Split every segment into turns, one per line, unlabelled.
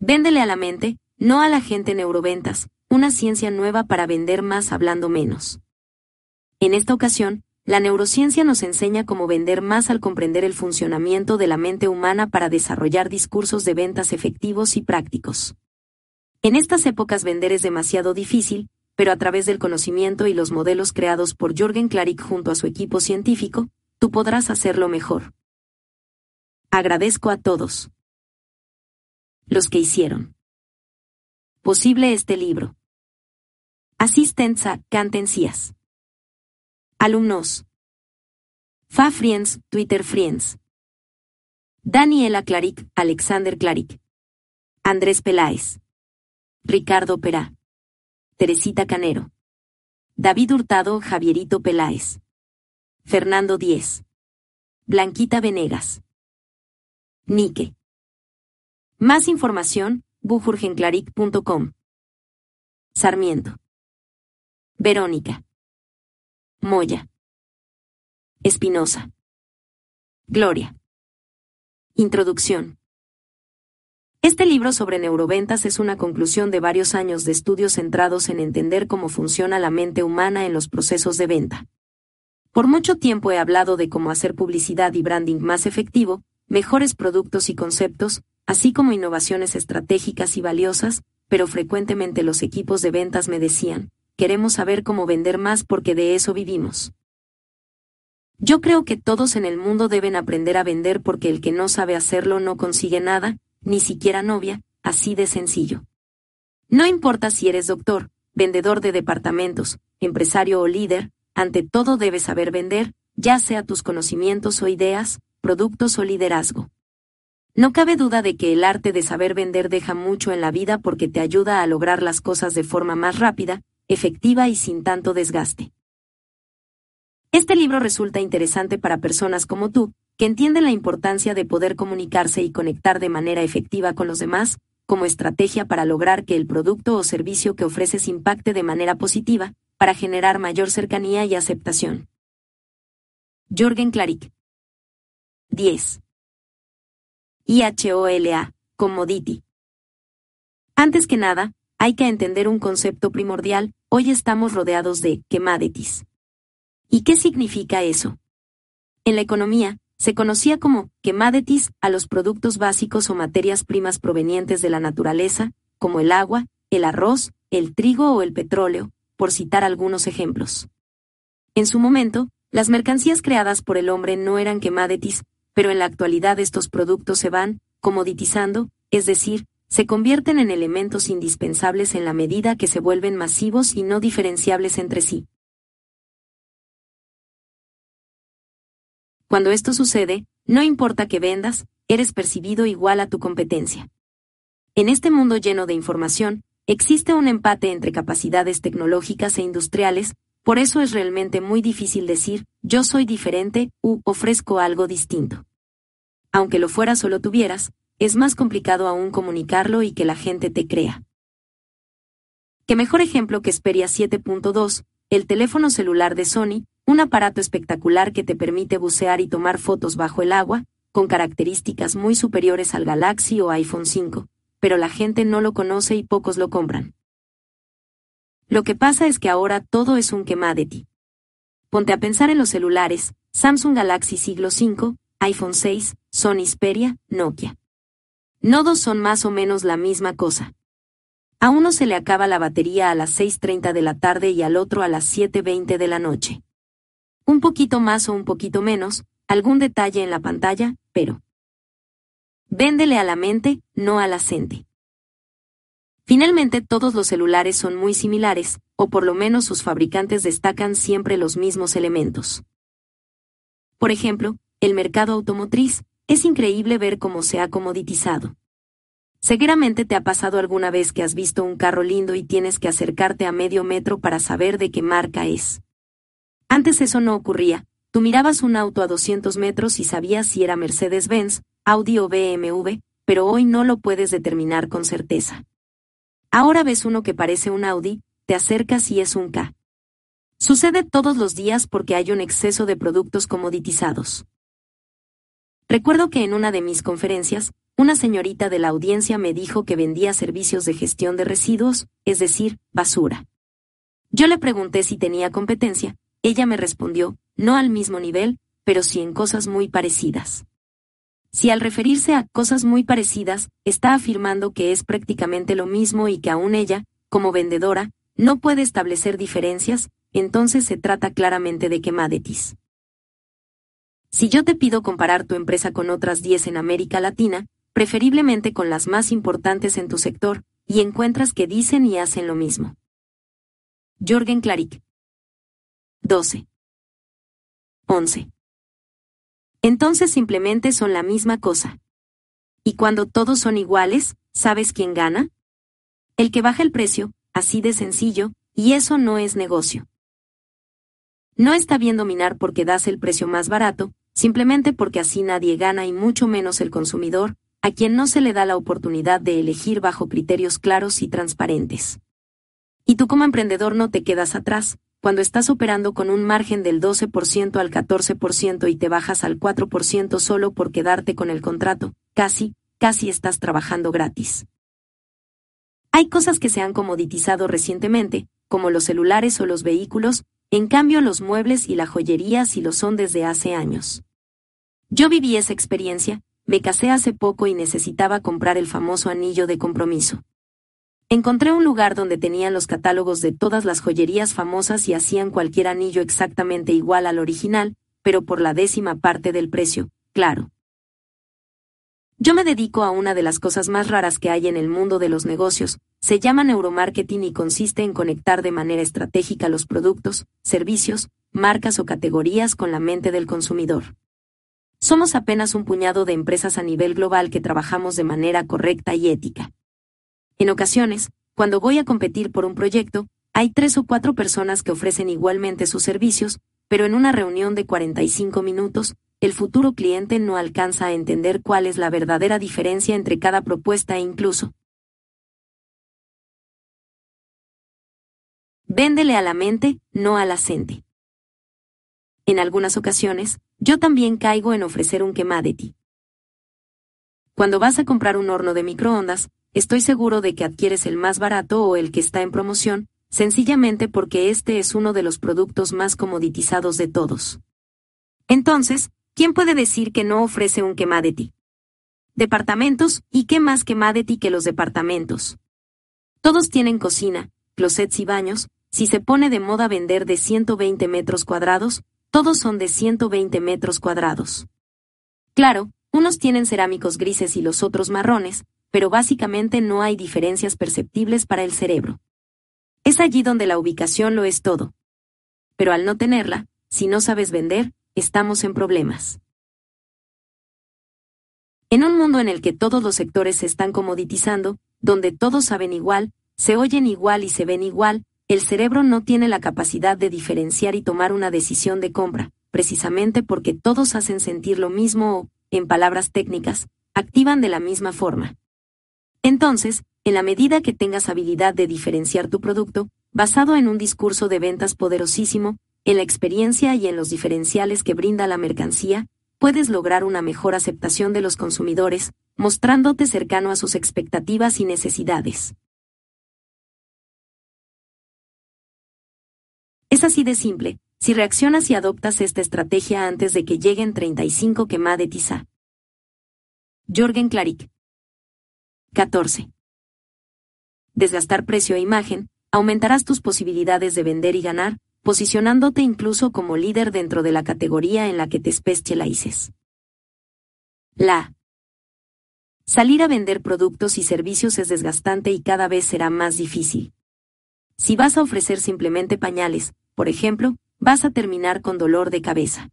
Véndele a la mente, no a la gente neuroventas, una ciencia nueva para vender más hablando menos. En esta ocasión, la neurociencia nos enseña cómo vender más al comprender el funcionamiento de la mente humana para desarrollar discursos de ventas efectivos y prácticos. En estas épocas vender es demasiado difícil, pero a través del conocimiento y los modelos creados por Jorgen Klarik junto a su equipo científico, tú podrás hacerlo mejor. Agradezco a todos. Los que hicieron posible este libro. Asistencia Cantencias. Alumnos. Fa Friends, Twitter Friends. Daniela Claric, Alexander Claric. Andrés Peláez. Ricardo Perá. Teresita Canero. David Hurtado, Javierito Peláez. Fernando Díez. Blanquita Venegas. Nike. Más información, bujurgenclaric.com. Sarmiento. Verónica. Moya. Espinosa. Gloria. Introducción. Este libro sobre neuroventas es una conclusión de varios años de estudios centrados en entender cómo funciona la mente humana en los procesos de venta. Por mucho tiempo he hablado de cómo hacer publicidad y branding más efectivo, mejores productos y conceptos, así como innovaciones estratégicas y valiosas, pero frecuentemente los equipos de ventas me decían, queremos saber cómo vender más porque de eso vivimos. Yo creo que todos en el mundo deben aprender a vender porque el que no sabe hacerlo no consigue nada, ni siquiera novia, así de sencillo. No importa si eres doctor, vendedor de departamentos, empresario o líder, ante todo debes saber vender, ya sea tus conocimientos o ideas, productos o liderazgo. No cabe duda de que el arte de saber vender deja mucho en la vida porque te ayuda a lograr las cosas de forma más rápida, efectiva y sin tanto desgaste. Este libro resulta interesante para personas como tú, que entienden la importancia de poder comunicarse y conectar de manera efectiva con los demás, como estrategia para lograr que el producto o servicio que ofreces impacte de manera positiva, para generar mayor cercanía y aceptación. Jorgen Klarik 10. IHOLA, commodity. Antes que nada, hay que entender un concepto primordial, hoy estamos rodeados de commodities. ¿Y qué significa eso? En la economía, se conocía como commodities a los productos básicos o materias primas provenientes de la naturaleza, como el agua, el arroz, el trigo o el petróleo, por citar algunos ejemplos. En su momento, las mercancías creadas por el hombre no eran commodities, pero en la actualidad estos productos se van comoditizando, es decir, se convierten en elementos indispensables en la medida que se vuelven masivos y no diferenciables entre sí. Cuando esto sucede, no importa que vendas, eres percibido igual a tu competencia. En este mundo lleno de información, existe un empate entre capacidades tecnológicas e industriales, por eso es realmente muy difícil decir, yo soy diferente, u ofrezco algo distinto aunque lo fuera solo tuvieras, es más complicado aún comunicarlo y que la gente te crea. ¿Qué mejor ejemplo que Xperia 7.2, el teléfono celular de Sony, un aparato espectacular que te permite bucear y tomar fotos bajo el agua, con características muy superiores al Galaxy o iPhone 5, pero la gente no lo conoce y pocos lo compran. Lo que pasa es que ahora todo es un ti. Ponte a pensar en los celulares, Samsung Galaxy siglo 5, iPhone 6, Sony Xperia, Nokia. No dos son más o menos la misma cosa. A uno se le acaba la batería a las 6.30 de la tarde y al otro a las 7.20 de la noche. Un poquito más o un poquito menos, algún detalle en la pantalla, pero... Véndele a la mente, no a la gente. Finalmente todos los celulares son muy similares, o por lo menos sus fabricantes destacan siempre los mismos elementos. Por ejemplo, el mercado automotriz, es increíble ver cómo se ha comoditizado. Seguramente te ha pasado alguna vez que has visto un carro lindo y tienes que acercarte a medio metro para saber de qué marca es. Antes eso no ocurría, tú mirabas un auto a 200 metros y sabías si era Mercedes-Benz, Audi o BMW, pero hoy no lo puedes determinar con certeza. Ahora ves uno que parece un Audi, te acercas y es un K. Sucede todos los días porque hay un exceso de productos comoditizados. Recuerdo que en una de mis conferencias, una señorita de la audiencia me dijo que vendía servicios de gestión de residuos, es decir, basura. Yo le pregunté si tenía competencia, ella me respondió, no al mismo nivel, pero sí en cosas muy parecidas. Si al referirse a cosas muy parecidas, está afirmando que es prácticamente lo mismo y que aún ella, como vendedora, no puede establecer diferencias, entonces se trata claramente de quemadetis. Si yo te pido comparar tu empresa con otras 10 en América Latina, preferiblemente con las más importantes en tu sector, y encuentras que dicen y hacen lo mismo. Jorgen Klarik. 12. 11. Entonces simplemente son la misma cosa. Y cuando todos son iguales, ¿sabes quién gana? El que baja el precio, así de sencillo, y eso no es negocio. No está bien dominar porque das el precio más barato, simplemente porque así nadie gana y mucho menos el consumidor, a quien no se le da la oportunidad de elegir bajo criterios claros y transparentes. Y tú como emprendedor no te quedas atrás, cuando estás operando con un margen del 12% al 14% y te bajas al 4% solo por quedarte con el contrato, casi, casi estás trabajando gratis. Hay cosas que se han comoditizado recientemente, como los celulares o los vehículos, en cambio los muebles y la joyería sí lo son desde hace años. Yo viví esa experiencia, me casé hace poco y necesitaba comprar el famoso anillo de compromiso. Encontré un lugar donde tenían los catálogos de todas las joyerías famosas y hacían cualquier anillo exactamente igual al original, pero por la décima parte del precio, claro. Yo me dedico a una de las cosas más raras que hay en el mundo de los negocios, se llama neuromarketing y consiste en conectar de manera estratégica los productos, servicios, marcas o categorías con la mente del consumidor. Somos apenas un puñado de empresas a nivel global que trabajamos de manera correcta y ética. En ocasiones, cuando voy a competir por un proyecto, hay tres o cuatro personas que ofrecen igualmente sus servicios, pero en una reunión de 45 minutos, el futuro cliente no alcanza a entender cuál es la verdadera diferencia entre cada propuesta e incluso. Véndele a la mente, no a la gente. En algunas ocasiones, yo también caigo en ofrecer un ti. Cuando vas a comprar un horno de microondas, estoy seguro de que adquieres el más barato o el que está en promoción, sencillamente porque este es uno de los productos más comoditizados de todos. Entonces, ¿quién puede decir que no ofrece un ti? Departamentos, ¿y qué más ti que los departamentos? Todos tienen cocina, closets y baños, si se pone de moda vender de 120 metros cuadrados, todos son de 120 metros cuadrados. Claro, unos tienen cerámicos grises y los otros marrones, pero básicamente no hay diferencias perceptibles para el cerebro. Es allí donde la ubicación lo es todo. Pero al no tenerla, si no sabes vender, estamos en problemas. En un mundo en el que todos los sectores se están comoditizando, donde todos saben igual, se oyen igual y se ven igual, el cerebro no tiene la capacidad de diferenciar y tomar una decisión de compra, precisamente porque todos hacen sentir lo mismo o, en palabras técnicas, activan de la misma forma. Entonces, en la medida que tengas habilidad de diferenciar tu producto, basado en un discurso de ventas poderosísimo, en la experiencia y en los diferenciales que brinda la mercancía, puedes lograr una mejor aceptación de los consumidores, mostrándote cercano a sus expectativas y necesidades. Es así de simple, si reaccionas y adoptas esta estrategia antes de que lleguen 35 quema de tiza. Jorgen Klarik. 14. Desgastar precio e imagen, aumentarás tus posibilidades de vender y ganar, posicionándote incluso como líder dentro de la categoría en la que te especialices. La. Salir a vender productos y servicios es desgastante y cada vez será más difícil. Si vas a ofrecer simplemente pañales, por ejemplo, vas a terminar con dolor de cabeza.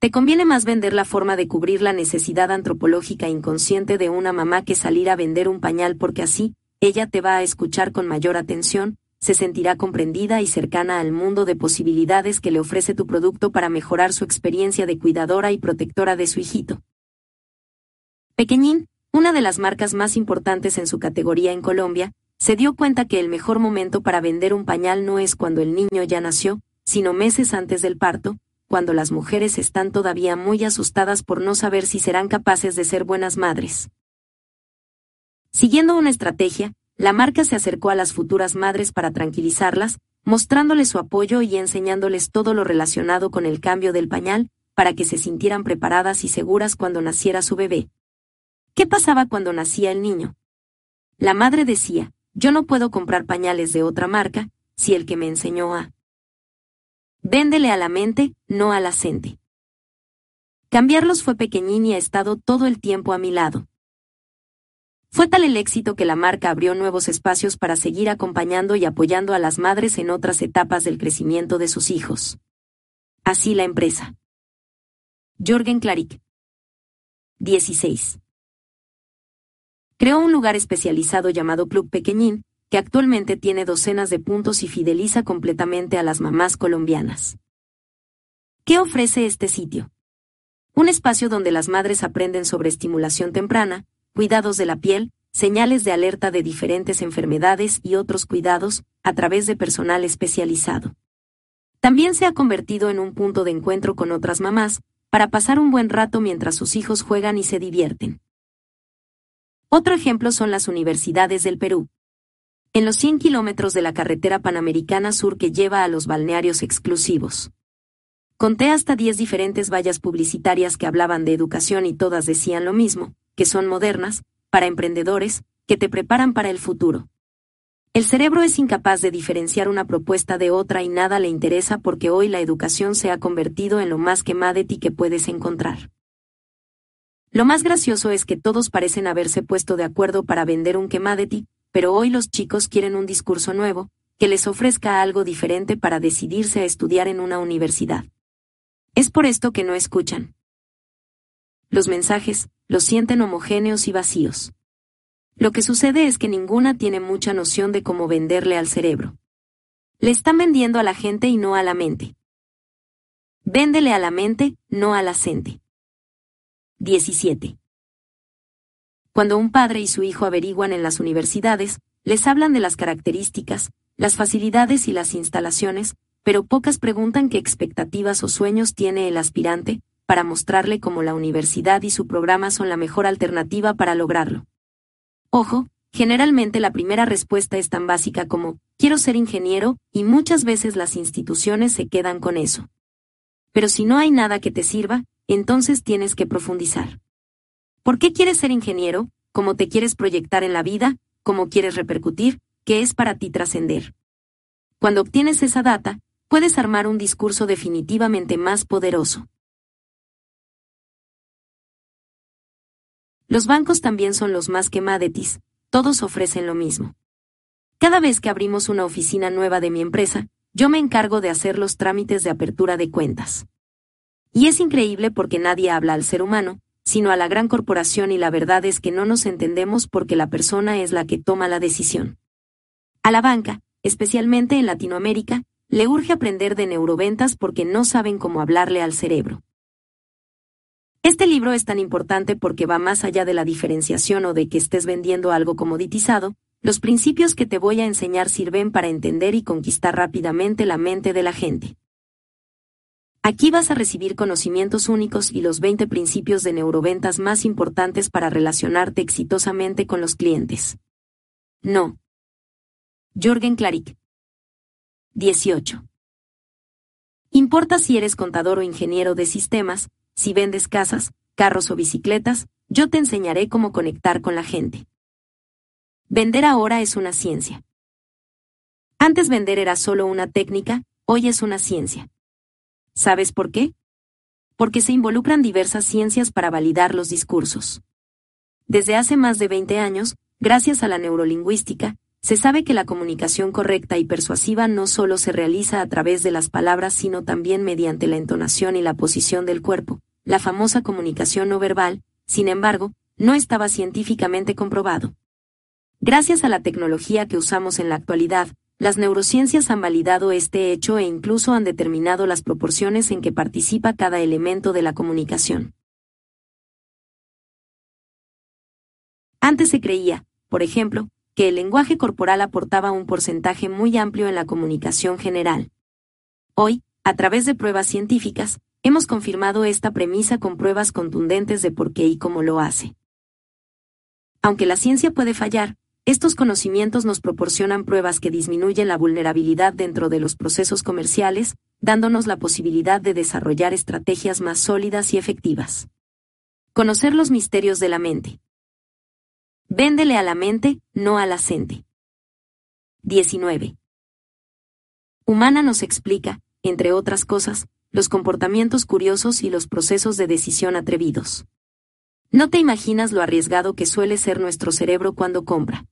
Te conviene más vender la forma de cubrir la necesidad antropológica inconsciente de una mamá que salir a vender un pañal porque así, ella te va a escuchar con mayor atención, se sentirá comprendida y cercana al mundo de posibilidades que le ofrece tu producto para mejorar su experiencia de cuidadora y protectora de su hijito. Pequeñín, una de las marcas más importantes en su categoría en Colombia, se dio cuenta que el mejor momento para vender un pañal no es cuando el niño ya nació, sino meses antes del parto, cuando las mujeres están todavía muy asustadas por no saber si serán capaces de ser buenas madres. Siguiendo una estrategia, la marca se acercó a las futuras madres para tranquilizarlas, mostrándoles su apoyo y enseñándoles todo lo relacionado con el cambio del pañal, para que se sintieran preparadas y seguras cuando naciera su bebé. ¿Qué pasaba cuando nacía el niño? La madre decía, yo no puedo comprar pañales de otra marca, si el que me enseñó a. Véndele a la mente, no a la gente. Cambiarlos fue pequeñín y ha estado todo el tiempo a mi lado. Fue tal el éxito que la marca abrió nuevos espacios para seguir acompañando y apoyando a las madres en otras etapas del crecimiento de sus hijos. Así la empresa. Jorgen Klarik. 16. Creó un lugar especializado llamado Club Pequeñín, que actualmente tiene docenas de puntos y fideliza completamente a las mamás colombianas. ¿Qué ofrece este sitio? Un espacio donde las madres aprenden sobre estimulación temprana, cuidados de la piel, señales de alerta de diferentes enfermedades y otros cuidados, a través de personal especializado. También se ha convertido en un punto de encuentro con otras mamás, para pasar un buen rato mientras sus hijos juegan y se divierten. Otro ejemplo son las universidades del Perú. En los 100 kilómetros de la carretera panamericana sur que lleva a los balnearios exclusivos. Conté hasta 10 diferentes vallas publicitarias que hablaban de educación y todas decían lo mismo, que son modernas, para emprendedores, que te preparan para el futuro. El cerebro es incapaz de diferenciar una propuesta de otra y nada le interesa porque hoy la educación se ha convertido en lo más quemadeti que puedes encontrar. Lo más gracioso es que todos parecen haberse puesto de acuerdo para vender un quemadeti, pero hoy los chicos quieren un discurso nuevo, que les ofrezca algo diferente para decidirse a estudiar en una universidad. Es por esto que no escuchan. Los mensajes, los sienten homogéneos y vacíos. Lo que sucede es que ninguna tiene mucha noción de cómo venderle al cerebro. Le están vendiendo a la gente y no a la mente. Véndele a la mente, no a la gente. 17. Cuando un padre y su hijo averiguan en las universidades, les hablan de las características, las facilidades y las instalaciones, pero pocas preguntan qué expectativas o sueños tiene el aspirante, para mostrarle cómo la universidad y su programa son la mejor alternativa para lograrlo. Ojo, generalmente la primera respuesta es tan básica como, quiero ser ingeniero, y muchas veces las instituciones se quedan con eso. Pero si no hay nada que te sirva, entonces tienes que profundizar. ¿Por qué quieres ser ingeniero? ¿Cómo te quieres proyectar en la vida? ¿Cómo quieres repercutir? ¿Qué es para ti trascender? Cuando obtienes esa data, puedes armar un discurso definitivamente más poderoso. Los bancos también son los más que Madetis, todos ofrecen lo mismo. Cada vez que abrimos una oficina nueva de mi empresa, yo me encargo de hacer los trámites de apertura de cuentas. Y es increíble porque nadie habla al ser humano, sino a la gran corporación y la verdad es que no nos entendemos porque la persona es la que toma la decisión. A la banca, especialmente en Latinoamérica, le urge aprender de neuroventas porque no saben cómo hablarle al cerebro. Este libro es tan importante porque va más allá de la diferenciación o de que estés vendiendo algo comoditizado, los principios que te voy a enseñar sirven para entender y conquistar rápidamente la mente de la gente. Aquí vas a recibir conocimientos únicos y los 20 principios de neuroventas más importantes para relacionarte exitosamente con los clientes. No. Jorgen Klarik. 18. Importa si eres contador o ingeniero de sistemas, si vendes casas, carros o bicicletas, yo te enseñaré cómo conectar con la gente. Vender ahora es una ciencia. Antes vender era solo una técnica, hoy es una ciencia. ¿Sabes por qué? Porque se involucran diversas ciencias para validar los discursos. Desde hace más de 20 años, gracias a la neurolingüística, se sabe que la comunicación correcta y persuasiva no solo se realiza a través de las palabras, sino también mediante la entonación y la posición del cuerpo. La famosa comunicación no verbal, sin embargo, no estaba científicamente comprobado. Gracias a la tecnología que usamos en la actualidad, las neurociencias han validado este hecho e incluso han determinado las proporciones en que participa cada elemento de la comunicación. Antes se creía, por ejemplo, que el lenguaje corporal aportaba un porcentaje muy amplio en la comunicación general. Hoy, a través de pruebas científicas, hemos confirmado esta premisa con pruebas contundentes de por qué y cómo lo hace. Aunque la ciencia puede fallar, estos conocimientos nos proporcionan pruebas que disminuyen la vulnerabilidad dentro de los procesos comerciales, dándonos la posibilidad de desarrollar estrategias más sólidas y efectivas. Conocer los misterios de la mente. Véndele a la mente, no a la gente. 19. Humana nos explica, entre otras cosas, los comportamientos curiosos y los procesos de decisión atrevidos. No te imaginas lo arriesgado que suele ser nuestro cerebro cuando compra.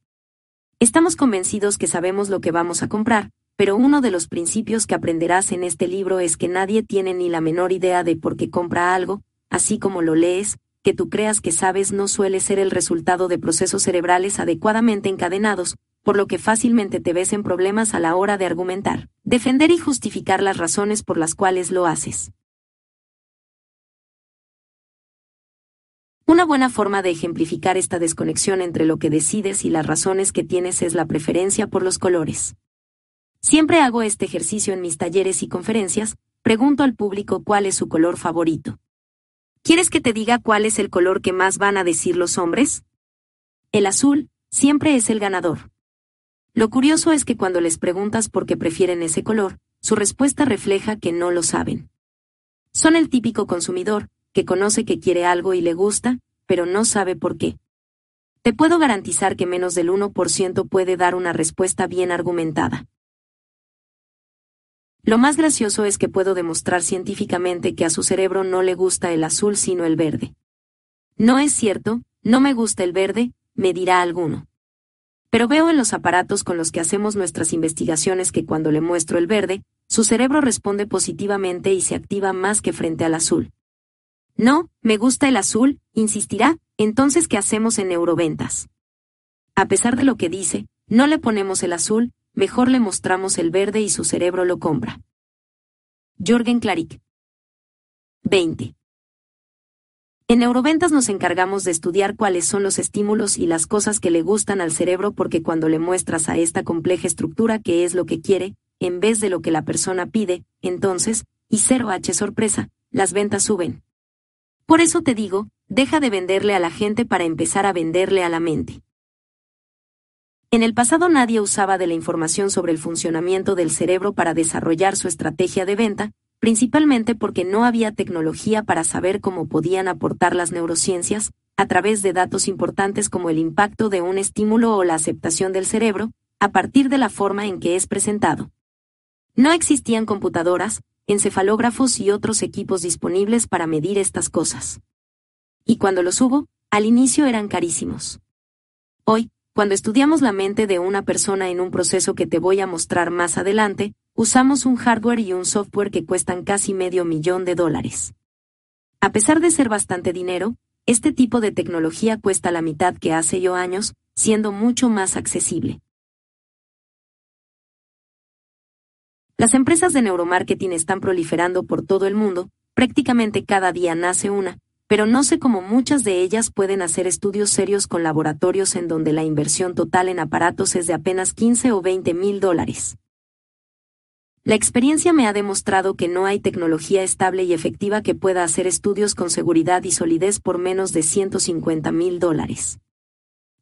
Estamos convencidos que sabemos lo que vamos a comprar, pero uno de los principios que aprenderás en este libro es que nadie tiene ni la menor idea de por qué compra algo, así como lo lees, que tú creas que sabes no suele ser el resultado de procesos cerebrales adecuadamente encadenados, por lo que fácilmente te ves en problemas a la hora de argumentar, defender y justificar las razones por las cuales lo haces. Una buena forma de ejemplificar esta desconexión entre lo que decides y las razones que tienes es la preferencia por los colores. Siempre hago este ejercicio en mis talleres y conferencias, pregunto al público cuál es su color favorito. ¿Quieres que te diga cuál es el color que más van a decir los hombres? El azul, siempre es el ganador. Lo curioso es que cuando les preguntas por qué prefieren ese color, su respuesta refleja que no lo saben. Son el típico consumidor, que conoce que quiere algo y le gusta, pero no sabe por qué. Te puedo garantizar que menos del 1% puede dar una respuesta bien argumentada. Lo más gracioso es que puedo demostrar científicamente que a su cerebro no le gusta el azul sino el verde. No es cierto, no me gusta el verde, me dirá alguno. Pero veo en los aparatos con los que hacemos nuestras investigaciones que cuando le muestro el verde, su cerebro responde positivamente y se activa más que frente al azul. No, me gusta el azul, insistirá, entonces ¿qué hacemos en neuroventas? A pesar de lo que dice, no le ponemos el azul, mejor le mostramos el verde y su cerebro lo compra. Jorgen Clarick. 20. En neuroventas nos encargamos de estudiar cuáles son los estímulos y las cosas que le gustan al cerebro porque cuando le muestras a esta compleja estructura qué es lo que quiere, en vez de lo que la persona pide, entonces, y 0H sorpresa, las ventas suben. Por eso te digo, deja de venderle a la gente para empezar a venderle a la mente. En el pasado nadie usaba de la información sobre el funcionamiento del cerebro para desarrollar su estrategia de venta, principalmente porque no había tecnología para saber cómo podían aportar las neurociencias, a través de datos importantes como el impacto de un estímulo o la aceptación del cerebro, a partir de la forma en que es presentado. No existían computadoras, encefalógrafos y otros equipos disponibles para medir estas cosas. Y cuando los hubo, al inicio eran carísimos. Hoy, cuando estudiamos la mente de una persona en un proceso que te voy a mostrar más adelante, usamos un hardware y un software que cuestan casi medio millón de dólares. A pesar de ser bastante dinero, este tipo de tecnología cuesta la mitad que hace yo años, siendo mucho más accesible. Las empresas de neuromarketing están proliferando por todo el mundo, prácticamente cada día nace una, pero no sé cómo muchas de ellas pueden hacer estudios serios con laboratorios en donde la inversión total en aparatos es de apenas 15 o 20 mil dólares. La experiencia me ha demostrado que no hay tecnología estable y efectiva que pueda hacer estudios con seguridad y solidez por menos de 150 mil dólares.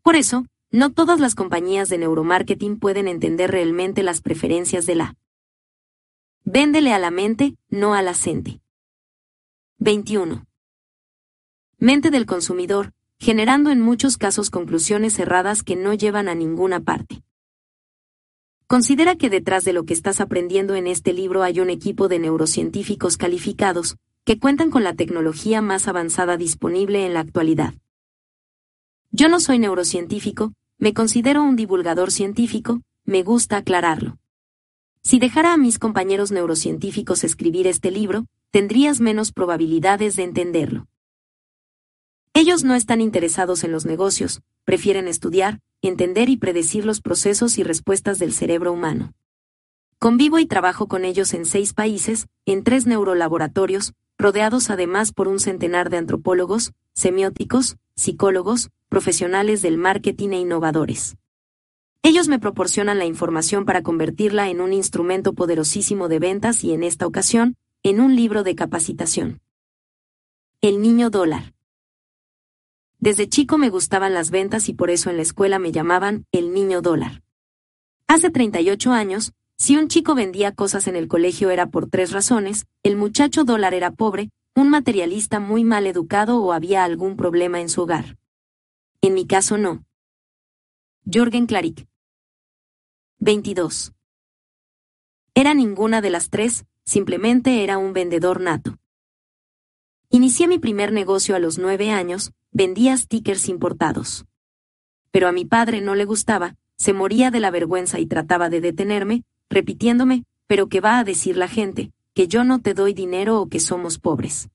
Por eso, no todas las compañías de neuromarketing pueden entender realmente las preferencias de la. Véndele a la mente, no a la gente. 21 mente del consumidor, generando en muchos casos conclusiones cerradas que no llevan a ninguna parte. Considera que detrás de lo que estás aprendiendo en este libro hay un equipo de neurocientíficos calificados, que cuentan con la tecnología más avanzada disponible en la actualidad. Yo no soy neurocientífico, me considero un divulgador científico, me gusta aclararlo. Si dejara a mis compañeros neurocientíficos escribir este libro, tendrías menos probabilidades de entenderlo. Ellos no están interesados en los negocios, prefieren estudiar, entender y predecir los procesos y respuestas del cerebro humano. Convivo y trabajo con ellos en seis países, en tres neurolaboratorios, rodeados además por un centenar de antropólogos, semióticos, psicólogos, profesionales del marketing e innovadores. Ellos me proporcionan la información para convertirla en un instrumento poderosísimo de ventas y en esta ocasión, en un libro de capacitación. El niño dólar. desde chico me gustaban las ventas y por eso en la escuela me llamaban el niño dólar. Hace 38 años, si un chico vendía cosas en el colegio era por tres razones, el muchacho dólar era pobre, un materialista muy mal educado o había algún problema en su hogar. En mi caso no. Jorgen Claric. 22. Era ninguna de las tres, simplemente era un vendedor nato. Inicié mi primer negocio a los nueve años, vendía stickers importados. Pero a mi padre no le gustaba, se moría de la vergüenza y trataba de detenerme, repitiéndome, pero ¿qué va a decir la gente? Que yo no te doy dinero o que somos pobres.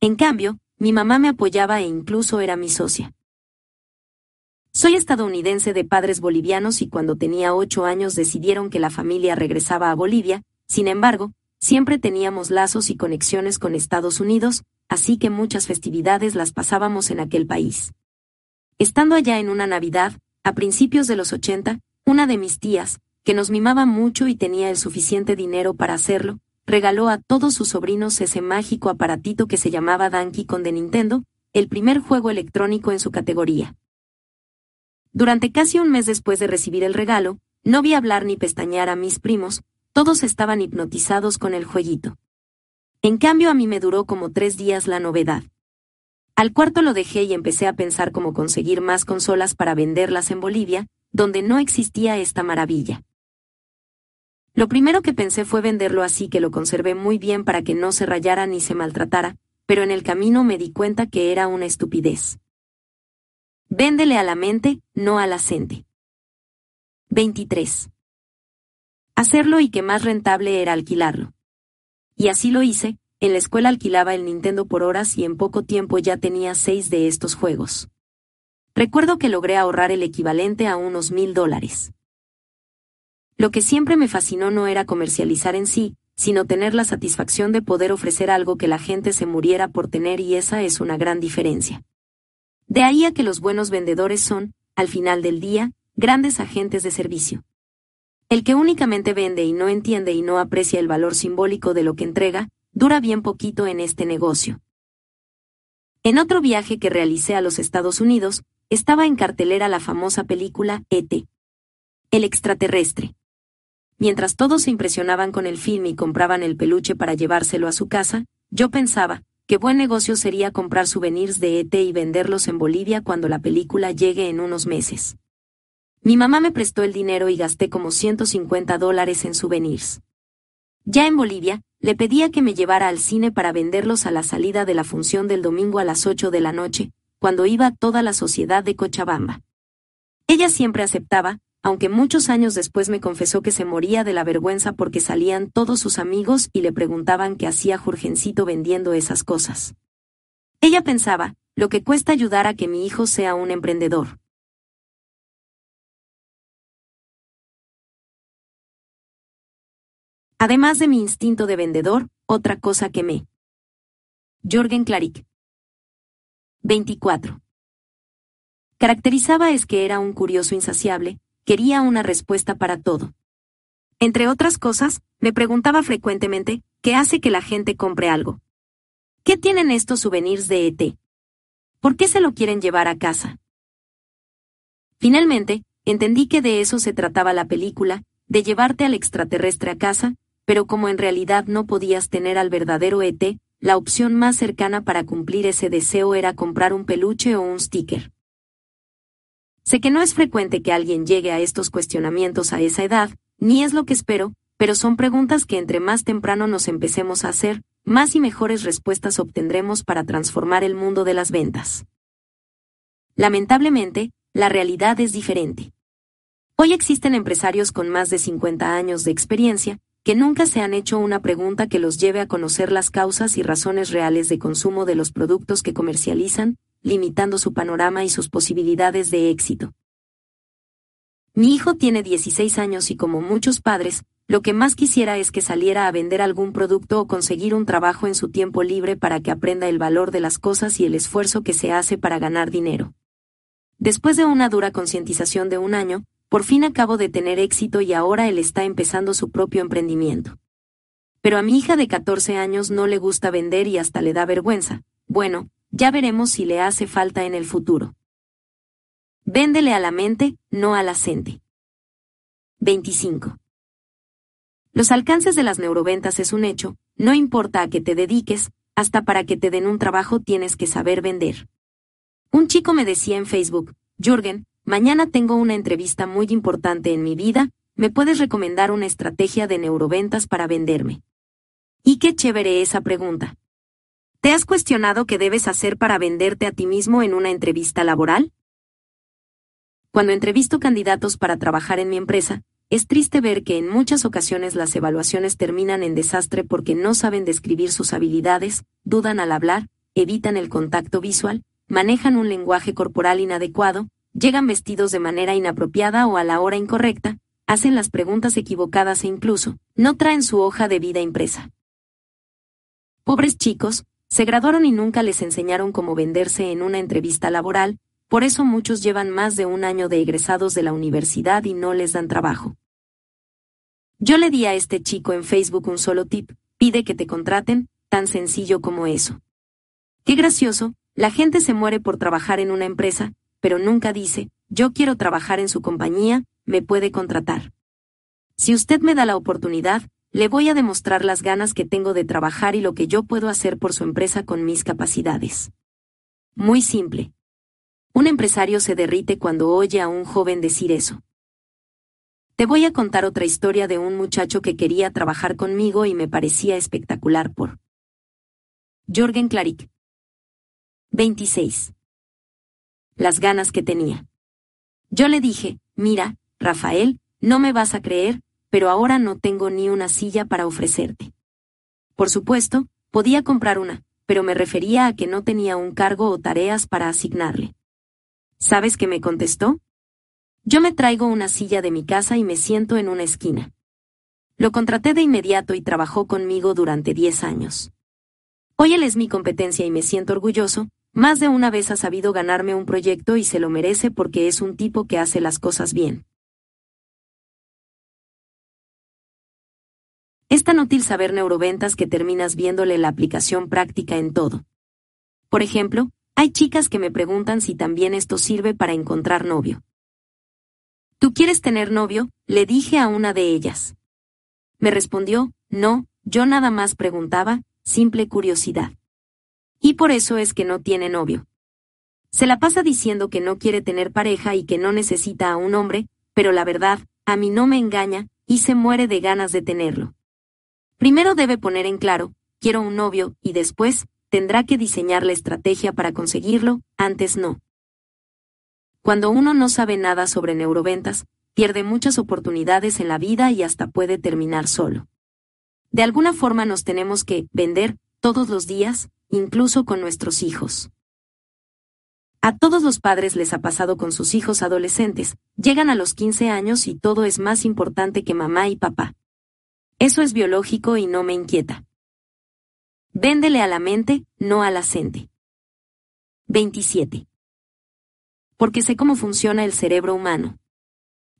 En cambio, mi mamá me apoyaba e incluso era mi socia. Soy estadounidense de padres bolivianos y cuando tenía ocho años decidieron que la familia regresaba a Bolivia, sin embargo, siempre teníamos lazos y conexiones con Estados Unidos, así que muchas festividades las pasábamos en aquel país. Estando allá en una Navidad, a principios de los 80, una de mis tías, que nos mimaba mucho y tenía el suficiente dinero para hacerlo, regaló a todos sus sobrinos ese mágico aparatito que se llamaba Donkey Kong de Nintendo, el primer juego electrónico en su categoría. Durante casi un mes después de recibir el regalo, no vi hablar ni pestañear a mis primos, todos estaban hipnotizados con el jueguito. En cambio a mí me duró como tres días la novedad. Al cuarto lo dejé y empecé a pensar cómo conseguir más consolas para venderlas en Bolivia, donde no existía esta maravilla. Lo primero que pensé fue venderlo así que lo conservé muy bien para que no se rayara ni se maltratara, pero en el camino me di cuenta que era una estupidez. Véndele a la mente, no a la gente. 23. Hacerlo y que más rentable era alquilarlo. Y así lo hice, en la escuela alquilaba el Nintendo por horas y en poco tiempo ya tenía seis de estos juegos. Recuerdo que logré ahorrar el equivalente a unos mil dólares. Lo que siempre me fascinó no era comercializar en sí, sino tener la satisfacción de poder ofrecer algo que la gente se muriera por tener y esa es una gran diferencia. De ahí a que los buenos vendedores son, al final del día, grandes agentes de servicio. El que únicamente vende y no entiende y no aprecia el valor simbólico de lo que entrega, dura bien poquito en este negocio. En otro viaje que realicé a los Estados Unidos, estaba en cartelera la famosa película E.T. El extraterrestre. Mientras todos se impresionaban con el film y compraban el peluche para llevárselo a su casa, yo pensaba, qué buen negocio sería comprar souvenirs de ET y venderlos en Bolivia cuando la película llegue en unos meses. Mi mamá me prestó el dinero y gasté como 150 dólares en souvenirs. Ya en Bolivia, le pedía que me llevara al cine para venderlos a la salida de la función del domingo a las 8 de la noche, cuando iba toda la sociedad de Cochabamba. Ella siempre aceptaba, aunque muchos años después me confesó que se moría de la vergüenza porque salían todos sus amigos y le preguntaban qué hacía Jurgencito vendiendo esas cosas. Ella pensaba, lo que cuesta ayudar a que mi hijo sea un emprendedor. Además de mi instinto de vendedor, otra cosa que me. Jorgen Claric. 24. Caracterizaba es que era un curioso insaciable, quería una respuesta para todo. Entre otras cosas, me preguntaba frecuentemente, ¿qué hace que la gente compre algo? ¿Qué tienen estos souvenirs de ET? ¿Por qué se lo quieren llevar a casa? Finalmente, entendí que de eso se trataba la película, de llevarte al extraterrestre a casa, pero como en realidad no podías tener al verdadero ET, la opción más cercana para cumplir ese deseo era comprar un peluche o un sticker. Sé que no es frecuente que alguien llegue a estos cuestionamientos a esa edad, ni es lo que espero, pero son preguntas que entre más temprano nos empecemos a hacer, más y mejores respuestas obtendremos para transformar el mundo de las ventas. Lamentablemente, la realidad es diferente. Hoy existen empresarios con más de 50 años de experiencia, que nunca se han hecho una pregunta que los lleve a conocer las causas y razones reales de consumo de los productos que comercializan, limitando su panorama y sus posibilidades de éxito. Mi hijo tiene 16 años y como muchos padres, lo que más quisiera es que saliera a vender algún producto o conseguir un trabajo en su tiempo libre para que aprenda el valor de las cosas y el esfuerzo que se hace para ganar dinero. Después de una dura concientización de un año, por fin acabo de tener éxito y ahora él está empezando su propio emprendimiento. Pero a mi hija de 14 años no le gusta vender y hasta le da vergüenza. Bueno, ya veremos si le hace falta en el futuro. Véndele a la mente, no a la 25. Los alcances de las neuroventas es un hecho, no importa a qué te dediques, hasta para que te den un trabajo tienes que saber vender. Un chico me decía en Facebook, Jürgen, mañana tengo una entrevista muy importante en mi vida, ¿me puedes recomendar una estrategia de neuroventas para venderme? Y qué chévere esa pregunta. ¿Te has cuestionado qué debes hacer para venderte a ti mismo en una entrevista laboral? Cuando entrevisto candidatos para trabajar en mi empresa, es triste ver que en muchas ocasiones las evaluaciones terminan en desastre porque no saben describir sus habilidades, dudan al hablar, evitan el contacto visual, manejan un lenguaje corporal inadecuado, llegan vestidos de manera inapropiada o a la hora incorrecta, hacen las preguntas equivocadas e incluso, no traen su hoja de vida impresa. Pobres chicos, se graduaron y nunca les enseñaron cómo venderse en una entrevista laboral, por eso muchos llevan más de un año de egresados de la universidad y no les dan trabajo. Yo le di a este chico en Facebook un solo tip, pide que te contraten, tan sencillo como eso. Qué gracioso, la gente se muere por trabajar en una empresa, pero nunca dice, yo quiero trabajar en su compañía, me puede contratar. Si usted me da la oportunidad, le voy a demostrar las ganas que tengo de trabajar y lo que yo puedo hacer por su empresa con mis capacidades. Muy simple. Un empresario se derrite cuando oye a un joven decir eso. Te voy a contar otra historia de un muchacho que quería trabajar conmigo y me parecía espectacular por Jorgen Claric. 26. Las ganas que tenía. Yo le dije, mira, Rafael, no me vas a creer, pero ahora no tengo ni una silla para ofrecerte. Por supuesto, podía comprar una, pero me refería a que no tenía un cargo o tareas para asignarle. ¿Sabes qué me contestó? Yo me traigo una silla de mi casa y me siento en una esquina. Lo contraté de inmediato y trabajó conmigo durante 10 años. Hoy él es mi competencia y me siento orgulloso, más de una vez ha sabido ganarme un proyecto y se lo merece porque es un tipo que hace las cosas bien. Es tan útil saber neuroventas que terminas viéndole la aplicación práctica en todo. Por ejemplo, hay chicas que me preguntan si también esto sirve para encontrar novio. ¿Tú quieres tener novio? Le dije a una de ellas. Me respondió, no, yo nada más preguntaba, simple curiosidad. Y por eso es que no tiene novio. Se la pasa diciendo que no quiere tener pareja y que no necesita a un hombre, pero la verdad, a mí no me engaña, y se muere de ganas de tenerlo. Primero debe poner en claro, quiero un novio, y después, tendrá que diseñar la estrategia para conseguirlo, antes no. Cuando uno no sabe nada sobre neuroventas, pierde muchas oportunidades en la vida y hasta puede terminar solo. De alguna forma nos tenemos que vender todos los días, incluso con nuestros hijos. A todos los padres les ha pasado con sus hijos adolescentes, llegan a los 15 años y todo es más importante que mamá y papá. Eso es biológico y no me inquieta. Véndele a la mente, no a la 27 porque sé cómo funciona el cerebro humano.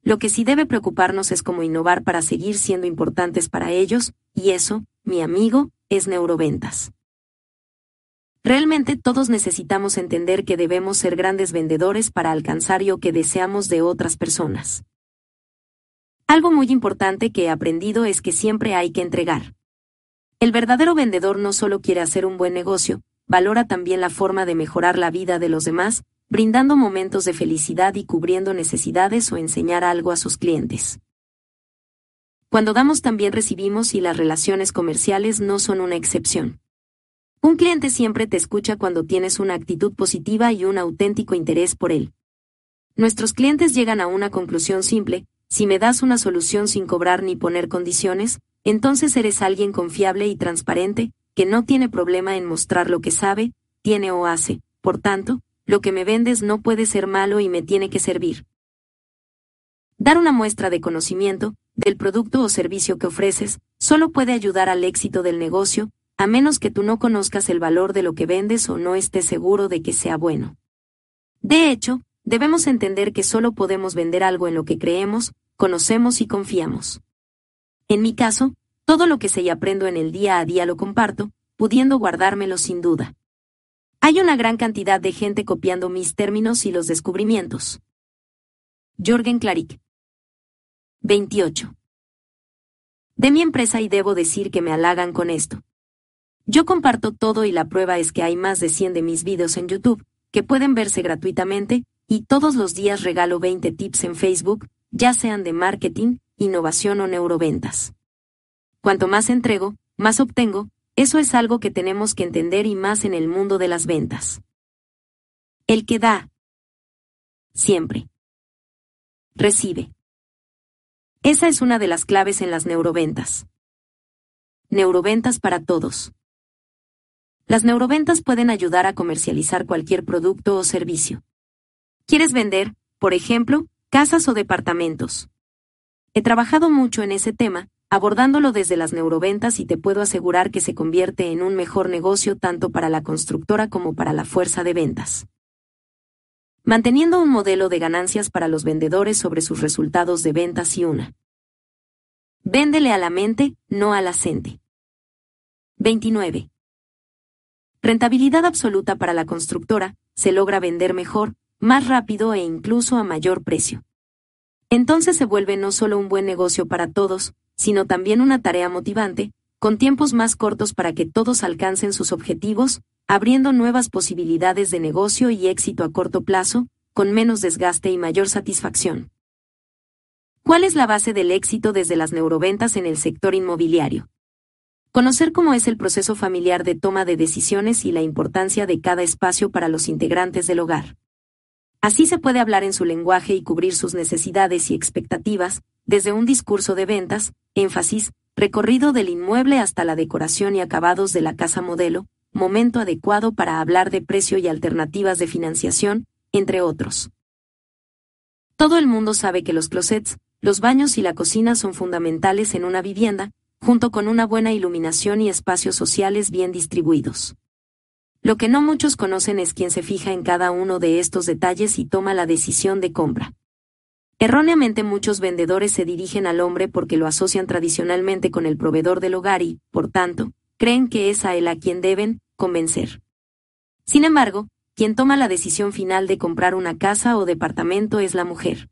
Lo que sí debe preocuparnos es cómo innovar para seguir siendo importantes para ellos, y eso, mi amigo, es neuroventas. Realmente todos necesitamos entender que debemos ser grandes vendedores para alcanzar lo que deseamos de otras personas. Algo muy importante que he aprendido es que siempre hay que entregar. El verdadero vendedor no solo quiere hacer un buen negocio, valora también la forma de mejorar la vida de los demás, brindando momentos de felicidad y cubriendo necesidades o enseñar algo a sus clientes. Cuando damos también recibimos y las relaciones comerciales no son una excepción. Un cliente siempre te escucha cuando tienes una actitud positiva y un auténtico interés por él. Nuestros clientes llegan a una conclusión simple, si me das una solución sin cobrar ni poner condiciones, entonces eres alguien confiable y transparente, que no tiene problema en mostrar lo que sabe, tiene o hace. Por tanto, lo que me vendes no puede ser malo y me tiene que servir. Dar una muestra de conocimiento, del producto o servicio que ofreces, solo puede ayudar al éxito del negocio, a menos que tú no conozcas el valor de lo que vendes o no estés seguro de que sea bueno. De hecho, debemos entender que solo podemos vender algo en lo que creemos, conocemos y confiamos. En mi caso, todo lo que sé y aprendo en el día a día lo comparto, pudiendo guardármelo sin duda. Hay una gran cantidad de gente copiando mis términos y los descubrimientos. Jorgen Clarick. 28. De mi empresa y debo decir que me halagan con esto. Yo comparto todo y la prueba es que hay más de 100 de mis videos en YouTube, que pueden verse gratuitamente, y todos los días regalo 20 tips en Facebook, ya sean de marketing, innovación o neuroventas. Cuanto más entrego, más obtengo, eso es algo que tenemos que entender y más en el mundo de las ventas. El que da. Siempre. Recibe. Esa es una de las claves en las neuroventas. Neuroventas para todos. Las neuroventas pueden ayudar a comercializar cualquier producto o servicio. ¿Quieres vender, por ejemplo, casas o departamentos? He trabajado mucho en ese tema, abordándolo desde las neuroventas y te puedo asegurar que se convierte en un mejor negocio tanto para la constructora como para la fuerza de ventas. Manteniendo un modelo de ganancias para los vendedores sobre sus resultados de ventas y una. Véndele a la mente, no a la gente. 29. Rentabilidad absoluta para la constructora, se logra vender mejor, más rápido e incluso a mayor precio. Entonces se vuelve no solo un buen negocio para todos, sino también una tarea motivante, con tiempos más cortos para que todos alcancen sus objetivos, abriendo nuevas posibilidades de negocio y éxito a corto plazo, con menos desgaste y mayor satisfacción. ¿Cuál es la base del éxito desde las neuroventas en el sector inmobiliario? Conocer cómo es el proceso familiar de toma de decisiones y la importancia de cada espacio para los integrantes del hogar. Así se puede hablar en su lenguaje y cubrir sus necesidades y expectativas, desde un discurso de ventas, énfasis, recorrido del inmueble hasta la decoración y acabados de la casa modelo, momento adecuado para hablar de precio y alternativas de financiación, entre otros. Todo el mundo sabe que los closets, los baños y la cocina son fundamentales en una vivienda, junto con una buena iluminación y espacios sociales bien distribuidos. Lo que no muchos conocen es quien se fija en cada uno de estos detalles y toma la decisión de compra. Erróneamente muchos vendedores se dirigen al hombre porque lo asocian tradicionalmente con el proveedor del hogar y, por tanto, creen que es a él a quien deben convencer. Sin embargo, quien toma la decisión final de comprar una casa o departamento es la mujer.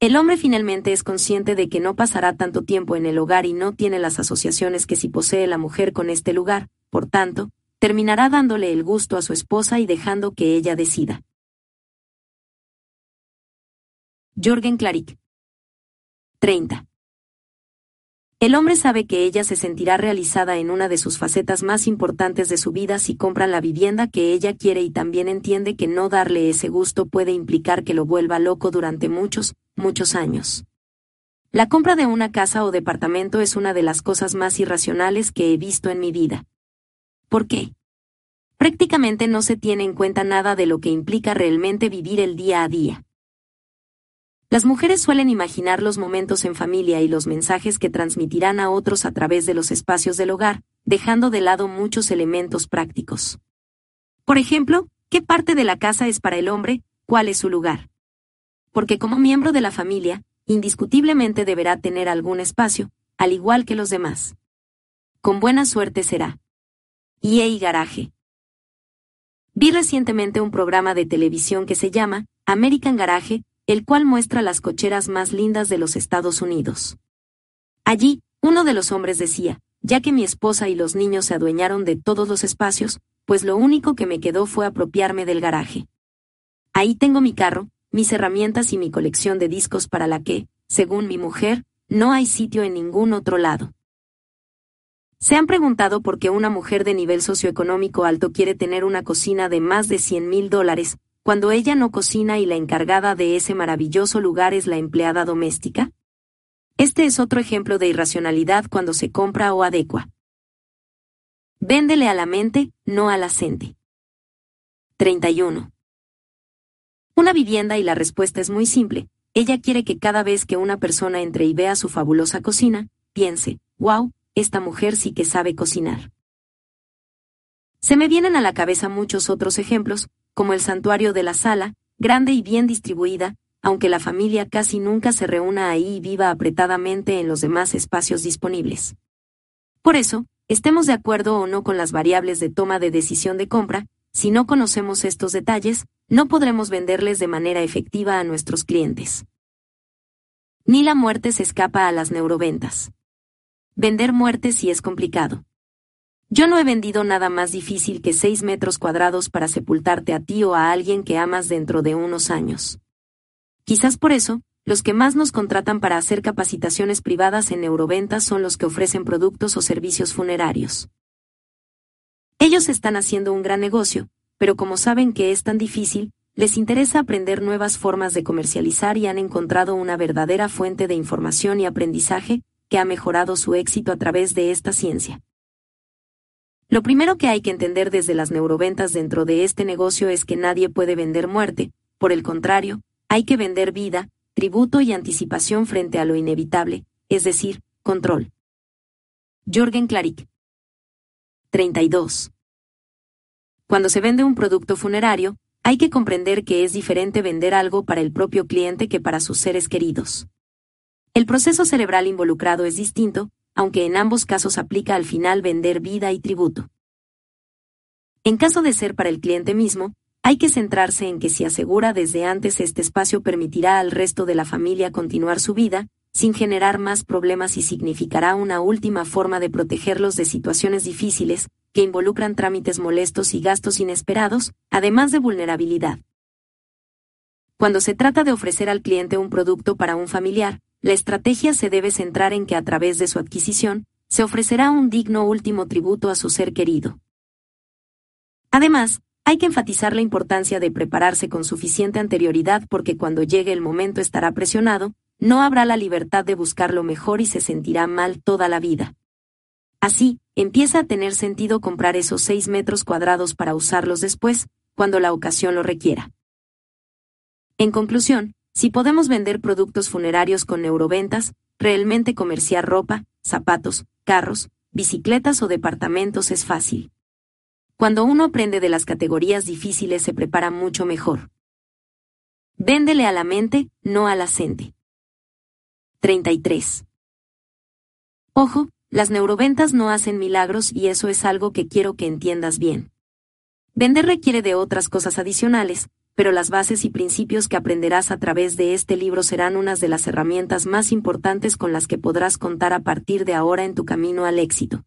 El hombre finalmente es consciente de que no pasará tanto tiempo en el hogar y no tiene las asociaciones que si posee la mujer con este lugar, por tanto, terminará dándole el gusto a su esposa y dejando que ella decida. Jorgen Clarick. 30. El hombre sabe que ella se sentirá realizada en una de sus facetas más importantes de su vida si compran la vivienda que ella quiere y también entiende que no darle ese gusto puede implicar que lo vuelva loco durante muchos, muchos años. La compra de una casa o departamento es una de las cosas más irracionales que he visto en mi vida. ¿Por qué? Prácticamente no se tiene en cuenta nada de lo que implica realmente vivir el día a día. Las mujeres suelen imaginar los momentos en familia y los mensajes que transmitirán a otros a través de los espacios del hogar, dejando de lado muchos elementos prácticos. Por ejemplo, ¿qué parte de la casa es para el hombre? ¿Cuál es su lugar? Porque como miembro de la familia, indiscutiblemente deberá tener algún espacio, al igual que los demás. Con buena suerte será. y Garaje. Vi recientemente un programa de televisión que se llama American Garage, el cual muestra las cocheras más lindas de los Estados Unidos. Allí, uno de los hombres decía, ya que mi esposa y los niños se adueñaron de todos los espacios, pues lo único que me quedó fue apropiarme del garaje. Ahí tengo mi carro, mis herramientas y mi colección de discos para la que, según mi mujer, no hay sitio en ningún otro lado. ¿Se han preguntado por qué una mujer de nivel socioeconómico alto quiere tener una cocina de más de 100 mil dólares, cuando ella no cocina y la encargada de ese maravilloso lugar es la empleada doméstica? Este es otro ejemplo de irracionalidad cuando se compra o adecua. Véndele a la mente, no a la gente. 31. Una vivienda y la respuesta es muy simple. Ella quiere que cada vez que una persona entre y vea su fabulosa cocina, piense, wow, esta mujer sí que sabe cocinar. Se me vienen a la cabeza muchos otros ejemplos, como el santuario de la sala, grande y bien distribuida, aunque la familia casi nunca se reúna ahí y viva apretadamente en los demás espacios disponibles. Por eso, estemos de acuerdo o no con las variables de toma de decisión de compra, si no conocemos estos detalles, no podremos venderles de manera efectiva a nuestros clientes. Ni la muerte se escapa a las neuroventas. Vender muerte sí es complicado. Yo no he vendido nada más difícil que 6 metros cuadrados para sepultarte a ti o a alguien que amas dentro de unos años. Quizás por eso, los que más nos contratan para hacer capacitaciones privadas en neuroventas son los que ofrecen productos o servicios funerarios. Ellos están haciendo un gran negocio, pero como saben que es tan difícil, les interesa aprender nuevas formas de comercializar y han encontrado una verdadera fuente de información y aprendizaje que ha mejorado su éxito a través de esta ciencia. Lo primero que hay que entender desde las neuroventas dentro de este negocio es que nadie puede vender muerte, por el contrario, hay que vender vida, tributo y anticipación frente a lo inevitable, es decir, control. Jorgen Claric. 32. Cuando se vende un producto funerario, hay que comprender que es diferente vender algo para el propio cliente que para sus seres queridos. El proceso cerebral involucrado es distinto, aunque en ambos casos aplica al final vender vida y tributo. En caso de ser para el cliente mismo, hay que centrarse en que si asegura desde antes este espacio permitirá al resto de la familia continuar su vida, sin generar más problemas y significará una última forma de protegerlos de situaciones difíciles, que involucran trámites molestos y gastos inesperados, además de vulnerabilidad. Cuando se trata de ofrecer al cliente un producto para un familiar, la estrategia se debe centrar en que a través de su adquisición, se ofrecerá un digno último tributo a su ser querido. Además, hay que enfatizar la importancia de prepararse con suficiente anterioridad porque cuando llegue el momento estará presionado, no habrá la libertad de buscar lo mejor y se sentirá mal toda la vida. Así, empieza a tener sentido comprar esos seis metros cuadrados para usarlos después, cuando la ocasión lo requiera. En conclusión, si podemos vender productos funerarios con neuroventas, realmente comerciar ropa, zapatos, carros, bicicletas o departamentos es fácil. Cuando uno aprende de las categorías difíciles se prepara mucho mejor. Véndele a la mente, no a la gente. 33. Ojo, las neuroventas no hacen milagros y eso es algo que quiero que entiendas bien. Vender requiere de otras cosas adicionales, pero las bases y principios que aprenderás a través de este libro serán unas de las herramientas más importantes con las que podrás contar a partir de ahora en tu camino al éxito.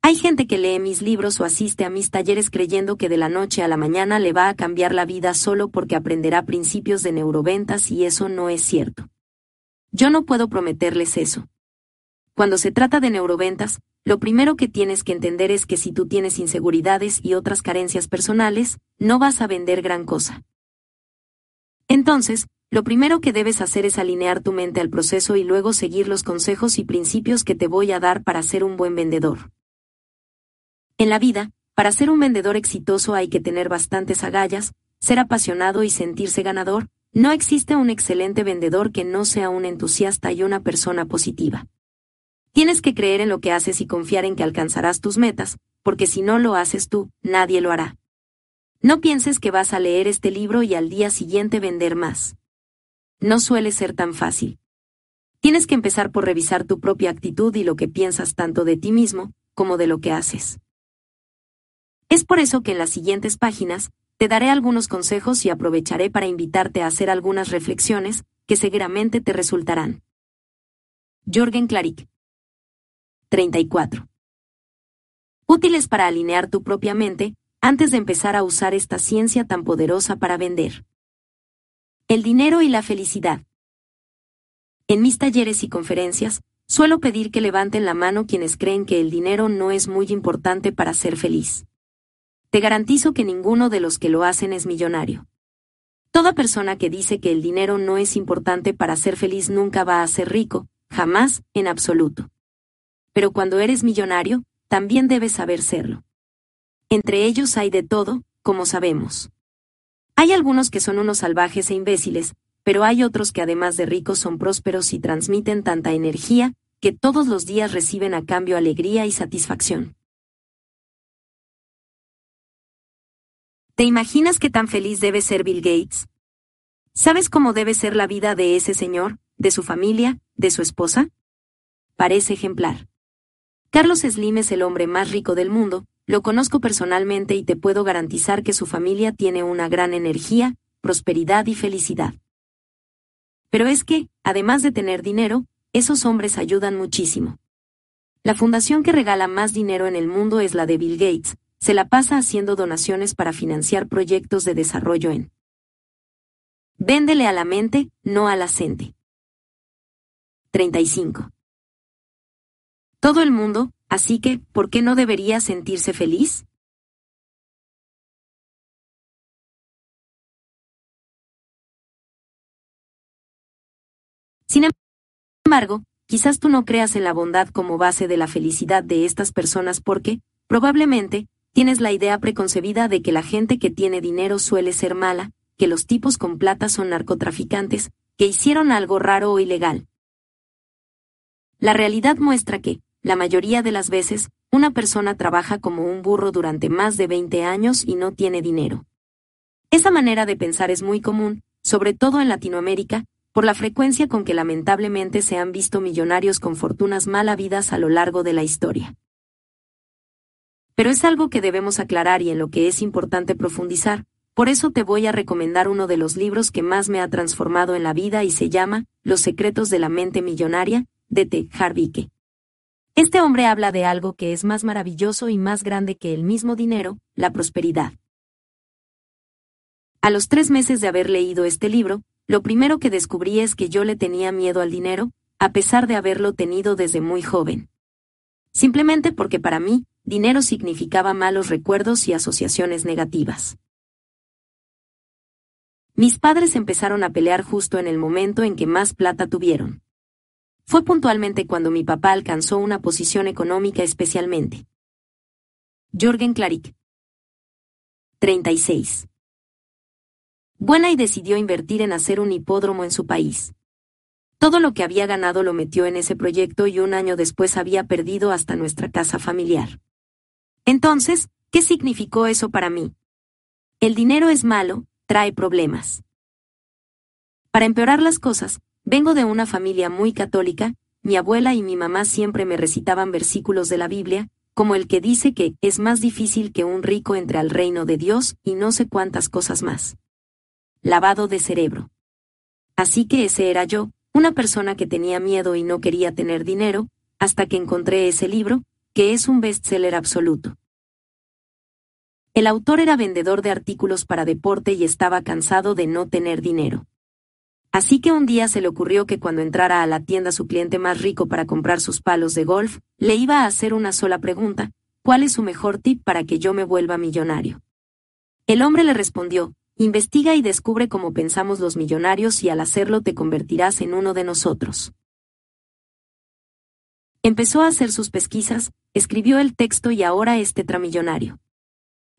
Hay gente que lee mis libros o asiste a mis talleres creyendo que de la noche a la mañana le va a cambiar la vida solo porque aprenderá principios de neuroventas y eso no es cierto. Yo no puedo prometerles eso. Cuando se trata de neuroventas, lo primero que tienes que entender es que si tú tienes inseguridades y otras carencias personales, no vas a vender gran cosa. Entonces, lo primero que debes hacer es alinear tu mente al proceso y luego seguir los consejos y principios que te voy a dar para ser un buen vendedor. En la vida, para ser un vendedor exitoso hay que tener bastantes agallas, ser apasionado y sentirse ganador, no existe un excelente vendedor que no sea un entusiasta y una persona positiva. Tienes que creer en lo que haces y confiar en que alcanzarás tus metas, porque si no lo haces tú, nadie lo hará. No pienses que vas a leer este libro y al día siguiente vender más. No suele ser tan fácil. Tienes que empezar por revisar tu propia actitud y lo que piensas tanto de ti mismo, como de lo que haces. Es por eso que en las siguientes páginas, te daré algunos consejos y aprovecharé para invitarte a hacer algunas reflexiones, que seguramente te resultarán. Jorgen Claric 34. Útiles para alinear tu propia mente, antes de empezar a usar esta ciencia tan poderosa para vender. El dinero y la felicidad. En mis talleres y conferencias, suelo pedir que levanten la mano quienes creen que el dinero no es muy importante para ser feliz. Te garantizo que ninguno de los que lo hacen es millonario. Toda persona que dice que el dinero no es importante para ser feliz nunca va a ser rico, jamás, en absoluto pero cuando eres millonario, también debes saber serlo. Entre ellos hay de todo, como sabemos. Hay algunos que son unos salvajes e imbéciles, pero hay otros que además de ricos son prósperos y transmiten tanta energía, que todos los días reciben a cambio alegría y satisfacción. ¿Te imaginas qué tan feliz debe ser Bill Gates? ¿Sabes cómo debe ser la vida de ese señor, de su familia, de su esposa? Parece ejemplar. Carlos Slim es el hombre más rico del mundo, lo conozco personalmente y te puedo garantizar que su familia tiene una gran energía, prosperidad y felicidad. Pero es que, además de tener dinero, esos hombres ayudan muchísimo. La fundación que regala más dinero en el mundo es la de Bill Gates, se la pasa haciendo donaciones para financiar proyectos de desarrollo en. Véndele a la mente, no a la 35. Todo el mundo, así que, ¿por qué no debería sentirse feliz? Sin embargo, quizás tú no creas en la bondad como base de la felicidad de estas personas porque, probablemente, tienes la idea preconcebida de que la gente que tiene dinero suele ser mala, que los tipos con plata son narcotraficantes, que hicieron algo raro o ilegal. La realidad muestra que, la mayoría de las veces, una persona trabaja como un burro durante más de 20 años y no tiene dinero. Esa manera de pensar es muy común, sobre todo en Latinoamérica, por la frecuencia con que lamentablemente se han visto millonarios con fortunas mal habidas a lo largo de la historia. Pero es algo que debemos aclarar y en lo que es importante profundizar, por eso te voy a recomendar uno de los libros que más me ha transformado en la vida y se llama Los secretos de la mente millonaria, de T. Harvike. Este hombre habla de algo que es más maravilloso y más grande que el mismo dinero, la prosperidad. A los tres meses de haber leído este libro, lo primero que descubrí es que yo le tenía miedo al dinero, a pesar de haberlo tenido desde muy joven. Simplemente porque para mí, dinero significaba malos recuerdos y asociaciones negativas. Mis padres empezaron a pelear justo en el momento en que más plata tuvieron. Fue puntualmente cuando mi papá alcanzó una posición económica especialmente. Jorgen Klarik. 36 buena y decidió invertir en hacer un hipódromo en su país. Todo lo que había ganado lo metió en ese proyecto y un año después había perdido hasta nuestra casa familiar. Entonces, ¿qué significó eso para mí? El dinero es malo, trae problemas. Para empeorar las cosas, vengo de una familia muy católica, mi abuela y mi mamá siempre me recitaban versículos de la Biblia, como el que dice que es más difícil que un rico entre al reino de Dios y no sé cuántas cosas más lavado de cerebro. Así que ese era yo, una persona que tenía miedo y no quería tener dinero, hasta que encontré ese libro, que es un bestseller absoluto. El autor era vendedor de artículos para deporte y estaba cansado de no tener dinero. Así que un día se le ocurrió que cuando entrara a la tienda su cliente más rico para comprar sus palos de golf, le iba a hacer una sola pregunta, ¿cuál es su mejor tip para que yo me vuelva millonario? El hombre le respondió, Investiga y descubre cómo pensamos los millonarios y al hacerlo te convertirás en uno de nosotros. Empezó a hacer sus pesquisas, escribió el texto y ahora es tetramillonario.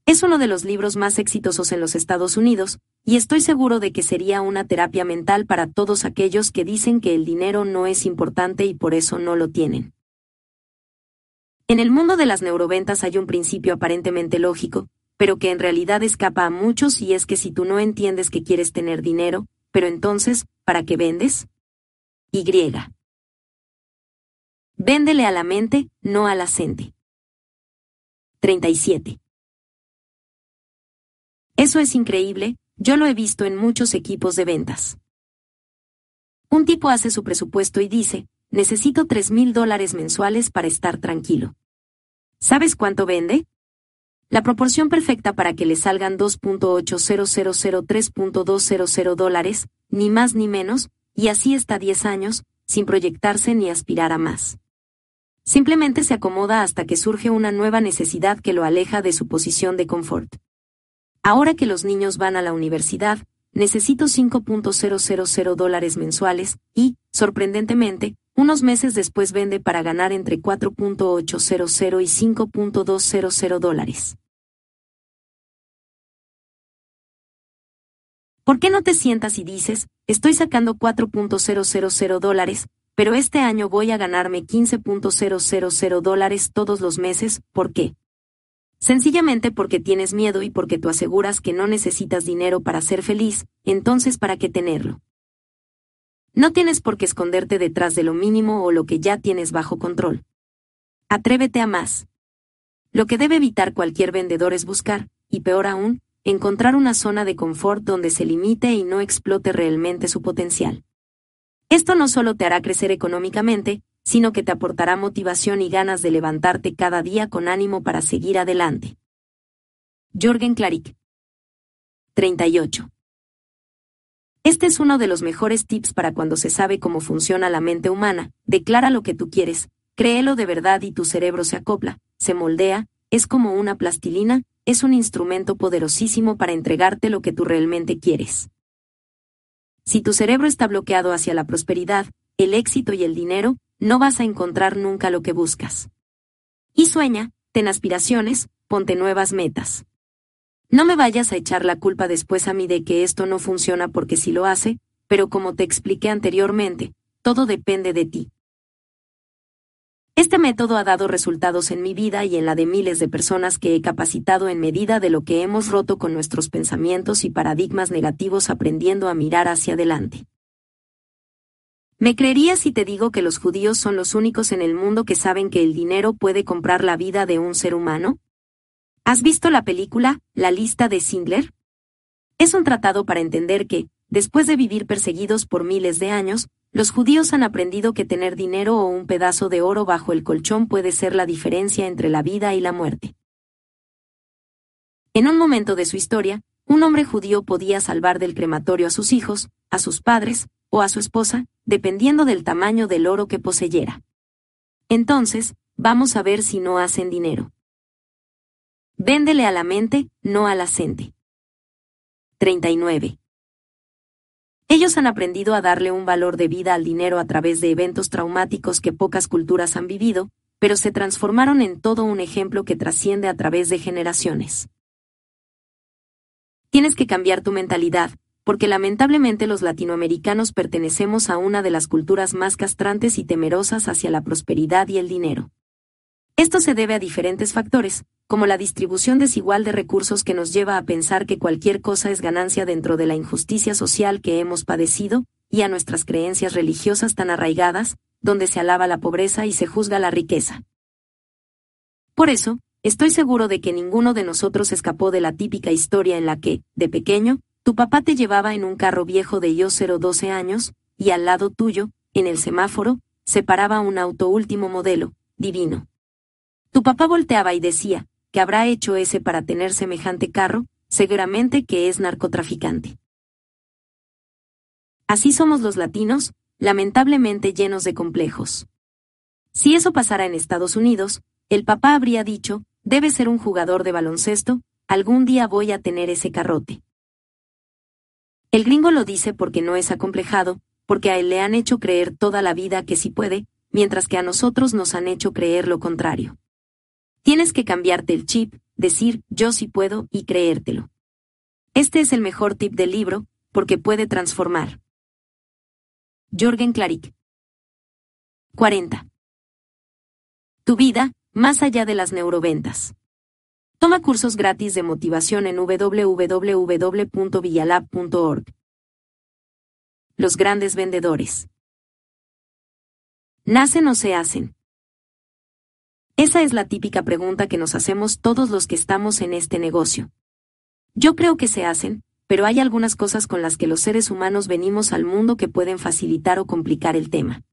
Es uno de los libros más exitosos en los Estados Unidos, y estoy seguro de que sería una terapia mental para todos aquellos que dicen que el dinero no es importante y por eso no lo tienen. En el mundo de las neuroventas hay un principio aparentemente lógico, pero que en realidad escapa a muchos y es que si tú no entiendes que quieres tener dinero, pero entonces, ¿para qué vendes? Y. Véndele a la mente, no a la gente. 37. Eso es increíble, yo lo he visto en muchos equipos de ventas. Un tipo hace su presupuesto y dice, necesito tres mil dólares mensuales para estar tranquilo. ¿Sabes cuánto vende? La proporción perfecta para que le salgan 2.80003.200 dólares, ni más ni menos, y así está 10 años, sin proyectarse ni aspirar a más. Simplemente se acomoda hasta que surge una nueva necesidad que lo aleja de su posición de confort. Ahora que los niños van a la universidad, necesito 5.000 dólares mensuales, y, sorprendentemente, unos meses después vende para ganar entre 4.800 y 5.200 dólares. ¿Por qué no te sientas y dices, estoy sacando 4.000 dólares, pero este año voy a ganarme 15.000 dólares todos los meses? ¿Por qué? Sencillamente porque tienes miedo y porque tú aseguras que no necesitas dinero para ser feliz, entonces ¿para qué tenerlo? No tienes por qué esconderte detrás de lo mínimo o lo que ya tienes bajo control. Atrévete a más. lo que debe evitar cualquier vendedor es buscar, y peor aún, encontrar una zona de confort donde se limite y no explote realmente su potencial. Esto no solo te hará crecer económicamente, sino que te aportará motivación y ganas de levantarte cada día con ánimo para seguir adelante. Jorgen Klarik 38. Este es uno de los mejores tips para cuando se sabe cómo funciona la mente humana. Declara lo que tú quieres, créelo de verdad y tu cerebro se acopla, se moldea, es como una plastilina, es un instrumento poderosísimo para entregarte lo que tú realmente quieres. Si tu cerebro está bloqueado hacia la prosperidad, el éxito y el dinero, no vas a encontrar nunca lo que buscas. Y sueña, ten aspiraciones, ponte nuevas metas. No me vayas a echar la culpa después a mí de que esto no funciona porque sí lo hace, pero como te expliqué anteriormente, todo depende de ti. Este método ha dado resultados en mi vida y en la de miles de personas que he capacitado en medida de lo que hemos roto con nuestros pensamientos y paradigmas negativos aprendiendo a mirar hacia adelante. ¿Me creerías si te digo que los judíos son los únicos en el mundo que saben que el dinero puede comprar la vida de un ser humano? ¿Has visto la película La lista de Sindler? Es un tratado para entender que, después de vivir perseguidos por miles de años, los judíos han aprendido que tener dinero o un pedazo de oro bajo el colchón puede ser la diferencia entre la vida y la muerte. En un momento de su historia, un hombre judío podía salvar del crematorio a sus hijos, a sus padres, o a su esposa, dependiendo del tamaño del oro que poseyera. Entonces, vamos a ver si no hacen dinero. Véndele a la mente, no a la gente. 39. Ellos han aprendido a darle un valor de vida al dinero a través de eventos traumáticos que pocas culturas han vivido, pero se transformaron en todo un ejemplo que trasciende a través de generaciones. Tienes que cambiar tu mentalidad, porque lamentablemente los latinoamericanos pertenecemos a una de las culturas más castrantes y temerosas hacia la prosperidad y el dinero. Esto se debe a diferentes factores, como la distribución desigual de recursos que nos lleva a pensar que cualquier cosa es ganancia dentro de la injusticia social que hemos padecido, y a nuestras creencias religiosas tan arraigadas, donde se alaba la pobreza y se juzga la riqueza. Por eso, estoy seguro de que ninguno de nosotros escapó de la típica historia en la que, de pequeño, tu papá te llevaba en un carro viejo de yo 012 años, y al lado tuyo, en el semáforo, se paraba un auto último modelo, divino. Tu papá volteaba y decía, que habrá hecho ese para tener semejante carro, seguramente que es narcotraficante. Así somos los latinos, lamentablemente llenos de complejos. Si eso pasara en Estados Unidos, el papá habría dicho, debe ser un jugador de baloncesto, algún día voy a tener ese carrote. El gringo lo dice porque no es acomplejado, porque a él le han hecho creer toda la vida que sí puede, mientras que a nosotros nos han hecho creer lo contrario. Tienes que cambiarte el chip, decir yo sí puedo y creértelo. Este es el mejor tip del libro, porque puede transformar. Jorgen Klarik. 40. Tu vida, más allá de las neuroventas. Toma cursos gratis de motivación en www.villalab.org. Los grandes vendedores. ¿Nacen o se hacen? Esa es la típica pregunta que nos hacemos todos los que estamos en este negocio. Yo creo que se hacen, pero hay algunas cosas con las que los seres humanos venimos al mundo que pueden facilitar o complicar el tema.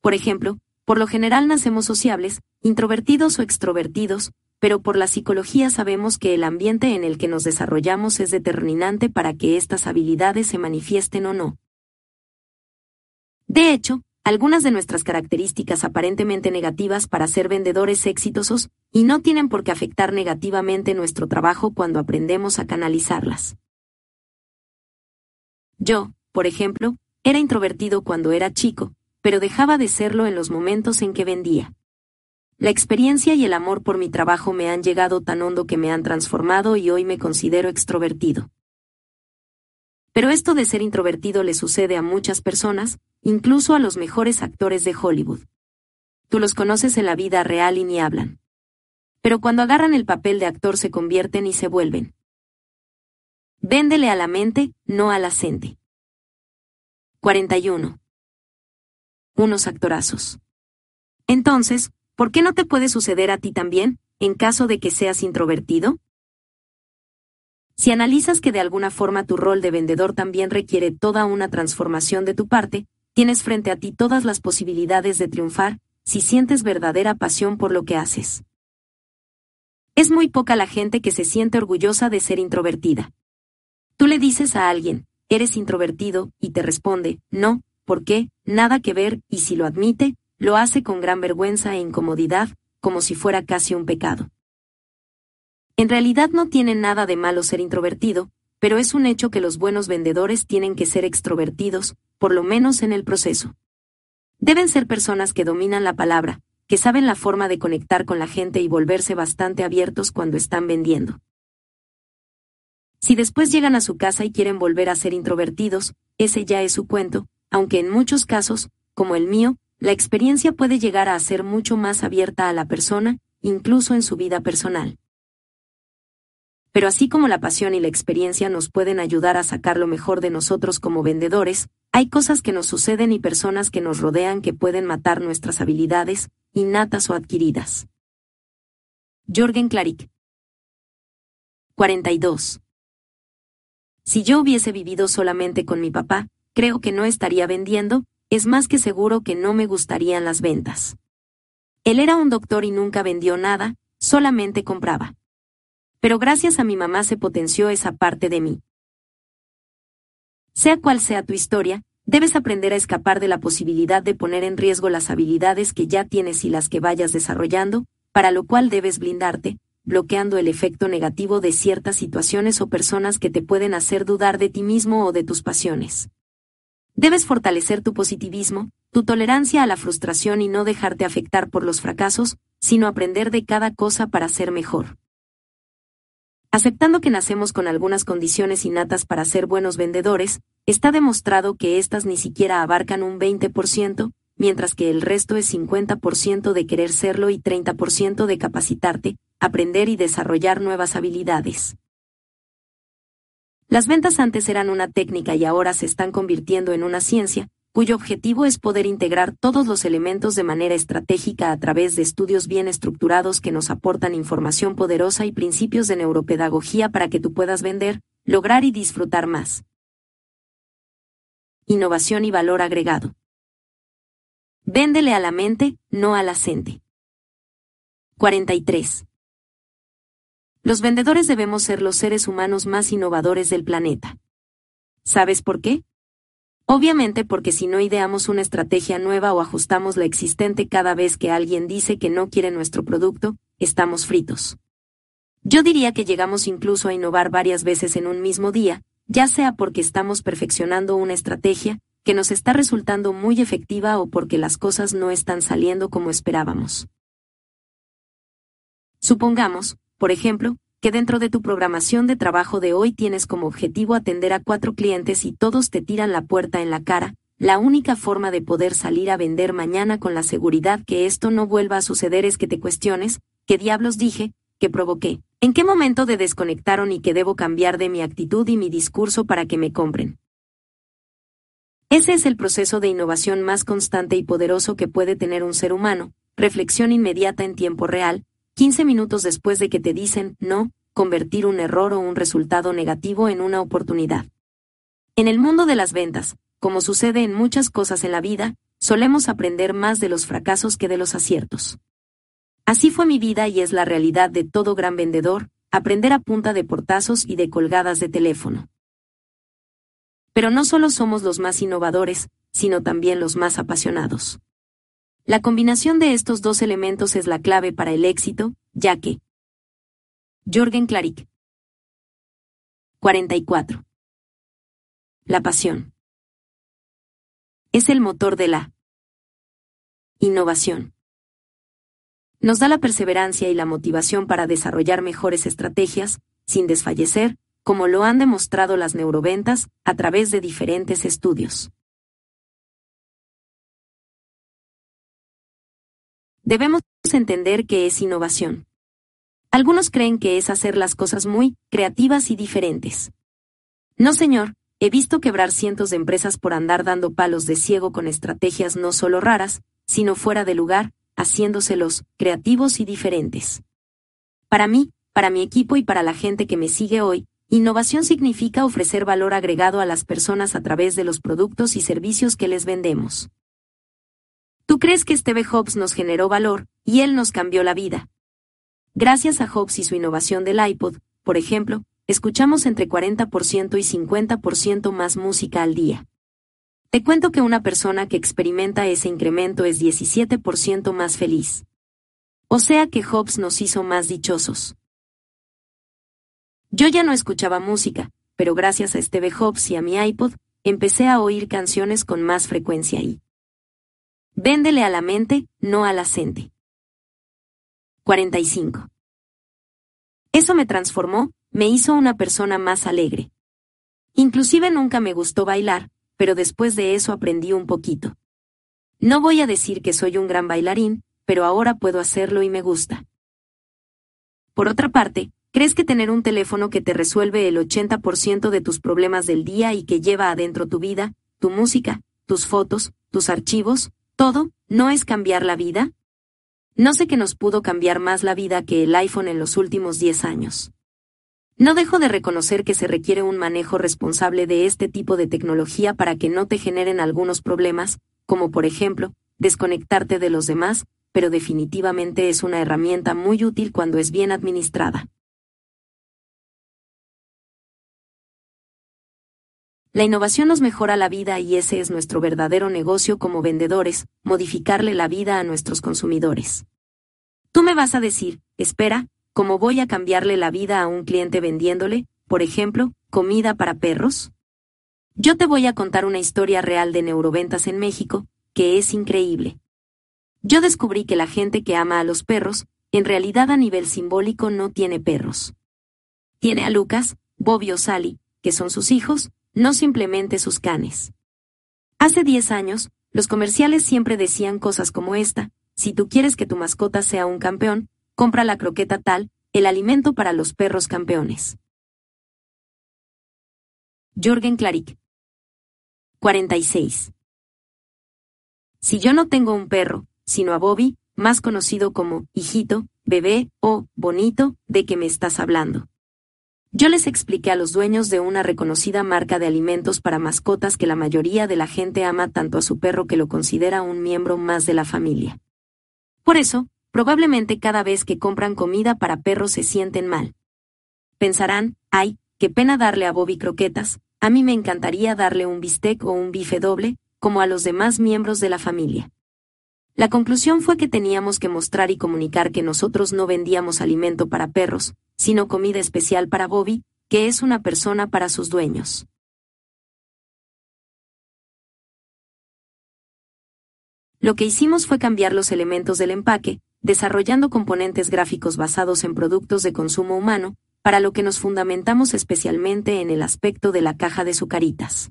Por ejemplo, por lo general nacemos sociables, introvertidos o extrovertidos, pero por la psicología sabemos que el ambiente en el que nos desarrollamos es determinante para que estas habilidades se manifiesten o no. De hecho, algunas de nuestras características aparentemente negativas para ser vendedores exitosos, y no tienen por qué afectar negativamente nuestro trabajo cuando aprendemos a canalizarlas. Yo, por ejemplo, era introvertido cuando era chico, pero dejaba de serlo en los momentos en que vendía. La experiencia y el amor por mi trabajo me han llegado tan hondo que me han transformado y hoy me considero extrovertido. Pero esto de ser introvertido le sucede a muchas personas, incluso a los mejores actores de Hollywood. Tú los conoces en la vida real y ni hablan. Pero cuando agarran el papel de actor se convierten y se vuelven. Véndele a la mente, no a la gente. 41. Unos actorazos. Entonces, ¿Por qué no te puede suceder a ti también, en caso de que seas introvertido? Si analizas que de alguna forma tu rol de vendedor también requiere toda una transformación de tu parte, tienes frente a ti todas las posibilidades de triunfar, si sientes verdadera pasión por lo que haces. Es muy poca la gente que se siente orgullosa de ser introvertida. Tú le dices a alguien, eres introvertido, y te responde, no, ¿por qué? Nada que ver, y si lo admite, lo hace con gran vergüenza e incomodidad, como si fuera casi un pecado. En realidad no tiene nada de malo ser introvertido, pero es un hecho que los buenos vendedores tienen que ser extrovertidos, por lo menos en el proceso. Deben ser personas que dominan la palabra, que saben la forma de conectar con la gente y volverse bastante abiertos cuando están vendiendo. Si después llegan a su casa y quieren volver a ser introvertidos, ese ya es su cuento, aunque en muchos casos, como el mío, la experiencia puede llegar a ser mucho más abierta a la persona, incluso en su vida personal. Pero así como la pasión y la experiencia nos pueden ayudar a sacar lo mejor de nosotros como vendedores, hay cosas que nos suceden y personas que nos rodean que pueden matar nuestras habilidades, innatas o adquiridas. Jorgen Clarick 42. Si yo hubiese vivido solamente con mi papá, creo que no estaría vendiendo, es más que seguro que no me gustarían las ventas. Él era un doctor y nunca vendió nada, solamente compraba pero gracias a mi mamá se potenció esa parte de mí. Sea cual sea tu historia, debes aprender a escapar de la posibilidad de poner en riesgo las habilidades que ya tienes y las que vayas desarrollando, para lo cual debes blindarte, bloqueando el efecto negativo de ciertas situaciones o personas que te pueden hacer dudar de ti mismo o de tus pasiones. Debes fortalecer tu positivismo, tu tolerancia a la frustración y no dejarte afectar por los fracasos, sino aprender de cada cosa para ser mejor. Aceptando que nacemos con algunas condiciones innatas para ser buenos vendedores, está demostrado que éstas ni siquiera abarcan un 20%, mientras que el resto es 50% de querer serlo y 30% de capacitarte, aprender y desarrollar nuevas habilidades. Las ventas antes eran una técnica y ahora se están convirtiendo en una ciencia, cuyo objetivo es poder integrar todos los elementos de manera estratégica a través de estudios bien estructurados que nos aportan información poderosa y principios de neuropedagogía para que tú puedas vender, lograr y disfrutar más. Innovación y valor agregado. Véndele a la mente, no a la gente. 43. Los vendedores debemos ser los seres humanos más innovadores del planeta. ¿Sabes por qué? Obviamente porque si no ideamos una estrategia nueva o ajustamos la existente cada vez que alguien dice que no quiere nuestro producto, estamos fritos. Yo diría que llegamos incluso a innovar varias veces en un mismo día, ya sea porque estamos perfeccionando una estrategia, que nos está resultando muy efectiva o porque las cosas no están saliendo como esperábamos. Supongamos, por ejemplo, que dentro de tu programación de trabajo de hoy tienes como objetivo atender a cuatro clientes y todos te tiran la puerta en la cara, la única forma de poder salir a vender mañana con la seguridad que esto no vuelva a suceder es que te cuestiones, ¿qué diablos dije? ¿Qué provoqué? ¿En qué momento de desconectaron y que debo cambiar de mi actitud y mi discurso para que me compren? Ese es el proceso de innovación más constante y poderoso que puede tener un ser humano, reflexión inmediata en tiempo real, 15 minutos después de que te dicen no, convertir un error o un resultado negativo en una oportunidad. En el mundo de las ventas, como sucede en muchas cosas en la vida, solemos aprender más de los fracasos que de los aciertos. Así fue mi vida y es la realidad de todo gran vendedor, aprender a punta de portazos y de colgadas de teléfono. Pero no solo somos los más innovadores, sino también los más apasionados. La combinación de estos dos elementos es la clave para el éxito, ya que Jorgen Clarick 44. La pasión. Es el motor de la innovación. Nos da la perseverancia y la motivación para desarrollar mejores estrategias, sin desfallecer, como lo han demostrado las neuroventas, a través de diferentes estudios. Debemos entender qué es innovación. Algunos creen que es hacer las cosas muy creativas y diferentes. No, señor, he visto quebrar cientos de empresas por andar dando palos de ciego con estrategias no solo raras, sino fuera de lugar, haciéndoselos creativos y diferentes. Para mí, para mi equipo y para la gente que me sigue hoy, innovación significa ofrecer valor agregado a las personas a través de los productos y servicios que les vendemos. Tú crees que Steve Jobs nos generó valor, y él nos cambió la vida. Gracias a Jobs y su innovación del iPod, por ejemplo, escuchamos entre 40% y 50% más música al día. Te cuento que una persona que experimenta ese incremento es 17% más feliz. O sea que Hobbes nos hizo más dichosos. Yo ya no escuchaba música, pero gracias a Steve Jobs y a mi iPod, empecé a oír canciones con más frecuencia y. Véndele a la mente, no a la gente. 45. Eso me transformó, me hizo una persona más alegre. Inclusive nunca me gustó bailar, pero después de eso aprendí un poquito. No voy a decir que soy un gran bailarín, pero ahora puedo hacerlo y me gusta. Por otra parte, ¿crees que tener un teléfono que te resuelve el 80% de tus problemas del día y que lleva adentro tu vida, tu música, tus fotos, tus archivos, todo, no es cambiar la vida? No sé qué nos pudo cambiar más la vida que el iPhone en los últimos 10 años. No dejo de reconocer que se requiere un manejo responsable de este tipo de tecnología para que no te generen algunos problemas, como por ejemplo, desconectarte de los demás, pero definitivamente es una herramienta muy útil cuando es bien administrada. La innovación nos mejora la vida y ese es nuestro verdadero negocio como vendedores, modificarle la vida a nuestros consumidores. Tú me vas a decir, espera, ¿Cómo voy a cambiarle la vida a un cliente vendiéndole, por ejemplo, comida para perros? Yo te voy a contar una historia real de neuroventas en México, que es increíble. Yo descubrí que la gente que ama a los perros, en realidad a nivel simbólico no tiene perros. Tiene a Lucas, Bobby o Sally, que son sus hijos, no simplemente sus canes. Hace 10 años, los comerciales siempre decían cosas como esta, si tú quieres que tu mascota sea un campeón, compra la croqueta tal, el alimento para los perros campeones. Jorgen Clarick. 46. Si yo no tengo un perro, sino a Bobby, más conocido como hijito, bebé o bonito, ¿de qué me estás hablando? Yo les expliqué a los dueños de una reconocida marca de alimentos para mascotas que la mayoría de la gente ama tanto a su perro que lo considera un miembro más de la familia. Por eso, Probablemente cada vez que compran comida para perros se sienten mal. Pensarán, ay, qué pena darle a Bobby croquetas, a mí me encantaría darle un bistec o un bife doble, como a los demás miembros de la familia. La conclusión fue que teníamos que mostrar y comunicar que nosotros no vendíamos alimento para perros, sino comida especial para Bobby, que es una persona para sus dueños. Lo que hicimos fue cambiar los elementos del empaque, desarrollando componentes gráficos basados en productos de consumo humano, para lo que nos fundamentamos especialmente en el aspecto de la caja de sucaritas.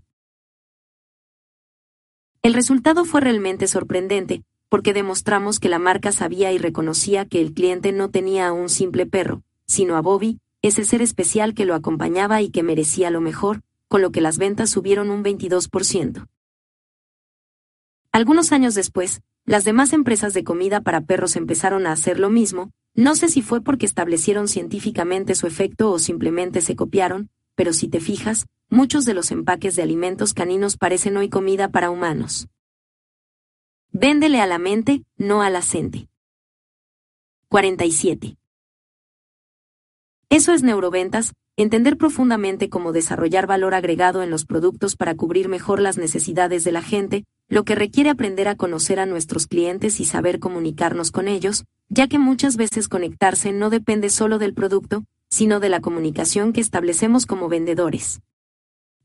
El resultado fue realmente sorprendente, porque demostramos que la marca sabía y reconocía que el cliente no tenía a un simple perro, sino a Bobby, ese ser especial que lo acompañaba y que merecía lo mejor, con lo que las ventas subieron un 22%. Algunos años después, las demás empresas de comida para perros empezaron a hacer lo mismo, no sé si fue porque establecieron científicamente su efecto o simplemente se copiaron, pero si te fijas, muchos de los empaques de alimentos caninos parecen hoy comida para humanos. Véndele a la mente, no a la gente. 47. Eso es neuroventas, entender profundamente cómo desarrollar valor agregado en los productos para cubrir mejor las necesidades de la gente, lo que requiere aprender a conocer a nuestros clientes y saber comunicarnos con ellos, ya que muchas veces conectarse no depende solo del producto, sino de la comunicación que establecemos como vendedores.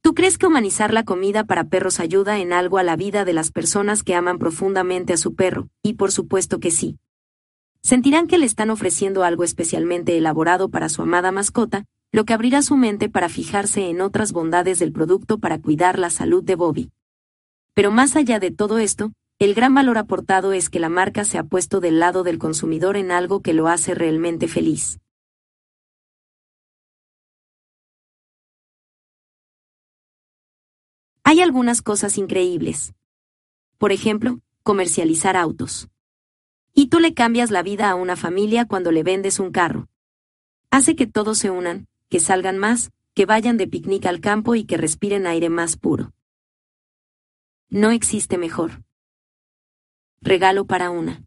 ¿Tú crees que humanizar la comida para perros ayuda en algo a la vida de las personas que aman profundamente a su perro? Y por supuesto que sí. Sentirán que le están ofreciendo algo especialmente elaborado para su amada mascota, lo que abrirá su mente para fijarse en otras bondades del producto para cuidar la salud de Bobby. Pero más allá de todo esto, el gran valor aportado es que la marca se ha puesto del lado del consumidor en algo que lo hace realmente feliz. Hay algunas cosas increíbles. Por ejemplo, comercializar autos. Y tú le cambias la vida a una familia cuando le vendes un carro. Hace que todos se unan, que salgan más, que vayan de picnic al campo y que respiren aire más puro. No existe mejor. Regalo para una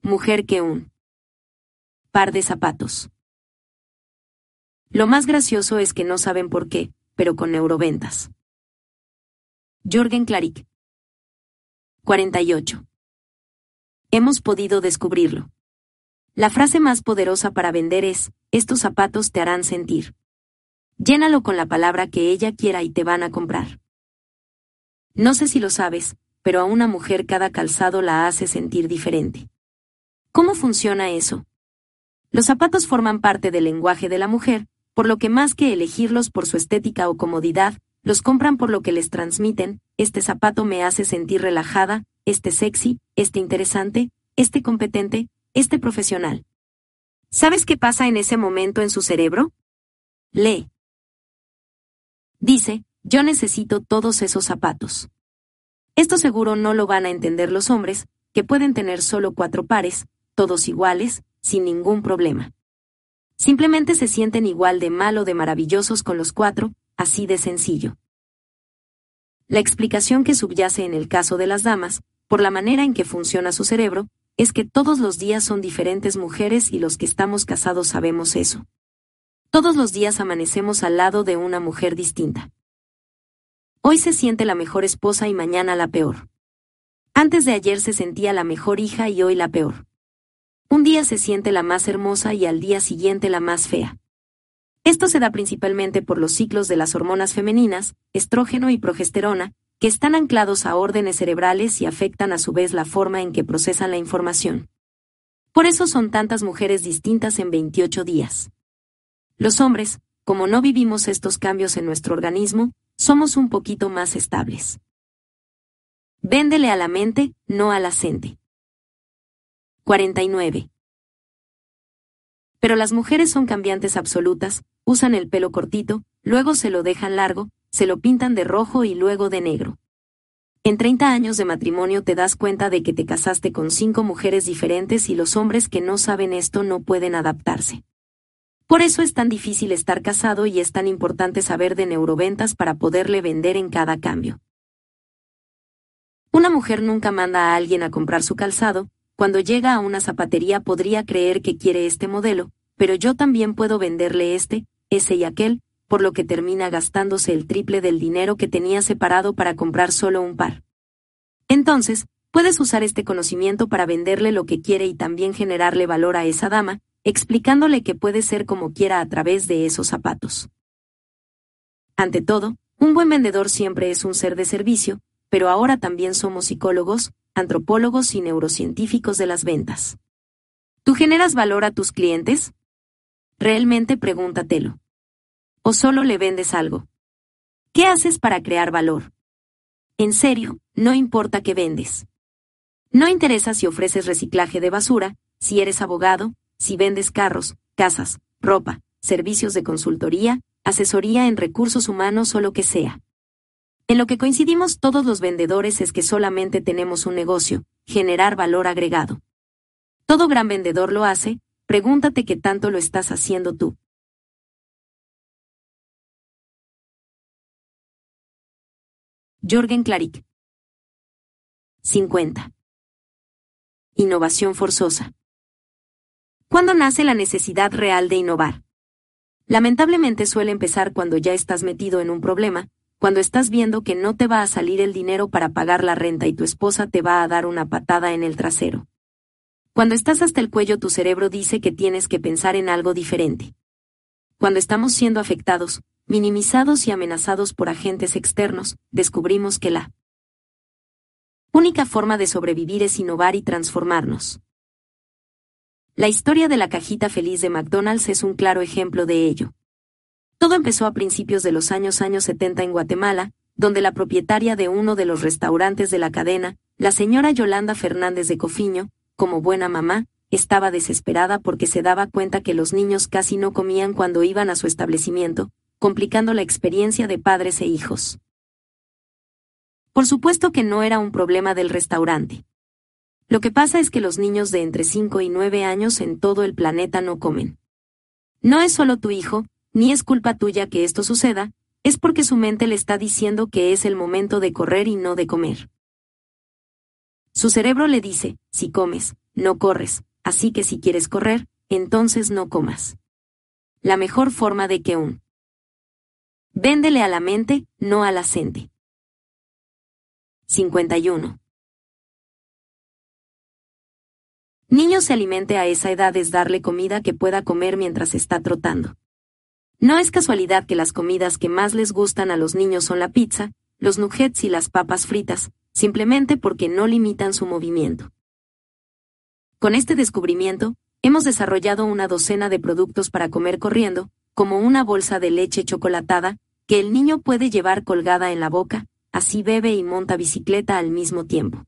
mujer que un par de zapatos. Lo más gracioso es que no saben por qué, pero con neuroventas. Jorgen Claric. 48. Hemos podido descubrirlo. La frase más poderosa para vender es, estos zapatos te harán sentir. Llénalo con la palabra que ella quiera y te van a comprar. No sé si lo sabes, pero a una mujer cada calzado la hace sentir diferente. ¿Cómo funciona eso? Los zapatos forman parte del lenguaje de la mujer, por lo que más que elegirlos por su estética o comodidad, los compran por lo que les transmiten, este zapato me hace sentir relajada, este sexy, este interesante, este competente, este profesional. ¿Sabes qué pasa en ese momento en su cerebro? Lee. Dice, yo necesito todos esos zapatos. Esto seguro no lo van a entender los hombres, que pueden tener solo cuatro pares, todos iguales, sin ningún problema. Simplemente se sienten igual de mal o de maravillosos con los cuatro, así de sencillo. La explicación que subyace en el caso de las damas, por la manera en que funciona su cerebro, es que todos los días son diferentes mujeres y los que estamos casados sabemos eso. Todos los días amanecemos al lado de una mujer distinta. Hoy se siente la mejor esposa y mañana la peor. Antes de ayer se sentía la mejor hija y hoy la peor. Un día se siente la más hermosa y al día siguiente la más fea. Esto se da principalmente por los ciclos de las hormonas femeninas, estrógeno y progesterona, que están anclados a órdenes cerebrales y afectan a su vez la forma en que procesan la información. Por eso son tantas mujeres distintas en 28 días. Los hombres, como no vivimos estos cambios en nuestro organismo, somos un poquito más estables. Véndele a la mente, no a la 49. Pero las mujeres son cambiantes absolutas, usan el pelo cortito, luego se lo dejan largo, se lo pintan de rojo y luego de negro. En 30 años de matrimonio te das cuenta de que te casaste con cinco mujeres diferentes y los hombres que no saben esto no pueden adaptarse. Por eso es tan difícil estar casado y es tan importante saber de neuroventas para poderle vender en cada cambio. Una mujer nunca manda a alguien a comprar su calzado, cuando llega a una zapatería podría creer que quiere este modelo, pero yo también puedo venderle este, ese y aquel, por lo que termina gastándose el triple del dinero que tenía separado para comprar solo un par. Entonces, puedes usar este conocimiento para venderle lo que quiere y también generarle valor a esa dama, explicándole que puede ser como quiera a través de esos zapatos. Ante todo, un buen vendedor siempre es un ser de servicio, pero ahora también somos psicólogos, antropólogos y neurocientíficos de las ventas. ¿Tú generas valor a tus clientes? Realmente pregúntatelo. ¿O solo le vendes algo? ¿Qué haces para crear valor? En serio, no importa qué vendes. No interesa si ofreces reciclaje de basura, si eres abogado, si vendes carros, casas, ropa, servicios de consultoría, asesoría en recursos humanos o lo que sea. En lo que coincidimos todos los vendedores es que solamente tenemos un negocio, generar valor agregado. Todo gran vendedor lo hace, pregúntate qué tanto lo estás haciendo tú. Jorgen Claric 50. Innovación forzosa. ¿Cuándo nace la necesidad real de innovar? Lamentablemente suele empezar cuando ya estás metido en un problema, cuando estás viendo que no te va a salir el dinero para pagar la renta y tu esposa te va a dar una patada en el trasero. Cuando estás hasta el cuello tu cerebro dice que tienes que pensar en algo diferente. Cuando estamos siendo afectados, minimizados y amenazados por agentes externos, descubrimos que la única forma de sobrevivir es innovar y transformarnos. La historia de la cajita feliz de McDonald's es un claro ejemplo de ello. Todo empezó a principios de los años años 70 en Guatemala, donde la propietaria de uno de los restaurantes de la cadena, la señora Yolanda Fernández de Cofiño, como buena mamá, estaba desesperada porque se daba cuenta que los niños casi no comían cuando iban a su establecimiento, complicando la experiencia de padres e hijos. Por supuesto que no era un problema del restaurante. Lo que pasa es que los niños de entre 5 y 9 años en todo el planeta no comen. No es solo tu hijo, ni es culpa tuya que esto suceda, es porque su mente le está diciendo que es el momento de correr y no de comer. Su cerebro le dice, si comes, no corres, así que si quieres correr, entonces no comas. La mejor forma de que un Véndele a la mente, no a la 51. Niño se alimente a esa edad es darle comida que pueda comer mientras está trotando. No es casualidad que las comidas que más les gustan a los niños son la pizza, los nuggets y las papas fritas, simplemente porque no limitan su movimiento. Con este descubrimiento, hemos desarrollado una docena de productos para comer corriendo, como una bolsa de leche chocolatada, que el niño puede llevar colgada en la boca, así bebe y monta bicicleta al mismo tiempo.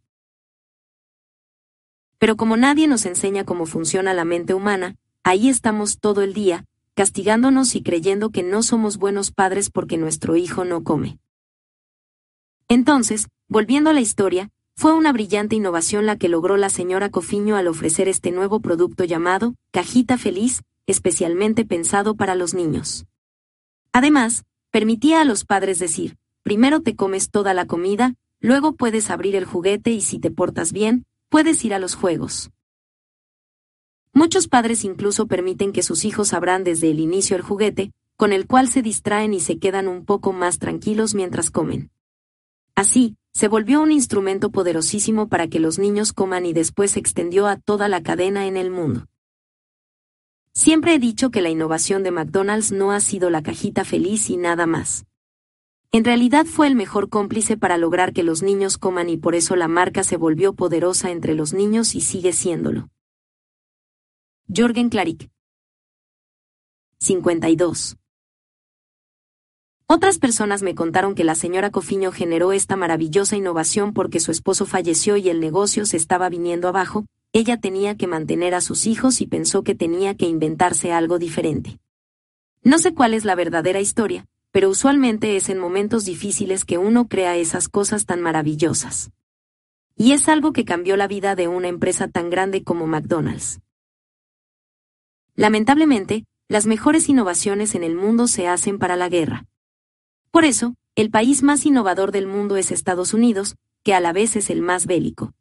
Pero como nadie nos enseña cómo funciona la mente humana, ahí estamos todo el día, castigándonos y creyendo que no somos buenos padres porque nuestro hijo no come. Entonces, volviendo a la historia, fue una brillante innovación la que logró la señora Cofiño al ofrecer este nuevo producto llamado Cajita Feliz, especialmente pensado para los niños. Además, permitía a los padres decir, primero te comes toda la comida, luego puedes abrir el juguete y si te portas bien, puedes ir a los juegos. Muchos padres incluso permiten que sus hijos abran desde el inicio el juguete, con el cual se distraen y se quedan un poco más tranquilos mientras comen. Así, se volvió un instrumento poderosísimo para que los niños coman y después se extendió a toda la cadena en el mundo. Siempre he dicho que la innovación de McDonald's no ha sido la cajita feliz y nada más. En realidad fue el mejor cómplice para lograr que los niños coman y por eso la marca se volvió poderosa entre los niños y sigue siéndolo. Jorgen Klarik. 52. Otras personas me contaron que la señora Cofiño generó esta maravillosa innovación porque su esposo falleció y el negocio se estaba viniendo abajo, ella tenía que mantener a sus hijos y pensó que tenía que inventarse algo diferente. No sé cuál es la verdadera historia, pero usualmente es en momentos difíciles que uno crea esas cosas tan maravillosas. Y es algo que cambió la vida de una empresa tan grande como McDonald's. Lamentablemente, las mejores innovaciones en el mundo se hacen para la guerra. Por eso, el país más innovador del mundo es Estados Unidos, que a la vez es el más bélico.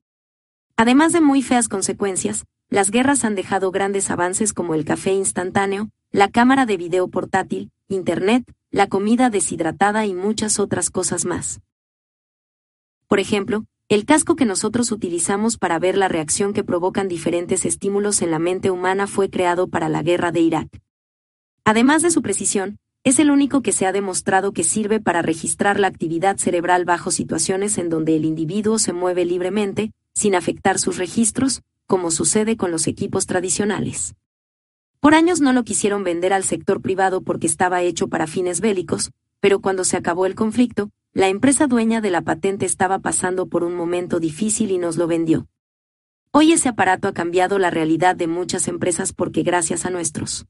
Además de muy feas consecuencias, las guerras han dejado grandes avances como el café instantáneo, la cámara de video portátil, Internet, la comida deshidratada y muchas otras cosas más. Por ejemplo, el casco que nosotros utilizamos para ver la reacción que provocan diferentes estímulos en la mente humana fue creado para la guerra de Irak. Además de su precisión, es el único que se ha demostrado que sirve para registrar la actividad cerebral bajo situaciones en donde el individuo se mueve libremente, sin afectar sus registros, como sucede con los equipos tradicionales. Por años no lo quisieron vender al sector privado porque estaba hecho para fines bélicos, pero cuando se acabó el conflicto, la empresa dueña de la patente estaba pasando por un momento difícil y nos lo vendió. Hoy ese aparato ha cambiado la realidad de muchas empresas porque gracias a nuestros.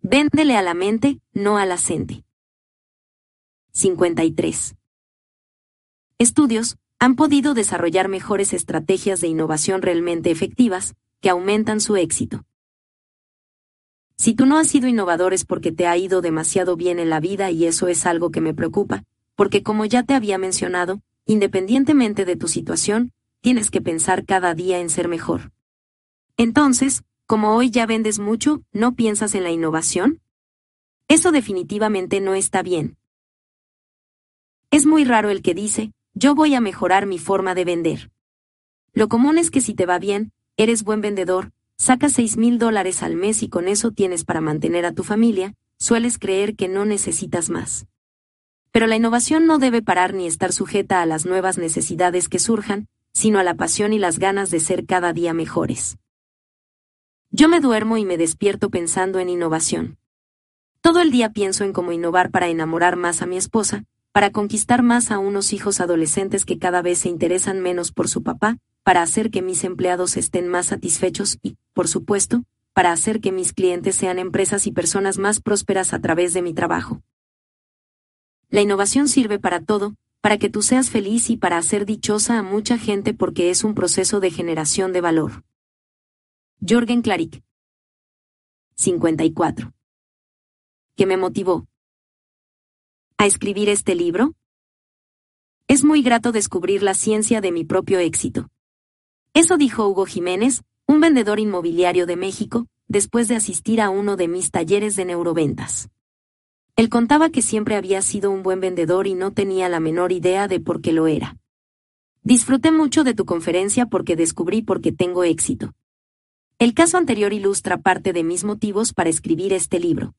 Véndele a la mente, no a la 53. Estudios han podido desarrollar mejores estrategias de innovación realmente efectivas, que aumentan su éxito. Si tú no has sido innovador es porque te ha ido demasiado bien en la vida y eso es algo que me preocupa, porque como ya te había mencionado, independientemente de tu situación, tienes que pensar cada día en ser mejor. Entonces, como hoy ya vendes mucho, ¿no piensas en la innovación? Eso definitivamente no está bien. Es muy raro el que dice, yo voy a mejorar mi forma de vender. Lo común es que si te va bien, eres buen vendedor, Sacas seis mil dólares al mes y con eso tienes para mantener a tu familia, sueles creer que no necesitas más. Pero la innovación no debe parar ni estar sujeta a las nuevas necesidades que surjan, sino a la pasión y las ganas de ser cada día mejores. Yo me duermo y me despierto pensando en innovación. Todo el día pienso en cómo innovar para enamorar más a mi esposa, para conquistar más a unos hijos adolescentes que cada vez se interesan menos por su papá, para hacer que mis empleados estén más satisfechos y, por supuesto, para hacer que mis clientes sean empresas y personas más prósperas a través de mi trabajo. La innovación sirve para todo, para que tú seas feliz y para hacer dichosa a mucha gente porque es un proceso de generación de valor. Jorgen Clarick. 54. ¿Qué me motivó? ¿A escribir este libro? Es muy grato descubrir la ciencia de mi propio éxito. Eso dijo Hugo Jiménez, un vendedor inmobiliario de México, después de asistir a uno de mis talleres de neuroventas. Él contaba que siempre había sido un buen vendedor y no tenía la menor idea de por qué lo era. Disfruté mucho de tu conferencia porque descubrí por qué tengo éxito. El caso anterior ilustra parte de mis motivos para escribir este libro.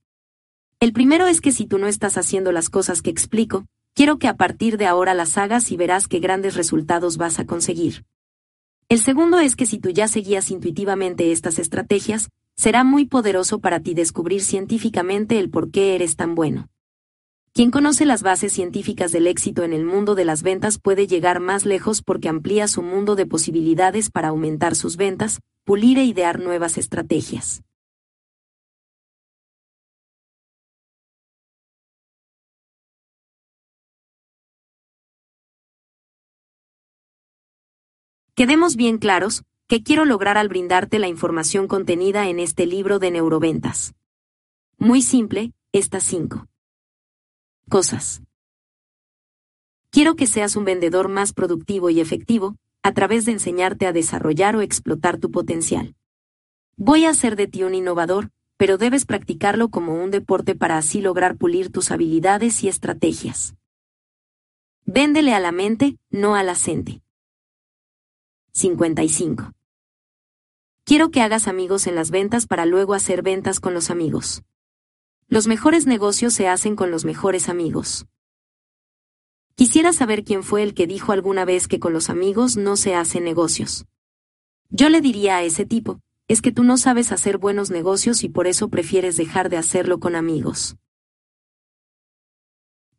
El primero es que si tú no estás haciendo las cosas que explico, quiero que a partir de ahora las hagas y verás qué grandes resultados vas a conseguir. El segundo es que si tú ya seguías intuitivamente estas estrategias, será muy poderoso para ti descubrir científicamente el por qué eres tan bueno. Quien conoce las bases científicas del éxito en el mundo de las ventas puede llegar más lejos porque amplía su mundo de posibilidades para aumentar sus ventas, pulir e idear nuevas estrategias. Quedemos bien claros, que quiero lograr al brindarte la información contenida en este libro de neuroventas. Muy simple, estas cinco cosas. Quiero que seas un vendedor más productivo y efectivo, a través de enseñarte a desarrollar o explotar tu potencial. Voy a hacer de ti un innovador, pero debes practicarlo como un deporte para así lograr pulir tus habilidades y estrategias. Véndele a la mente, no a la 55. Quiero que hagas amigos en las ventas para luego hacer ventas con los amigos. Los mejores negocios se hacen con los mejores amigos. Quisiera saber quién fue el que dijo alguna vez que con los amigos no se hacen negocios. Yo le diría a ese tipo, es que tú no sabes hacer buenos negocios y por eso prefieres dejar de hacerlo con amigos.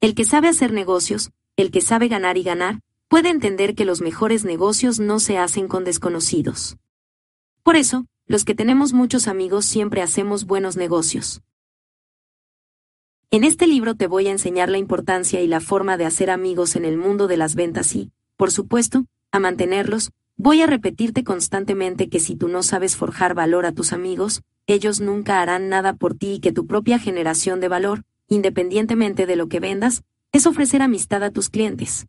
El que sabe hacer negocios, el que sabe ganar y ganar, puede entender que los mejores negocios no se hacen con desconocidos. Por eso, los que tenemos muchos amigos siempre hacemos buenos negocios. En este libro te voy a enseñar la importancia y la forma de hacer amigos en el mundo de las ventas y, por supuesto, a mantenerlos, voy a repetirte constantemente que si tú no sabes forjar valor a tus amigos, ellos nunca harán nada por ti y que tu propia generación de valor, independientemente de lo que vendas, es ofrecer amistad a tus clientes.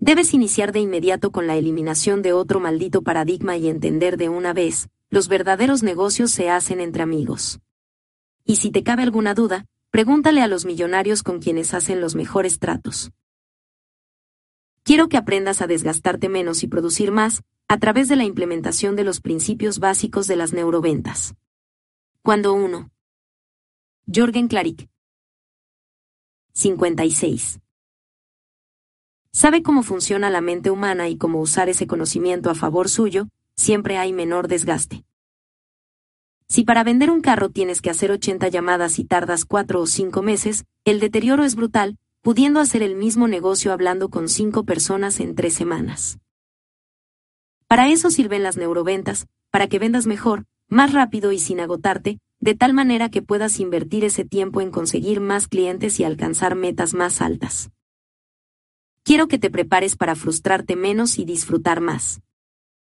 Debes iniciar de inmediato con la eliminación de otro maldito paradigma y entender de una vez, los verdaderos negocios se hacen entre amigos. Y si te cabe alguna duda, pregúntale a los millonarios con quienes hacen los mejores tratos. Quiero que aprendas a desgastarte menos y producir más, a través de la implementación de los principios básicos de las neuroventas. Cuando uno. Jorgen Clarick. 56 sabe cómo funciona la mente humana y cómo usar ese conocimiento a favor suyo, siempre hay menor desgaste. Si para vender un carro tienes que hacer 80 llamadas y tardas 4 o 5 meses, el deterioro es brutal, pudiendo hacer el mismo negocio hablando con 5 personas en 3 semanas. Para eso sirven las neuroventas, para que vendas mejor, más rápido y sin agotarte, de tal manera que puedas invertir ese tiempo en conseguir más clientes y alcanzar metas más altas quiero que te prepares para frustrarte menos y disfrutar más.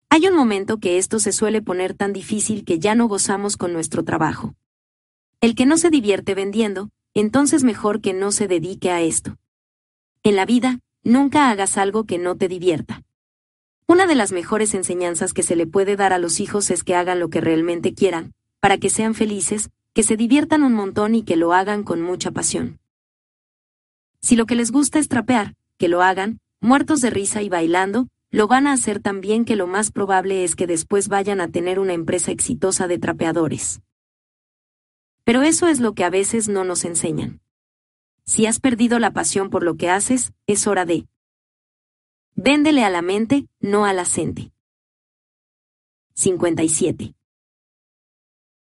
Hay un momento que esto se suele poner tan difícil que ya no gozamos con nuestro trabajo. El que no se divierte vendiendo, entonces mejor que no se dedique a esto. En la vida, nunca hagas algo que no te divierta. Una de las mejores enseñanzas que se le puede dar a los hijos es que hagan lo que realmente quieran, para que sean felices, que se diviertan un montón y que lo hagan con mucha pasión. Si lo que les gusta es trapear, que lo hagan, muertos de risa y bailando, lo van a hacer tan bien que lo más probable es que después vayan a tener una empresa exitosa de trapeadores. Pero eso es lo que a veces no nos enseñan. Si has perdido la pasión por lo que haces, es hora de... Véndele a la mente, no a la gente. 57.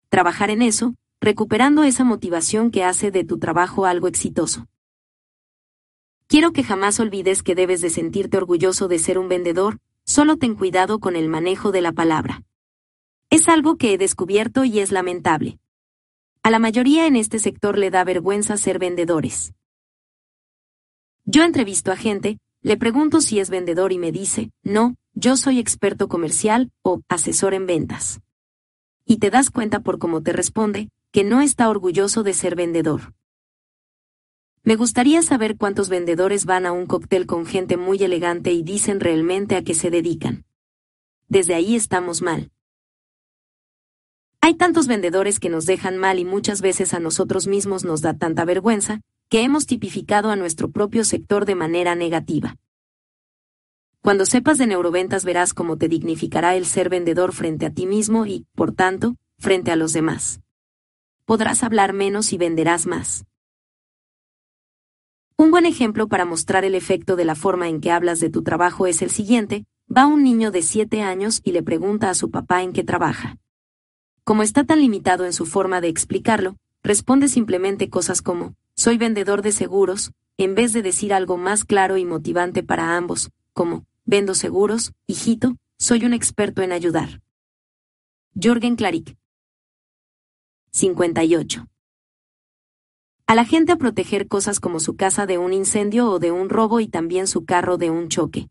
Trabajar en eso, recuperando esa motivación que hace de tu trabajo algo exitoso. Quiero que jamás olvides que debes de sentirte orgulloso de ser un vendedor, solo ten cuidado con el manejo de la palabra. Es algo que he descubierto y es lamentable. A la mayoría en este sector le da vergüenza ser vendedores. Yo entrevisto a gente, le pregunto si es vendedor y me dice, no, yo soy experto comercial o asesor en ventas. Y te das cuenta por cómo te responde, que no está orgulloso de ser vendedor. Me gustaría saber cuántos vendedores van a un cóctel con gente muy elegante y dicen realmente a qué se dedican. Desde ahí estamos mal. Hay tantos vendedores que nos dejan mal y muchas veces a nosotros mismos nos da tanta vergüenza, que hemos tipificado a nuestro propio sector de manera negativa. Cuando sepas de neuroventas verás cómo te dignificará el ser vendedor frente a ti mismo y, por tanto, frente a los demás. Podrás hablar menos y venderás más. Un buen ejemplo para mostrar el efecto de la forma en que hablas de tu trabajo es el siguiente, va un niño de 7 años y le pregunta a su papá en qué trabaja. Como está tan limitado en su forma de explicarlo, responde simplemente cosas como, soy vendedor de seguros, en vez de decir algo más claro y motivante para ambos, como, vendo seguros, hijito, soy un experto en ayudar. Jorgen Claric. 58 a la gente a proteger cosas como su casa de un incendio o de un robo y también su carro de un choque.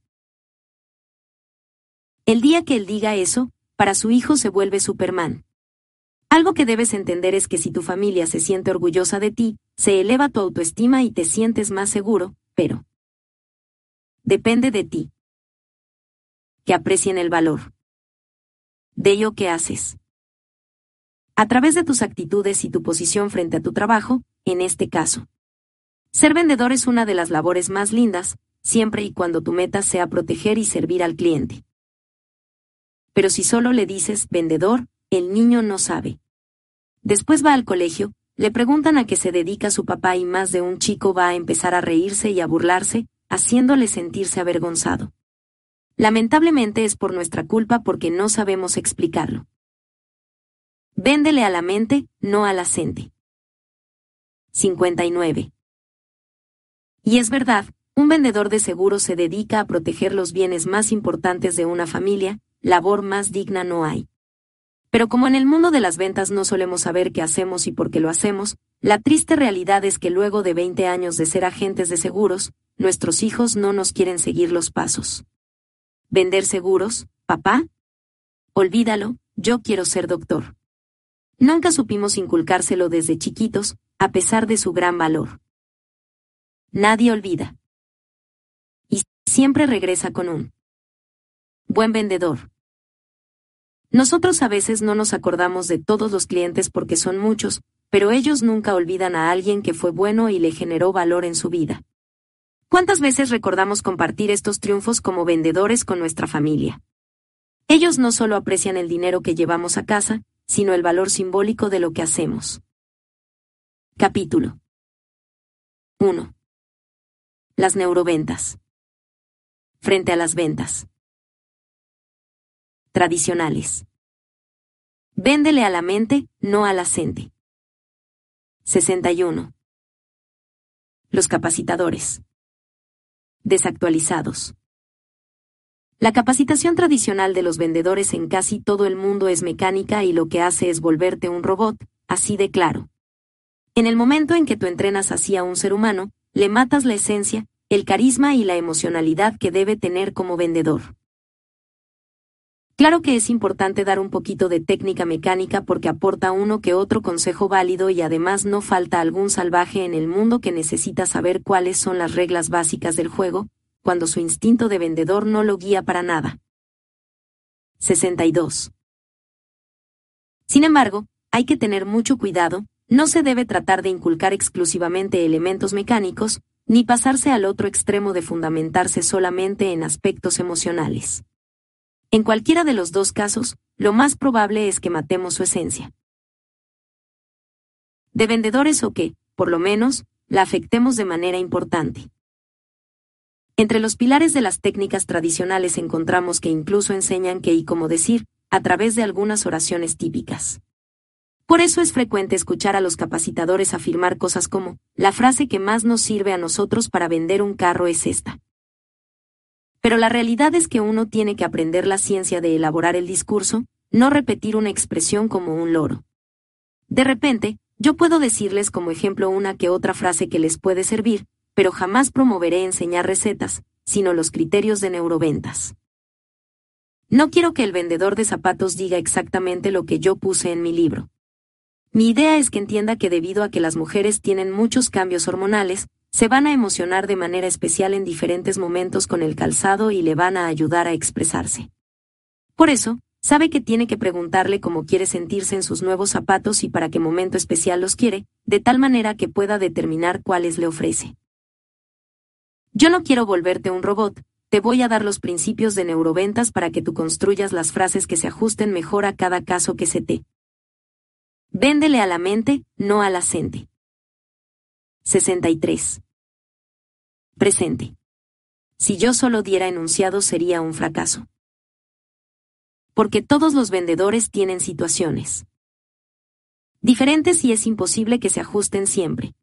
El día que él diga eso, para su hijo se vuelve Superman. Algo que debes entender es que si tu familia se siente orgullosa de ti, se eleva tu autoestima y te sientes más seguro, pero depende de ti. Que aprecien el valor. De ello que haces. A través de tus actitudes y tu posición frente a tu trabajo, en este caso. Ser vendedor es una de las labores más lindas, siempre y cuando tu meta sea proteger y servir al cliente. Pero si solo le dices vendedor, el niño no sabe. Después va al colegio, le preguntan a qué se dedica su papá y más de un chico va a empezar a reírse y a burlarse, haciéndole sentirse avergonzado. Lamentablemente es por nuestra culpa porque no sabemos explicarlo. Véndele a la mente, no a la 59. Y es verdad, un vendedor de seguros se dedica a proteger los bienes más importantes de una familia, labor más digna no hay. Pero como en el mundo de las ventas no solemos saber qué hacemos y por qué lo hacemos, la triste realidad es que luego de 20 años de ser agentes de seguros, nuestros hijos no nos quieren seguir los pasos. ¿Vender seguros, papá? Olvídalo, yo quiero ser doctor. Nunca supimos inculcárselo desde chiquitos, a pesar de su gran valor. Nadie olvida. Y siempre regresa con un buen vendedor. Nosotros a veces no nos acordamos de todos los clientes porque son muchos, pero ellos nunca olvidan a alguien que fue bueno y le generó valor en su vida. ¿Cuántas veces recordamos compartir estos triunfos como vendedores con nuestra familia? Ellos no solo aprecian el dinero que llevamos a casa, sino el valor simbólico de lo que hacemos. Capítulo 1. Las neuroventas. Frente a las ventas. Tradicionales. Véndele a la mente, no a la 61. Los capacitadores. Desactualizados. La capacitación tradicional de los vendedores en casi todo el mundo es mecánica y lo que hace es volverte un robot, así de claro. En el momento en que tú entrenas así a un ser humano, le matas la esencia, el carisma y la emocionalidad que debe tener como vendedor. Claro que es importante dar un poquito de técnica mecánica porque aporta uno que otro consejo válido y además no falta algún salvaje en el mundo que necesita saber cuáles son las reglas básicas del juego, cuando su instinto de vendedor no lo guía para nada. 62. Sin embargo, hay que tener mucho cuidado, no se debe tratar de inculcar exclusivamente elementos mecánicos, ni pasarse al otro extremo de fundamentarse solamente en aspectos emocionales. En cualquiera de los dos casos, lo más probable es que matemos su esencia. De vendedores o que, por lo menos, la afectemos de manera importante. Entre los pilares de las técnicas tradicionales encontramos que incluso enseñan qué y cómo decir, a través de algunas oraciones típicas. Por eso es frecuente escuchar a los capacitadores afirmar cosas como, la frase que más nos sirve a nosotros para vender un carro es esta. Pero la realidad es que uno tiene que aprender la ciencia de elaborar el discurso, no repetir una expresión como un loro. De repente, yo puedo decirles como ejemplo una que otra frase que les puede servir, pero jamás promoveré enseñar recetas, sino los criterios de neuroventas. No quiero que el vendedor de zapatos diga exactamente lo que yo puse en mi libro. Mi idea es que entienda que debido a que las mujeres tienen muchos cambios hormonales, se van a emocionar de manera especial en diferentes momentos con el calzado y le van a ayudar a expresarse. Por eso, sabe que tiene que preguntarle cómo quiere sentirse en sus nuevos zapatos y para qué momento especial los quiere, de tal manera que pueda determinar cuáles le ofrece. Yo no quiero volverte un robot, te voy a dar los principios de neuroventas para que tú construyas las frases que se ajusten mejor a cada caso que se te. Véndele a la mente, no a la gente. 63. Presente. Si yo solo diera enunciados sería un fracaso. Porque todos los vendedores tienen situaciones diferentes y es imposible que se ajusten siempre.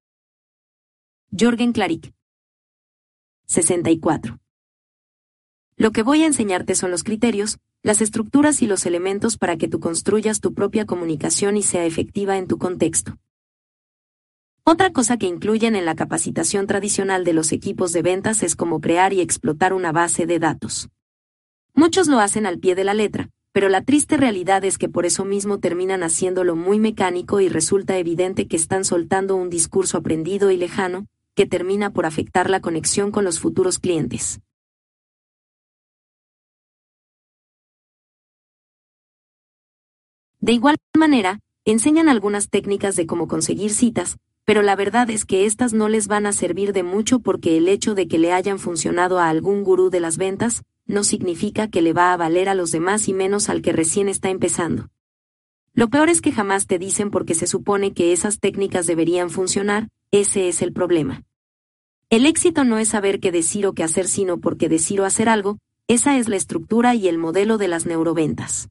Jorgen Klarik. 64. Lo que voy a enseñarte son los criterios, las estructuras y los elementos para que tú construyas tu propia comunicación y sea efectiva en tu contexto. Otra cosa que incluyen en la capacitación tradicional de los equipos de ventas es cómo crear y explotar una base de datos. Muchos lo hacen al pie de la letra, pero la triste realidad es que por eso mismo terminan haciéndolo muy mecánico y resulta evidente que están soltando un discurso aprendido y lejano, que termina por afectar la conexión con los futuros clientes. De igual manera, enseñan algunas técnicas de cómo conseguir citas, pero la verdad es que estas no les van a servir de mucho porque el hecho de que le hayan funcionado a algún gurú de las ventas, no significa que le va a valer a los demás y menos al que recién está empezando. Lo peor es que jamás te dicen porque se supone que esas técnicas deberían funcionar, ese es el problema. El éxito no es saber qué decir o qué hacer, sino porque decir o hacer algo, esa es la estructura y el modelo de las neuroventas.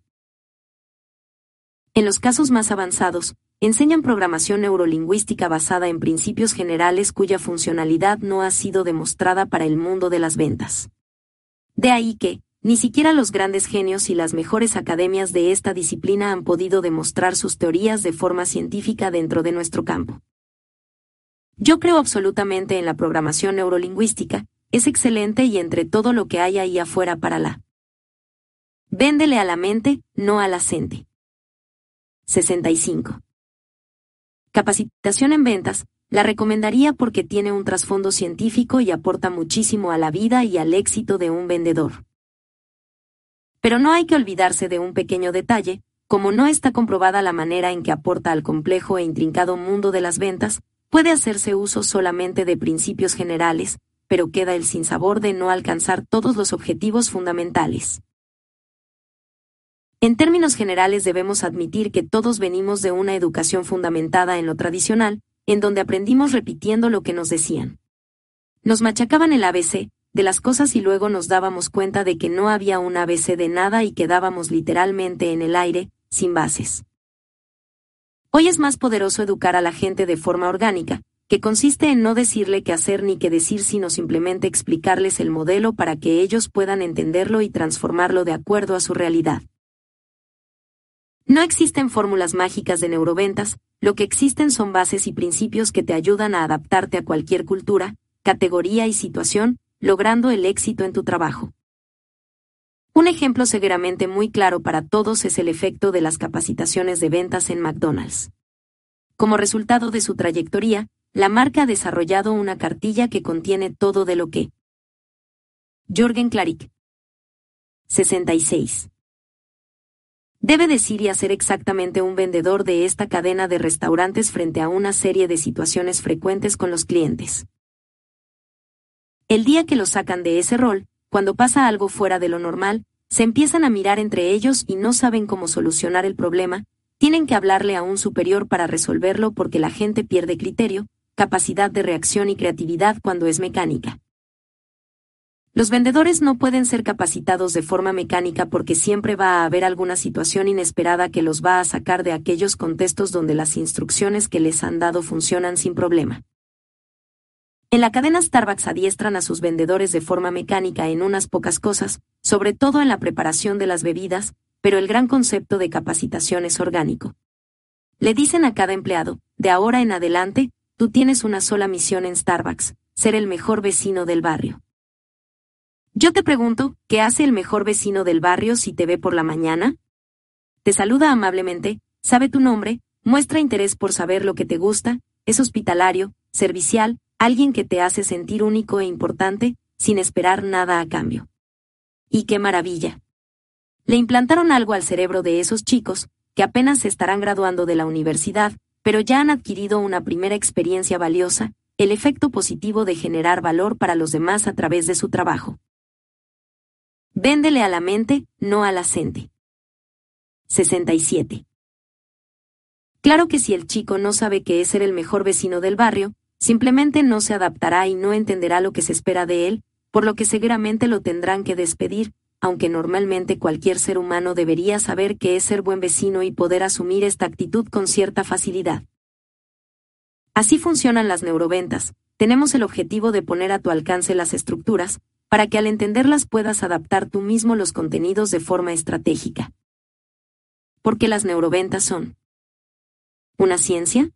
En los casos más avanzados, enseñan programación neurolingüística basada en principios generales cuya funcionalidad no ha sido demostrada para el mundo de las ventas. De ahí que, ni siquiera los grandes genios y las mejores academias de esta disciplina han podido demostrar sus teorías de forma científica dentro de nuestro campo. Yo creo absolutamente en la programación neurolingüística, es excelente y entre todo lo que hay ahí afuera para la. Véndele a la mente, no a la gente. 65. Capacitación en ventas, la recomendaría porque tiene un trasfondo científico y aporta muchísimo a la vida y al éxito de un vendedor. Pero no hay que olvidarse de un pequeño detalle, como no está comprobada la manera en que aporta al complejo e intrincado mundo de las ventas, puede hacerse uso solamente de principios generales, pero queda el sinsabor de no alcanzar todos los objetivos fundamentales. En términos generales debemos admitir que todos venimos de una educación fundamentada en lo tradicional, en donde aprendimos repitiendo lo que nos decían. Nos machacaban el ABC, de las cosas y luego nos dábamos cuenta de que no había un ABC de nada y quedábamos literalmente en el aire, sin bases. Hoy es más poderoso educar a la gente de forma orgánica, que consiste en no decirle qué hacer ni qué decir, sino simplemente explicarles el modelo para que ellos puedan entenderlo y transformarlo de acuerdo a su realidad. No existen fórmulas mágicas de neuroventas, lo que existen son bases y principios que te ayudan a adaptarte a cualquier cultura, categoría y situación, logrando el éxito en tu trabajo. Un ejemplo seguramente muy claro para todos es el efecto de las capacitaciones de ventas en McDonald's. Como resultado de su trayectoria, la marca ha desarrollado una cartilla que contiene todo de lo que Jorgen Klarik 66 debe decir y hacer exactamente un vendedor de esta cadena de restaurantes frente a una serie de situaciones frecuentes con los clientes. El día que lo sacan de ese rol, cuando pasa algo fuera de lo normal, se empiezan a mirar entre ellos y no saben cómo solucionar el problema, tienen que hablarle a un superior para resolverlo porque la gente pierde criterio, capacidad de reacción y creatividad cuando es mecánica. Los vendedores no pueden ser capacitados de forma mecánica porque siempre va a haber alguna situación inesperada que los va a sacar de aquellos contextos donde las instrucciones que les han dado funcionan sin problema. En la cadena Starbucks adiestran a sus vendedores de forma mecánica en unas pocas cosas, sobre todo en la preparación de las bebidas, pero el gran concepto de capacitación es orgánico. Le dicen a cada empleado, de ahora en adelante, tú tienes una sola misión en Starbucks, ser el mejor vecino del barrio. Yo te pregunto, ¿qué hace el mejor vecino del barrio si te ve por la mañana? Te saluda amablemente, sabe tu nombre, muestra interés por saber lo que te gusta, es hospitalario, servicial, alguien que te hace sentir único e importante, sin esperar nada a cambio. Y qué maravilla. Le implantaron algo al cerebro de esos chicos, que apenas se estarán graduando de la universidad, pero ya han adquirido una primera experiencia valiosa, el efecto positivo de generar valor para los demás a través de su trabajo. Véndele a la mente, no a la 67. Claro que si el chico no sabe que es ser el mejor vecino del barrio, simplemente no se adaptará y no entenderá lo que se espera de él, por lo que seguramente lo tendrán que despedir, aunque normalmente cualquier ser humano debería saber qué es ser buen vecino y poder asumir esta actitud con cierta facilidad. Así funcionan las neuroventas, tenemos el objetivo de poner a tu alcance las estructuras, para que al entenderlas puedas adaptar tú mismo los contenidos de forma estratégica. Porque las neuroventas son una ciencia,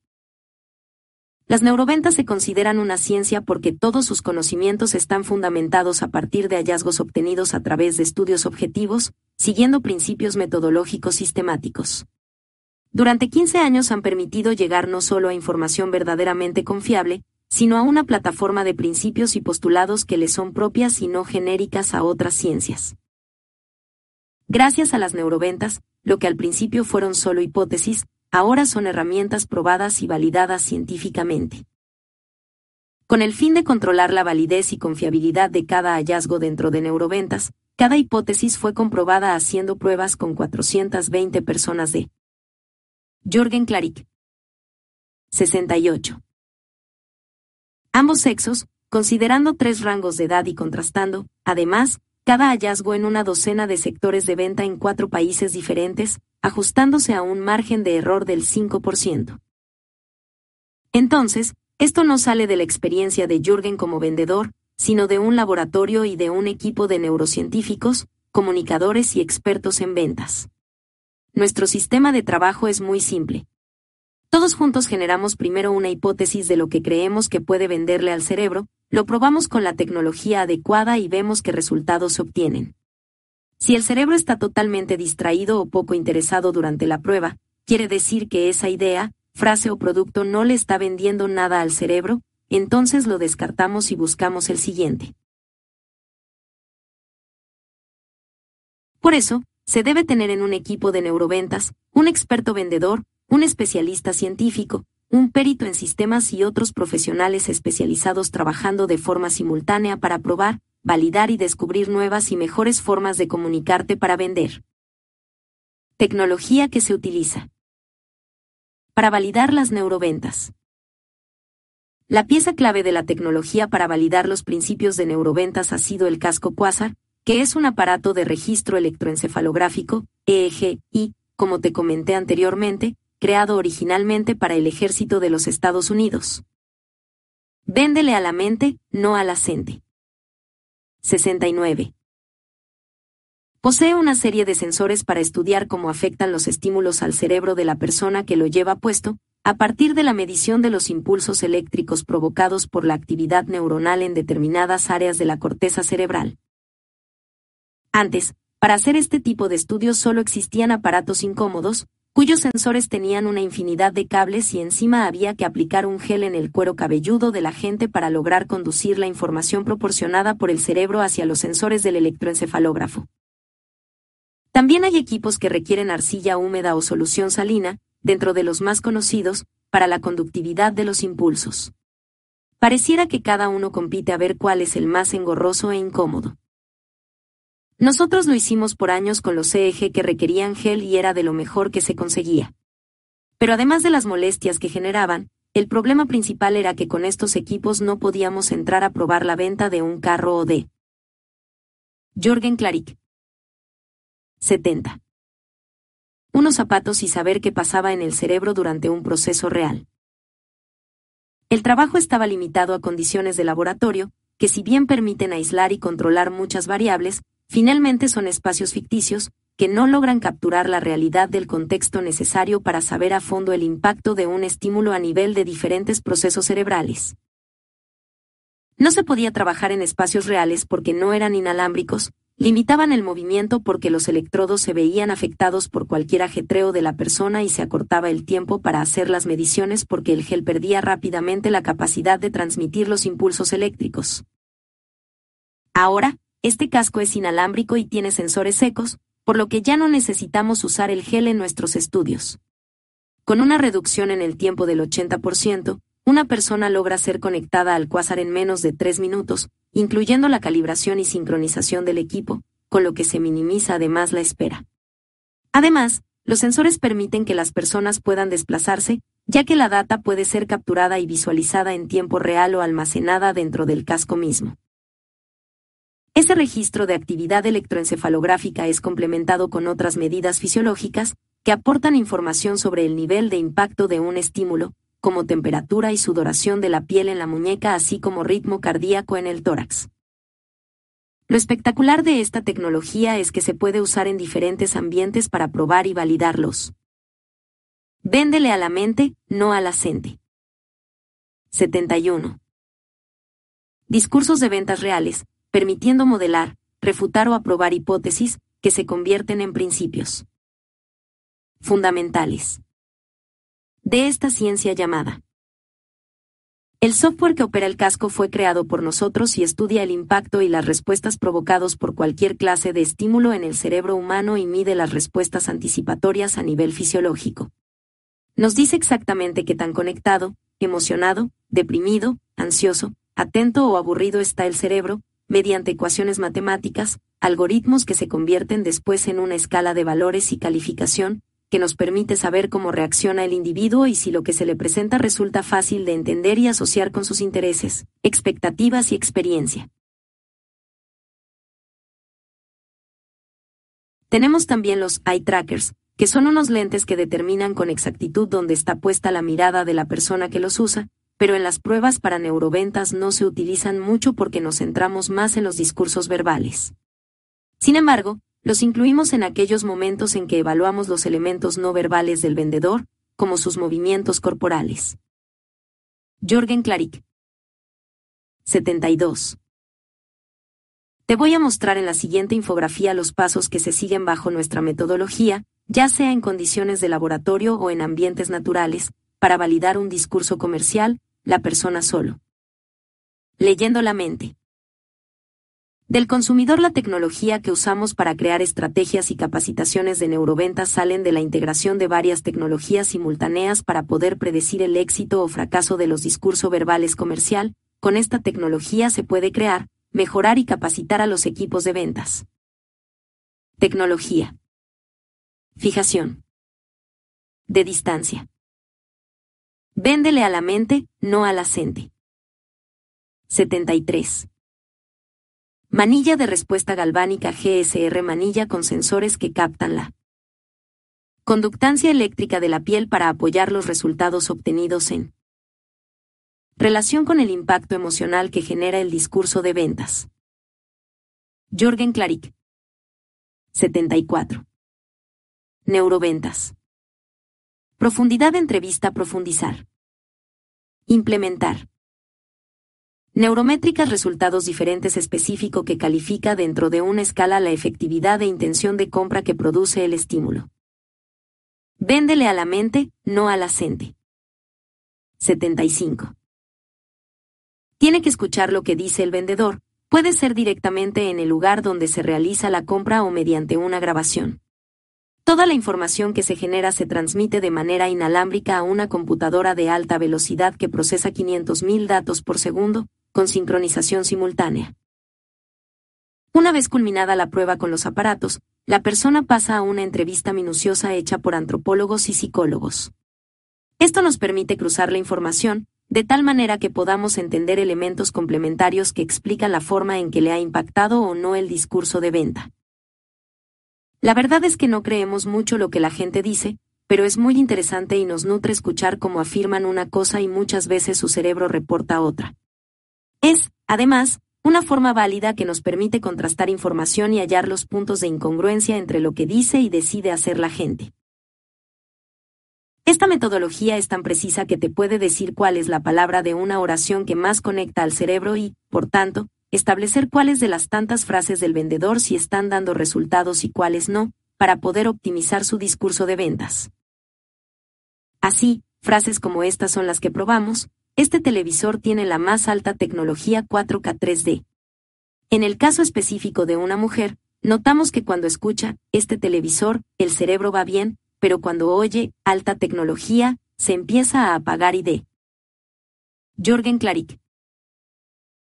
las neuroventas se consideran una ciencia porque todos sus conocimientos están fundamentados a partir de hallazgos obtenidos a través de estudios objetivos, siguiendo principios metodológicos sistemáticos. Durante 15 años han permitido llegar no solo a información verdaderamente confiable, sino a una plataforma de principios y postulados que le son propias y no genéricas a otras ciencias. Gracias a las neuroventas, lo que al principio fueron solo hipótesis, ahora son herramientas probadas y validadas científicamente. Con el fin de controlar la validez y confiabilidad de cada hallazgo dentro de neuroventas, cada hipótesis fue comprobada haciendo pruebas con 420 personas de Jorgen Klarik. 68. Ambos sexos, considerando tres rangos de edad y contrastando, además, cada hallazgo en una docena de sectores de venta en cuatro países diferentes, ajustándose a un margen de error del 5%. Entonces, esto no sale de la experiencia de Jürgen como vendedor, sino de un laboratorio y de un equipo de neurocientíficos, comunicadores y expertos en ventas. Nuestro sistema de trabajo es muy simple. Todos juntos generamos primero una hipótesis de lo que creemos que puede venderle al cerebro, lo probamos con la tecnología adecuada y vemos qué resultados se obtienen. Si el cerebro está totalmente distraído o poco interesado durante la prueba, quiere decir que esa idea, frase o producto no le está vendiendo nada al cerebro, entonces lo descartamos y buscamos el siguiente. Por eso, se debe tener en un equipo de neuroventas, un experto vendedor, un especialista científico, un perito en sistemas y otros profesionales especializados trabajando de forma simultánea para probar, validar y descubrir nuevas y mejores formas de comunicarte para vender. Tecnología que se utiliza. Para validar las neuroventas. La pieza clave de la tecnología para validar los principios de neuroventas ha sido el casco Quasar, que es un aparato de registro electroencefalográfico, EEG, y, como te comenté anteriormente, creado originalmente para el ejército de los Estados Unidos. Véndele a la mente, no a la 69. Posee una serie de sensores para estudiar cómo afectan los estímulos al cerebro de la persona que lo lleva puesto, a partir de la medición de los impulsos eléctricos provocados por la actividad neuronal en determinadas áreas de la corteza cerebral. Antes, para hacer este tipo de estudios solo existían aparatos incómodos, cuyos sensores tenían una infinidad de cables y encima había que aplicar un gel en el cuero cabelludo de la gente para lograr conducir la información proporcionada por el cerebro hacia los sensores del electroencefalógrafo. También hay equipos que requieren arcilla húmeda o solución salina, dentro de los más conocidos, para la conductividad de los impulsos. Pareciera que cada uno compite a ver cuál es el más engorroso e incómodo. Nosotros lo hicimos por años con los CEG que requerían gel y era de lo mejor que se conseguía. Pero además de las molestias que generaban, el problema principal era que con estos equipos no podíamos entrar a probar la venta de un carro o de Jorgen Klarik. 70. Unos zapatos y saber qué pasaba en el cerebro durante un proceso real. El trabajo estaba limitado a condiciones de laboratorio, que si bien permiten aislar y controlar muchas variables, Finalmente son espacios ficticios, que no logran capturar la realidad del contexto necesario para saber a fondo el impacto de un estímulo a nivel de diferentes procesos cerebrales. No se podía trabajar en espacios reales porque no eran inalámbricos, limitaban el movimiento porque los electrodos se veían afectados por cualquier ajetreo de la persona y se acortaba el tiempo para hacer las mediciones porque el gel perdía rápidamente la capacidad de transmitir los impulsos eléctricos. Ahora, este casco es inalámbrico y tiene sensores secos, por lo que ya no necesitamos usar el gel en nuestros estudios. Con una reducción en el tiempo del 80%, una persona logra ser conectada al cuásar en menos de tres minutos, incluyendo la calibración y sincronización del equipo, con lo que se minimiza además la espera. Además, los sensores permiten que las personas puedan desplazarse, ya que la data puede ser capturada y visualizada en tiempo real o almacenada dentro del casco mismo. Ese registro de actividad electroencefalográfica es complementado con otras medidas fisiológicas que aportan información sobre el nivel de impacto de un estímulo, como temperatura y sudoración de la piel en la muñeca, así como ritmo cardíaco en el tórax. Lo espectacular de esta tecnología es que se puede usar en diferentes ambientes para probar y validarlos. Véndele a la mente, no a la 71. Discursos de ventas reales, permitiendo modelar, refutar o aprobar hipótesis que se convierten en principios fundamentales de esta ciencia llamada. El software que opera el casco fue creado por nosotros y estudia el impacto y las respuestas provocados por cualquier clase de estímulo en el cerebro humano y mide las respuestas anticipatorias a nivel fisiológico. Nos dice exactamente qué tan conectado, emocionado, deprimido, ansioso, atento o aburrido está el cerebro, mediante ecuaciones matemáticas, algoritmos que se convierten después en una escala de valores y calificación, que nos permite saber cómo reacciona el individuo y si lo que se le presenta resulta fácil de entender y asociar con sus intereses, expectativas y experiencia. Tenemos también los eye trackers, que son unos lentes que determinan con exactitud dónde está puesta la mirada de la persona que los usa, pero en las pruebas para neuroventas no se utilizan mucho porque nos centramos más en los discursos verbales. Sin embargo, los incluimos en aquellos momentos en que evaluamos los elementos no verbales del vendedor, como sus movimientos corporales. Jorgen Klarik. 72. Te voy a mostrar en la siguiente infografía los pasos que se siguen bajo nuestra metodología, ya sea en condiciones de laboratorio o en ambientes naturales, para validar un discurso comercial, la persona solo. Leyendo la mente. Del consumidor la tecnología que usamos para crear estrategias y capacitaciones de neuroventas salen de la integración de varias tecnologías simultáneas para poder predecir el éxito o fracaso de los discursos verbales comercial. Con esta tecnología se puede crear, mejorar y capacitar a los equipos de ventas. Tecnología. Fijación. De distancia. Véndele a la mente, no a la 73. Manilla de respuesta galvánica GSR manilla con sensores que captan la conductancia eléctrica de la piel para apoyar los resultados obtenidos en relación con el impacto emocional que genera el discurso de ventas. Jorgen Klarik. 74. Neuroventas. Profundidad entrevista profundizar. Implementar. Neurométricas resultados diferentes específico que califica dentro de una escala la efectividad e intención de compra que produce el estímulo. Véndele a la mente, no a la 75. Tiene que escuchar lo que dice el vendedor, puede ser directamente en el lugar donde se realiza la compra o mediante una grabación. Toda la información que se genera se transmite de manera inalámbrica a una computadora de alta velocidad que procesa 500.000 datos por segundo, con sincronización simultánea. Una vez culminada la prueba con los aparatos, la persona pasa a una entrevista minuciosa hecha por antropólogos y psicólogos. Esto nos permite cruzar la información, de tal manera que podamos entender elementos complementarios que explican la forma en que le ha impactado o no el discurso de venta. La verdad es que no creemos mucho lo que la gente dice, pero es muy interesante y nos nutre escuchar cómo afirman una cosa y muchas veces su cerebro reporta otra. Es, además, una forma válida que nos permite contrastar información y hallar los puntos de incongruencia entre lo que dice y decide hacer la gente. Esta metodología es tan precisa que te puede decir cuál es la palabra de una oración que más conecta al cerebro y, por tanto, establecer cuáles de las tantas frases del vendedor si están dando resultados y cuáles no, para poder optimizar su discurso de ventas. Así, frases como estas son las que probamos, este televisor tiene la más alta tecnología 4K 3D. En el caso específico de una mujer, notamos que cuando escucha, este televisor, el cerebro va bien, pero cuando oye, alta tecnología, se empieza a apagar y de. Jorgen Klarik.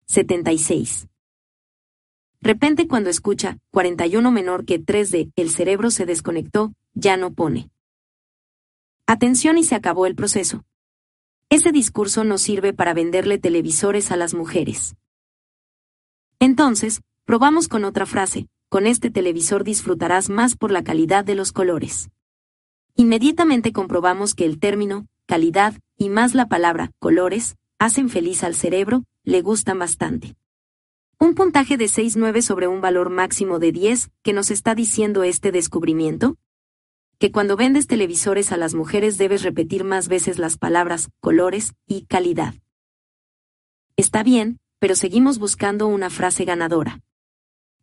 76. Repente cuando escucha 41 menor que 3D, el cerebro se desconectó, ya no pone. Atención y se acabó el proceso. Ese discurso no sirve para venderle televisores a las mujeres. Entonces, probamos con otra frase, con este televisor disfrutarás más por la calidad de los colores. Inmediatamente comprobamos que el término, calidad, y más la palabra, colores, hacen feliz al cerebro, le gustan bastante. Un puntaje de 6.9 sobre un valor máximo de 10, ¿qué nos está diciendo este descubrimiento? Que cuando vendes televisores a las mujeres debes repetir más veces las palabras colores y calidad. Está bien, pero seguimos buscando una frase ganadora.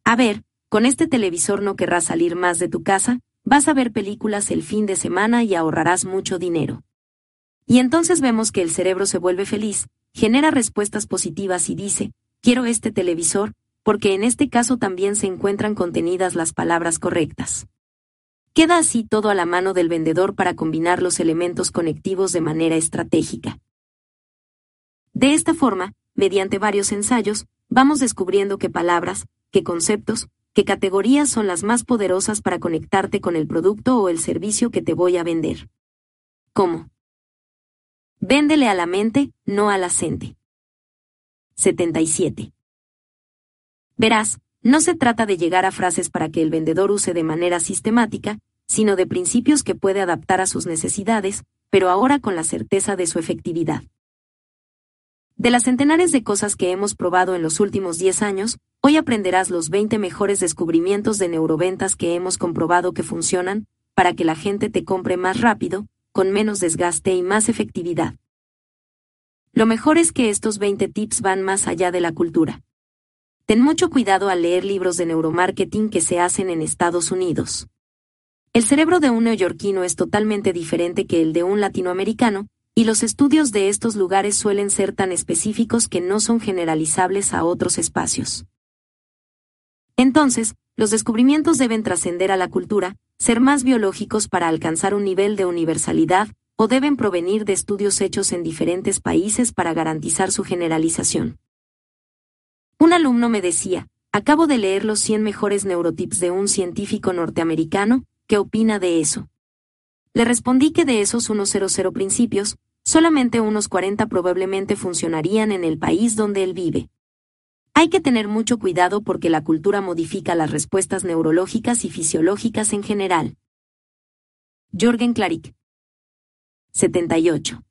A ver, con este televisor no querrás salir más de tu casa, vas a ver películas el fin de semana y ahorrarás mucho dinero. Y entonces vemos que el cerebro se vuelve feliz, genera respuestas positivas y dice, quiero este televisor, porque en este caso también se encuentran contenidas las palabras correctas. Queda así todo a la mano del vendedor para combinar los elementos conectivos de manera estratégica. De esta forma, mediante varios ensayos, vamos descubriendo qué palabras, qué conceptos, qué categorías son las más poderosas para conectarte con el producto o el servicio que te voy a vender. ¿Cómo? Véndele a la mente, no a la gente. 77. Verás, no se trata de llegar a frases para que el vendedor use de manera sistemática, sino de principios que puede adaptar a sus necesidades, pero ahora con la certeza de su efectividad. De las centenares de cosas que hemos probado en los últimos 10 años, hoy aprenderás los 20 mejores descubrimientos de neuroventas que hemos comprobado que funcionan, para que la gente te compre más rápido, con menos desgaste y más efectividad. Lo mejor es que estos 20 tips van más allá de la cultura. Ten mucho cuidado al leer libros de neuromarketing que se hacen en Estados Unidos. El cerebro de un neoyorquino es totalmente diferente que el de un latinoamericano, y los estudios de estos lugares suelen ser tan específicos que no son generalizables a otros espacios. Entonces, los descubrimientos deben trascender a la cultura, ser más biológicos para alcanzar un nivel de universalidad, o deben provenir de estudios hechos en diferentes países para garantizar su generalización. Un alumno me decía, acabo de leer los 100 mejores neurotips de un científico norteamericano, ¿qué opina de eso? Le respondí que de esos 100 principios, solamente unos 40 probablemente funcionarían en el país donde él vive. Hay que tener mucho cuidado porque la cultura modifica las respuestas neurológicas y fisiológicas en general. Jorgen Klarik. 78.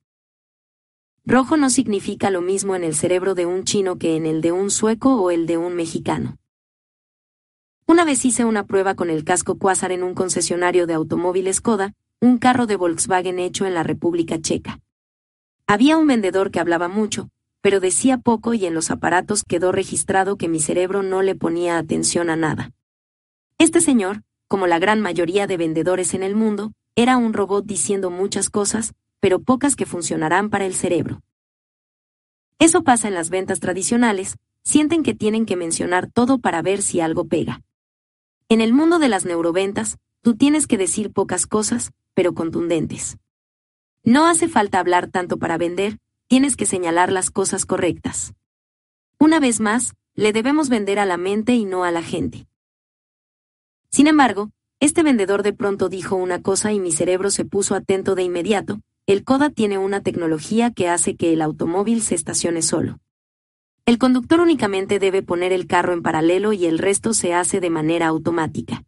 Rojo no significa lo mismo en el cerebro de un chino que en el de un sueco o el de un mexicano. Una vez hice una prueba con el casco Quasar en un concesionario de automóviles Koda, un carro de Volkswagen hecho en la República Checa. Había un vendedor que hablaba mucho, pero decía poco y en los aparatos quedó registrado que mi cerebro no le ponía atención a nada. Este señor, como la gran mayoría de vendedores en el mundo, era un robot diciendo muchas cosas, pero pocas que funcionarán para el cerebro. Eso pasa en las ventas tradicionales, sienten que tienen que mencionar todo para ver si algo pega. En el mundo de las neuroventas, tú tienes que decir pocas cosas, pero contundentes. No hace falta hablar tanto para vender, tienes que señalar las cosas correctas. Una vez más, le debemos vender a la mente y no a la gente. Sin embargo, este vendedor de pronto dijo una cosa y mi cerebro se puso atento de inmediato, el CODA tiene una tecnología que hace que el automóvil se estacione solo. El conductor únicamente debe poner el carro en paralelo y el resto se hace de manera automática.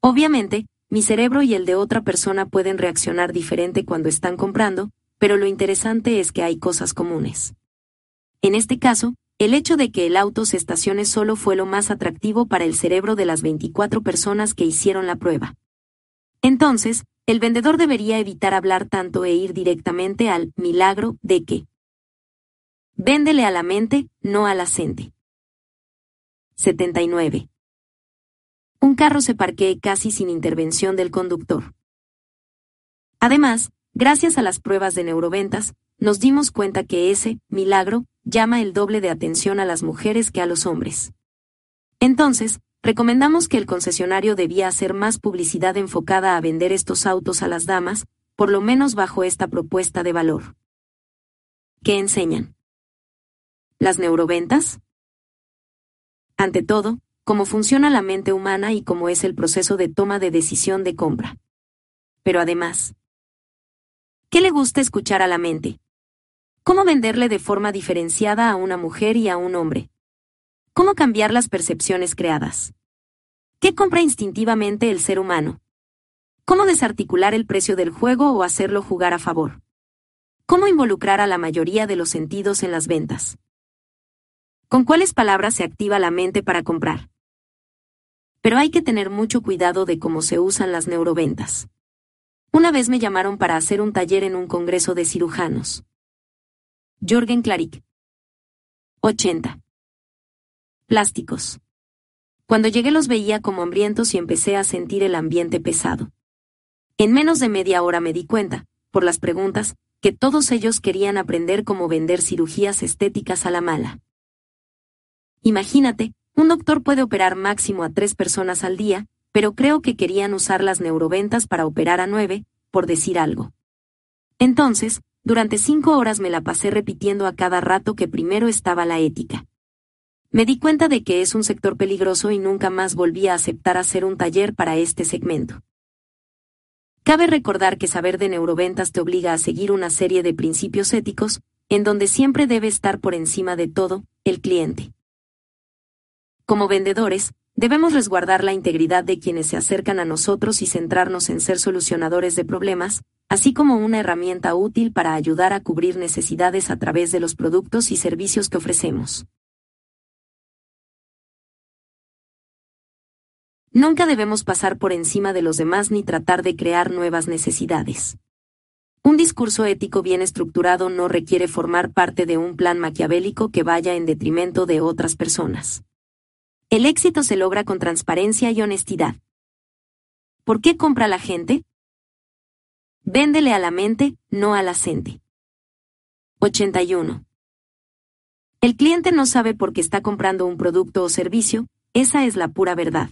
Obviamente, mi cerebro y el de otra persona pueden reaccionar diferente cuando están comprando, pero lo interesante es que hay cosas comunes. En este caso, el hecho de que el auto se estacione solo fue lo más atractivo para el cerebro de las 24 personas que hicieron la prueba. Entonces, el vendedor debería evitar hablar tanto e ir directamente al milagro de que. Véndele a la mente, no a la gente. 79. Un carro se parquee casi sin intervención del conductor. Además, gracias a las pruebas de neuroventas, nos dimos cuenta que ese milagro llama el doble de atención a las mujeres que a los hombres. Entonces, recomendamos que el concesionario debía hacer más publicidad enfocada a vender estos autos a las damas, por lo menos bajo esta propuesta de valor. ¿Qué enseñan? ¿Las neuroventas? Ante todo, cómo funciona la mente humana y cómo es el proceso de toma de decisión de compra. Pero además, ¿qué le gusta escuchar a la mente? ¿Cómo venderle de forma diferenciada a una mujer y a un hombre? ¿Cómo cambiar las percepciones creadas? ¿Qué compra instintivamente el ser humano? ¿Cómo desarticular el precio del juego o hacerlo jugar a favor? ¿Cómo involucrar a la mayoría de los sentidos en las ventas? ¿Con cuáles palabras se activa la mente para comprar? Pero hay que tener mucho cuidado de cómo se usan las neuroventas. Una vez me llamaron para hacer un taller en un congreso de cirujanos. Jorgen Claric. 80. Plásticos. Cuando llegué los veía como hambrientos y empecé a sentir el ambiente pesado. En menos de media hora me di cuenta, por las preguntas, que todos ellos querían aprender cómo vender cirugías estéticas a la mala. Imagínate, un doctor puede operar máximo a tres personas al día, pero creo que querían usar las neuroventas para operar a nueve, por decir algo. Entonces, durante cinco horas me la pasé repitiendo a cada rato que primero estaba la ética. Me di cuenta de que es un sector peligroso y nunca más volví a aceptar hacer un taller para este segmento. Cabe recordar que saber de neuroventas te obliga a seguir una serie de principios éticos, en donde siempre debe estar por encima de todo, el cliente. Como vendedores, debemos resguardar la integridad de quienes se acercan a nosotros y centrarnos en ser solucionadores de problemas, así como una herramienta útil para ayudar a cubrir necesidades a través de los productos y servicios que ofrecemos. Nunca debemos pasar por encima de los demás ni tratar de crear nuevas necesidades. Un discurso ético bien estructurado no requiere formar parte de un plan maquiavélico que vaya en detrimento de otras personas. El éxito se logra con transparencia y honestidad. ¿Por qué compra la gente? Véndele a la mente, no a la gente. 81. El cliente no sabe por qué está comprando un producto o servicio, esa es la pura verdad.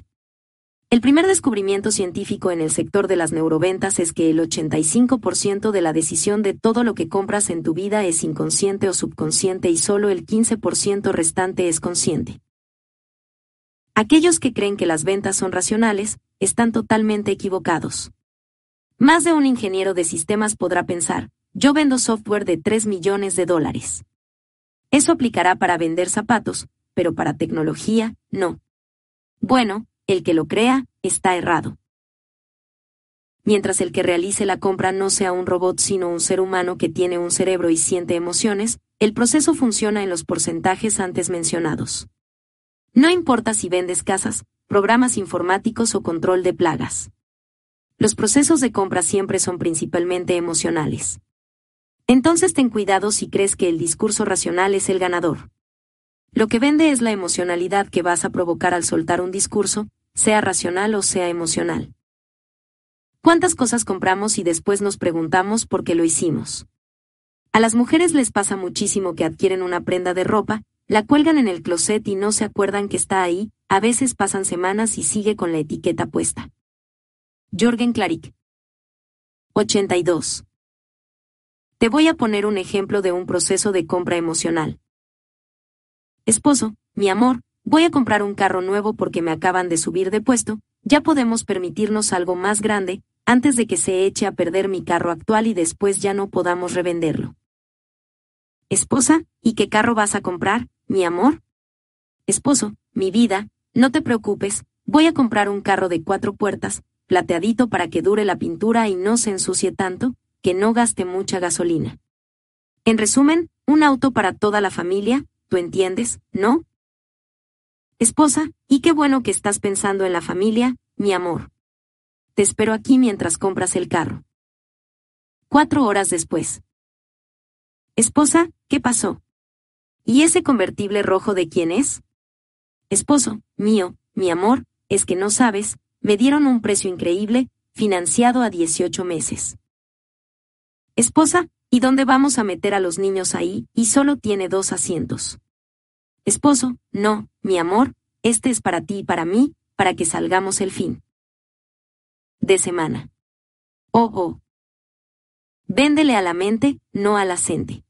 El primer descubrimiento científico en el sector de las neuroventas es que el 85% de la decisión de todo lo que compras en tu vida es inconsciente o subconsciente y solo el 15% restante es consciente. Aquellos que creen que las ventas son racionales, están totalmente equivocados. Más de un ingeniero de sistemas podrá pensar, yo vendo software de 3 millones de dólares. Eso aplicará para vender zapatos, pero para tecnología, no. Bueno, el que lo crea, está errado. Mientras el que realice la compra no sea un robot sino un ser humano que tiene un cerebro y siente emociones, el proceso funciona en los porcentajes antes mencionados. No importa si vendes casas, programas informáticos o control de plagas. Los procesos de compra siempre son principalmente emocionales. Entonces ten cuidado si crees que el discurso racional es el ganador. Lo que vende es la emocionalidad que vas a provocar al soltar un discurso, sea racional o sea emocional. ¿Cuántas cosas compramos y después nos preguntamos por qué lo hicimos? A las mujeres les pasa muchísimo que adquieren una prenda de ropa, la cuelgan en el closet y no se acuerdan que está ahí, a veces pasan semanas y sigue con la etiqueta puesta. Jorgen Claric. 82. Te voy a poner un ejemplo de un proceso de compra emocional. Esposo, mi amor, voy a comprar un carro nuevo porque me acaban de subir de puesto, ya podemos permitirnos algo más grande, antes de que se eche a perder mi carro actual y después ya no podamos revenderlo. Esposa, ¿y qué carro vas a comprar, mi amor? Esposo, mi vida, no te preocupes, voy a comprar un carro de cuatro puertas, plateadito para que dure la pintura y no se ensucie tanto, que no gaste mucha gasolina. En resumen, un auto para toda la familia, ¿tú entiendes, no? Esposa, y qué bueno que estás pensando en la familia, mi amor. te espero aquí mientras compras el carro. Cuatro horas después. Esposa, ¿qué pasó? ¿Y ese convertible rojo de quién es? Esposo, mío, mi amor, es que no sabes, me dieron un precio increíble, financiado a 18 meses. Esposa, ¿y dónde vamos a meter a los niños ahí? Y solo tiene dos asientos. Esposo, no, mi amor, este es para ti y para mí, para que salgamos el fin. De semana. Oh, oh. Véndele a la mente, no a la gente.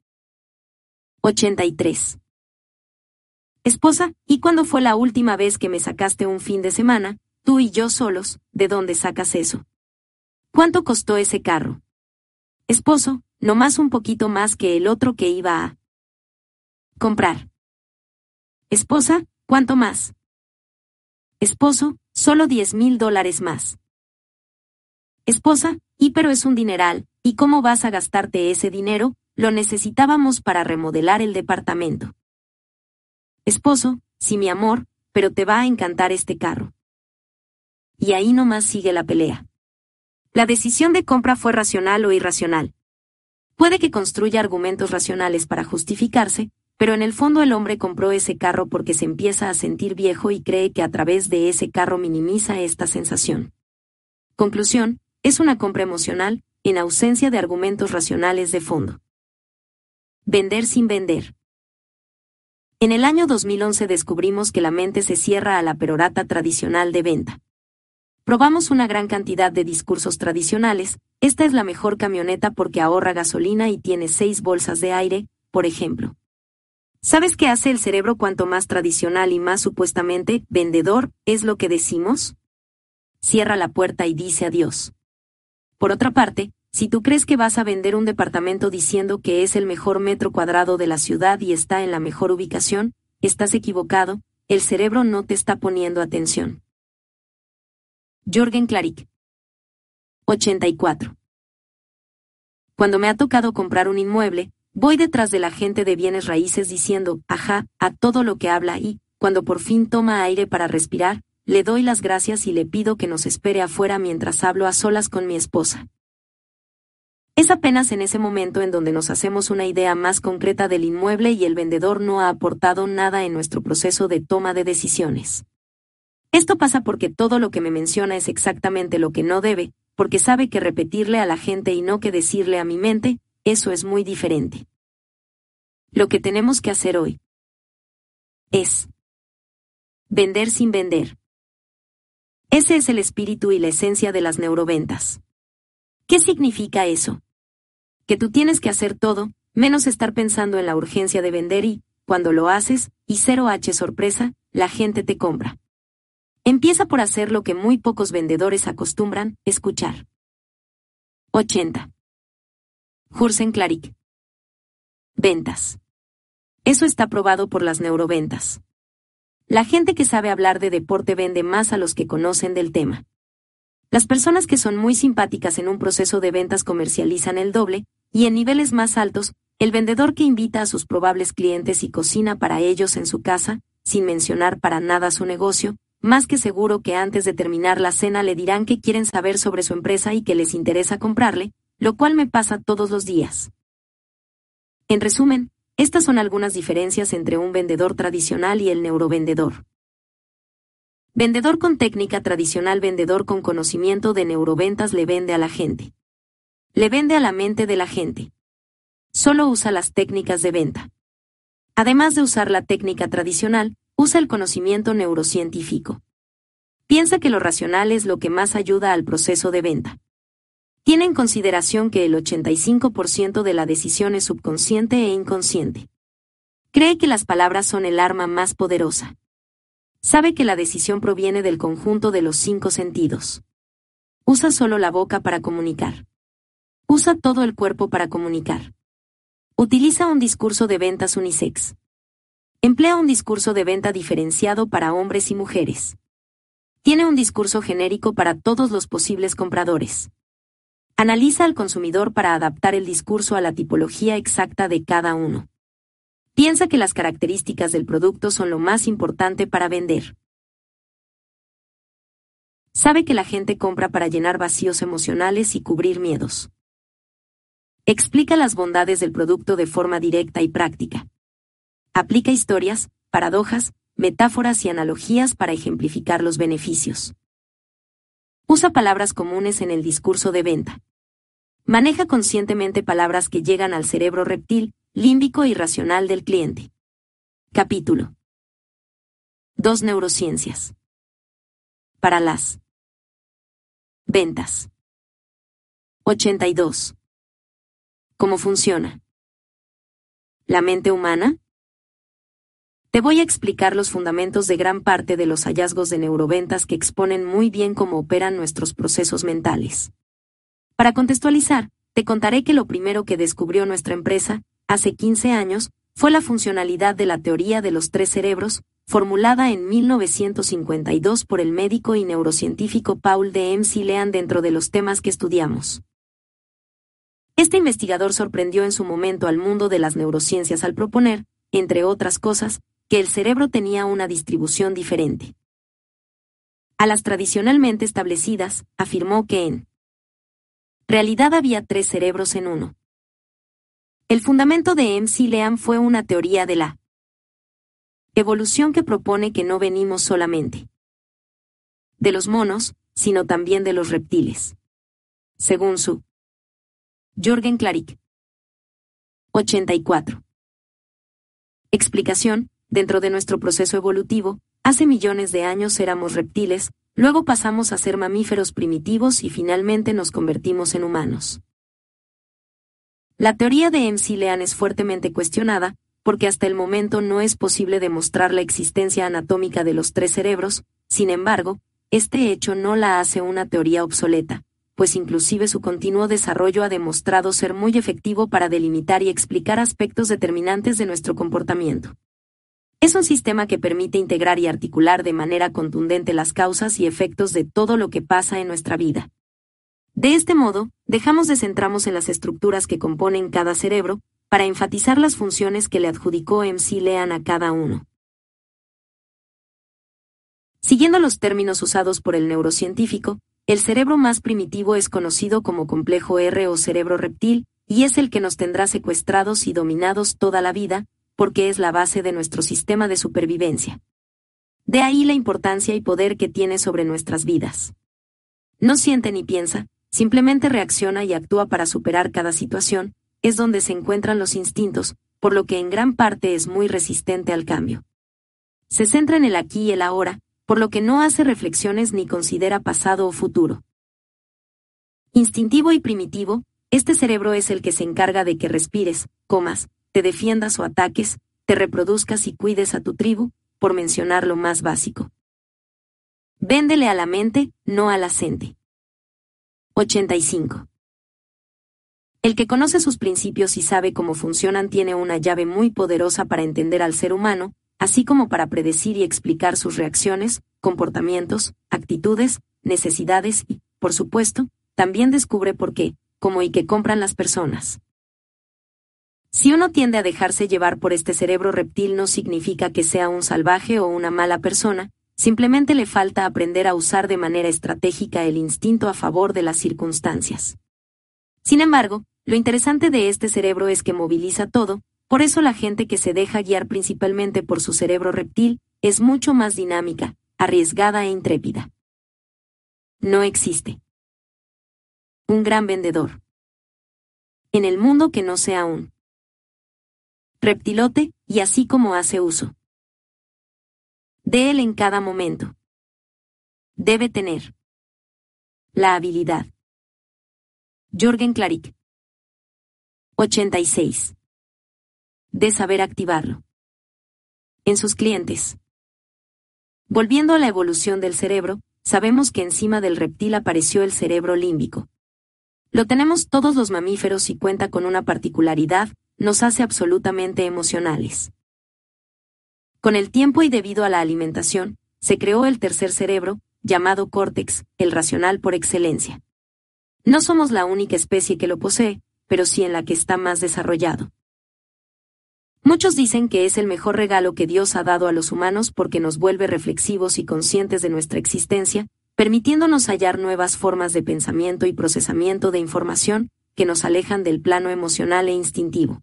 83. Esposa, ¿y cuándo fue la última vez que me sacaste un fin de semana, tú y yo solos, de dónde sacas eso? ¿Cuánto costó ese carro? Esposo, no más un poquito más que el otro que iba a comprar. Esposa, ¿cuánto más? Esposo, solo diez mil dólares más. Esposa, y pero es un dineral, ¿y cómo vas a gastarte ese dinero? Lo necesitábamos para remodelar el departamento. Esposo, sí mi amor, pero te va a encantar este carro. Y ahí nomás sigue la pelea. La decisión de compra fue racional o irracional. Puede que construya argumentos racionales para justificarse, pero en el fondo el hombre compró ese carro porque se empieza a sentir viejo y cree que a través de ese carro minimiza esta sensación. Conclusión, es una compra emocional, en ausencia de argumentos racionales de fondo. Vender sin vender. En el año 2011 descubrimos que la mente se cierra a la perorata tradicional de venta. Probamos una gran cantidad de discursos tradicionales, esta es la mejor camioneta porque ahorra gasolina y tiene seis bolsas de aire, por ejemplo. ¿Sabes qué hace el cerebro cuanto más tradicional y más supuestamente vendedor es lo que decimos? Cierra la puerta y dice adiós. Por otra parte, si tú crees que vas a vender un departamento diciendo que es el mejor metro cuadrado de la ciudad y está en la mejor ubicación, estás equivocado, el cerebro no te está poniendo atención. Jorgen Clarick 84. Cuando me ha tocado comprar un inmueble, voy detrás de la gente de bienes raíces diciendo, ajá, a todo lo que habla y, cuando por fin toma aire para respirar, le doy las gracias y le pido que nos espere afuera mientras hablo a solas con mi esposa. Es apenas en ese momento en donde nos hacemos una idea más concreta del inmueble y el vendedor no ha aportado nada en nuestro proceso de toma de decisiones. Esto pasa porque todo lo que me menciona es exactamente lo que no debe, porque sabe que repetirle a la gente y no que decirle a mi mente, eso es muy diferente. Lo que tenemos que hacer hoy es vender sin vender. Ese es el espíritu y la esencia de las neuroventas. ¿Qué significa eso? Que tú tienes que hacer todo, menos estar pensando en la urgencia de vender y, cuando lo haces, y 0H sorpresa, la gente te compra. Empieza por hacer lo que muy pocos vendedores acostumbran, escuchar. 80. Hursen Claric. Ventas. Eso está probado por las neuroventas. La gente que sabe hablar de deporte vende más a los que conocen del tema. Las personas que son muy simpáticas en un proceso de ventas comercializan el doble, y en niveles más altos, el vendedor que invita a sus probables clientes y cocina para ellos en su casa, sin mencionar para nada su negocio, más que seguro que antes de terminar la cena le dirán que quieren saber sobre su empresa y que les interesa comprarle, lo cual me pasa todos los días. En resumen, estas son algunas diferencias entre un vendedor tradicional y el neurovendedor. Vendedor con técnica tradicional, vendedor con conocimiento de neuroventas le vende a la gente. Le vende a la mente de la gente. Solo usa las técnicas de venta. Además de usar la técnica tradicional, usa el conocimiento neurocientífico. Piensa que lo racional es lo que más ayuda al proceso de venta. Tiene en consideración que el 85% de la decisión es subconsciente e inconsciente. Cree que las palabras son el arma más poderosa. Sabe que la decisión proviene del conjunto de los cinco sentidos. Usa solo la boca para comunicar. Usa todo el cuerpo para comunicar. Utiliza un discurso de ventas unisex. Emplea un discurso de venta diferenciado para hombres y mujeres. Tiene un discurso genérico para todos los posibles compradores. Analiza al consumidor para adaptar el discurso a la tipología exacta de cada uno. Piensa que las características del producto son lo más importante para vender. Sabe que la gente compra para llenar vacíos emocionales y cubrir miedos. Explica las bondades del producto de forma directa y práctica. Aplica historias, paradojas, metáforas y analogías para ejemplificar los beneficios. Usa palabras comunes en el discurso de venta. Maneja conscientemente palabras que llegan al cerebro reptil, límbico y racional del cliente. Capítulo 2 Neurociencias. Para las ventas. 82. ¿Cómo funciona? ¿La mente humana? Te voy a explicar los fundamentos de gran parte de los hallazgos de neuroventas que exponen muy bien cómo operan nuestros procesos mentales. Para contextualizar, te contaré que lo primero que descubrió nuestra empresa, hace 15 años, fue la funcionalidad de la teoría de los tres cerebros, formulada en 1952 por el médico y neurocientífico Paul de M. Lean dentro de los temas que estudiamos. Este investigador sorprendió en su momento al mundo de las neurociencias al proponer, entre otras cosas, que el cerebro tenía una distribución diferente. A las tradicionalmente establecidas, afirmó que en realidad había tres cerebros en uno. El fundamento de M.C. Leam fue una teoría de la evolución que propone que no venimos solamente de los monos, sino también de los reptiles. Según su Jorgen Klarik. 84. Explicación, Dentro de nuestro proceso evolutivo, hace millones de años éramos reptiles, luego pasamos a ser mamíferos primitivos y finalmente nos convertimos en humanos. La teoría de MC Lean es fuertemente cuestionada, porque hasta el momento no es posible demostrar la existencia anatómica de los tres cerebros, sin embargo, este hecho no la hace una teoría obsoleta, pues inclusive su continuo desarrollo ha demostrado ser muy efectivo para delimitar y explicar aspectos determinantes de nuestro comportamiento. Es un sistema que permite integrar y articular de manera contundente las causas y efectos de todo lo que pasa en nuestra vida. De este modo, dejamos de centrarnos en las estructuras que componen cada cerebro, para enfatizar las funciones que le adjudicó MC Lean a cada uno. Siguiendo los términos usados por el neurocientífico, el cerebro más primitivo es conocido como complejo R o cerebro reptil, y es el que nos tendrá secuestrados y dominados toda la vida, porque es la base de nuestro sistema de supervivencia. De ahí la importancia y poder que tiene sobre nuestras vidas. No siente ni piensa, simplemente reacciona y actúa para superar cada situación, es donde se encuentran los instintos, por lo que en gran parte es muy resistente al cambio. Se centra en el aquí y el ahora, por lo que no hace reflexiones ni considera pasado o futuro. Instintivo y primitivo, este cerebro es el que se encarga de que respires, comas, te defiendas o ataques, te reproduzcas y cuides a tu tribu, por mencionar lo más básico. Véndele a la mente, no a la. 85. El que conoce sus principios y sabe cómo funcionan tiene una llave muy poderosa para entender al ser humano, así como para predecir y explicar sus reacciones, comportamientos, actitudes, necesidades y, por supuesto, también descubre por qué, cómo y qué compran las personas. Si uno tiende a dejarse llevar por este cerebro reptil no significa que sea un salvaje o una mala persona, simplemente le falta aprender a usar de manera estratégica el instinto a favor de las circunstancias. Sin embargo, lo interesante de este cerebro es que moviliza todo, por eso la gente que se deja guiar principalmente por su cerebro reptil es mucho más dinámica, arriesgada e intrépida. No existe. Un gran vendedor. En el mundo que no sea un reptilote, y así como hace uso de él en cada momento. Debe tener la habilidad. Jorgen Klarik. 86. De saber activarlo. En sus clientes. Volviendo a la evolución del cerebro, sabemos que encima del reptil apareció el cerebro límbico. Lo tenemos todos los mamíferos y cuenta con una particularidad, nos hace absolutamente emocionales. Con el tiempo y debido a la alimentación, se creó el tercer cerebro, llamado córtex, el racional por excelencia. No somos la única especie que lo posee, pero sí en la que está más desarrollado. Muchos dicen que es el mejor regalo que Dios ha dado a los humanos porque nos vuelve reflexivos y conscientes de nuestra existencia, permitiéndonos hallar nuevas formas de pensamiento y procesamiento de información que nos alejan del plano emocional e instintivo.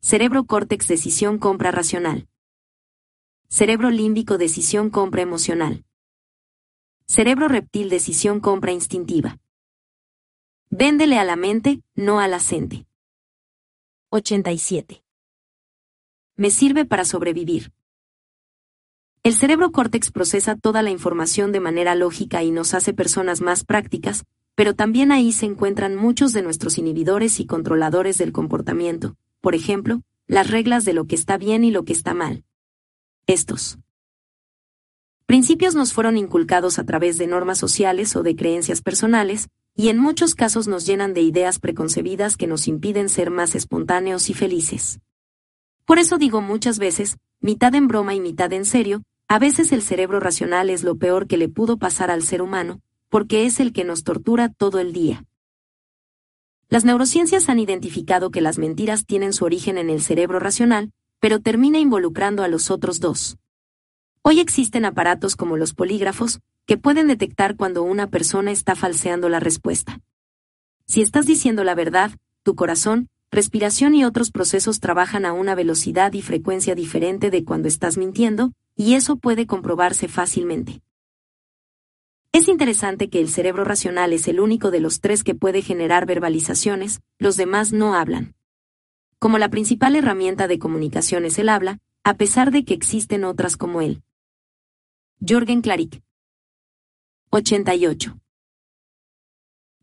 Cerebro córtex decisión compra racional. Cerebro límbico decisión compra emocional. Cerebro reptil decisión compra instintiva. Véndele a la mente, no a la 87. Me sirve para sobrevivir. El cerebro córtex procesa toda la información de manera lógica y nos hace personas más prácticas, pero también ahí se encuentran muchos de nuestros inhibidores y controladores del comportamiento, por ejemplo, las reglas de lo que está bien y lo que está mal. Estos principios nos fueron inculcados a través de normas sociales o de creencias personales, y en muchos casos nos llenan de ideas preconcebidas que nos impiden ser más espontáneos y felices. Por eso digo muchas veces, mitad en broma y mitad en serio, a veces el cerebro racional es lo peor que le pudo pasar al ser humano, porque es el que nos tortura todo el día. Las neurociencias han identificado que las mentiras tienen su origen en el cerebro racional, pero termina involucrando a los otros dos. Hoy existen aparatos como los polígrafos, que pueden detectar cuando una persona está falseando la respuesta. Si estás diciendo la verdad, tu corazón, respiración y otros procesos trabajan a una velocidad y frecuencia diferente de cuando estás mintiendo, y eso puede comprobarse fácilmente. Es interesante que el cerebro racional es el único de los tres que puede generar verbalizaciones, los demás no hablan. Como la principal herramienta de comunicación es el habla, a pesar de que existen otras como él. Jorgen Clarick 88.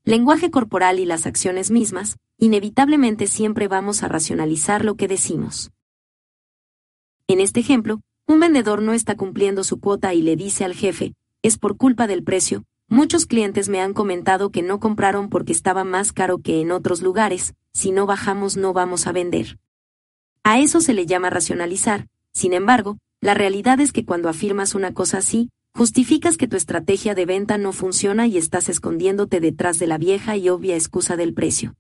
Lenguaje corporal y las acciones mismas, inevitablemente siempre vamos a racionalizar lo que decimos. En este ejemplo, un vendedor no está cumpliendo su cuota y le dice al jefe, es por culpa del precio, muchos clientes me han comentado que no compraron porque estaba más caro que en otros lugares, si no bajamos no vamos a vender. A eso se le llama racionalizar, sin embargo, la realidad es que cuando afirmas una cosa así, Justificas que tu estrategia de venta no funciona y estás escondiéndote detrás de la vieja y obvia excusa del precio.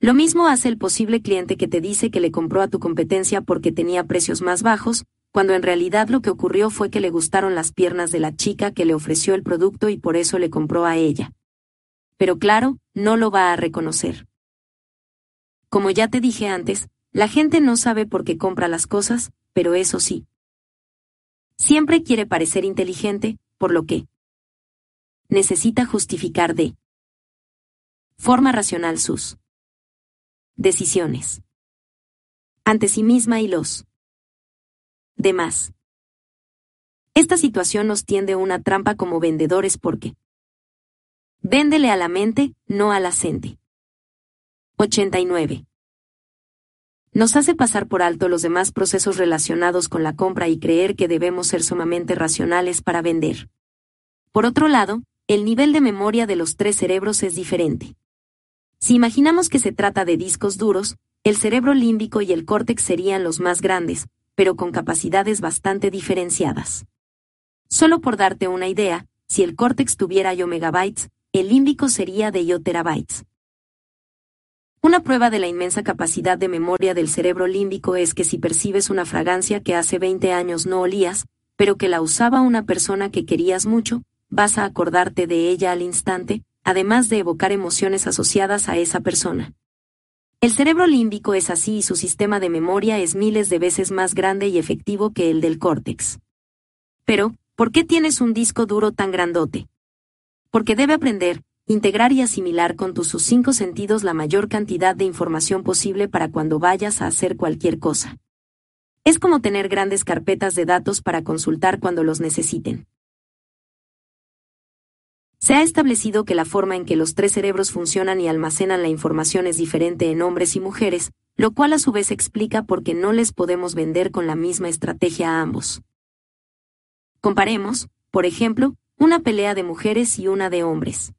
Lo mismo hace el posible cliente que te dice que le compró a tu competencia porque tenía precios más bajos, cuando en realidad lo que ocurrió fue que le gustaron las piernas de la chica que le ofreció el producto y por eso le compró a ella. Pero claro, no lo va a reconocer. Como ya te dije antes, la gente no sabe por qué compra las cosas, pero eso sí, Siempre quiere parecer inteligente, por lo que necesita justificar de forma racional sus decisiones ante sí misma y los demás. Esta situación nos tiende una trampa como vendedores porque véndele a la mente, no a la 89 nos hace pasar por alto los demás procesos relacionados con la compra y creer que debemos ser sumamente racionales para vender. Por otro lado, el nivel de memoria de los tres cerebros es diferente. Si imaginamos que se trata de discos duros, el cerebro límbico y el córtex serían los más grandes, pero con capacidades bastante diferenciadas. Solo por darte una idea, si el córtex tuviera yo megabytes, el límbico sería de yo terabytes. Una prueba de la inmensa capacidad de memoria del cerebro límbico es que si percibes una fragancia que hace 20 años no olías, pero que la usaba una persona que querías mucho, vas a acordarte de ella al instante, además de evocar emociones asociadas a esa persona. El cerebro límbico es así y su sistema de memoria es miles de veces más grande y efectivo que el del córtex. Pero, ¿por qué tienes un disco duro tan grandote? Porque debe aprender, integrar y asimilar con tus cinco sentidos la mayor cantidad de información posible para cuando vayas a hacer cualquier cosa. Es como tener grandes carpetas de datos para consultar cuando los necesiten. Se ha establecido que la forma en que los tres cerebros funcionan y almacenan la información es diferente en hombres y mujeres, lo cual a su vez explica por qué no les podemos vender con la misma estrategia a ambos. Comparemos, por ejemplo, una pelea de mujeres y una de hombres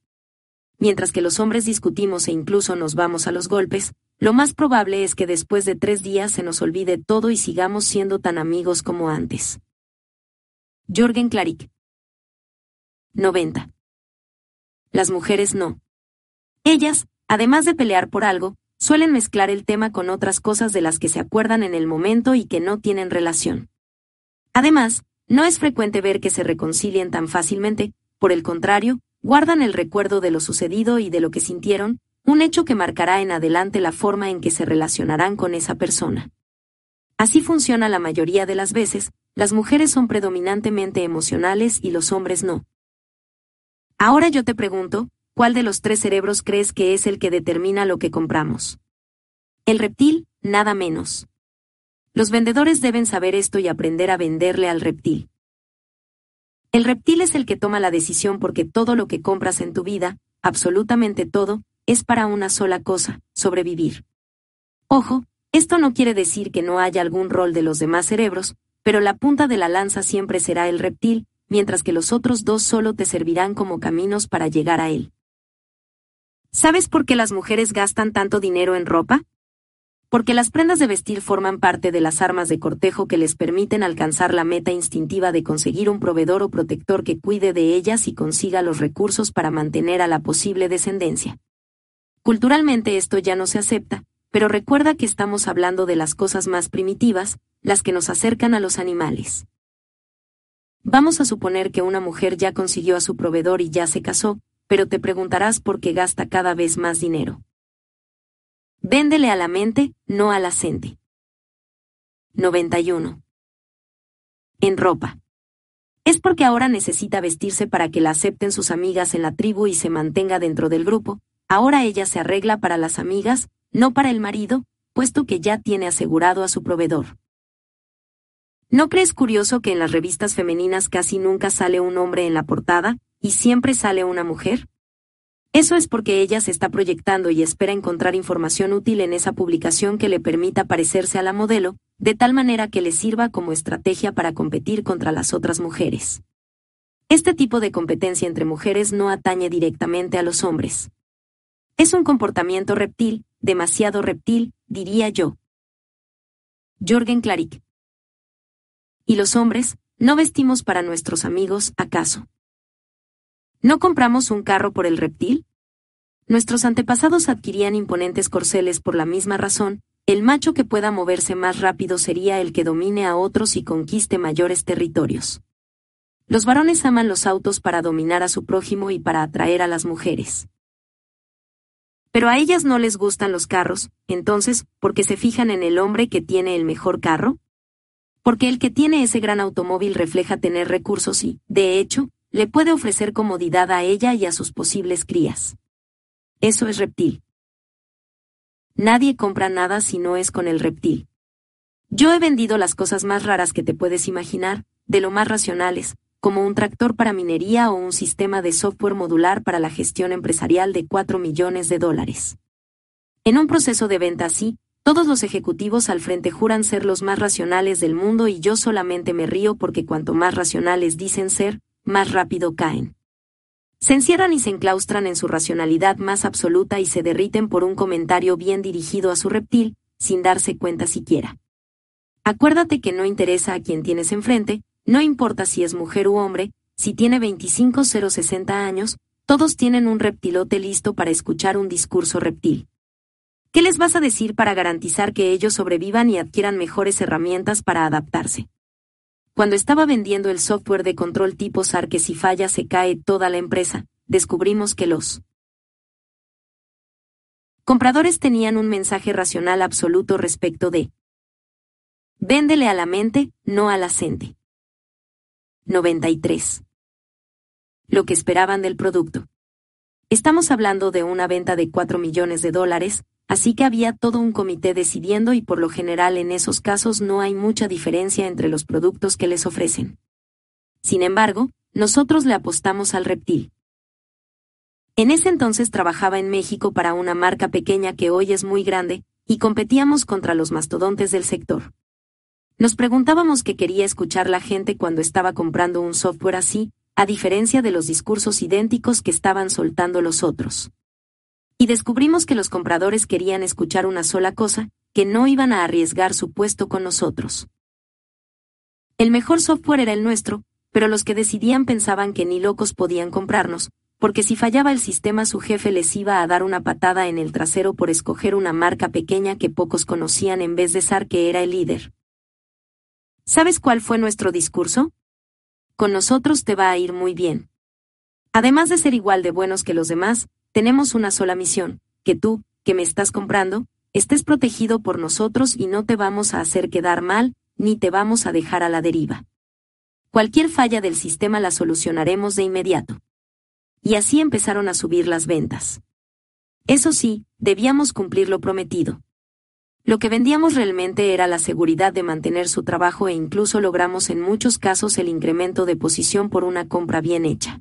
mientras que los hombres discutimos e incluso nos vamos a los golpes, lo más probable es que después de tres días se nos olvide todo y sigamos siendo tan amigos como antes. Jorgen Clarick 90. Las mujeres no. Ellas, además de pelear por algo, suelen mezclar el tema con otras cosas de las que se acuerdan en el momento y que no tienen relación. Además, no es frecuente ver que se reconcilien tan fácilmente, por el contrario, guardan el recuerdo de lo sucedido y de lo que sintieron, un hecho que marcará en adelante la forma en que se relacionarán con esa persona. Así funciona la mayoría de las veces, las mujeres son predominantemente emocionales y los hombres no. Ahora yo te pregunto, ¿cuál de los tres cerebros crees que es el que determina lo que compramos? El reptil, nada menos. Los vendedores deben saber esto y aprender a venderle al reptil. El reptil es el que toma la decisión porque todo lo que compras en tu vida, absolutamente todo, es para una sola cosa, sobrevivir. Ojo, esto no quiere decir que no haya algún rol de los demás cerebros, pero la punta de la lanza siempre será el reptil, mientras que los otros dos solo te servirán como caminos para llegar a él. ¿Sabes por qué las mujeres gastan tanto dinero en ropa? Porque las prendas de vestir forman parte de las armas de cortejo que les permiten alcanzar la meta instintiva de conseguir un proveedor o protector que cuide de ellas y consiga los recursos para mantener a la posible descendencia. Culturalmente esto ya no se acepta, pero recuerda que estamos hablando de las cosas más primitivas, las que nos acercan a los animales. Vamos a suponer que una mujer ya consiguió a su proveedor y ya se casó, pero te preguntarás por qué gasta cada vez más dinero. Véndele a la mente, no a la gente. 91. En ropa. Es porque ahora necesita vestirse para que la acepten sus amigas en la tribu y se mantenga dentro del grupo, ahora ella se arregla para las amigas, no para el marido, puesto que ya tiene asegurado a su proveedor. ¿No crees curioso que en las revistas femeninas casi nunca sale un hombre en la portada, y siempre sale una mujer? Eso es porque ella se está proyectando y espera encontrar información útil en esa publicación que le permita parecerse a la modelo, de tal manera que le sirva como estrategia para competir contra las otras mujeres. Este tipo de competencia entre mujeres no atañe directamente a los hombres. Es un comportamiento reptil, demasiado reptil, diría yo. Jorgen Clarick. ¿Y los hombres, no vestimos para nuestros amigos, acaso? ¿No compramos un carro por el reptil? Nuestros antepasados adquirían imponentes corceles por la misma razón, el macho que pueda moverse más rápido sería el que domine a otros y conquiste mayores territorios. Los varones aman los autos para dominar a su prójimo y para atraer a las mujeres. Pero a ellas no les gustan los carros, entonces, ¿por qué se fijan en el hombre que tiene el mejor carro? Porque el que tiene ese gran automóvil refleja tener recursos y, de hecho, le puede ofrecer comodidad a ella y a sus posibles crías. Eso es reptil. Nadie compra nada si no es con el reptil. Yo he vendido las cosas más raras que te puedes imaginar, de lo más racionales, como un tractor para minería o un sistema de software modular para la gestión empresarial de 4 millones de dólares. En un proceso de venta así, todos los ejecutivos al frente juran ser los más racionales del mundo y yo solamente me río porque cuanto más racionales dicen ser, más rápido caen. Se encierran y se enclaustran en su racionalidad más absoluta y se derriten por un comentario bien dirigido a su reptil, sin darse cuenta siquiera. Acuérdate que no interesa a quien tienes enfrente, no importa si es mujer u hombre, si tiene 25 o 60 años, todos tienen un reptilote listo para escuchar un discurso reptil. ¿Qué les vas a decir para garantizar que ellos sobrevivan y adquieran mejores herramientas para adaptarse? Cuando estaba vendiendo el software de control tipo SAR que si falla se cae toda la empresa, descubrimos que los compradores tenían un mensaje racional absoluto respecto de véndele a la mente, no a la gente. 93. Lo que esperaban del producto. Estamos hablando de una venta de 4 millones de dólares, así que había todo un comité decidiendo y por lo general en esos casos no hay mucha diferencia entre los productos que les ofrecen. Sin embargo, nosotros le apostamos al reptil. En ese entonces trabajaba en México para una marca pequeña que hoy es muy grande, y competíamos contra los mastodontes del sector. Nos preguntábamos qué quería escuchar la gente cuando estaba comprando un software así, a diferencia de los discursos idénticos que estaban soltando los otros. Y descubrimos que los compradores querían escuchar una sola cosa, que no iban a arriesgar su puesto con nosotros. El mejor software era el nuestro, pero los que decidían pensaban que ni locos podían comprarnos, porque si fallaba el sistema su jefe les iba a dar una patada en el trasero por escoger una marca pequeña que pocos conocían en vez de SAR que era el líder. ¿Sabes cuál fue nuestro discurso? con nosotros te va a ir muy bien. Además de ser igual de buenos que los demás, tenemos una sola misión, que tú, que me estás comprando, estés protegido por nosotros y no te vamos a hacer quedar mal, ni te vamos a dejar a la deriva. Cualquier falla del sistema la solucionaremos de inmediato. Y así empezaron a subir las ventas. Eso sí, debíamos cumplir lo prometido. Lo que vendíamos realmente era la seguridad de mantener su trabajo e incluso logramos en muchos casos el incremento de posición por una compra bien hecha.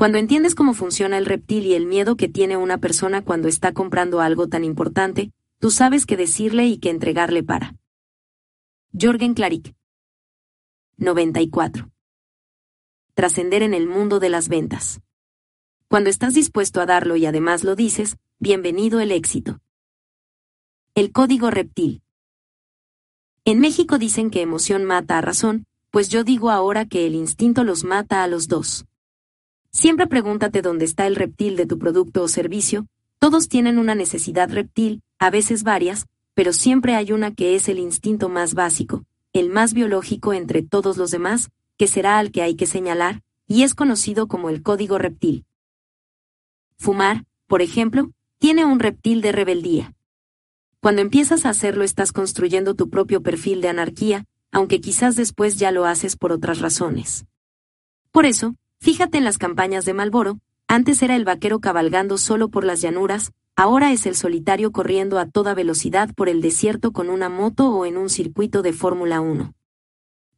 Cuando entiendes cómo funciona el reptil y el miedo que tiene una persona cuando está comprando algo tan importante, tú sabes qué decirle y qué entregarle para. Jorgen Claric. 94. Trascender en el mundo de las ventas. Cuando estás dispuesto a darlo y además lo dices, bienvenido el éxito. El código reptil. En México dicen que emoción mata a razón, pues yo digo ahora que el instinto los mata a los dos. Siempre pregúntate dónde está el reptil de tu producto o servicio, todos tienen una necesidad reptil, a veces varias, pero siempre hay una que es el instinto más básico, el más biológico entre todos los demás, que será al que hay que señalar, y es conocido como el código reptil. Fumar, por ejemplo, tiene un reptil de rebeldía. Cuando empiezas a hacerlo estás construyendo tu propio perfil de anarquía, aunque quizás después ya lo haces por otras razones. Por eso, Fíjate en las campañas de Malboro, antes era el vaquero cabalgando solo por las llanuras, ahora es el solitario corriendo a toda velocidad por el desierto con una moto o en un circuito de Fórmula 1.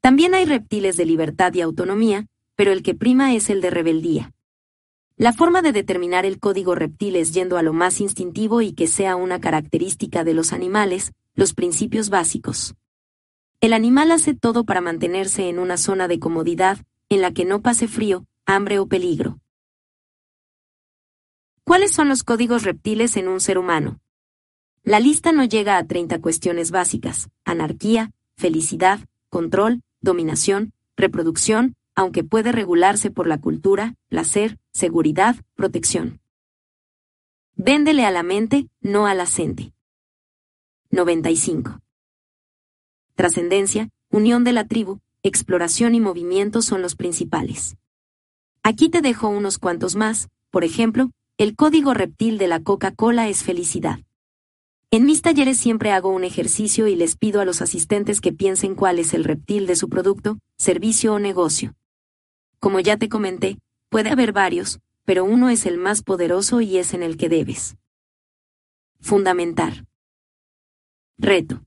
También hay reptiles de libertad y autonomía, pero el que prima es el de rebeldía. La forma de determinar el código reptil es yendo a lo más instintivo y que sea una característica de los animales, los principios básicos. El animal hace todo para mantenerse en una zona de comodidad, en la que no pase frío, hambre o peligro. ¿Cuáles son los códigos reptiles en un ser humano? La lista no llega a 30 cuestiones básicas, anarquía, felicidad, control, dominación, reproducción, aunque puede regularse por la cultura, placer, seguridad, protección. Véndele a la mente, no a la gente. 95. Trascendencia, unión de la tribu, exploración y movimiento son los principales. Aquí te dejo unos cuantos más, por ejemplo, el código reptil de la Coca-Cola es felicidad. En mis talleres siempre hago un ejercicio y les pido a los asistentes que piensen cuál es el reptil de su producto, servicio o negocio. Como ya te comenté, puede haber varios, pero uno es el más poderoso y es en el que debes. Fundamentar. Reto.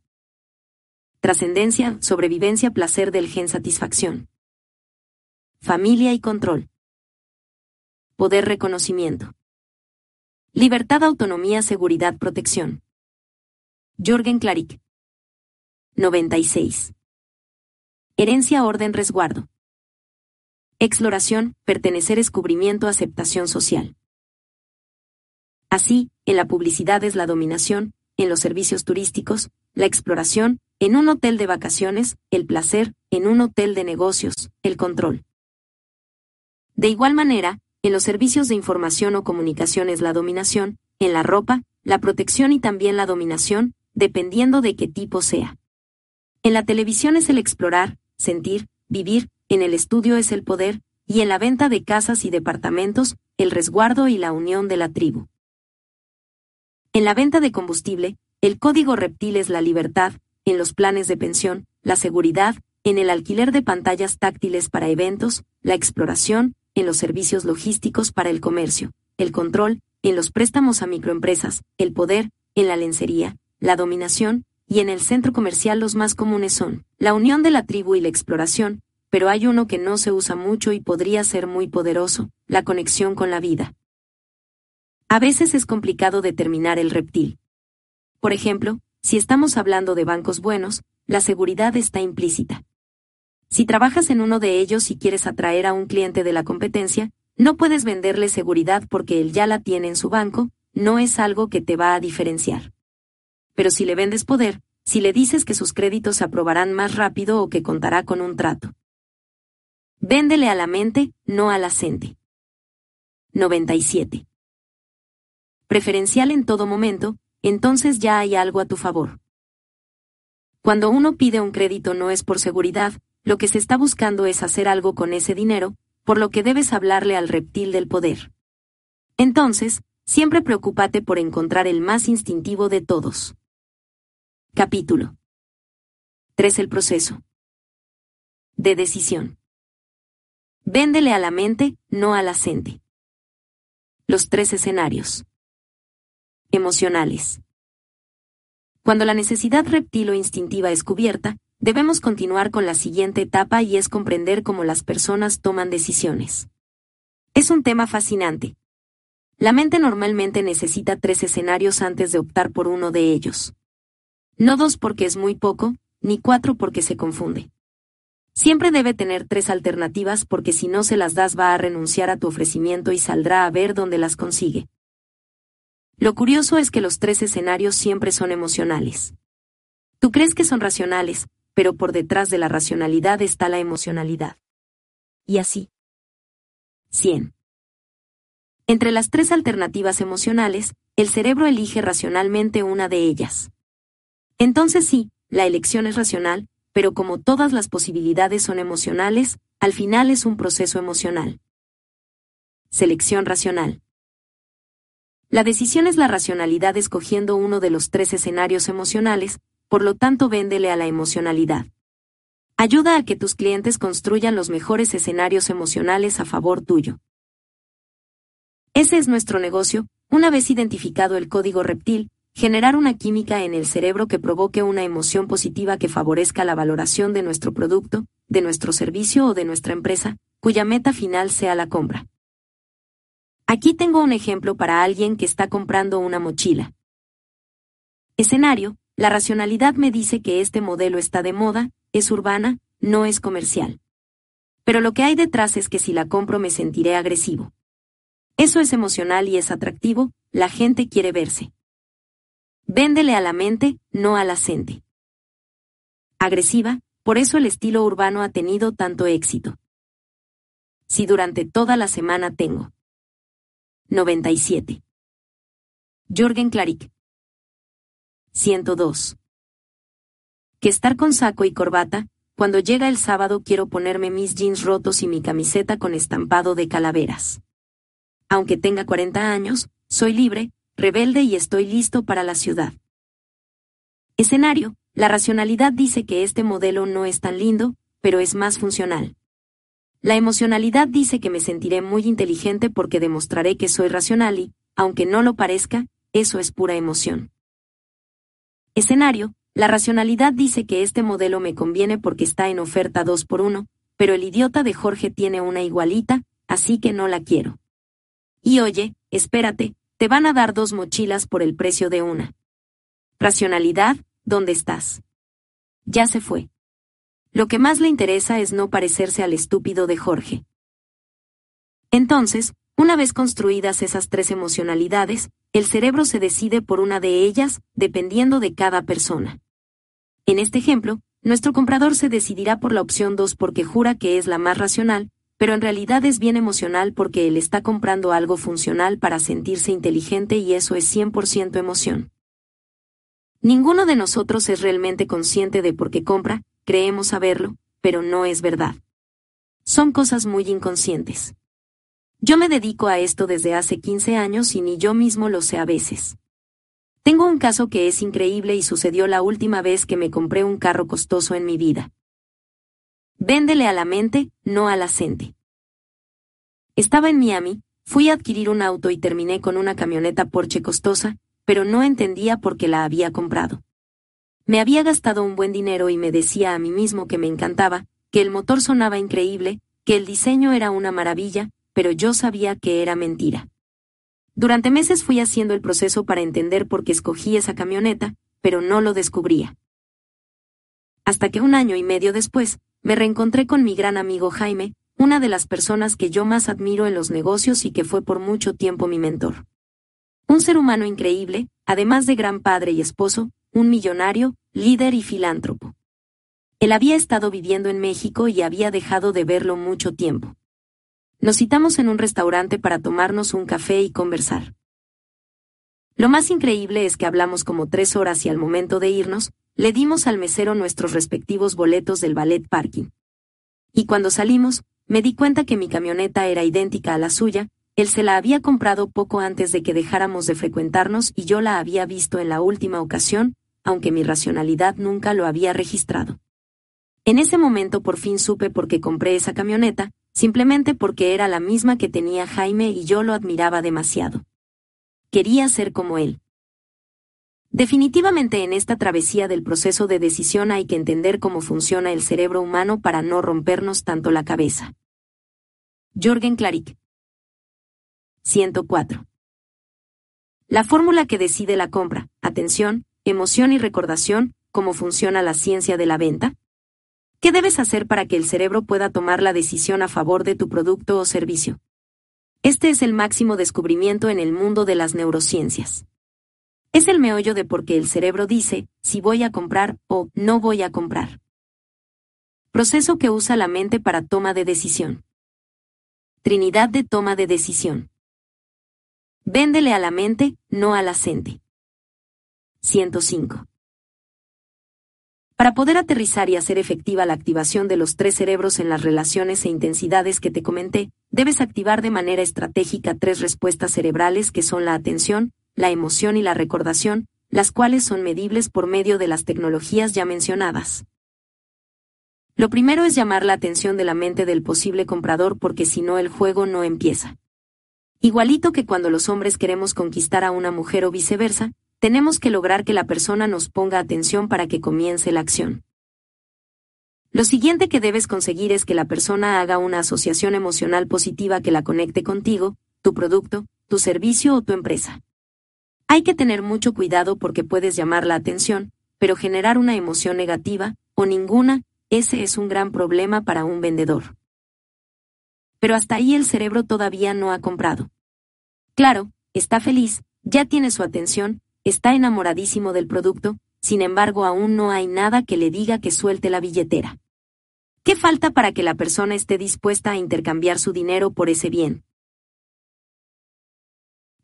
Trascendencia, sobrevivencia, placer del gen satisfacción. Familia y control. Poder reconocimiento. Libertad, autonomía, seguridad, protección. Jorgen Claric. 96. Herencia, orden, resguardo. Exploración, pertenecer, descubrimiento, aceptación social. Así, en la publicidad es la dominación, en los servicios turísticos, la exploración, en un hotel de vacaciones, el placer, en un hotel de negocios, el control. De igual manera, en los servicios de información o comunicaciones la dominación, en la ropa, la protección y también la dominación, dependiendo de qué tipo sea. En la televisión es el explorar, sentir, vivir, en el estudio es el poder, y en la venta de casas y departamentos, el resguardo y la unión de la tribu. En la venta de combustible, el código reptil es la libertad, en los planes de pensión, la seguridad, en el alquiler de pantallas táctiles para eventos, la exploración, en los servicios logísticos para el comercio, el control, en los préstamos a microempresas, el poder, en la lencería, la dominación, y en el centro comercial los más comunes son la unión de la tribu y la exploración, pero hay uno que no se usa mucho y podría ser muy poderoso, la conexión con la vida. A veces es complicado determinar el reptil. Por ejemplo, si estamos hablando de bancos buenos, la seguridad está implícita. Si trabajas en uno de ellos y quieres atraer a un cliente de la competencia, no puedes venderle seguridad porque él ya la tiene en su banco, no es algo que te va a diferenciar. Pero si le vendes poder, si le dices que sus créditos se aprobarán más rápido o que contará con un trato. Véndele a la mente, no a la gente. 97. Preferencial en todo momento, entonces ya hay algo a tu favor. Cuando uno pide un crédito no es por seguridad, lo que se está buscando es hacer algo con ese dinero, por lo que debes hablarle al reptil del poder. Entonces, siempre preocúpate por encontrar el más instintivo de todos. Capítulo 3. El proceso de decisión. Véndele a la mente, no a la gente. Los tres escenarios. Emocionales. Cuando la necesidad reptil o instintiva es cubierta, debemos continuar con la siguiente etapa y es comprender cómo las personas toman decisiones. Es un tema fascinante. La mente normalmente necesita tres escenarios antes de optar por uno de ellos. No dos porque es muy poco, ni cuatro porque se confunde. Siempre debe tener tres alternativas porque si no se las das va a renunciar a tu ofrecimiento y saldrá a ver dónde las consigue. Lo curioso es que los tres escenarios siempre son emocionales. Tú crees que son racionales, pero por detrás de la racionalidad está la emocionalidad. Y así. 100. Entre las tres alternativas emocionales, el cerebro elige racionalmente una de ellas. Entonces sí, la elección es racional, pero como todas las posibilidades son emocionales, al final es un proceso emocional. Selección racional. La decisión es la racionalidad escogiendo uno de los tres escenarios emocionales, por lo tanto véndele a la emocionalidad. Ayuda a que tus clientes construyan los mejores escenarios emocionales a favor tuyo. Ese es nuestro negocio, una vez identificado el código reptil, generar una química en el cerebro que provoque una emoción positiva que favorezca la valoración de nuestro producto, de nuestro servicio o de nuestra empresa, cuya meta final sea la compra. Aquí tengo un ejemplo para alguien que está comprando una mochila. Escenario, la racionalidad me dice que este modelo está de moda, es urbana, no es comercial. Pero lo que hay detrás es que si la compro me sentiré agresivo. Eso es emocional y es atractivo, la gente quiere verse. Véndele a la mente, no a la gente. Agresiva, por eso el estilo urbano ha tenido tanto éxito. Si durante toda la semana tengo 97. Jorgen Claric. 102. Que estar con saco y corbata, cuando llega el sábado quiero ponerme mis jeans rotos y mi camiseta con estampado de calaveras. Aunque tenga 40 años, soy libre, rebelde y estoy listo para la ciudad. Escenario, la racionalidad dice que este modelo no es tan lindo, pero es más funcional. La emocionalidad dice que me sentiré muy inteligente porque demostraré que soy racional y, aunque no lo parezca, eso es pura emoción. Escenario, la racionalidad dice que este modelo me conviene porque está en oferta 2 por 1, pero el idiota de Jorge tiene una igualita, así que no la quiero. Y oye, espérate, te van a dar dos mochilas por el precio de una. Racionalidad, ¿dónde estás? Ya se fue. Lo que más le interesa es no parecerse al estúpido de Jorge. Entonces, una vez construidas esas tres emocionalidades, el cerebro se decide por una de ellas, dependiendo de cada persona. En este ejemplo, nuestro comprador se decidirá por la opción 2 porque jura que es la más racional, pero en realidad es bien emocional porque él está comprando algo funcional para sentirse inteligente y eso es 100% emoción. Ninguno de nosotros es realmente consciente de por qué compra, creemos saberlo, pero no es verdad. Son cosas muy inconscientes. Yo me dedico a esto desde hace 15 años y ni yo mismo lo sé a veces. Tengo un caso que es increíble y sucedió la última vez que me compré un carro costoso en mi vida. Véndele a la mente, no a la gente. Estaba en Miami, fui a adquirir un auto y terminé con una camioneta Porsche costosa, pero no entendía por qué la había comprado. Me había gastado un buen dinero y me decía a mí mismo que me encantaba, que el motor sonaba increíble, que el diseño era una maravilla, pero yo sabía que era mentira. Durante meses fui haciendo el proceso para entender por qué escogí esa camioneta, pero no lo descubría. Hasta que un año y medio después, me reencontré con mi gran amigo Jaime, una de las personas que yo más admiro en los negocios y que fue por mucho tiempo mi mentor. Un ser humano increíble, además de gran padre y esposo, un millonario, líder y filántropo. Él había estado viviendo en México y había dejado de verlo mucho tiempo. Nos citamos en un restaurante para tomarnos un café y conversar. Lo más increíble es que hablamos como tres horas y al momento de irnos, le dimos al mesero nuestros respectivos boletos del ballet parking. y cuando salimos, me di cuenta que mi camioneta era idéntica a la suya, él se la había comprado poco antes de que dejáramos de frecuentarnos y yo la había visto en la última ocasión, aunque mi racionalidad nunca lo había registrado. En ese momento por fin supe por qué compré esa camioneta, simplemente porque era la misma que tenía Jaime y yo lo admiraba demasiado. Quería ser como él. Definitivamente en esta travesía del proceso de decisión hay que entender cómo funciona el cerebro humano para no rompernos tanto la cabeza. Jorgen Klarik 104. La fórmula que decide la compra, atención, emoción y recordación, cómo funciona la ciencia de la venta. ¿Qué debes hacer para que el cerebro pueda tomar la decisión a favor de tu producto o servicio? Este es el máximo descubrimiento en el mundo de las neurociencias. Es el meollo de por qué el cerebro dice si voy a comprar o no voy a comprar. Proceso que usa la mente para toma de decisión. Trinidad de toma de decisión. Véndele a la mente, no a la 105. Para poder aterrizar y hacer efectiva la activación de los tres cerebros en las relaciones e intensidades que te comenté, debes activar de manera estratégica tres respuestas cerebrales que son la atención, la emoción y la recordación, las cuales son medibles por medio de las tecnologías ya mencionadas. Lo primero es llamar la atención de la mente del posible comprador porque si no el juego no empieza. Igualito que cuando los hombres queremos conquistar a una mujer o viceversa, tenemos que lograr que la persona nos ponga atención para que comience la acción. Lo siguiente que debes conseguir es que la persona haga una asociación emocional positiva que la conecte contigo, tu producto, tu servicio o tu empresa. Hay que tener mucho cuidado porque puedes llamar la atención, pero generar una emoción negativa, o ninguna, ese es un gran problema para un vendedor. Pero hasta ahí el cerebro todavía no ha comprado. Claro, está feliz, ya tiene su atención, está enamoradísimo del producto, sin embargo aún no hay nada que le diga que suelte la billetera. ¿Qué falta para que la persona esté dispuesta a intercambiar su dinero por ese bien?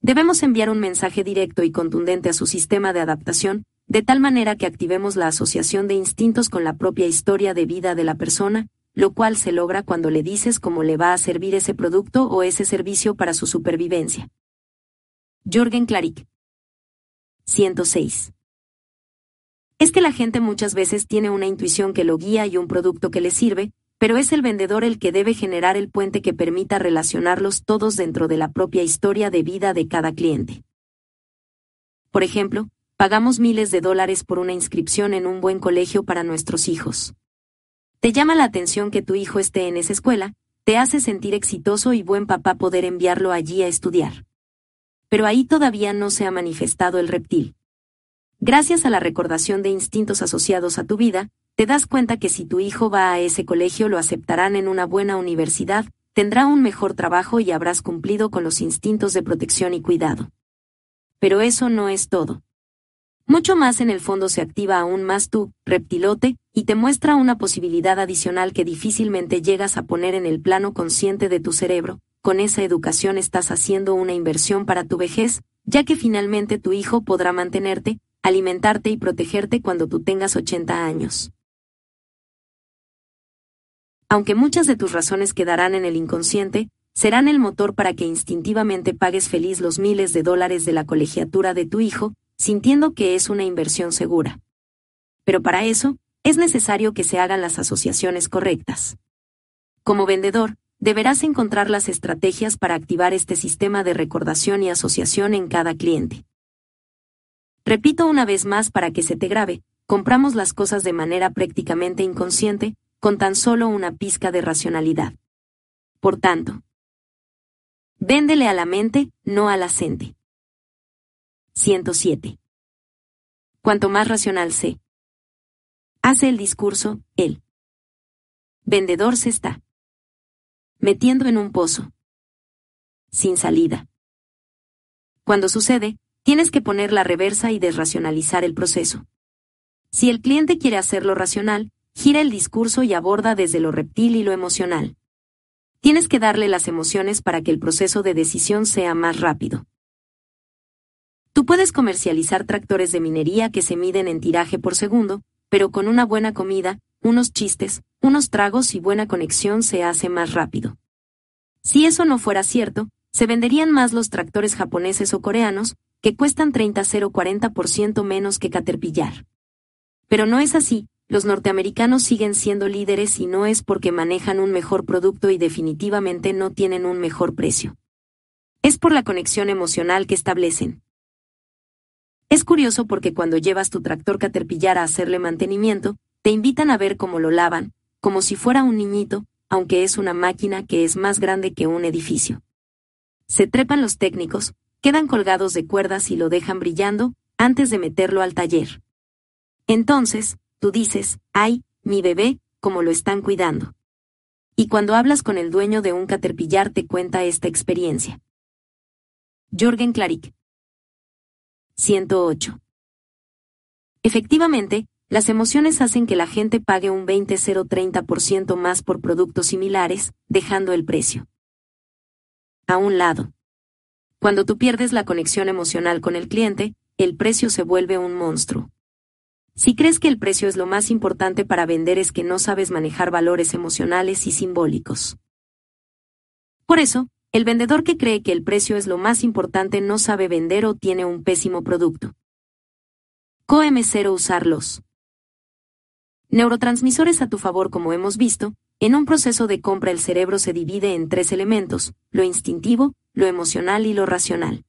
Debemos enviar un mensaje directo y contundente a su sistema de adaptación, de tal manera que activemos la asociación de instintos con la propia historia de vida de la persona, lo cual se logra cuando le dices cómo le va a servir ese producto o ese servicio para su supervivencia. Jorgen Klarik. 106. Es que la gente muchas veces tiene una intuición que lo guía y un producto que le sirve, pero es el vendedor el que debe generar el puente que permita relacionarlos todos dentro de la propia historia de vida de cada cliente. Por ejemplo, pagamos miles de dólares por una inscripción en un buen colegio para nuestros hijos. Te llama la atención que tu hijo esté en esa escuela, te hace sentir exitoso y buen papá poder enviarlo allí a estudiar pero ahí todavía no se ha manifestado el reptil. Gracias a la recordación de instintos asociados a tu vida, te das cuenta que si tu hijo va a ese colegio lo aceptarán en una buena universidad, tendrá un mejor trabajo y habrás cumplido con los instintos de protección y cuidado. Pero eso no es todo. Mucho más en el fondo se activa aún más tu reptilote y te muestra una posibilidad adicional que difícilmente llegas a poner en el plano consciente de tu cerebro, con esa educación estás haciendo una inversión para tu vejez, ya que finalmente tu hijo podrá mantenerte, alimentarte y protegerte cuando tú tengas 80 años. Aunque muchas de tus razones quedarán en el inconsciente, serán el motor para que instintivamente pagues feliz los miles de dólares de la colegiatura de tu hijo, sintiendo que es una inversión segura. Pero para eso, es necesario que se hagan las asociaciones correctas. Como vendedor, deberás encontrar las estrategias para activar este sistema de recordación y asociación en cada cliente. Repito una vez más para que se te grabe, compramos las cosas de manera prácticamente inconsciente, con tan solo una pizca de racionalidad. Por tanto, véndele a la mente, no a la gente. 107. Cuanto más racional sé, hace el discurso, el vendedor se está metiendo en un pozo. Sin salida. Cuando sucede, tienes que poner la reversa y desracionalizar el proceso. Si el cliente quiere hacerlo racional, gira el discurso y aborda desde lo reptil y lo emocional. Tienes que darle las emociones para que el proceso de decisión sea más rápido. Tú puedes comercializar tractores de minería que se miden en tiraje por segundo, pero con una buena comida, unos chistes, unos tragos y buena conexión se hace más rápido. Si eso no fuera cierto, se venderían más los tractores japoneses o coreanos, que cuestan 30-0-40% menos que Caterpillar. Pero no es así, los norteamericanos siguen siendo líderes y no es porque manejan un mejor producto y definitivamente no tienen un mejor precio. Es por la conexión emocional que establecen. Es curioso porque cuando llevas tu tractor Caterpillar a hacerle mantenimiento, te invitan a ver cómo lo lavan, como si fuera un niñito, aunque es una máquina que es más grande que un edificio. Se trepan los técnicos, quedan colgados de cuerdas y lo dejan brillando, antes de meterlo al taller. Entonces, tú dices, ay, mi bebé, cómo lo están cuidando. Y cuando hablas con el dueño de un caterpillar te cuenta esta experiencia. Jorgen Claric 108. Efectivamente, las emociones hacen que la gente pague un 20-0-30% más por productos similares, dejando el precio. A un lado. Cuando tú pierdes la conexión emocional con el cliente, el precio se vuelve un monstruo. Si crees que el precio es lo más importante para vender es que no sabes manejar valores emocionales y simbólicos. Por eso, el vendedor que cree que el precio es lo más importante no sabe vender o tiene un pésimo producto. COM0 usarlos. Neurotransmisores a tu favor como hemos visto, en un proceso de compra el cerebro se divide en tres elementos, lo instintivo, lo emocional y lo racional.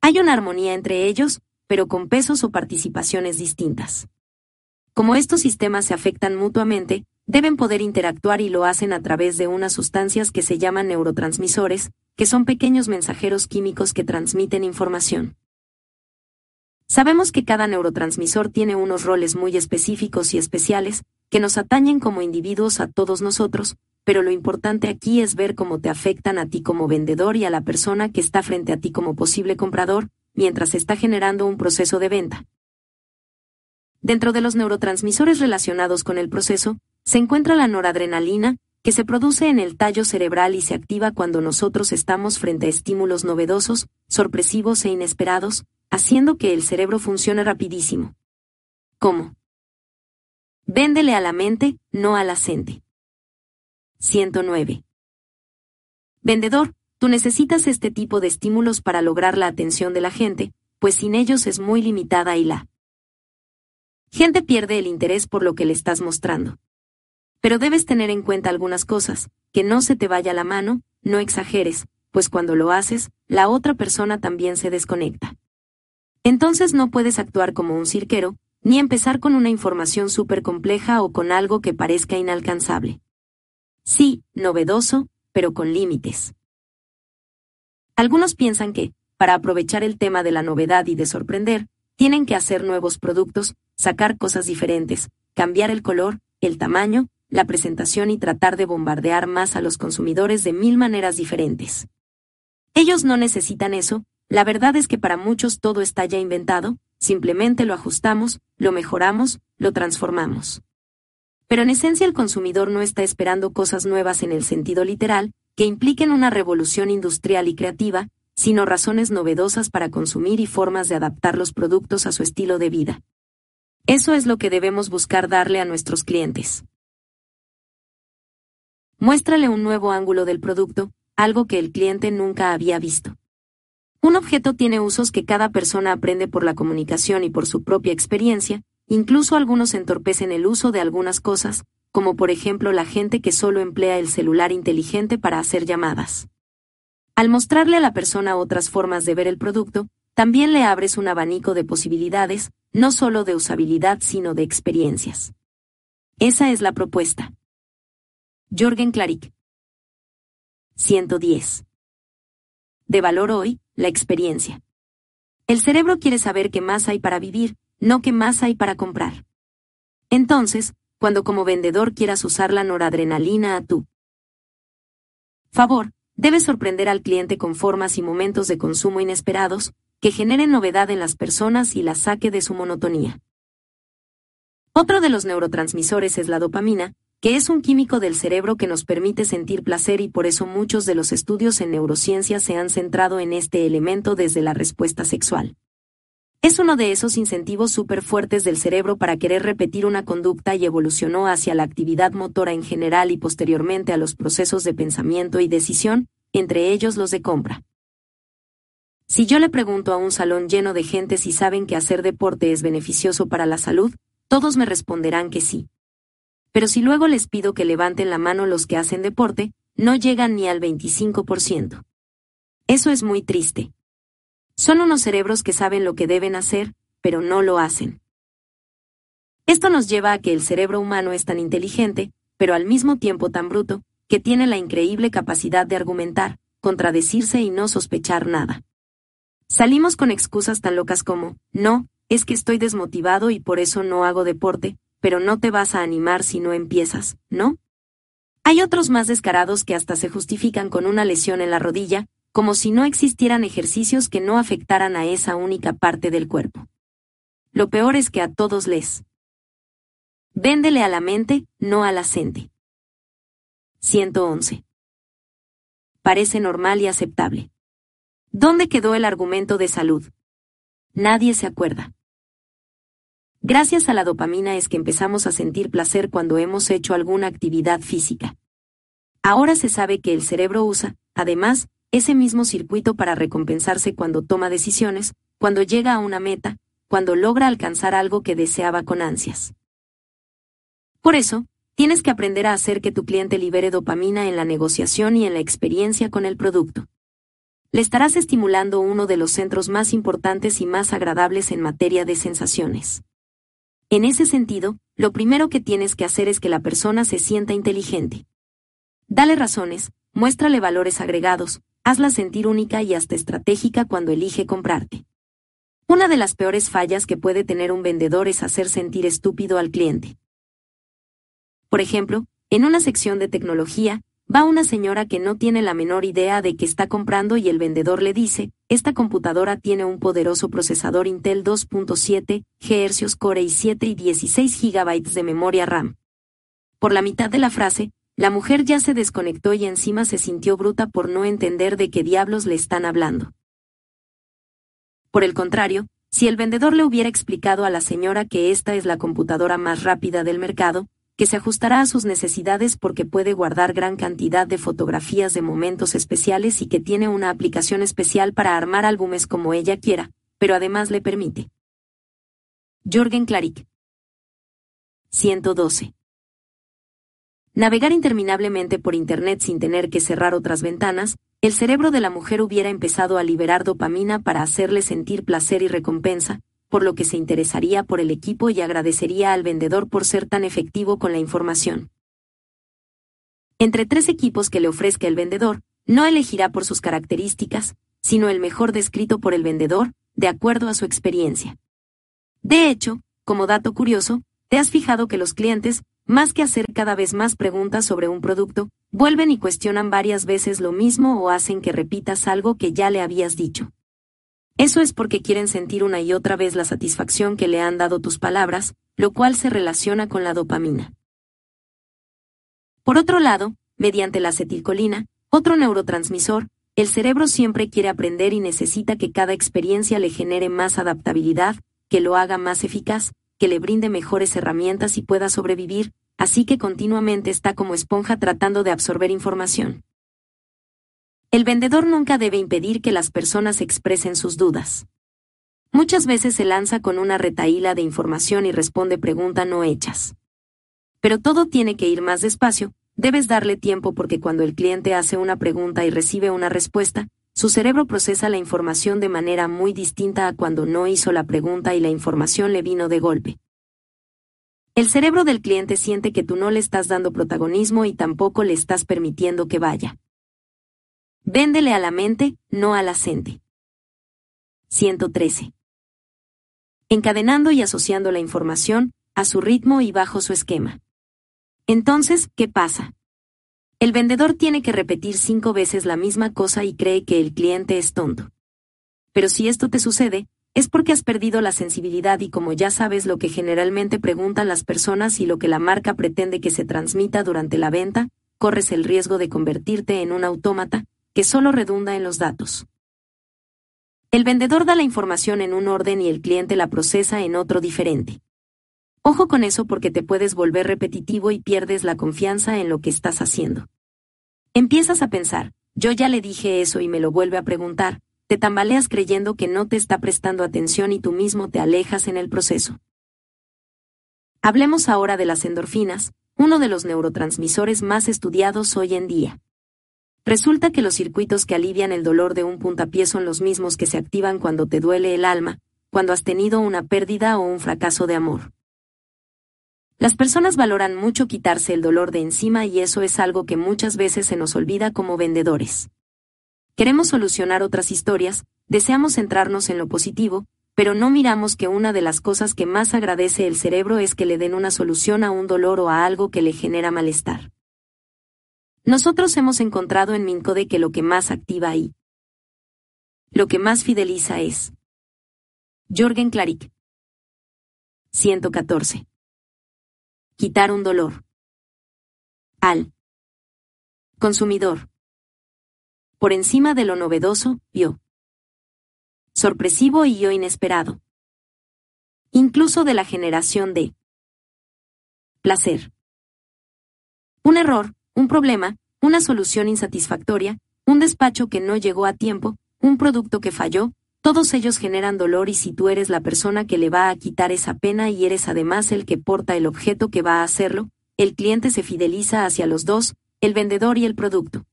Hay una armonía entre ellos, pero con pesos o participaciones distintas. Como estos sistemas se afectan mutuamente, deben poder interactuar y lo hacen a través de unas sustancias que se llaman neurotransmisores, que son pequeños mensajeros químicos que transmiten información. Sabemos que cada neurotransmisor tiene unos roles muy específicos y especiales, que nos atañen como individuos a todos nosotros, pero lo importante aquí es ver cómo te afectan a ti como vendedor y a la persona que está frente a ti como posible comprador, mientras está generando un proceso de venta. Dentro de los neurotransmisores relacionados con el proceso, se encuentra la noradrenalina, que se produce en el tallo cerebral y se activa cuando nosotros estamos frente a estímulos novedosos, sorpresivos e inesperados, haciendo que el cerebro funcione rapidísimo. ¿Cómo? Véndele a la mente, no a la gente. 109. Vendedor, tú necesitas este tipo de estímulos para lograr la atención de la gente, pues sin ellos es muy limitada y la gente pierde el interés por lo que le estás mostrando. Pero debes tener en cuenta algunas cosas, que no se te vaya la mano, no exageres, pues cuando lo haces, la otra persona también se desconecta. Entonces no puedes actuar como un cirquero, ni empezar con una información súper compleja o con algo que parezca inalcanzable. Sí, novedoso, pero con límites. Algunos piensan que, para aprovechar el tema de la novedad y de sorprender, tienen que hacer nuevos productos, sacar cosas diferentes, cambiar el color, el tamaño, la presentación y tratar de bombardear más a los consumidores de mil maneras diferentes. Ellos no necesitan eso, la verdad es que para muchos todo está ya inventado, simplemente lo ajustamos, lo mejoramos, lo transformamos. Pero en esencia el consumidor no está esperando cosas nuevas en el sentido literal, que impliquen una revolución industrial y creativa, sino razones novedosas para consumir y formas de adaptar los productos a su estilo de vida. Eso es lo que debemos buscar darle a nuestros clientes. Muéstrale un nuevo ángulo del producto, algo que el cliente nunca había visto. Un objeto tiene usos que cada persona aprende por la comunicación y por su propia experiencia, incluso algunos entorpecen el uso de algunas cosas, como por ejemplo la gente que solo emplea el celular inteligente para hacer llamadas. Al mostrarle a la persona otras formas de ver el producto, también le abres un abanico de posibilidades, no solo de usabilidad sino de experiencias. Esa es la propuesta. Jorgen Claric. 110. De valor hoy, la experiencia. El cerebro quiere saber qué más hay para vivir, no qué más hay para comprar. Entonces, cuando como vendedor quieras usar la noradrenalina a tu favor, debes sorprender al cliente con formas y momentos de consumo inesperados, que generen novedad en las personas y las saque de su monotonía. Otro de los neurotransmisores es la dopamina, que es un químico del cerebro que nos permite sentir placer y por eso muchos de los estudios en neurociencia se han centrado en este elemento desde la respuesta sexual. Es uno de esos incentivos súper fuertes del cerebro para querer repetir una conducta y evolucionó hacia la actividad motora en general y posteriormente a los procesos de pensamiento y decisión, entre ellos los de compra. Si yo le pregunto a un salón lleno de gente si saben que hacer deporte es beneficioso para la salud, todos me responderán que sí. Pero si luego les pido que levanten la mano los que hacen deporte, no llegan ni al 25%. Eso es muy triste. Son unos cerebros que saben lo que deben hacer, pero no lo hacen. Esto nos lleva a que el cerebro humano es tan inteligente, pero al mismo tiempo tan bruto, que tiene la increíble capacidad de argumentar, contradecirse y no sospechar nada. Salimos con excusas tan locas como, no, es que estoy desmotivado y por eso no hago deporte, pero no te vas a animar si no empiezas, ¿no? Hay otros más descarados que hasta se justifican con una lesión en la rodilla, como si no existieran ejercicios que no afectaran a esa única parte del cuerpo. Lo peor es que a todos les. Véndele a la mente, no a la gente. 111. Parece normal y aceptable. ¿Dónde quedó el argumento de salud? Nadie se acuerda. Gracias a la dopamina es que empezamos a sentir placer cuando hemos hecho alguna actividad física. Ahora se sabe que el cerebro usa, además, ese mismo circuito para recompensarse cuando toma decisiones, cuando llega a una meta, cuando logra alcanzar algo que deseaba con ansias. Por eso, tienes que aprender a hacer que tu cliente libere dopamina en la negociación y en la experiencia con el producto. Le estarás estimulando uno de los centros más importantes y más agradables en materia de sensaciones. En ese sentido, lo primero que tienes que hacer es que la persona se sienta inteligente. Dale razones, muéstrale valores agregados, hazla sentir única y hasta estratégica cuando elige comprarte. Una de las peores fallas que puede tener un vendedor es hacer sentir estúpido al cliente. Por ejemplo, en una sección de tecnología, va una señora que no tiene la menor idea de qué está comprando y el vendedor le dice, esta computadora tiene un poderoso procesador Intel 2.7 GHz Core i7 y 16 GB de memoria RAM. Por la mitad de la frase, la mujer ya se desconectó y encima se sintió bruta por no entender de qué diablos le están hablando. Por el contrario, si el vendedor le hubiera explicado a la señora que esta es la computadora más rápida del mercado, que se ajustará a sus necesidades porque puede guardar gran cantidad de fotografías de momentos especiales y que tiene una aplicación especial para armar álbumes como ella quiera, pero además le permite. Jorgen Klarik 112. Navegar interminablemente por Internet sin tener que cerrar otras ventanas, el cerebro de la mujer hubiera empezado a liberar dopamina para hacerle sentir placer y recompensa, por lo que se interesaría por el equipo y agradecería al vendedor por ser tan efectivo con la información. Entre tres equipos que le ofrezca el vendedor, no elegirá por sus características, sino el mejor descrito por el vendedor, de acuerdo a su experiencia. De hecho, como dato curioso, ¿te has fijado que los clientes, más que hacer cada vez más preguntas sobre un producto, vuelven y cuestionan varias veces lo mismo o hacen que repitas algo que ya le habías dicho. Eso es porque quieren sentir una y otra vez la satisfacción que le han dado tus palabras, lo cual se relaciona con la dopamina. Por otro lado, mediante la acetilcolina, otro neurotransmisor, el cerebro siempre quiere aprender y necesita que cada experiencia le genere más adaptabilidad, que lo haga más eficaz, que le brinde mejores herramientas y pueda sobrevivir, así que continuamente está como esponja tratando de absorber información. El vendedor nunca debe impedir que las personas expresen sus dudas. Muchas veces se lanza con una retaíla de información y responde preguntas no hechas. Pero todo tiene que ir más despacio, debes darle tiempo porque cuando el cliente hace una pregunta y recibe una respuesta, su cerebro procesa la información de manera muy distinta a cuando no hizo la pregunta y la información le vino de golpe. El cerebro del cliente siente que tú no le estás dando protagonismo y tampoco le estás permitiendo que vaya. Véndele a la mente, no a la gente. 113. Encadenando y asociando la información, a su ritmo y bajo su esquema. Entonces, ¿qué pasa? El vendedor tiene que repetir cinco veces la misma cosa y cree que el cliente es tonto. Pero si esto te sucede, es porque has perdido la sensibilidad y como ya sabes lo que generalmente preguntan las personas y lo que la marca pretende que se transmita durante la venta, corres el riesgo de convertirte en un autómata, que solo redunda en los datos. El vendedor da la información en un orden y el cliente la procesa en otro diferente. Ojo con eso porque te puedes volver repetitivo y pierdes la confianza en lo que estás haciendo. Empiezas a pensar, yo ya le dije eso y me lo vuelve a preguntar, te tambaleas creyendo que no te está prestando atención y tú mismo te alejas en el proceso. Hablemos ahora de las endorfinas, uno de los neurotransmisores más estudiados hoy en día. Resulta que los circuitos que alivian el dolor de un puntapié son los mismos que se activan cuando te duele el alma, cuando has tenido una pérdida o un fracaso de amor. Las personas valoran mucho quitarse el dolor de encima y eso es algo que muchas veces se nos olvida como vendedores. Queremos solucionar otras historias, deseamos centrarnos en lo positivo, pero no miramos que una de las cosas que más agradece el cerebro es que le den una solución a un dolor o a algo que le genera malestar. Nosotros hemos encontrado en Mincode que lo que más activa y lo que más fideliza es Jorgen Klarik. 114. Quitar un dolor. Al consumidor. Por encima de lo novedoso, yo. Sorpresivo y yo inesperado. Incluso de la generación de placer. Un error, un problema, una solución insatisfactoria, un despacho que no llegó a tiempo, un producto que falló, todos ellos generan dolor y si tú eres la persona que le va a quitar esa pena y eres además el que porta el objeto que va a hacerlo, el cliente se fideliza hacia los dos, el vendedor y el producto.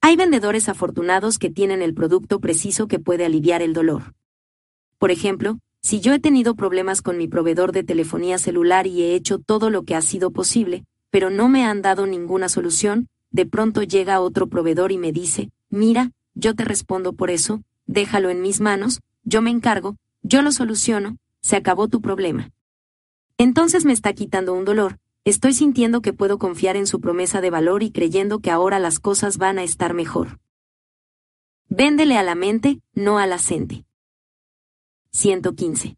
Hay vendedores afortunados que tienen el producto preciso que puede aliviar el dolor. Por ejemplo, si yo he tenido problemas con mi proveedor de telefonía celular y he hecho todo lo que ha sido posible, pero no me han dado ninguna solución, de pronto llega otro proveedor y me dice, mira, yo te respondo por eso, déjalo en mis manos, yo me encargo, yo lo soluciono, se acabó tu problema. Entonces me está quitando un dolor, estoy sintiendo que puedo confiar en su promesa de valor y creyendo que ahora las cosas van a estar mejor. Véndele a la mente, no a la gente. 115.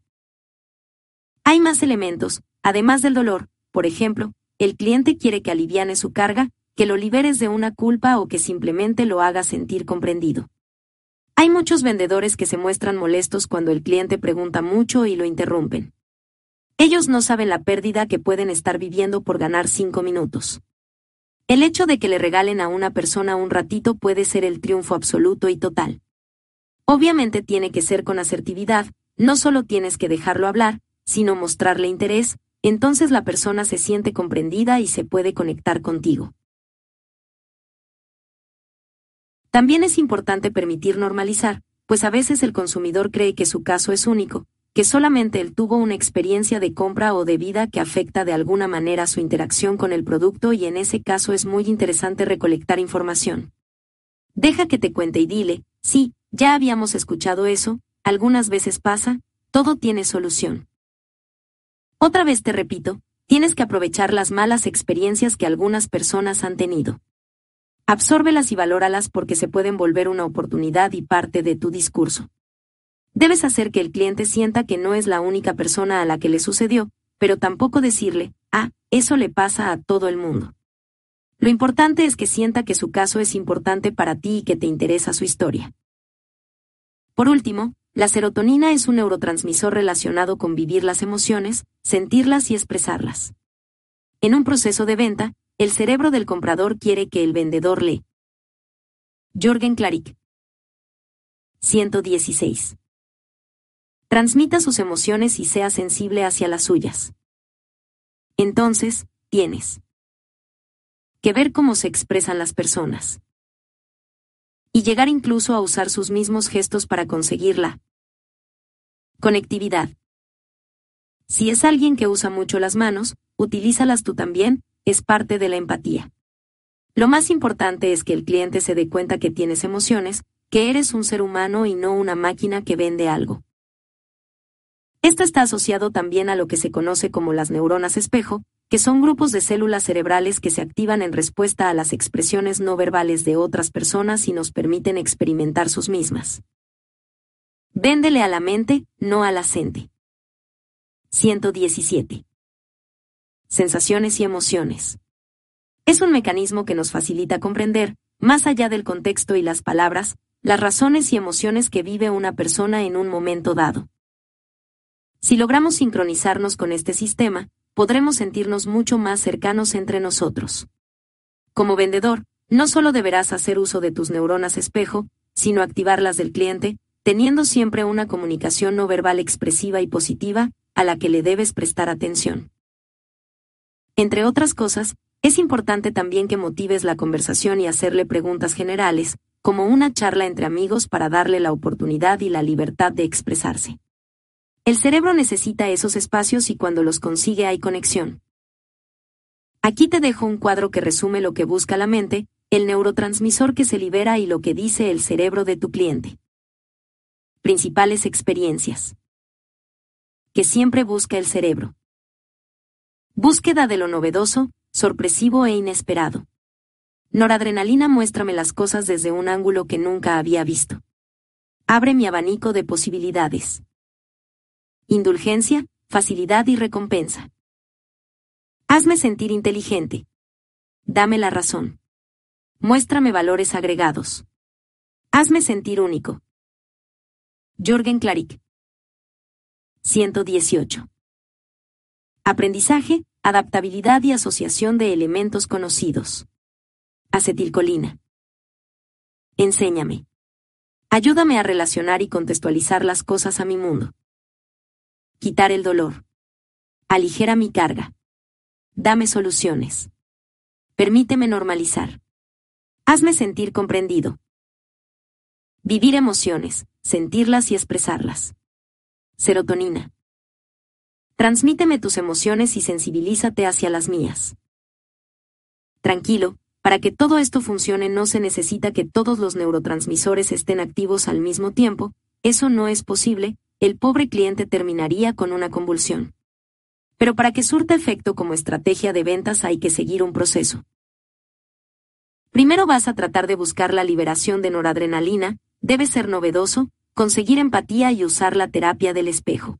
Hay más elementos, además del dolor, por ejemplo, el cliente quiere que aliviane su carga, que lo liberes de una culpa o que simplemente lo haga sentir comprendido. Hay muchos vendedores que se muestran molestos cuando el cliente pregunta mucho y lo interrumpen. Ellos no saben la pérdida que pueden estar viviendo por ganar cinco minutos. El hecho de que le regalen a una persona un ratito puede ser el triunfo absoluto y total. Obviamente tiene que ser con asertividad, no solo tienes que dejarlo hablar, sino mostrarle interés, entonces la persona se siente comprendida y se puede conectar contigo. También es importante permitir normalizar, pues a veces el consumidor cree que su caso es único, que solamente él tuvo una experiencia de compra o de vida que afecta de alguna manera su interacción con el producto y en ese caso es muy interesante recolectar información. Deja que te cuente y dile, sí, ya habíamos escuchado eso, algunas veces pasa, todo tiene solución. Otra vez te repito, tienes que aprovechar las malas experiencias que algunas personas han tenido. Absórbelas y valóralas porque se pueden volver una oportunidad y parte de tu discurso. Debes hacer que el cliente sienta que no es la única persona a la que le sucedió, pero tampoco decirle, ah, eso le pasa a todo el mundo. Lo importante es que sienta que su caso es importante para ti y que te interesa su historia. Por último, la serotonina es un neurotransmisor relacionado con vivir las emociones, sentirlas y expresarlas. En un proceso de venta, el cerebro del comprador quiere que el vendedor le. Jorgen Klarik. 116. Transmita sus emociones y sea sensible hacia las suyas. Entonces, tienes que ver cómo se expresan las personas y llegar incluso a usar sus mismos gestos para conseguirla. Conectividad. Si es alguien que usa mucho las manos, utilízalas tú también, es parte de la empatía. Lo más importante es que el cliente se dé cuenta que tienes emociones, que eres un ser humano y no una máquina que vende algo. Esto está asociado también a lo que se conoce como las neuronas espejo, que son grupos de células cerebrales que se activan en respuesta a las expresiones no verbales de otras personas y nos permiten experimentar sus mismas. Véndele a la mente, no a la gente. 117. Sensaciones y emociones. Es un mecanismo que nos facilita comprender, más allá del contexto y las palabras, las razones y emociones que vive una persona en un momento dado. Si logramos sincronizarnos con este sistema, podremos sentirnos mucho más cercanos entre nosotros. Como vendedor, no solo deberás hacer uso de tus neuronas espejo, sino activarlas del cliente, teniendo siempre una comunicación no verbal expresiva y positiva, a la que le debes prestar atención. Entre otras cosas, es importante también que motives la conversación y hacerle preguntas generales, como una charla entre amigos para darle la oportunidad y la libertad de expresarse. El cerebro necesita esos espacios y cuando los consigue hay conexión. Aquí te dejo un cuadro que resume lo que busca la mente, el neurotransmisor que se libera y lo que dice el cerebro de tu cliente. Principales experiencias. Que siempre busca el cerebro. Búsqueda de lo novedoso, sorpresivo e inesperado. Noradrenalina muéstrame las cosas desde un ángulo que nunca había visto. Abre mi abanico de posibilidades. Indulgencia, facilidad y recompensa. Hazme sentir inteligente. Dame la razón. Muéstrame valores agregados. Hazme sentir único. Jorgen Claric. 118. Aprendizaje, adaptabilidad y asociación de elementos conocidos. Acetilcolina. Enséñame. Ayúdame a relacionar y contextualizar las cosas a mi mundo. Quitar el dolor. Aligera mi carga. Dame soluciones. Permíteme normalizar. Hazme sentir comprendido. Vivir emociones, sentirlas y expresarlas. Serotonina. Transmíteme tus emociones y sensibilízate hacia las mías. Tranquilo, para que todo esto funcione no se necesita que todos los neurotransmisores estén activos al mismo tiempo, eso no es posible, el pobre cliente terminaría con una convulsión. Pero para que surta efecto como estrategia de ventas hay que seguir un proceso. Primero vas a tratar de buscar la liberación de noradrenalina, debe ser novedoso, conseguir empatía y usar la terapia del espejo.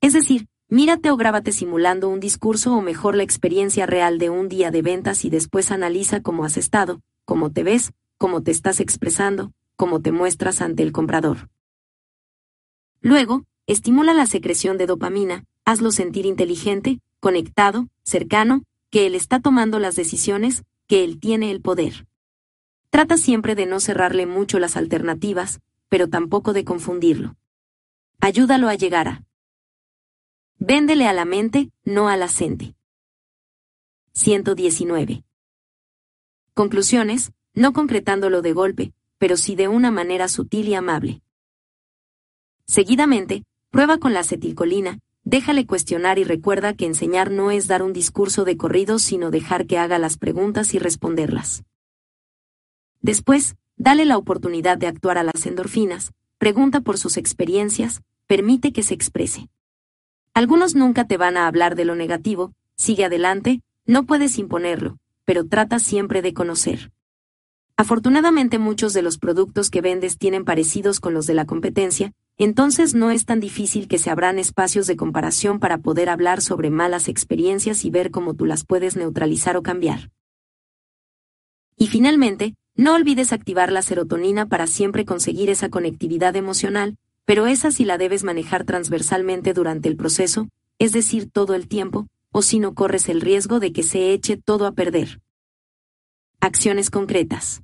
Es decir, Mírate o grábate simulando un discurso o mejor la experiencia real de un día de ventas y después analiza cómo has estado, cómo te ves, cómo te estás expresando, cómo te muestras ante el comprador. Luego, estimula la secreción de dopamina, hazlo sentir inteligente, conectado, cercano, que él está tomando las decisiones, que él tiene el poder. Trata siempre de no cerrarle mucho las alternativas, pero tampoco de confundirlo. Ayúdalo a llegar a Véndele a la mente, no a la gente. 119. Conclusiones, no concretándolo de golpe, pero sí de una manera sutil y amable. Seguidamente, prueba con la acetilcolina, déjale cuestionar y recuerda que enseñar no es dar un discurso de corrido sino dejar que haga las preguntas y responderlas. Después, dale la oportunidad de actuar a las endorfinas, pregunta por sus experiencias, permite que se exprese. Algunos nunca te van a hablar de lo negativo, sigue adelante, no puedes imponerlo, pero trata siempre de conocer. Afortunadamente muchos de los productos que vendes tienen parecidos con los de la competencia, entonces no es tan difícil que se abran espacios de comparación para poder hablar sobre malas experiencias y ver cómo tú las puedes neutralizar o cambiar. Y finalmente, no olvides activar la serotonina para siempre conseguir esa conectividad emocional, pero esa sí la debes manejar transversalmente durante el proceso, es decir, todo el tiempo, o si no corres el riesgo de que se eche todo a perder. Acciones concretas.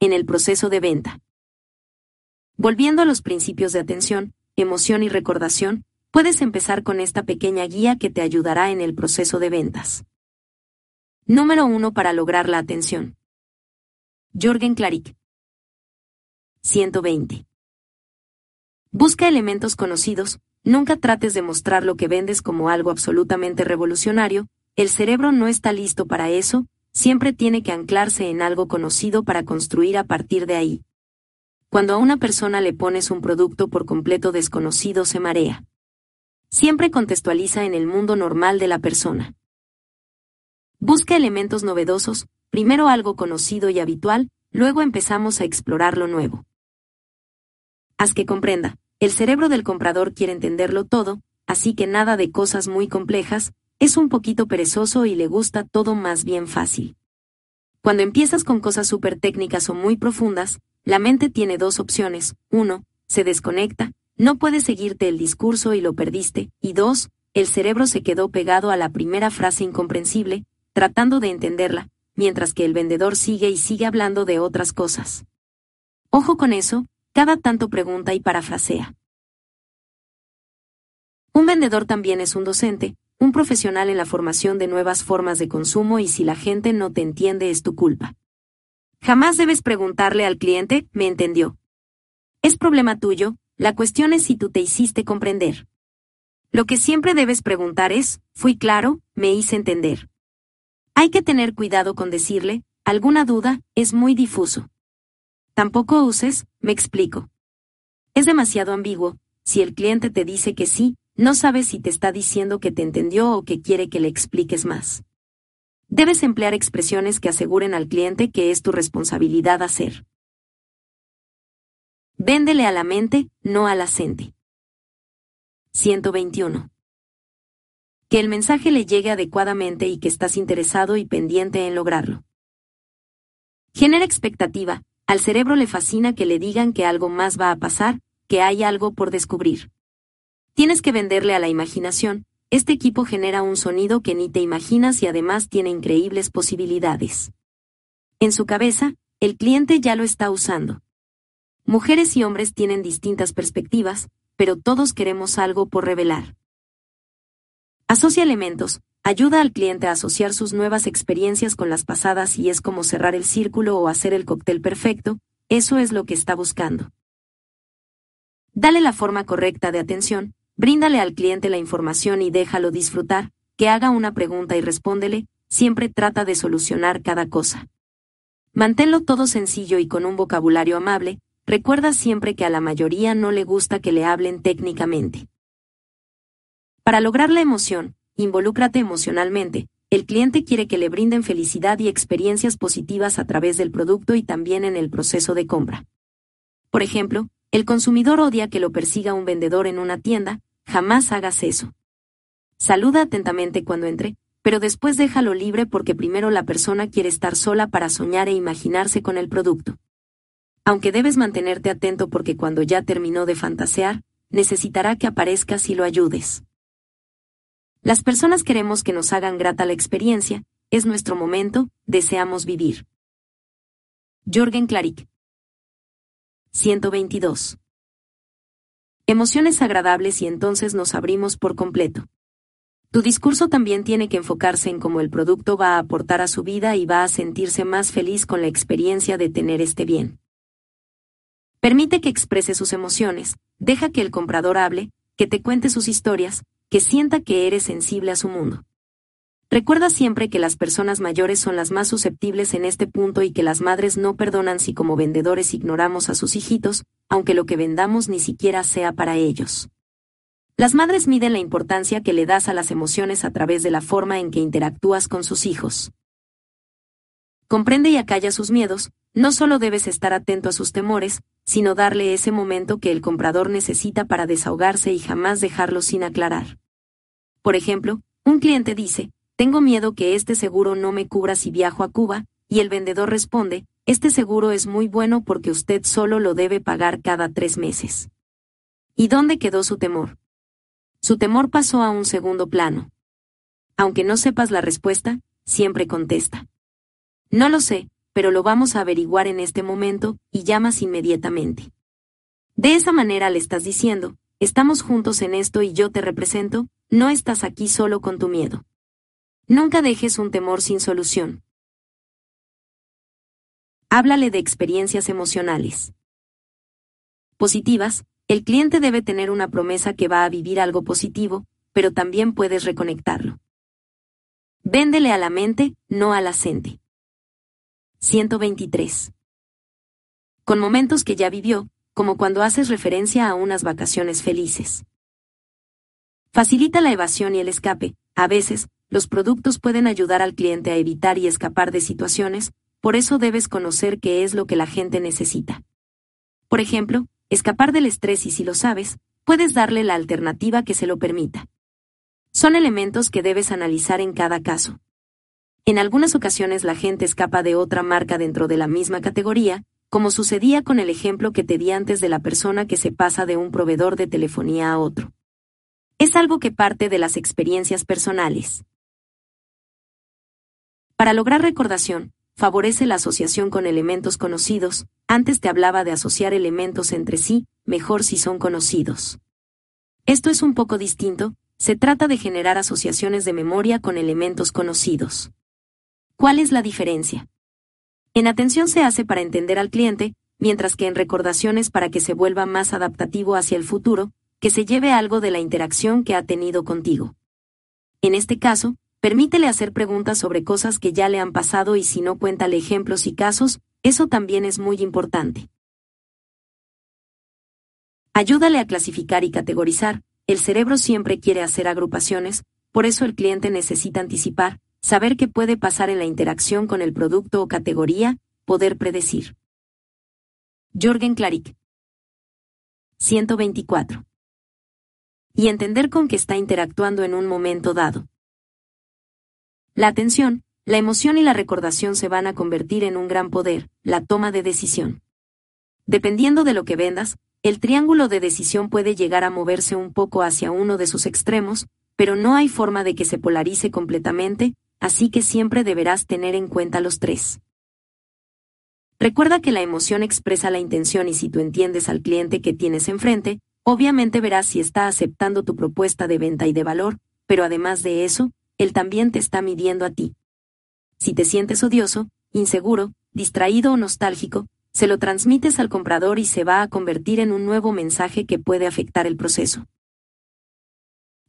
En el proceso de venta. Volviendo a los principios de atención, emoción y recordación, puedes empezar con esta pequeña guía que te ayudará en el proceso de ventas. Número 1 para lograr la atención. Jorgen Claric. 120. Busca elementos conocidos, nunca trates de mostrar lo que vendes como algo absolutamente revolucionario, el cerebro no está listo para eso, siempre tiene que anclarse en algo conocido para construir a partir de ahí. Cuando a una persona le pones un producto por completo desconocido se marea. Siempre contextualiza en el mundo normal de la persona. Busca elementos novedosos, primero algo conocido y habitual, luego empezamos a explorar lo nuevo. Haz que comprenda. El cerebro del comprador quiere entenderlo todo, así que nada de cosas muy complejas, es un poquito perezoso y le gusta todo más bien fácil. Cuando empiezas con cosas súper técnicas o muy profundas, la mente tiene dos opciones. Uno, se desconecta, no puedes seguirte el discurso y lo perdiste. Y dos, el cerebro se quedó pegado a la primera frase incomprensible, tratando de entenderla, mientras que el vendedor sigue y sigue hablando de otras cosas. Ojo con eso, cada tanto pregunta y parafrasea. Un vendedor también es un docente, un profesional en la formación de nuevas formas de consumo y si la gente no te entiende es tu culpa. Jamás debes preguntarle al cliente, ¿me entendió? Es problema tuyo, la cuestión es si tú te hiciste comprender. Lo que siempre debes preguntar es, ¿fui claro? ¿Me hice entender? Hay que tener cuidado con decirle, alguna duda, es muy difuso. Tampoco uses, me explico. Es demasiado ambiguo, si el cliente te dice que sí, no sabes si te está diciendo que te entendió o que quiere que le expliques más. Debes emplear expresiones que aseguren al cliente que es tu responsabilidad hacer. Véndele a la mente, no a la 121. Que el mensaje le llegue adecuadamente y que estás interesado y pendiente en lograrlo. Genera expectativa, al cerebro le fascina que le digan que algo más va a pasar, que hay algo por descubrir. Tienes que venderle a la imaginación, este equipo genera un sonido que ni te imaginas y además tiene increíbles posibilidades. En su cabeza, el cliente ya lo está usando. Mujeres y hombres tienen distintas perspectivas, pero todos queremos algo por revelar. Asocia elementos, ayuda al cliente a asociar sus nuevas experiencias con las pasadas y es como cerrar el círculo o hacer el cóctel perfecto, eso es lo que está buscando. Dale la forma correcta de atención, bríndale al cliente la información y déjalo disfrutar, que haga una pregunta y respóndele, siempre trata de solucionar cada cosa. Manténlo todo sencillo y con un vocabulario amable, Recuerda siempre que a la mayoría no le gusta que le hablen técnicamente. Para lograr la emoción, involúcrate emocionalmente. El cliente quiere que le brinden felicidad y experiencias positivas a través del producto y también en el proceso de compra. Por ejemplo, el consumidor odia que lo persiga un vendedor en una tienda, jamás hagas eso. Saluda atentamente cuando entre, pero después déjalo libre porque primero la persona quiere estar sola para soñar e imaginarse con el producto aunque debes mantenerte atento porque cuando ya terminó de fantasear, necesitará que aparezcas y lo ayudes. Las personas queremos que nos hagan grata la experiencia, es nuestro momento, deseamos vivir. Jorgen Klarik 122. Emociones agradables y entonces nos abrimos por completo. Tu discurso también tiene que enfocarse en cómo el producto va a aportar a su vida y va a sentirse más feliz con la experiencia de tener este bien. Permite que exprese sus emociones, deja que el comprador hable, que te cuente sus historias, que sienta que eres sensible a su mundo. Recuerda siempre que las personas mayores son las más susceptibles en este punto y que las madres no perdonan si como vendedores ignoramos a sus hijitos, aunque lo que vendamos ni siquiera sea para ellos. Las madres miden la importancia que le das a las emociones a través de la forma en que interactúas con sus hijos. Comprende y acalla sus miedos, no solo debes estar atento a sus temores, sino darle ese momento que el comprador necesita para desahogarse y jamás dejarlo sin aclarar. Por ejemplo, un cliente dice, tengo miedo que este seguro no me cubra si viajo a Cuba, y el vendedor responde, este seguro es muy bueno porque usted solo lo debe pagar cada tres meses. ¿Y dónde quedó su temor? Su temor pasó a un segundo plano. Aunque no sepas la respuesta, siempre contesta. No lo sé, pero lo vamos a averiguar en este momento, y llamas inmediatamente. De esa manera le estás diciendo, estamos juntos en esto y yo te represento, no estás aquí solo con tu miedo. Nunca dejes un temor sin solución. Háblale de experiencias emocionales. Positivas, el cliente debe tener una promesa que va a vivir algo positivo, pero también puedes reconectarlo. Véndele a la mente, no a la 123. Con momentos que ya vivió, como cuando haces referencia a unas vacaciones felices. Facilita la evasión y el escape. A veces, los productos pueden ayudar al cliente a evitar y escapar de situaciones, por eso debes conocer qué es lo que la gente necesita. Por ejemplo, escapar del estrés y si lo sabes, puedes darle la alternativa que se lo permita. Son elementos que debes analizar en cada caso. En algunas ocasiones la gente escapa de otra marca dentro de la misma categoría, como sucedía con el ejemplo que te di antes de la persona que se pasa de un proveedor de telefonía a otro. Es algo que parte de las experiencias personales. Para lograr recordación, favorece la asociación con elementos conocidos, antes te hablaba de asociar elementos entre sí, mejor si son conocidos. Esto es un poco distinto, se trata de generar asociaciones de memoria con elementos conocidos. ¿Cuál es la diferencia? En atención se hace para entender al cliente, mientras que en recordaciones para que se vuelva más adaptativo hacia el futuro, que se lleve algo de la interacción que ha tenido contigo. En este caso, permítele hacer preguntas sobre cosas que ya le han pasado y si no cuéntale ejemplos y casos, eso también es muy importante. Ayúdale a clasificar y categorizar, el cerebro siempre quiere hacer agrupaciones, por eso el cliente necesita anticipar, saber qué puede pasar en la interacción con el producto o categoría, poder predecir. Jorgen Klarik. 124. Y entender con qué está interactuando en un momento dado. La atención, la emoción y la recordación se van a convertir en un gran poder, la toma de decisión. Dependiendo de lo que vendas, el triángulo de decisión puede llegar a moverse un poco hacia uno de sus extremos, pero no hay forma de que se polarice completamente, así que siempre deberás tener en cuenta los tres. Recuerda que la emoción expresa la intención y si tú entiendes al cliente que tienes enfrente, obviamente verás si está aceptando tu propuesta de venta y de valor, pero además de eso, él también te está midiendo a ti. Si te sientes odioso, inseguro, distraído o nostálgico, se lo transmites al comprador y se va a convertir en un nuevo mensaje que puede afectar el proceso.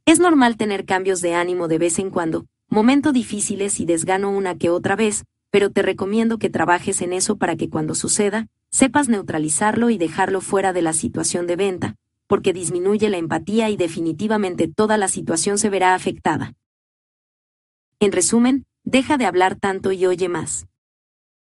Es normal tener cambios de ánimo de vez en cuando, Momento difíciles y desgano una que otra vez, pero te recomiendo que trabajes en eso para que cuando suceda, sepas neutralizarlo y dejarlo fuera de la situación de venta, porque disminuye la empatía y definitivamente toda la situación se verá afectada. En resumen, deja de hablar tanto y oye más.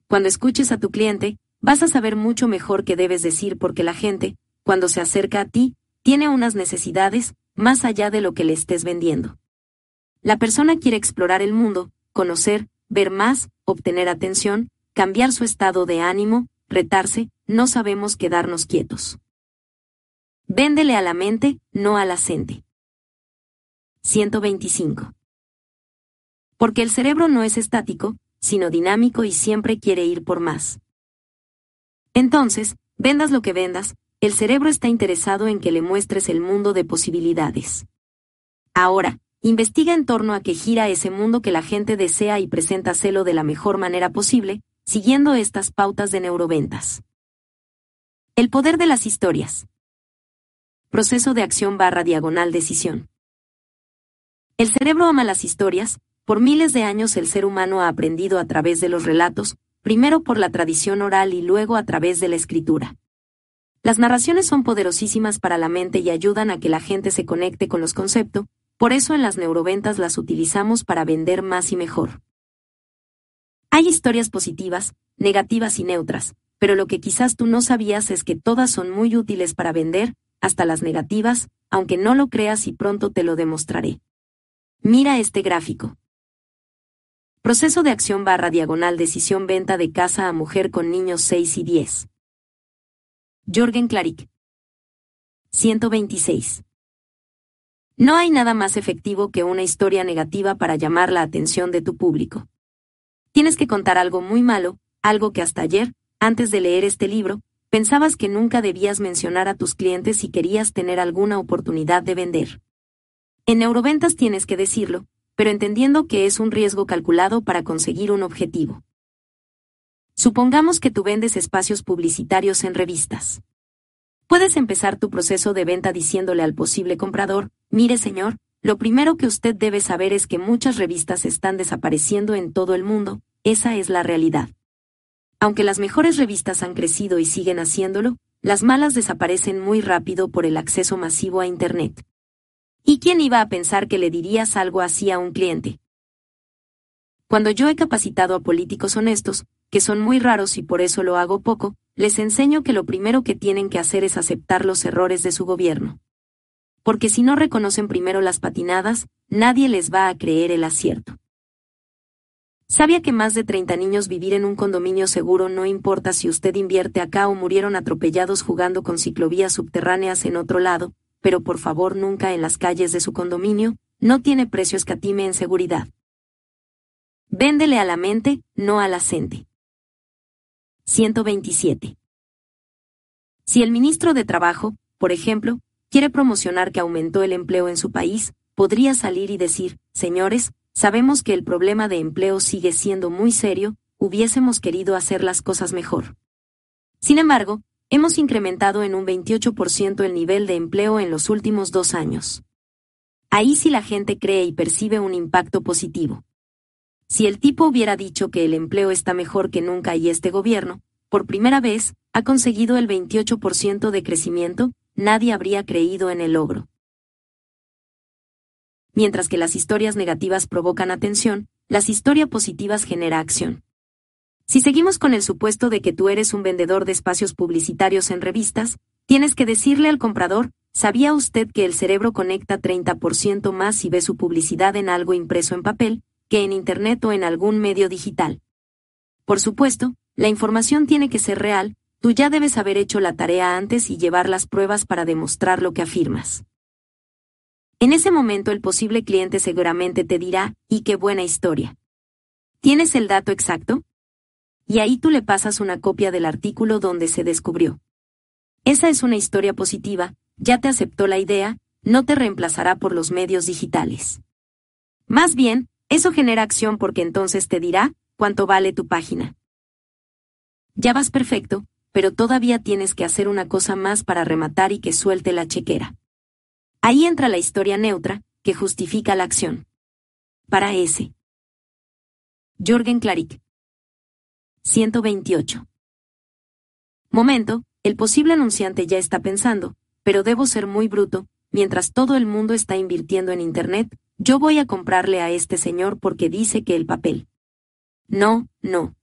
Cuando escuches a tu cliente, vas a saber mucho mejor qué debes decir porque la gente, cuando se acerca a ti, tiene unas necesidades, más allá de lo que le estés vendiendo. La persona quiere explorar el mundo, conocer, ver más, obtener atención, cambiar su estado de ánimo, retarse, no sabemos quedarnos quietos. Véndele a la mente, no a la gente. 125. Porque el cerebro no es estático, sino dinámico y siempre quiere ir por más. Entonces, vendas lo que vendas, el cerebro está interesado en que le muestres el mundo de posibilidades. Ahora, Investiga en torno a qué gira ese mundo que la gente desea y preséntaselo de la mejor manera posible, siguiendo estas pautas de neuroventas. El poder de las historias. Proceso de acción barra diagonal decisión. El cerebro ama las historias, por miles de años el ser humano ha aprendido a través de los relatos, primero por la tradición oral y luego a través de la escritura. Las narraciones son poderosísimas para la mente y ayudan a que la gente se conecte con los conceptos, por eso en las neuroventas las utilizamos para vender más y mejor. Hay historias positivas, negativas y neutras, pero lo que quizás tú no sabías es que todas son muy útiles para vender, hasta las negativas, aunque no lo creas y pronto te lo demostraré. Mira este gráfico. Proceso de acción barra diagonal decisión venta de casa a mujer con niños 6 y 10. Jorgen Klarik. 126. No hay nada más efectivo que una historia negativa para llamar la atención de tu público. Tienes que contar algo muy malo, algo que hasta ayer, antes de leer este libro, pensabas que nunca debías mencionar a tus clientes si querías tener alguna oportunidad de vender. En neuroventas tienes que decirlo, pero entendiendo que es un riesgo calculado para conseguir un objetivo. Supongamos que tú vendes espacios publicitarios en revistas. Puedes empezar tu proceso de venta diciéndole al posible comprador, mire señor, lo primero que usted debe saber es que muchas revistas están desapareciendo en todo el mundo, esa es la realidad. Aunque las mejores revistas han crecido y siguen haciéndolo, las malas desaparecen muy rápido por el acceso masivo a Internet. ¿Y quién iba a pensar que le dirías algo así a un cliente? Cuando yo he capacitado a políticos honestos, que son muy raros y por eso lo hago poco, les enseño que lo primero que tienen que hacer es aceptar los errores de su gobierno. Porque si no reconocen primero las patinadas, nadie les va a creer el acierto. ¿Sabía que más de 30 niños vivir en un condominio seguro no importa si usted invierte acá o murieron atropellados jugando con ciclovías subterráneas en otro lado, pero por favor nunca en las calles de su condominio, no tiene precio escatime en seguridad. Véndele a la mente, no a la gente. 127. Si el ministro de Trabajo, por ejemplo, quiere promocionar que aumentó el empleo en su país, podría salir y decir, señores, sabemos que el problema de empleo sigue siendo muy serio, hubiésemos querido hacer las cosas mejor. Sin embargo, hemos incrementado en un 28% el nivel de empleo en los últimos dos años. Ahí sí la gente cree y percibe un impacto positivo. Si el tipo hubiera dicho que el empleo está mejor que nunca y este gobierno, por primera vez, ha conseguido el 28% de crecimiento, nadie habría creído en el logro. Mientras que las historias negativas provocan atención, las historias positivas genera acción. Si seguimos con el supuesto de que tú eres un vendedor de espacios publicitarios en revistas, tienes que decirle al comprador, ¿sabía usted que el cerebro conecta 30% más si ve su publicidad en algo impreso en papel, que en Internet o en algún medio digital. Por supuesto, la información tiene que ser real, tú ya debes haber hecho la tarea antes y llevar las pruebas para demostrar lo que afirmas. En ese momento el posible cliente seguramente te dirá, y qué buena historia. ¿Tienes el dato exacto? Y ahí tú le pasas una copia del artículo donde se descubrió. Esa es una historia positiva, ya te aceptó la idea, no te reemplazará por los medios digitales. Más bien, eso genera acción porque entonces te dirá cuánto vale tu página. Ya vas perfecto, pero todavía tienes que hacer una cosa más para rematar y que suelte la chequera. Ahí entra la historia neutra, que justifica la acción. Para ese. Jorgen Klarik. 128. Momento, el posible anunciante ya está pensando, pero debo ser muy bruto, mientras todo el mundo está invirtiendo en Internet, yo voy a comprarle a este señor porque dice que el papel. No, no.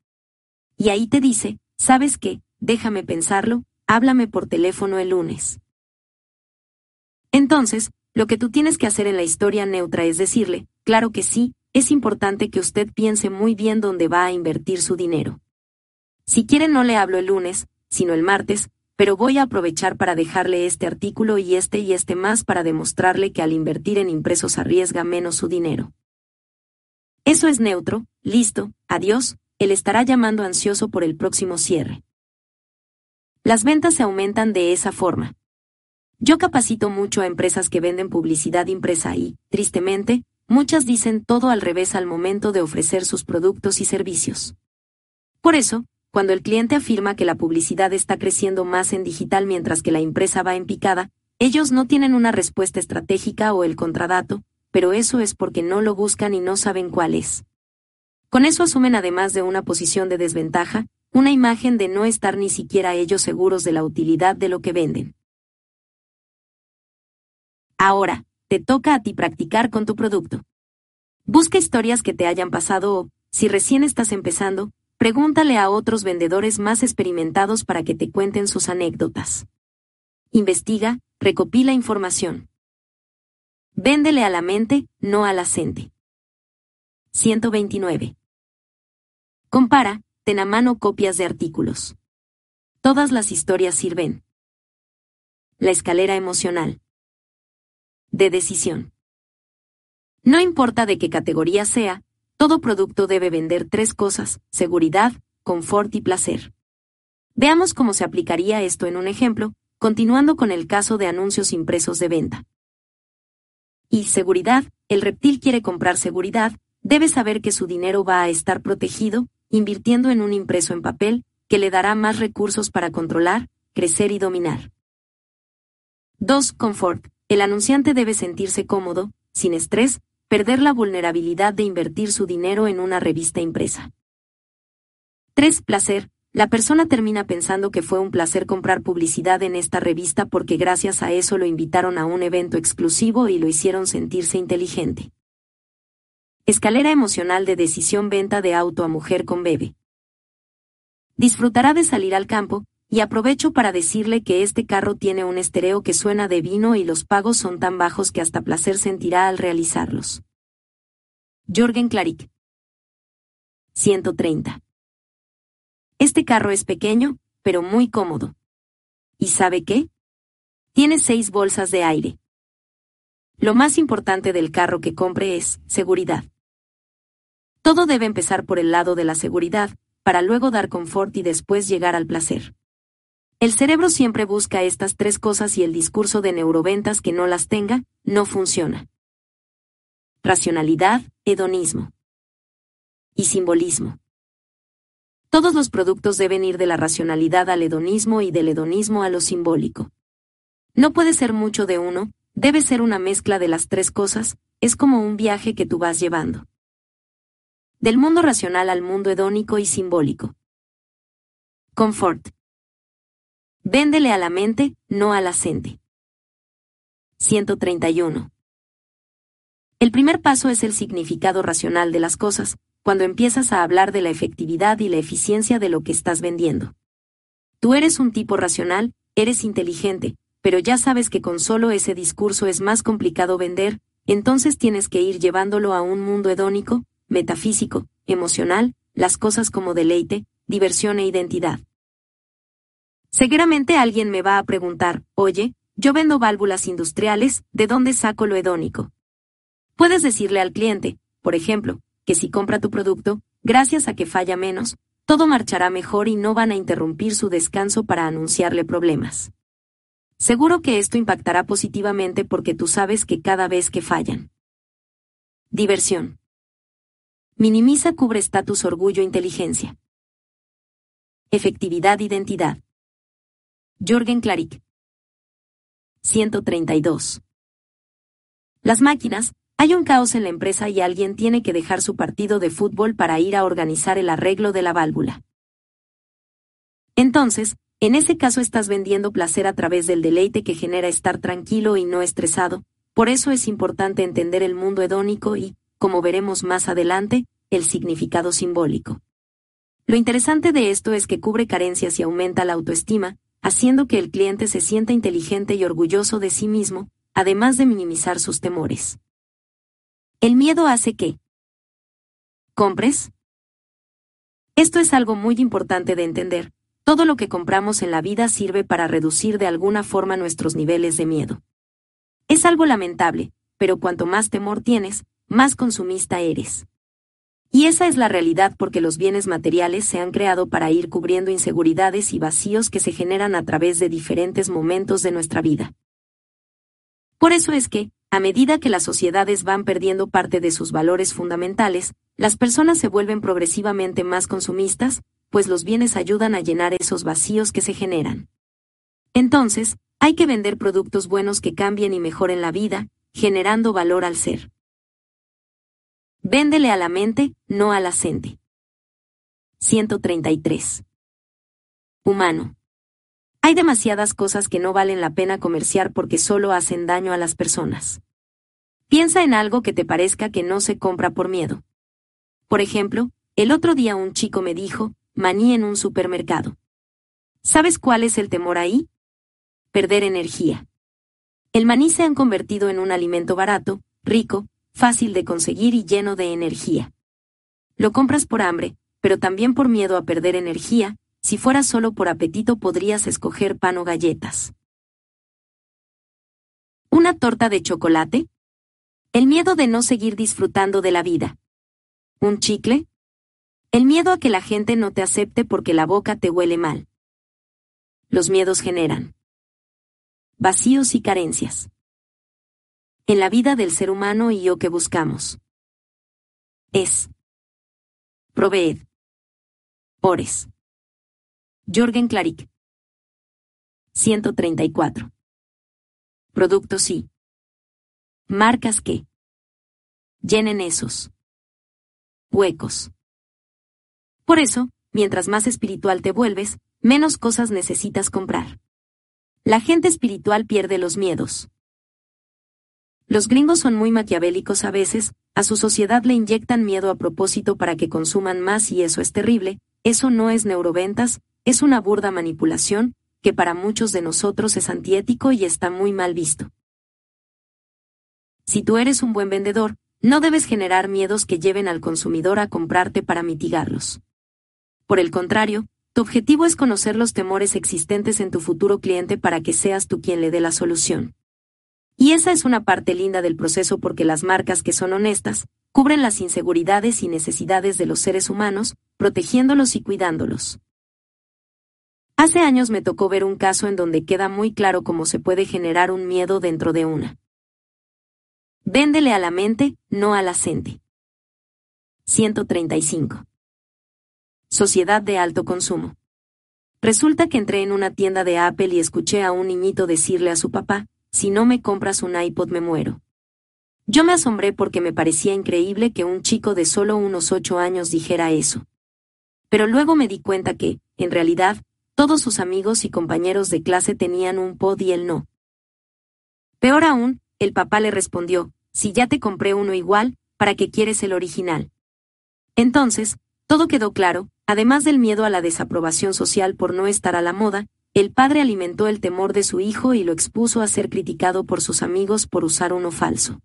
Y ahí te dice, ¿sabes qué? Déjame pensarlo, háblame por teléfono el lunes. Entonces, lo que tú tienes que hacer en la historia neutra es decirle, claro que sí, es importante que usted piense muy bien dónde va a invertir su dinero. Si quiere no le hablo el lunes, sino el martes, pero voy a aprovechar para dejarle este artículo y este y este más para demostrarle que al invertir en impresos arriesga menos su dinero. Eso es neutro, listo, adiós, él estará llamando ansioso por el próximo cierre. Las ventas se aumentan de esa forma. Yo capacito mucho a empresas que venden publicidad impresa y, tristemente, muchas dicen todo al revés al momento de ofrecer sus productos y servicios. Por eso, cuando el cliente afirma que la publicidad está creciendo más en digital mientras que la impresa va en picada, ellos no tienen una respuesta estratégica o el contradato, pero eso es porque no lo buscan y no saben cuál es. Con eso asumen además de una posición de desventaja, una imagen de no estar ni siquiera ellos seguros de la utilidad de lo que venden. Ahora, te toca a ti practicar con tu producto. Busca historias que te hayan pasado o, si recién estás empezando, Pregúntale a otros vendedores más experimentados para que te cuenten sus anécdotas. Investiga, recopila información. Véndele a la mente, no a la gente. 129. Compara, ten a mano copias de artículos. Todas las historias sirven. La escalera emocional. De decisión. No importa de qué categoría sea, todo producto debe vender tres cosas, seguridad, confort y placer. Veamos cómo se aplicaría esto en un ejemplo, continuando con el caso de anuncios impresos de venta. Y seguridad, el reptil quiere comprar seguridad, debe saber que su dinero va a estar protegido, invirtiendo en un impreso en papel, que le dará más recursos para controlar, crecer y dominar. 2. Confort. El anunciante debe sentirse cómodo, sin estrés, perder la vulnerabilidad de invertir su dinero en una revista impresa. 3. Placer. La persona termina pensando que fue un placer comprar publicidad en esta revista porque gracias a eso lo invitaron a un evento exclusivo y lo hicieron sentirse inteligente. Escalera emocional de decisión venta de auto a mujer con bebé. Disfrutará de salir al campo, y aprovecho para decirle que este carro tiene un estereo que suena de vino y los pagos son tan bajos que hasta placer sentirá al realizarlos. Jorgen Klarik 130. Este carro es pequeño, pero muy cómodo. ¿Y sabe qué? Tiene seis bolsas de aire. Lo más importante del carro que compre es seguridad. Todo debe empezar por el lado de la seguridad, para luego dar confort y después llegar al placer. El cerebro siempre busca estas tres cosas y el discurso de neuroventas que no las tenga, no funciona. Racionalidad, hedonismo. Y simbolismo. Todos los productos deben ir de la racionalidad al hedonismo y del hedonismo a lo simbólico. No puede ser mucho de uno, debe ser una mezcla de las tres cosas, es como un viaje que tú vas llevando. Del mundo racional al mundo hedónico y simbólico. Confort. Véndele a la mente, no a la gente. 131. El primer paso es el significado racional de las cosas, cuando empiezas a hablar de la efectividad y la eficiencia de lo que estás vendiendo. Tú eres un tipo racional, eres inteligente, pero ya sabes que con solo ese discurso es más complicado vender, entonces tienes que ir llevándolo a un mundo hedónico, metafísico, emocional, las cosas como deleite, diversión e identidad. Seguramente alguien me va a preguntar, oye, yo vendo válvulas industriales, ¿de dónde saco lo hedónico? Puedes decirle al cliente, por ejemplo, que si compra tu producto, gracias a que falla menos, todo marchará mejor y no van a interrumpir su descanso para anunciarle problemas. Seguro que esto impactará positivamente porque tú sabes que cada vez que fallan. Diversión. Minimiza cubre estatus orgullo inteligencia. Efectividad identidad. Jorgen Klarik. 132. Las máquinas, hay un caos en la empresa y alguien tiene que dejar su partido de fútbol para ir a organizar el arreglo de la válvula. Entonces, en ese caso estás vendiendo placer a través del deleite que genera estar tranquilo y no estresado, por eso es importante entender el mundo hedónico y, como veremos más adelante, el significado simbólico. Lo interesante de esto es que cubre carencias y aumenta la autoestima, haciendo que el cliente se sienta inteligente y orgulloso de sí mismo, además de minimizar sus temores. El miedo hace que compres. Esto es algo muy importante de entender. Todo lo que compramos en la vida sirve para reducir de alguna forma nuestros niveles de miedo. Es algo lamentable, pero cuanto más temor tienes, más consumista eres. Y esa es la realidad porque los bienes materiales se han creado para ir cubriendo inseguridades y vacíos que se generan a través de diferentes momentos de nuestra vida. Por eso es que, a medida que las sociedades van perdiendo parte de sus valores fundamentales, las personas se vuelven progresivamente más consumistas, pues los bienes ayudan a llenar esos vacíos que se generan. Entonces, hay que vender productos buenos que cambien y mejoren la vida, generando valor al ser. Véndele a la mente, no a la gente. 133. Humano. Hay demasiadas cosas que no valen la pena comerciar porque solo hacen daño a las personas. Piensa en algo que te parezca que no se compra por miedo. Por ejemplo, el otro día un chico me dijo, maní en un supermercado. ¿Sabes cuál es el temor ahí? Perder energía. El maní se han convertido en un alimento barato, rico, fácil de conseguir y lleno de energía. Lo compras por hambre, pero también por miedo a perder energía, si fuera solo por apetito podrías escoger pan o galletas. ¿Una torta de chocolate? El miedo de no seguir disfrutando de la vida. ¿Un chicle? El miedo a que la gente no te acepte porque la boca te huele mal. Los miedos generan vacíos y carencias. En la vida del ser humano y yo que buscamos. Es. Proveed. Ores. Jorgen Klarik. 134. Productos sí. Marcas que llenen esos huecos. Por eso, mientras más espiritual te vuelves, menos cosas necesitas comprar. La gente espiritual pierde los miedos. Los gringos son muy maquiavélicos a veces, a su sociedad le inyectan miedo a propósito para que consuman más y eso es terrible, eso no es neuroventas, es una burda manipulación, que para muchos de nosotros es antiético y está muy mal visto. Si tú eres un buen vendedor, no debes generar miedos que lleven al consumidor a comprarte para mitigarlos. Por el contrario, tu objetivo es conocer los temores existentes en tu futuro cliente para que seas tú quien le dé la solución. Y esa es una parte linda del proceso porque las marcas que son honestas, cubren las inseguridades y necesidades de los seres humanos, protegiéndolos y cuidándolos. Hace años me tocó ver un caso en donde queda muy claro cómo se puede generar un miedo dentro de una. Véndele a la mente, no a la gente. 135. Sociedad de alto consumo. Resulta que entré en una tienda de Apple y escuché a un niñito decirle a su papá, si no me compras un iPod me muero. Yo me asombré porque me parecía increíble que un chico de solo unos ocho años dijera eso. Pero luego me di cuenta que, en realidad, todos sus amigos y compañeros de clase tenían un pod y él no. Peor aún, el papá le respondió, si ya te compré uno igual, ¿para qué quieres el original? Entonces, todo quedó claro, además del miedo a la desaprobación social por no estar a la moda, el padre alimentó el temor de su hijo y lo expuso a ser criticado por sus amigos por usar uno falso.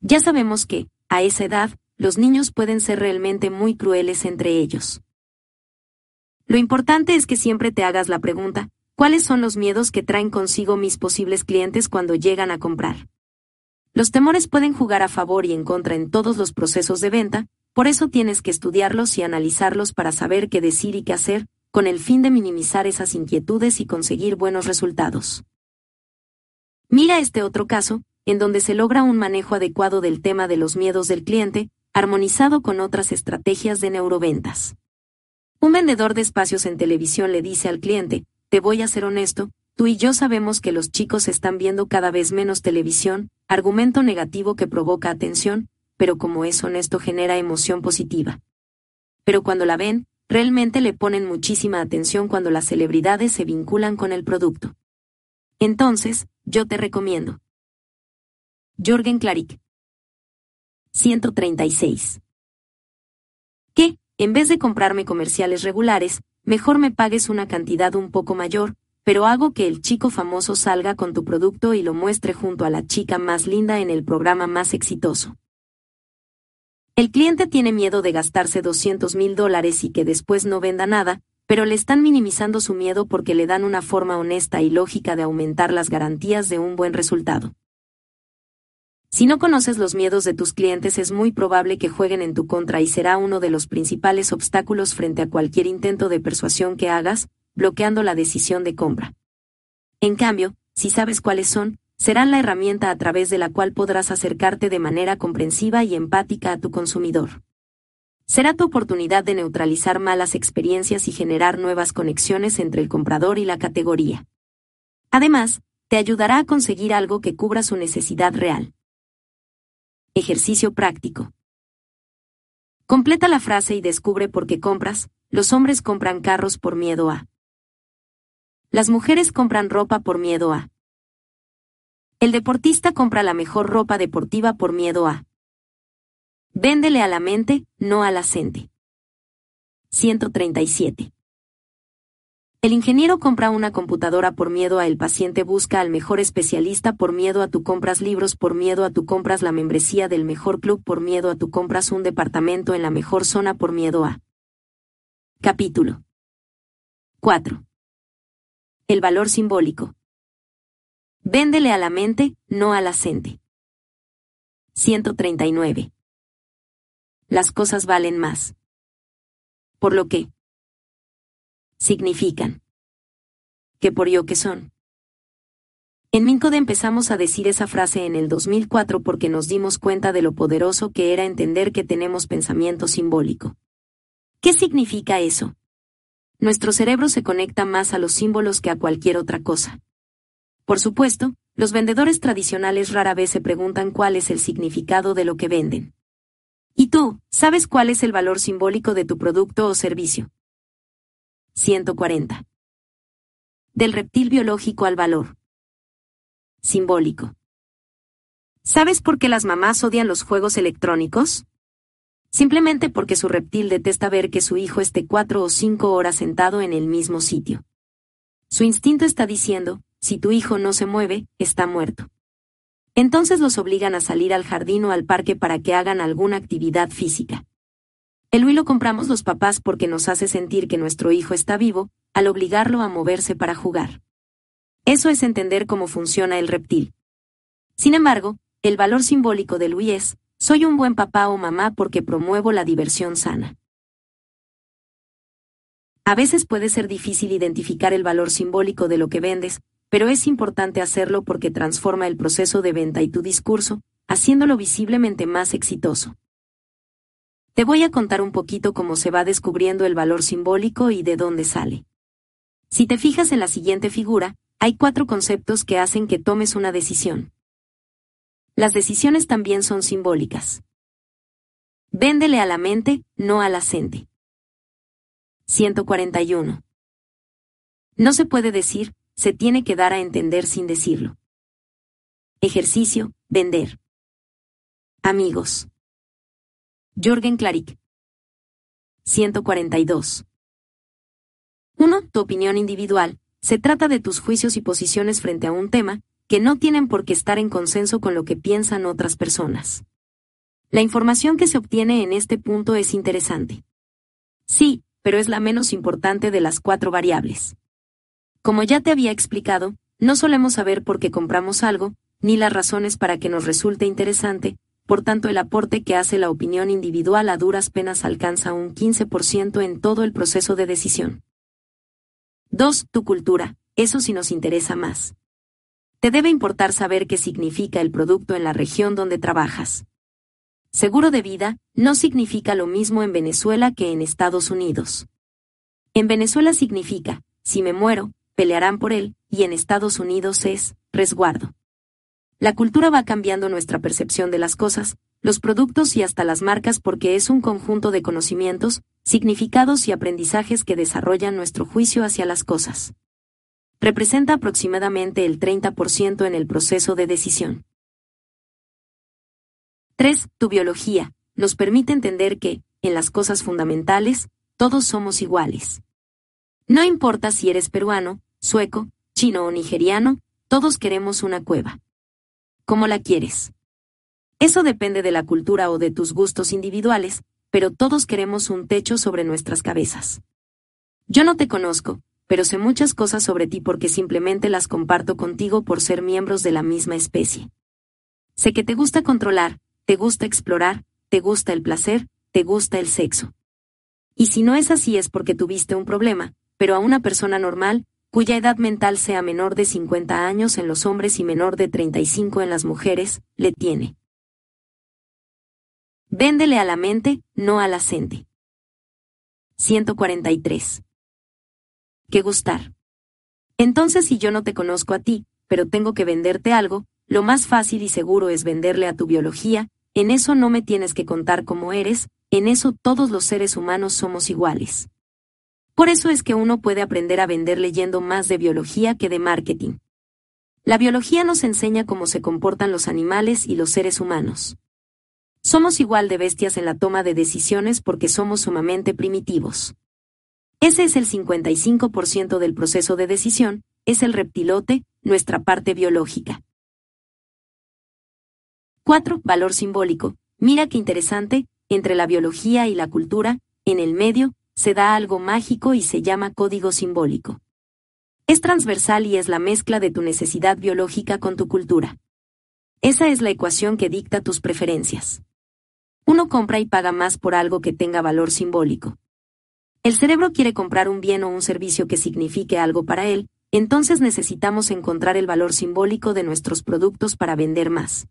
Ya sabemos que, a esa edad, los niños pueden ser realmente muy crueles entre ellos. Lo importante es que siempre te hagas la pregunta, ¿cuáles son los miedos que traen consigo mis posibles clientes cuando llegan a comprar? Los temores pueden jugar a favor y en contra en todos los procesos de venta, por eso tienes que estudiarlos y analizarlos para saber qué decir y qué hacer, con el fin de minimizar esas inquietudes y conseguir buenos resultados. Mira este otro caso, en donde se logra un manejo adecuado del tema de los miedos del cliente, armonizado con otras estrategias de neuroventas. Un vendedor de espacios en televisión le dice al cliente, te voy a ser honesto, tú y yo sabemos que los chicos están viendo cada vez menos televisión, argumento negativo que provoca atención, pero como es honesto genera emoción positiva. Pero cuando la ven, realmente le ponen muchísima atención cuando las celebridades se vinculan con el producto. Entonces, yo te recomiendo, Jorgen Klarik. 136. Que, en vez de comprarme comerciales regulares, mejor me pagues una cantidad un poco mayor, pero hago que el chico famoso salga con tu producto y lo muestre junto a la chica más linda en el programa más exitoso. El cliente tiene miedo de gastarse 200 mil dólares y que después no venda nada, pero le están minimizando su miedo porque le dan una forma honesta y lógica de aumentar las garantías de un buen resultado. Si no conoces los miedos de tus clientes es muy probable que jueguen en tu contra y será uno de los principales obstáculos frente a cualquier intento de persuasión que hagas, bloqueando la decisión de compra. En cambio, si sabes cuáles son, serán la herramienta a través de la cual podrás acercarte de manera comprensiva y empática a tu consumidor. Será tu oportunidad de neutralizar malas experiencias y generar nuevas conexiones entre el comprador y la categoría. Además, te ayudará a conseguir algo que cubra su necesidad real. Ejercicio práctico. Completa la frase y descubre por qué compras. Los hombres compran carros por miedo a. Las mujeres compran ropa por miedo a. El deportista compra la mejor ropa deportiva por miedo a. Véndele a la mente, no a la gente. 137. El ingeniero compra una computadora por miedo a el paciente busca al mejor especialista por miedo a tu compras libros por miedo a tu compras la membresía del mejor club por miedo a tu compras un departamento en la mejor zona por miedo a. Capítulo 4. El valor simbólico. Véndele a la mente, no a la gente. 139. Las cosas valen más. Por lo que, significan. ¿Qué por yo que son? En Mincode empezamos a decir esa frase en el 2004 porque nos dimos cuenta de lo poderoso que era entender que tenemos pensamiento simbólico. ¿Qué significa eso? Nuestro cerebro se conecta más a los símbolos que a cualquier otra cosa. Por supuesto, los vendedores tradicionales rara vez se preguntan cuál es el significado de lo que venden. ¿Y tú, sabes cuál es el valor simbólico de tu producto o servicio? 140. Del reptil biológico al valor. Simbólico. ¿Sabes por qué las mamás odian los juegos electrónicos? Simplemente porque su reptil detesta ver que su hijo esté cuatro o cinco horas sentado en el mismo sitio. Su instinto está diciendo, si tu hijo no se mueve, está muerto. Entonces los obligan a salir al jardín o al parque para que hagan alguna actividad física. El Wii lo compramos los papás porque nos hace sentir que nuestro hijo está vivo, al obligarlo a moverse para jugar. Eso es entender cómo funciona el reptil. Sin embargo, el valor simbólico del Wii es, soy un buen papá o mamá porque promuevo la diversión sana. A veces puede ser difícil identificar el valor simbólico de lo que vendes, pero es importante hacerlo porque transforma el proceso de venta y tu discurso, haciéndolo visiblemente más exitoso. Te voy a contar un poquito cómo se va descubriendo el valor simbólico y de dónde sale. Si te fijas en la siguiente figura, hay cuatro conceptos que hacen que tomes una decisión. Las decisiones también son simbólicas. Véndele a la mente, no a la 141. No se puede decir, se tiene que dar a entender sin decirlo. Ejercicio, vender. Amigos. Jorgen Claric. 142. 1. Tu opinión individual. Se trata de tus juicios y posiciones frente a un tema, que no tienen por qué estar en consenso con lo que piensan otras personas. La información que se obtiene en este punto es interesante. Sí, pero es la menos importante de las cuatro variables. Como ya te había explicado, no solemos saber por qué compramos algo, ni las razones para que nos resulte interesante, por tanto el aporte que hace la opinión individual a duras penas alcanza un 15% en todo el proceso de decisión. 2. Tu cultura, eso sí nos interesa más. Te debe importar saber qué significa el producto en la región donde trabajas. Seguro de vida, no significa lo mismo en Venezuela que en Estados Unidos. En Venezuela significa, si me muero, pelearán por él, y en Estados Unidos es resguardo. La cultura va cambiando nuestra percepción de las cosas, los productos y hasta las marcas porque es un conjunto de conocimientos, significados y aprendizajes que desarrollan nuestro juicio hacia las cosas. Representa aproximadamente el 30% en el proceso de decisión. 3. Tu biología nos permite entender que, en las cosas fundamentales, todos somos iguales. No importa si eres peruano, sueco, chino o nigeriano, todos queremos una cueva. ¿Cómo la quieres? Eso depende de la cultura o de tus gustos individuales, pero todos queremos un techo sobre nuestras cabezas. Yo no te conozco, pero sé muchas cosas sobre ti porque simplemente las comparto contigo por ser miembros de la misma especie. Sé que te gusta controlar, te gusta explorar, te gusta el placer, te gusta el sexo. Y si no es así es porque tuviste un problema, pero a una persona normal, cuya edad mental sea menor de 50 años en los hombres y menor de 35 en las mujeres, le tiene. Véndele a la mente, no a la 143. ¿Qué gustar? Entonces si yo no te conozco a ti, pero tengo que venderte algo, lo más fácil y seguro es venderle a tu biología, en eso no me tienes que contar cómo eres, en eso todos los seres humanos somos iguales. Por eso es que uno puede aprender a vender leyendo más de biología que de marketing. La biología nos enseña cómo se comportan los animales y los seres humanos. Somos igual de bestias en la toma de decisiones porque somos sumamente primitivos. Ese es el 55% del proceso de decisión, es el reptilote, nuestra parte biológica. 4. Valor simbólico. Mira qué interesante, entre la biología y la cultura, en el medio, se da algo mágico y se llama código simbólico. Es transversal y es la mezcla de tu necesidad biológica con tu cultura. Esa es la ecuación que dicta tus preferencias. Uno compra y paga más por algo que tenga valor simbólico. El cerebro quiere comprar un bien o un servicio que signifique algo para él, entonces necesitamos encontrar el valor simbólico de nuestros productos para vender más.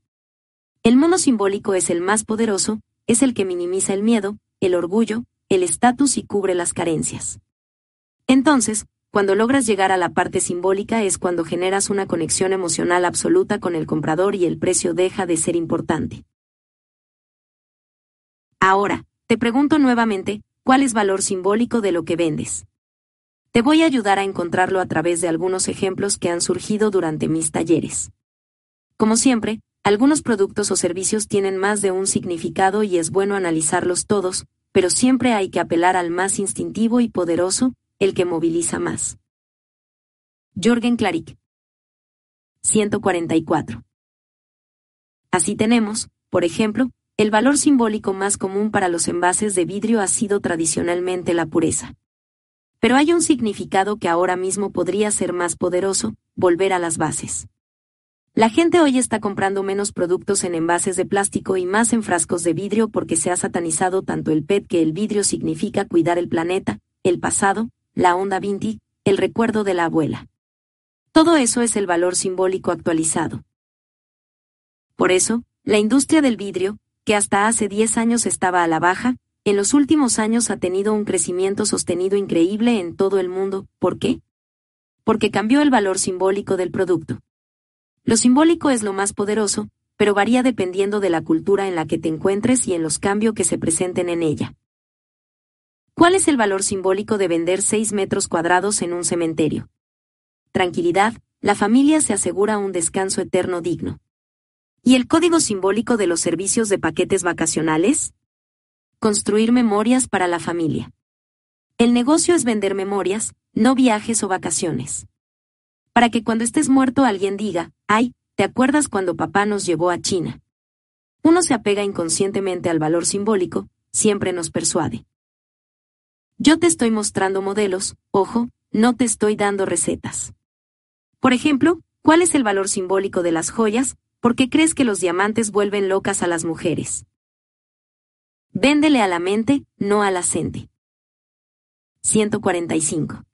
El mono simbólico es el más poderoso, es el que minimiza el miedo, el orgullo, el estatus y cubre las carencias. Entonces, cuando logras llegar a la parte simbólica es cuando generas una conexión emocional absoluta con el comprador y el precio deja de ser importante. Ahora, te pregunto nuevamente, ¿cuál es valor simbólico de lo que vendes? Te voy a ayudar a encontrarlo a través de algunos ejemplos que han surgido durante mis talleres. Como siempre, algunos productos o servicios tienen más de un significado y es bueno analizarlos todos, pero siempre hay que apelar al más instintivo y poderoso, el que moviliza más. Jorgen Claric. 144. Así tenemos, por ejemplo, el valor simbólico más común para los envases de vidrio ha sido tradicionalmente la pureza. Pero hay un significado que ahora mismo podría ser más poderoso, volver a las bases. La gente hoy está comprando menos productos en envases de plástico y más en frascos de vidrio porque se ha satanizado tanto el PET que el vidrio significa cuidar el planeta, el pasado, la onda Vinti, el recuerdo de la abuela. Todo eso es el valor simbólico actualizado. Por eso, la industria del vidrio, que hasta hace 10 años estaba a la baja, en los últimos años ha tenido un crecimiento sostenido increíble en todo el mundo. ¿Por qué? Porque cambió el valor simbólico del producto. Lo simbólico es lo más poderoso, pero varía dependiendo de la cultura en la que te encuentres y en los cambios que se presenten en ella. ¿Cuál es el valor simbólico de vender 6 metros cuadrados en un cementerio? Tranquilidad, la familia se asegura un descanso eterno digno. ¿Y el código simbólico de los servicios de paquetes vacacionales? Construir memorias para la familia. El negocio es vender memorias, no viajes o vacaciones. Para que cuando estés muerto alguien diga, ay, ¿te acuerdas cuando papá nos llevó a China? Uno se apega inconscientemente al valor simbólico, siempre nos persuade. Yo te estoy mostrando modelos, ojo, no te estoy dando recetas. Por ejemplo, ¿cuál es el valor simbólico de las joyas? ¿Por qué crees que los diamantes vuelven locas a las mujeres? Véndele a la mente, no a la 145.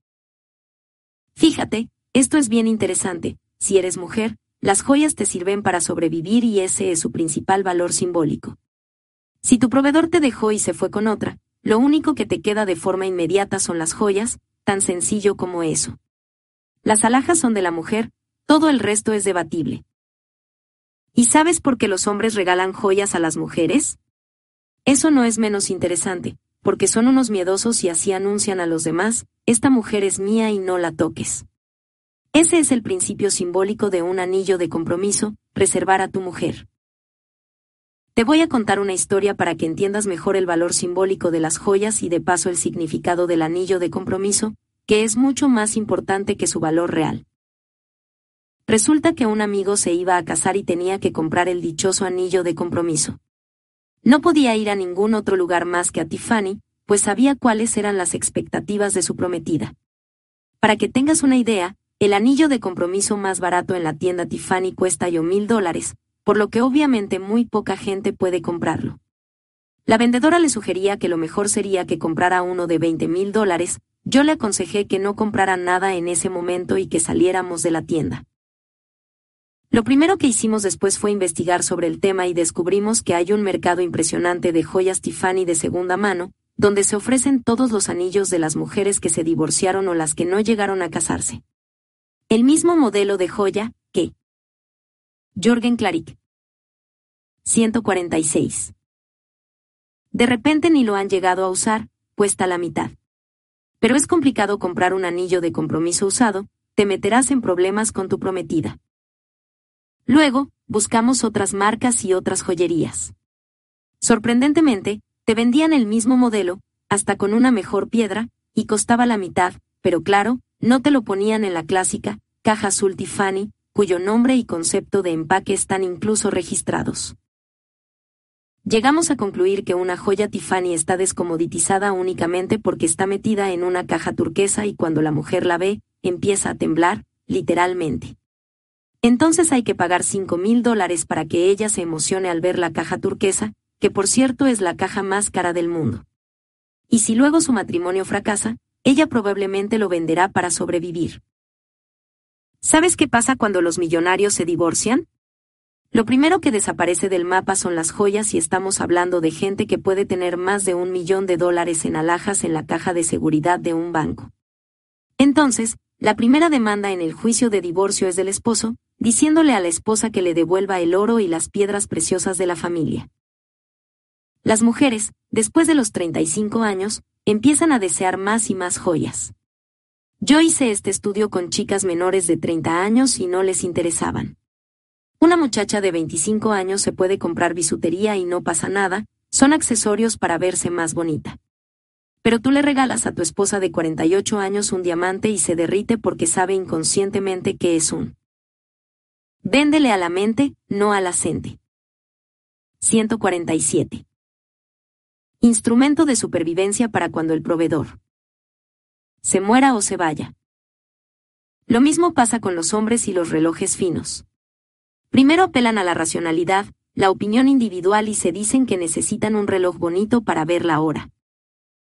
Fíjate, esto es bien interesante, si eres mujer, las joyas te sirven para sobrevivir y ese es su principal valor simbólico. Si tu proveedor te dejó y se fue con otra, lo único que te queda de forma inmediata son las joyas, tan sencillo como eso. Las alhajas son de la mujer, todo el resto es debatible. ¿Y sabes por qué los hombres regalan joyas a las mujeres? Eso no es menos interesante, porque son unos miedosos y así anuncian a los demás, esta mujer es mía y no la toques. Ese es el principio simbólico de un anillo de compromiso, reservar a tu mujer. Te voy a contar una historia para que entiendas mejor el valor simbólico de las joyas y de paso el significado del anillo de compromiso, que es mucho más importante que su valor real. Resulta que un amigo se iba a casar y tenía que comprar el dichoso anillo de compromiso. No podía ir a ningún otro lugar más que a Tiffany, pues sabía cuáles eran las expectativas de su prometida. Para que tengas una idea, el anillo de compromiso más barato en la tienda Tiffany cuesta yo mil dólares, por lo que obviamente muy poca gente puede comprarlo. La vendedora le sugería que lo mejor sería que comprara uno de 20 mil dólares, yo le aconsejé que no comprara nada en ese momento y que saliéramos de la tienda. Lo primero que hicimos después fue investigar sobre el tema y descubrimos que hay un mercado impresionante de joyas Tiffany de segunda mano, donde se ofrecen todos los anillos de las mujeres que se divorciaron o las que no llegaron a casarse. El mismo modelo de joya, que Jorgen Claric. 146. De repente ni lo han llegado a usar, cuesta la mitad. Pero es complicado comprar un anillo de compromiso usado, te meterás en problemas con tu prometida. Luego, buscamos otras marcas y otras joyerías. Sorprendentemente, te vendían el mismo modelo, hasta con una mejor piedra, y costaba la mitad, pero claro, no te lo ponían en la clásica, caja azul Tiffany, cuyo nombre y concepto de empaque están incluso registrados. Llegamos a concluir que una joya Tiffany está descomoditizada únicamente porque está metida en una caja turquesa y cuando la mujer la ve, empieza a temblar, literalmente. Entonces hay que pagar 5 mil dólares para que ella se emocione al ver la caja turquesa, que por cierto es la caja más cara del mundo. Y si luego su matrimonio fracasa, ella probablemente lo venderá para sobrevivir. ¿Sabes qué pasa cuando los millonarios se divorcian? Lo primero que desaparece del mapa son las joyas y estamos hablando de gente que puede tener más de un millón de dólares en alhajas en la caja de seguridad de un banco. Entonces, la primera demanda en el juicio de divorcio es del esposo, diciéndole a la esposa que le devuelva el oro y las piedras preciosas de la familia. Las mujeres, después de los 35 años, empiezan a desear más y más joyas. Yo hice este estudio con chicas menores de 30 años y no les interesaban. Una muchacha de 25 años se puede comprar bisutería y no pasa nada, son accesorios para verse más bonita. Pero tú le regalas a tu esposa de 48 años un diamante y se derrite porque sabe inconscientemente que es un Véndele a la mente, no a la gente. 147. Instrumento de supervivencia para cuando el proveedor se muera o se vaya. Lo mismo pasa con los hombres y los relojes finos. Primero apelan a la racionalidad, la opinión individual y se dicen que necesitan un reloj bonito para ver la hora.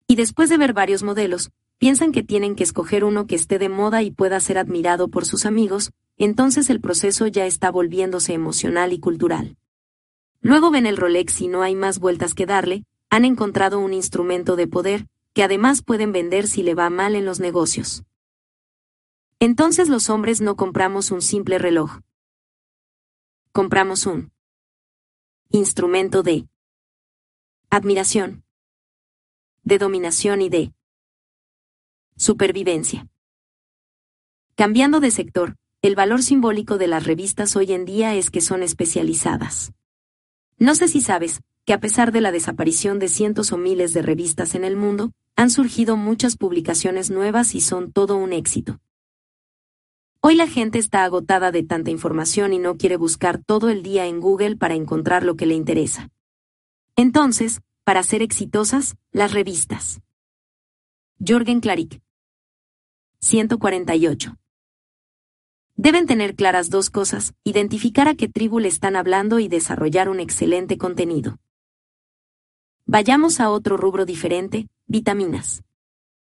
Y después de ver varios modelos, piensan que tienen que escoger uno que esté de moda y pueda ser admirado por sus amigos, entonces el proceso ya está volviéndose emocional y cultural. Luego ven el Rolex y no hay más vueltas que darle, han encontrado un instrumento de poder, que además pueden vender si le va mal en los negocios. Entonces los hombres no compramos un simple reloj. Compramos un instrumento de admiración, de dominación y de supervivencia. Cambiando de sector, el valor simbólico de las revistas hoy en día es que son especializadas. No sé si sabes, que a pesar de la desaparición de cientos o miles de revistas en el mundo, han surgido muchas publicaciones nuevas y son todo un éxito. Hoy la gente está agotada de tanta información y no quiere buscar todo el día en Google para encontrar lo que le interesa. Entonces, para ser exitosas, las revistas. Jorgen Klarik. 148. Deben tener claras dos cosas, identificar a qué tribu le están hablando y desarrollar un excelente contenido. Vayamos a otro rubro diferente, vitaminas.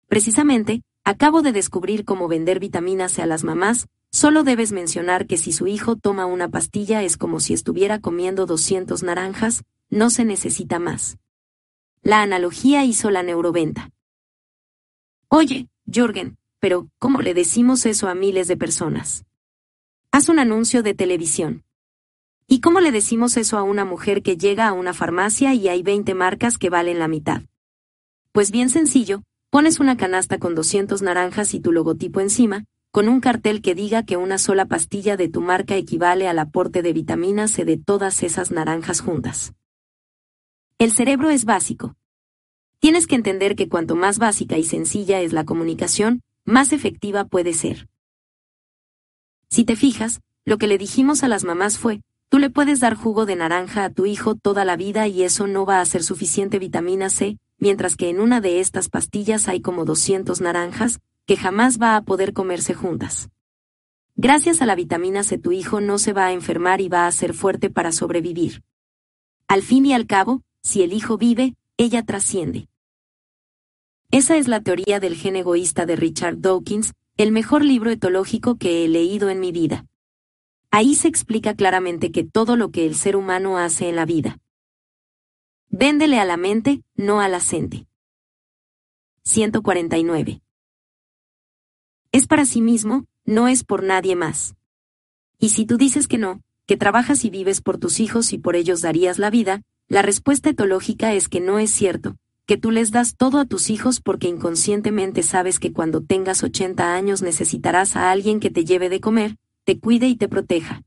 Precisamente, acabo de descubrir cómo vender vitaminas a las mamás, solo debes mencionar que si su hijo toma una pastilla es como si estuviera comiendo 200 naranjas, no se necesita más. La analogía hizo la neuroventa. Oye, Jorgen, pero ¿cómo le decimos eso a miles de personas? Haz un anuncio de televisión. ¿Y cómo le decimos eso a una mujer que llega a una farmacia y hay 20 marcas que valen la mitad? Pues bien sencillo, pones una canasta con 200 naranjas y tu logotipo encima, con un cartel que diga que una sola pastilla de tu marca equivale al aporte de vitamina C de todas esas naranjas juntas. El cerebro es básico. Tienes que entender que cuanto más básica y sencilla es la comunicación, más efectiva puede ser. Si te fijas, lo que le dijimos a las mamás fue, Tú le puedes dar jugo de naranja a tu hijo toda la vida y eso no va a ser suficiente vitamina C, mientras que en una de estas pastillas hay como 200 naranjas, que jamás va a poder comerse juntas. Gracias a la vitamina C tu hijo no se va a enfermar y va a ser fuerte para sobrevivir. Al fin y al cabo, si el hijo vive, ella trasciende. Esa es la teoría del gen egoísta de Richard Dawkins, el mejor libro etológico que he leído en mi vida. Ahí se explica claramente que todo lo que el ser humano hace en la vida. Véndele a la mente, no a la gente. 149. Es para sí mismo, no es por nadie más. Y si tú dices que no, que trabajas y vives por tus hijos y por ellos darías la vida, la respuesta etológica es que no es cierto, que tú les das todo a tus hijos porque inconscientemente sabes que cuando tengas 80 años necesitarás a alguien que te lleve de comer, te cuide y te proteja.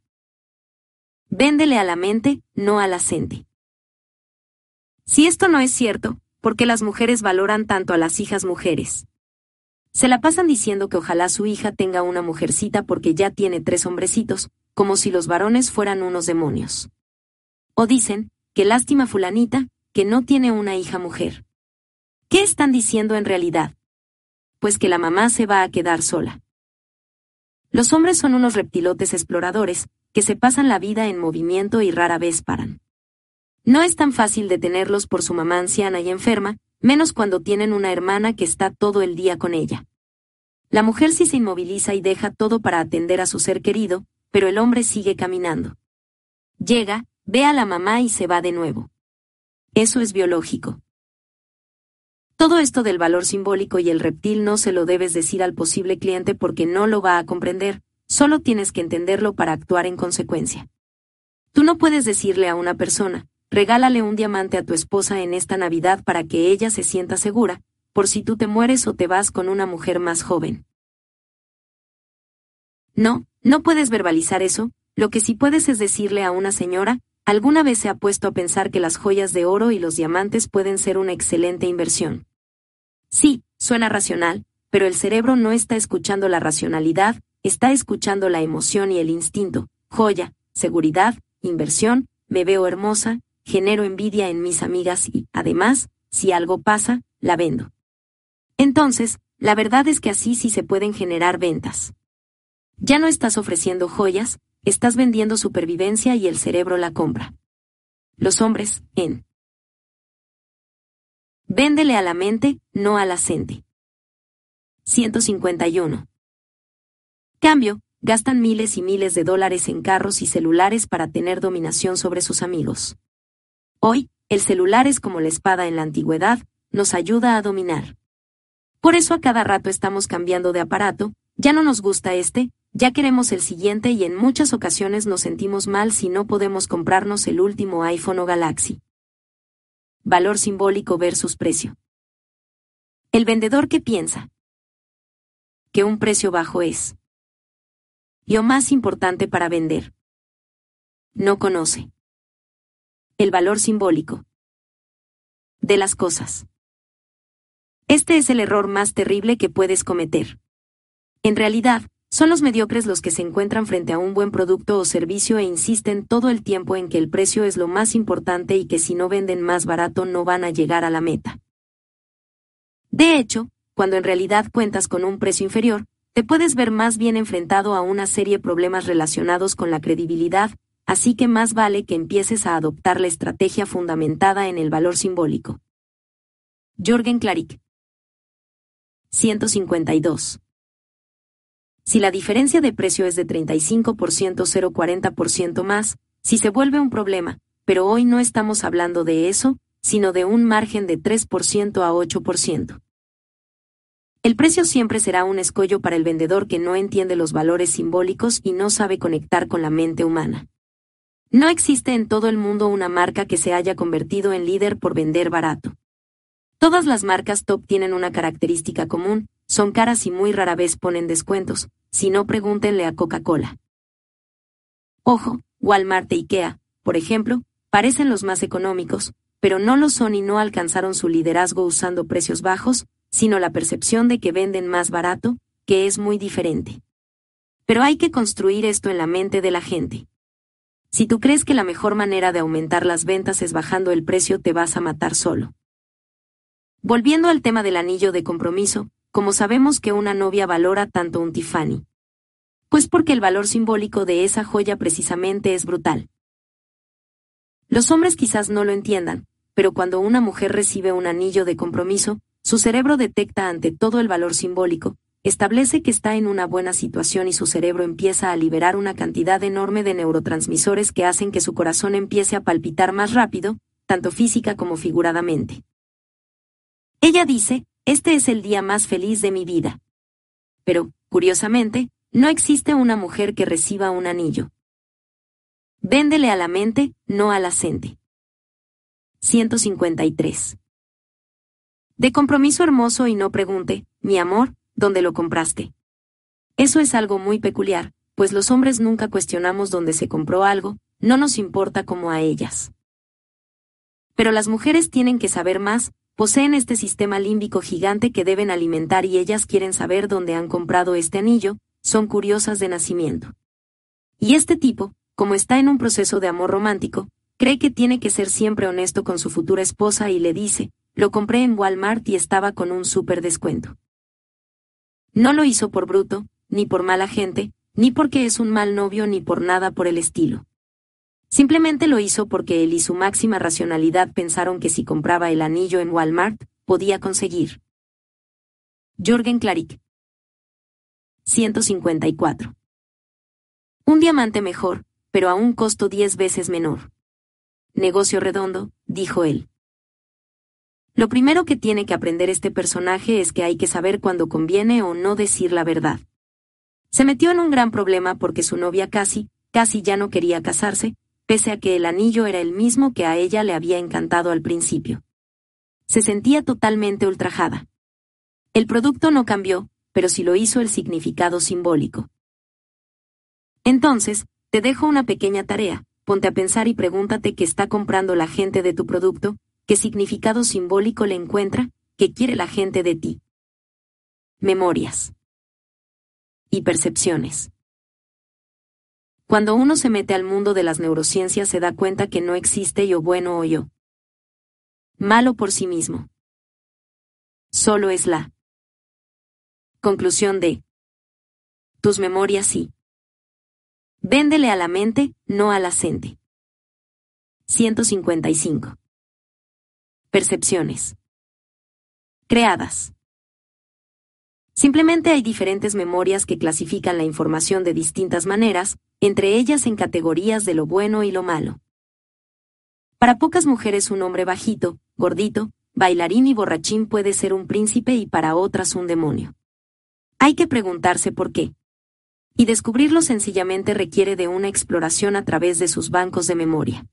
Véndele a la mente, no a la gente. Si esto no es cierto, ¿por qué las mujeres valoran tanto a las hijas mujeres? Se la pasan diciendo que ojalá su hija tenga una mujercita porque ya tiene tres hombrecitos, como si los varones fueran unos demonios. O dicen, que lástima fulanita, que no tiene una hija mujer. ¿Qué están diciendo en realidad? Pues que la mamá se va a quedar sola. Los hombres son unos reptilotes exploradores, que se pasan la vida en movimiento y rara vez paran. No es tan fácil detenerlos por su mamá anciana y enferma, menos cuando tienen una hermana que está todo el día con ella. La mujer sí se inmoviliza y deja todo para atender a su ser querido, pero el hombre sigue caminando. Llega, ve a la mamá y se va de nuevo. Eso es biológico. Todo esto del valor simbólico y el reptil no se lo debes decir al posible cliente porque no lo va a comprender, solo tienes que entenderlo para actuar en consecuencia. Tú no puedes decirle a una persona, regálale un diamante a tu esposa en esta Navidad para que ella se sienta segura, por si tú te mueres o te vas con una mujer más joven. No, no puedes verbalizar eso, lo que sí puedes es decirle a una señora, alguna vez se ha puesto a pensar que las joyas de oro y los diamantes pueden ser una excelente inversión. Sí, suena racional, pero el cerebro no está escuchando la racionalidad, está escuchando la emoción y el instinto. Joya, seguridad, inversión, me veo hermosa, genero envidia en mis amigas y, además, si algo pasa, la vendo. Entonces, la verdad es que así sí se pueden generar ventas. Ya no estás ofreciendo joyas, estás vendiendo supervivencia y el cerebro la compra. Los hombres, en. Véndele a la mente, no a la gente. 151. Cambio, gastan miles y miles de dólares en carros y celulares para tener dominación sobre sus amigos. Hoy, el celular es como la espada en la antigüedad, nos ayuda a dominar. Por eso a cada rato estamos cambiando de aparato, ya no nos gusta este, ya queremos el siguiente y en muchas ocasiones nos sentimos mal si no podemos comprarnos el último iPhone o Galaxy. Valor simbólico versus precio. El vendedor que piensa que un precio bajo es lo más importante para vender. No conoce el valor simbólico de las cosas. Este es el error más terrible que puedes cometer. En realidad, son los mediocres los que se encuentran frente a un buen producto o servicio e insisten todo el tiempo en que el precio es lo más importante y que si no venden más barato no van a llegar a la meta. De hecho, cuando en realidad cuentas con un precio inferior, te puedes ver más bien enfrentado a una serie de problemas relacionados con la credibilidad, así que más vale que empieces a adoptar la estrategia fundamentada en el valor simbólico. Jorgen Klarik 152. Si la diferencia de precio es de 35% 0,40% más, si se vuelve un problema, pero hoy no estamos hablando de eso, sino de un margen de 3% a 8%. El precio siempre será un escollo para el vendedor que no entiende los valores simbólicos y no sabe conectar con la mente humana. No existe en todo el mundo una marca que se haya convertido en líder por vender barato. Todas las marcas top tienen una característica común, son caras y muy rara vez ponen descuentos, si no pregúntenle a Coca-Cola. Ojo, Walmart e IKEA, por ejemplo, parecen los más económicos, pero no lo son y no alcanzaron su liderazgo usando precios bajos, sino la percepción de que venden más barato, que es muy diferente. Pero hay que construir esto en la mente de la gente. Si tú crees que la mejor manera de aumentar las ventas es bajando el precio, te vas a matar solo. Volviendo al tema del anillo de compromiso, como sabemos que una novia valora tanto un Tiffany? Pues porque el valor simbólico de esa joya precisamente es brutal. Los hombres quizás no lo entiendan, pero cuando una mujer recibe un anillo de compromiso, su cerebro detecta ante todo el valor simbólico, establece que está en una buena situación y su cerebro empieza a liberar una cantidad enorme de neurotransmisores que hacen que su corazón empiece a palpitar más rápido, tanto física como figuradamente. Ella dice, este es el día más feliz de mi vida. Pero, curiosamente, no existe una mujer que reciba un anillo. Véndele a la mente, no a la 153. De compromiso hermoso y no pregunte, mi amor, ¿dónde lo compraste? Eso es algo muy peculiar, pues los hombres nunca cuestionamos dónde se compró algo, no nos importa como a ellas. Pero las mujeres tienen que saber más, poseen este sistema límbico gigante que deben alimentar y ellas quieren saber dónde han comprado este anillo, son curiosas de nacimiento. Y este tipo, como está en un proceso de amor romántico, cree que tiene que ser siempre honesto con su futura esposa y le dice, lo compré en Walmart y estaba con un súper descuento. No lo hizo por bruto, ni por mala gente, ni porque es un mal novio ni por nada por el estilo. Simplemente lo hizo porque él y su máxima racionalidad pensaron que si compraba el anillo en Walmart, podía conseguir. Jorgen Klarik. 154. Un diamante mejor, pero a un costo diez veces menor. Negocio redondo, dijo él. Lo primero que tiene que aprender este personaje es que hay que saber cuándo conviene o no decir la verdad. Se metió en un gran problema porque su novia casi, casi ya no quería casarse, pese a que el anillo era el mismo que a ella le había encantado al principio. Se sentía totalmente ultrajada. El producto no cambió, pero sí lo hizo el significado simbólico. Entonces, te dejo una pequeña tarea, ponte a pensar y pregúntate qué está comprando la gente de tu producto, ¿Qué significado simbólico le encuentra? ¿Qué quiere la gente de ti? Memorias. Y percepciones. Cuando uno se mete al mundo de las neurociencias se da cuenta que no existe yo bueno o yo malo por sí mismo. Solo es la conclusión de tus memorias sí. Véndele a la mente, no a la gente. 155. Percepciones. Creadas. Simplemente hay diferentes memorias que clasifican la información de distintas maneras, entre ellas en categorías de lo bueno y lo malo. Para pocas mujeres un hombre bajito, gordito, bailarín y borrachín puede ser un príncipe y para otras un demonio. Hay que preguntarse por qué. Y descubrirlo sencillamente requiere de una exploración a través de sus bancos de memoria.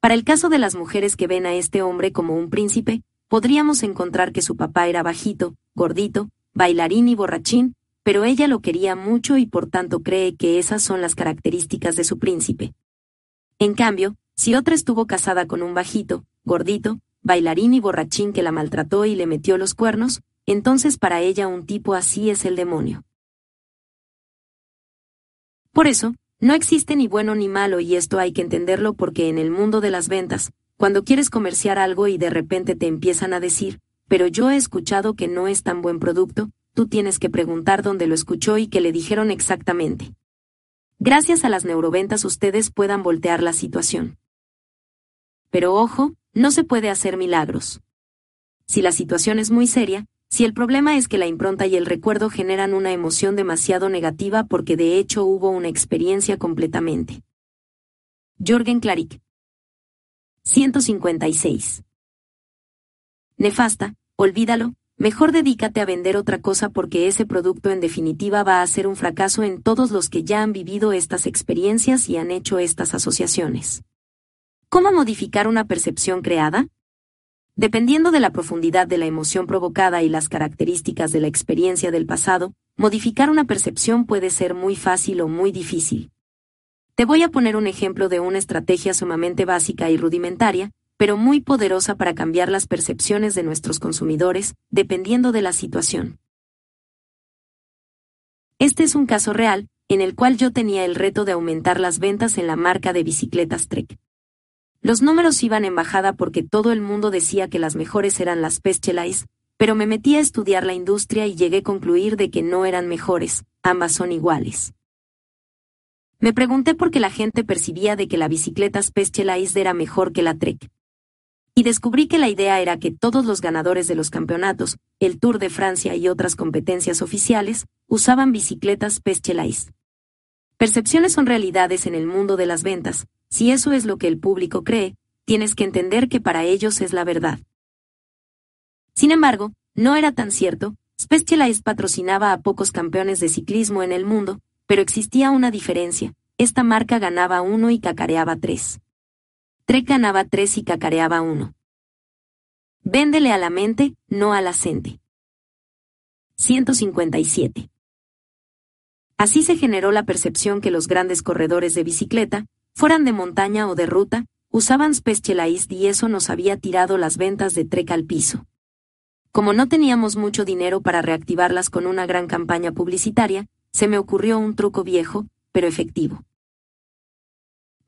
Para el caso de las mujeres que ven a este hombre como un príncipe, podríamos encontrar que su papá era bajito, gordito, bailarín y borrachín, pero ella lo quería mucho y por tanto cree que esas son las características de su príncipe. En cambio, si otra estuvo casada con un bajito, gordito, bailarín y borrachín que la maltrató y le metió los cuernos, entonces para ella un tipo así es el demonio. Por eso, no existe ni bueno ni malo y esto hay que entenderlo porque en el mundo de las ventas, cuando quieres comerciar algo y de repente te empiezan a decir, pero yo he escuchado que no es tan buen producto, tú tienes que preguntar dónde lo escuchó y que le dijeron exactamente. Gracias a las neuroventas ustedes puedan voltear la situación. Pero ojo, no se puede hacer milagros. Si la situación es muy seria, si el problema es que la impronta y el recuerdo generan una emoción demasiado negativa porque de hecho hubo una experiencia completamente. Jorgen Claric. 156. Nefasta, olvídalo, mejor dedícate a vender otra cosa porque ese producto en definitiva va a ser un fracaso en todos los que ya han vivido estas experiencias y han hecho estas asociaciones. ¿Cómo modificar una percepción creada? Dependiendo de la profundidad de la emoción provocada y las características de la experiencia del pasado, modificar una percepción puede ser muy fácil o muy difícil. Te voy a poner un ejemplo de una estrategia sumamente básica y rudimentaria, pero muy poderosa para cambiar las percepciones de nuestros consumidores, dependiendo de la situación. Este es un caso real, en el cual yo tenía el reto de aumentar las ventas en la marca de bicicletas Trek. Los números iban en bajada porque todo el mundo decía que las mejores eran las Specialized, pero me metí a estudiar la industria y llegué a concluir de que no eran mejores, ambas son iguales. Me pregunté por qué la gente percibía de que la bicicleta Specialized era mejor que la Trek. Y descubrí que la idea era que todos los ganadores de los campeonatos, el Tour de Francia y otras competencias oficiales, usaban bicicletas Specialized. Percepciones son realidades en el mundo de las ventas, si eso es lo que el público cree, tienes que entender que para ellos es la verdad. Sin embargo, no era tan cierto, Specialized patrocinaba a pocos campeones de ciclismo en el mundo, pero existía una diferencia, esta marca ganaba uno y cacareaba tres. Trek ganaba tres y cacareaba uno. Véndele a la mente, no a la gente. 157. Así se generó la percepción que los grandes corredores de bicicleta, fueran de montaña o de ruta, usaban Specialized y eso nos había tirado las ventas de Trek al piso. Como no teníamos mucho dinero para reactivarlas con una gran campaña publicitaria, se me ocurrió un truco viejo, pero efectivo.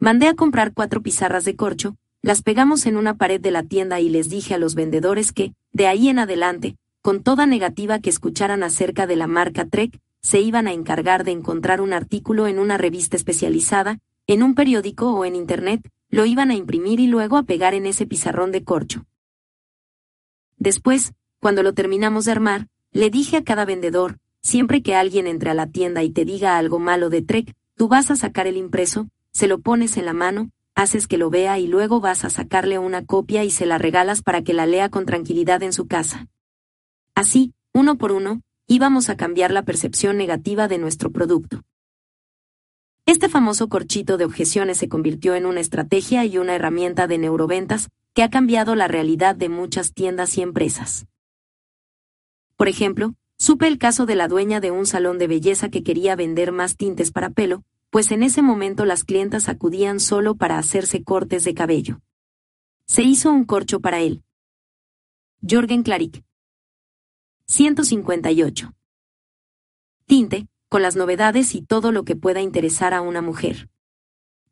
Mandé a comprar cuatro pizarras de corcho, las pegamos en una pared de la tienda y les dije a los vendedores que, de ahí en adelante, con toda negativa que escucharan acerca de la marca Trek, se iban a encargar de encontrar un artículo en una revista especializada, en un periódico o en Internet, lo iban a imprimir y luego a pegar en ese pizarrón de corcho. Después, cuando lo terminamos de armar, le dije a cada vendedor, siempre que alguien entre a la tienda y te diga algo malo de Trek, tú vas a sacar el impreso, se lo pones en la mano, haces que lo vea y luego vas a sacarle una copia y se la regalas para que la lea con tranquilidad en su casa. Así, uno por uno, íbamos a cambiar la percepción negativa de nuestro producto. Este famoso corchito de objeciones se convirtió en una estrategia y una herramienta de neuroventas que ha cambiado la realidad de muchas tiendas y empresas. Por ejemplo, supe el caso de la dueña de un salón de belleza que quería vender más tintes para pelo, pues en ese momento las clientas acudían solo para hacerse cortes de cabello. Se hizo un corcho para él. Jorgen Claric. 158. Tinte, con las novedades y todo lo que pueda interesar a una mujer.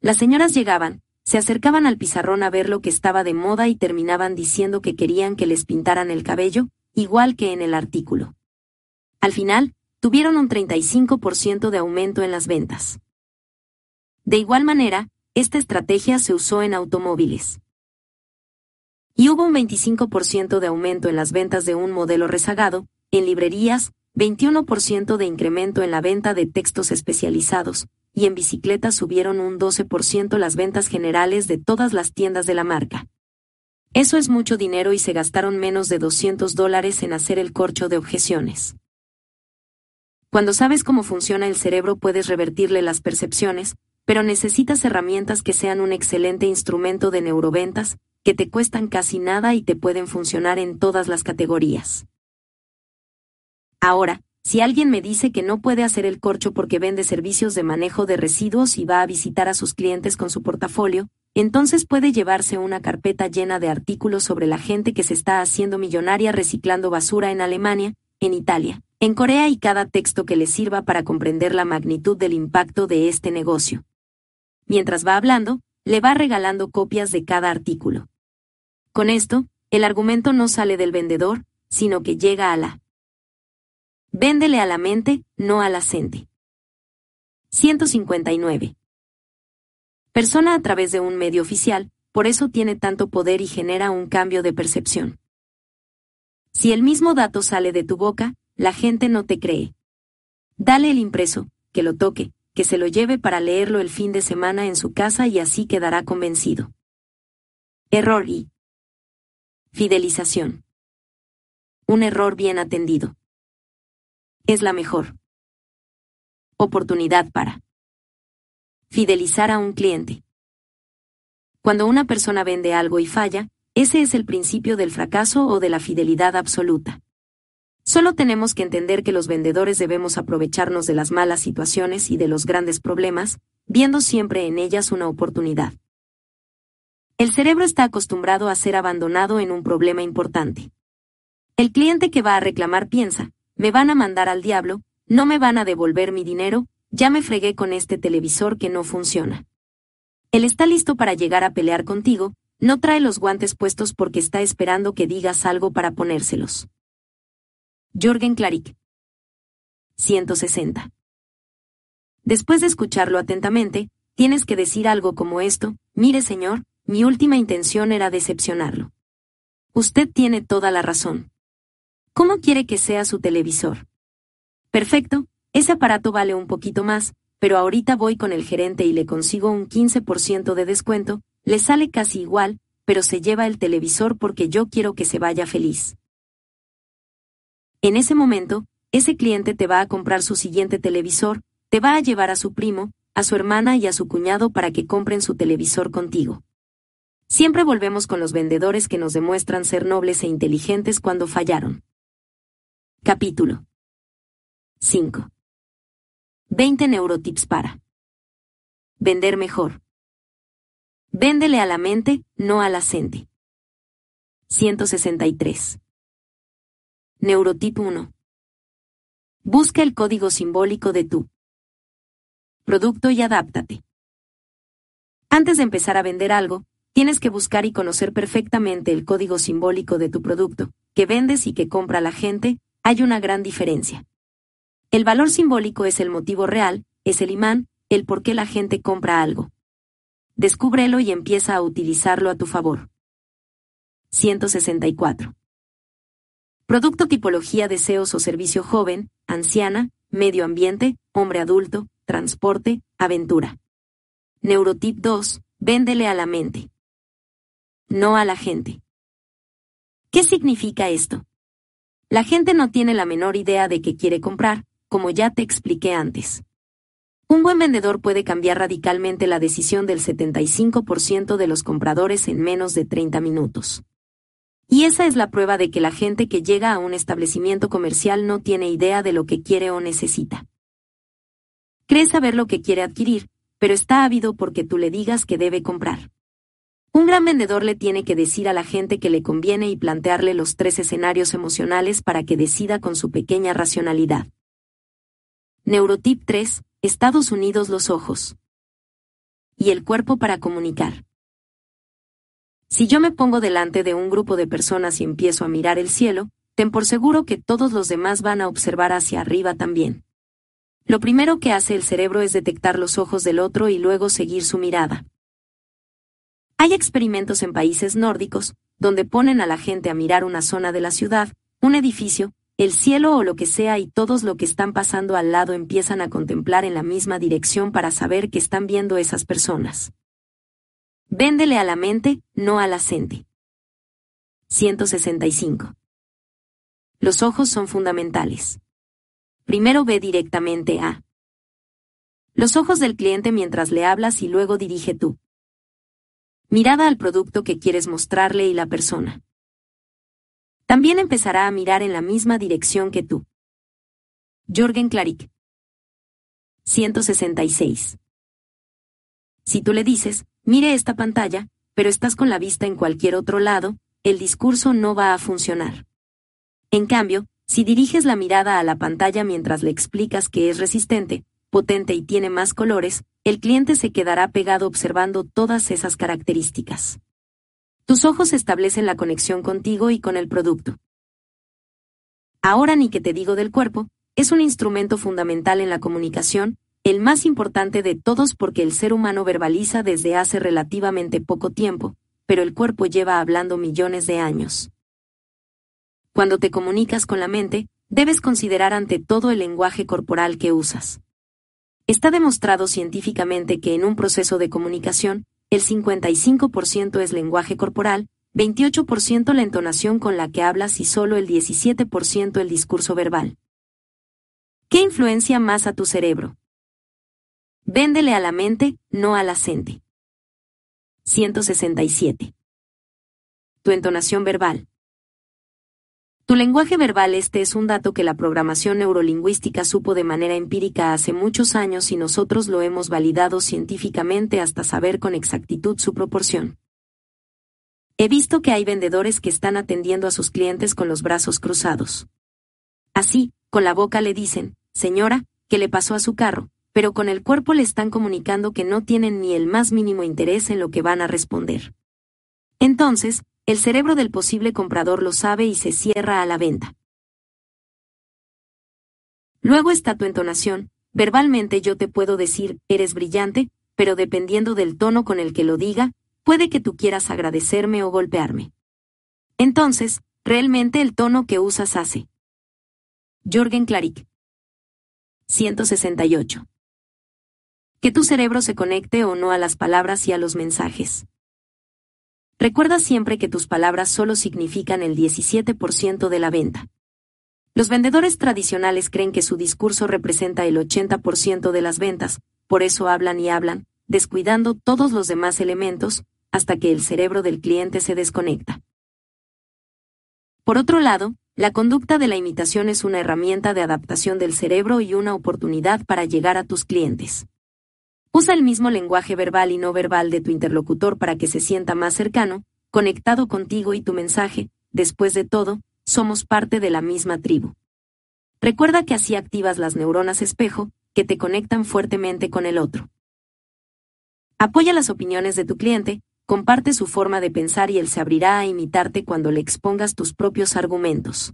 Las señoras llegaban, se acercaban al pizarrón a ver lo que estaba de moda y terminaban diciendo que querían que les pintaran el cabello, igual que en el artículo. Al final, tuvieron un 35% de aumento en las ventas. De igual manera, esta estrategia se usó en automóviles. Y hubo un 25% de aumento en las ventas de un modelo rezagado, en librerías, 21% de incremento en la venta de textos especializados, y en bicicletas subieron un 12% las ventas generales de todas las tiendas de la marca. Eso es mucho dinero y se gastaron menos de 200 dólares en hacer el corcho de objeciones. Cuando sabes cómo funciona el cerebro puedes revertirle las percepciones, pero necesitas herramientas que sean un excelente instrumento de neuroventas, que te cuestan casi nada y te pueden funcionar en todas las categorías. Ahora, si alguien me dice que no puede hacer el corcho porque vende servicios de manejo de residuos y va a visitar a sus clientes con su portafolio, entonces puede llevarse una carpeta llena de artículos sobre la gente que se está haciendo millonaria reciclando basura en Alemania, en Italia, en Corea y cada texto que le sirva para comprender la magnitud del impacto de este negocio. Mientras va hablando, le va regalando copias de cada artículo. Con esto, el argumento no sale del vendedor, sino que llega a la Véndele a la mente, no a la gente. 159. Persona a través de un medio oficial, por eso tiene tanto poder y genera un cambio de percepción. Si el mismo dato sale de tu boca, la gente no te cree. Dale el impreso, que lo toque, que se lo lleve para leerlo el fin de semana en su casa y así quedará convencido. Error y fidelización. Un error bien atendido es la mejor oportunidad para fidelizar a un cliente. Cuando una persona vende algo y falla, ese es el principio del fracaso o de la fidelidad absoluta. Solo tenemos que entender que los vendedores debemos aprovecharnos de las malas situaciones y de los grandes problemas, viendo siempre en ellas una oportunidad. El cerebro está acostumbrado a ser abandonado en un problema importante. El cliente que va a reclamar piensa, me van a mandar al diablo, no me van a devolver mi dinero, ya me fregué con este televisor que no funciona. Él está listo para llegar a pelear contigo, no trae los guantes puestos porque está esperando que digas algo para ponérselos. Jorgen Clarick. 160. Después de escucharlo atentamente, tienes que decir algo como esto, mire señor, mi última intención era decepcionarlo. Usted tiene toda la razón. ¿Cómo quiere que sea su televisor? Perfecto, ese aparato vale un poquito más, pero ahorita voy con el gerente y le consigo un 15% de descuento, le sale casi igual, pero se lleva el televisor porque yo quiero que se vaya feliz. En ese momento, ese cliente te va a comprar su siguiente televisor, te va a llevar a su primo, a su hermana y a su cuñado para que compren su televisor contigo. Siempre volvemos con los vendedores que nos demuestran ser nobles e inteligentes cuando fallaron. Capítulo 5. 20 neurotips para vender mejor. Véndele a la mente, no a la gente. 163. Neurotip 1. Busca el código simbólico de tu producto y adáptate. Antes de empezar a vender algo, tienes que buscar y conocer perfectamente el código simbólico de tu producto, que vendes y que compra la gente, hay una gran diferencia. El valor simbólico es el motivo real, es el imán, el por qué la gente compra algo. Descúbrelo y empieza a utilizarlo a tu favor. 164. Producto tipología deseos o servicio joven, anciana, medio ambiente, hombre adulto, transporte, aventura. Neurotip 2. Véndele a la mente. No a la gente. ¿Qué significa esto? La gente no tiene la menor idea de qué quiere comprar, como ya te expliqué antes. Un buen vendedor puede cambiar radicalmente la decisión del 75% de los compradores en menos de 30 minutos. Y esa es la prueba de que la gente que llega a un establecimiento comercial no tiene idea de lo que quiere o necesita. Cree saber lo que quiere adquirir, pero está ávido porque tú le digas que debe comprar. Un gran vendedor le tiene que decir a la gente que le conviene y plantearle los tres escenarios emocionales para que decida con su pequeña racionalidad. Neurotip 3, Estados Unidos los ojos. Y el cuerpo para comunicar. Si yo me pongo delante de un grupo de personas y empiezo a mirar el cielo, ten por seguro que todos los demás van a observar hacia arriba también. Lo primero que hace el cerebro es detectar los ojos del otro y luego seguir su mirada. Hay experimentos en países nórdicos, donde ponen a la gente a mirar una zona de la ciudad, un edificio, el cielo o lo que sea y todos lo que están pasando al lado empiezan a contemplar en la misma dirección para saber que están viendo esas personas. Véndele a la mente, no a la gente. 165. Los ojos son fundamentales. Primero ve directamente a los ojos del cliente mientras le hablas y luego dirige tú. Mirada al producto que quieres mostrarle y la persona también empezará a mirar en la misma dirección que tú. Jorgen Klarik. 166. Si tú le dices, mire esta pantalla, pero estás con la vista en cualquier otro lado, el discurso no va a funcionar. En cambio, si diriges la mirada a la pantalla mientras le explicas que es resistente, potente y tiene más colores, el cliente se quedará pegado observando todas esas características. Tus ojos establecen la conexión contigo y con el producto. Ahora ni que te digo del cuerpo, es un instrumento fundamental en la comunicación, el más importante de todos porque el ser humano verbaliza desde hace relativamente poco tiempo, pero el cuerpo lleva hablando millones de años. Cuando te comunicas con la mente, debes considerar ante todo el lenguaje corporal que usas. Está demostrado científicamente que en un proceso de comunicación, el 55% es lenguaje corporal, 28% la entonación con la que hablas y solo el 17% el discurso verbal. ¿Qué influencia más a tu cerebro? Véndele a la mente, no a la gente. 167. Tu entonación verbal. Tu lenguaje verbal este es un dato que la programación neurolingüística supo de manera empírica hace muchos años y nosotros lo hemos validado científicamente hasta saber con exactitud su proporción. He visto que hay vendedores que están atendiendo a sus clientes con los brazos cruzados. Así, con la boca le dicen, señora, ¿qué le pasó a su carro? Pero con el cuerpo le están comunicando que no tienen ni el más mínimo interés en lo que van a responder. Entonces, el cerebro del posible comprador lo sabe y se cierra a la venta. Luego está tu entonación, verbalmente yo te puedo decir, eres brillante, pero dependiendo del tono con el que lo diga, puede que tú quieras agradecerme o golpearme. Entonces, realmente el tono que usas hace. Jorgen Klarik. 168. Que tu cerebro se conecte o no a las palabras y a los mensajes. Recuerda siempre que tus palabras solo significan el 17% de la venta. Los vendedores tradicionales creen que su discurso representa el 80% de las ventas, por eso hablan y hablan, descuidando todos los demás elementos, hasta que el cerebro del cliente se desconecta. Por otro lado, la conducta de la imitación es una herramienta de adaptación del cerebro y una oportunidad para llegar a tus clientes. Usa el mismo lenguaje verbal y no verbal de tu interlocutor para que se sienta más cercano, conectado contigo y tu mensaje, después de todo, somos parte de la misma tribu. Recuerda que así activas las neuronas espejo, que te conectan fuertemente con el otro. Apoya las opiniones de tu cliente, comparte su forma de pensar y él se abrirá a imitarte cuando le expongas tus propios argumentos.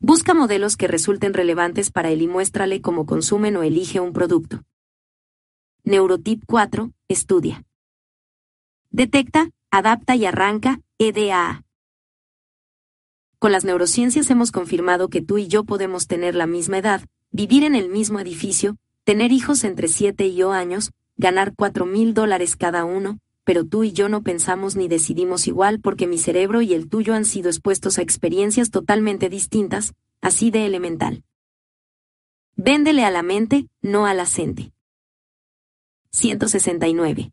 Busca modelos que resulten relevantes para él y muéstrale cómo consumen o elige un producto. Neurotip 4, estudia. Detecta, adapta y arranca, EDA. Con las neurociencias hemos confirmado que tú y yo podemos tener la misma edad, vivir en el mismo edificio, tener hijos entre 7 y 8 años, ganar 4 mil dólares cada uno, pero tú y yo no pensamos ni decidimos igual porque mi cerebro y el tuyo han sido expuestos a experiencias totalmente distintas, así de elemental. Véndele a la mente, no a la. 169.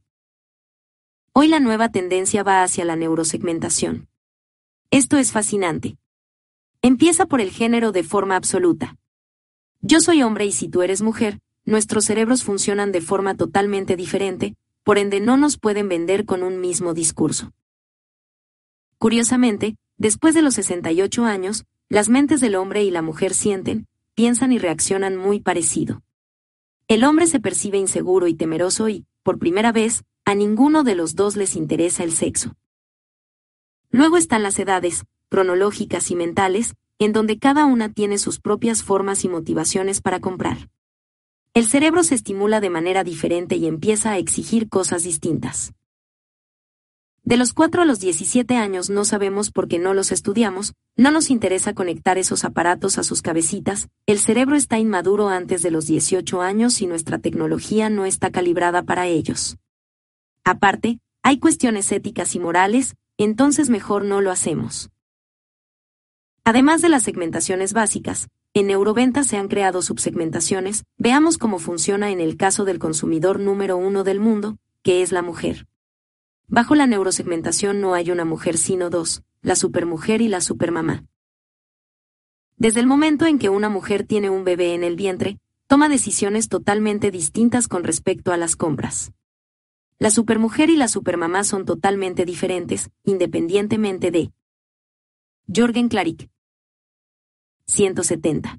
Hoy la nueva tendencia va hacia la neurosegmentación. Esto es fascinante. Empieza por el género de forma absoluta. Yo soy hombre y si tú eres mujer, nuestros cerebros funcionan de forma totalmente diferente, por ende no nos pueden vender con un mismo discurso. Curiosamente, después de los 68 años, las mentes del hombre y la mujer sienten, piensan y reaccionan muy parecido. El hombre se percibe inseguro y temeroso y, por primera vez, a ninguno de los dos les interesa el sexo. Luego están las edades, cronológicas y mentales, en donde cada una tiene sus propias formas y motivaciones para comprar. El cerebro se estimula de manera diferente y empieza a exigir cosas distintas. De los 4 a los 17 años no sabemos por qué no los estudiamos, no nos interesa conectar esos aparatos a sus cabecitas, el cerebro está inmaduro antes de los 18 años y nuestra tecnología no está calibrada para ellos. Aparte, hay cuestiones éticas y morales, entonces mejor no lo hacemos. Además de las segmentaciones básicas, en neuroventa se han creado subsegmentaciones, veamos cómo funciona en el caso del consumidor número uno del mundo, que es la mujer. Bajo la neurosegmentación no hay una mujer sino dos, la supermujer y la supermamá. Desde el momento en que una mujer tiene un bebé en el vientre, toma decisiones totalmente distintas con respecto a las compras. La supermujer y la supermamá son totalmente diferentes, independientemente de Jorgen Clarick. 170.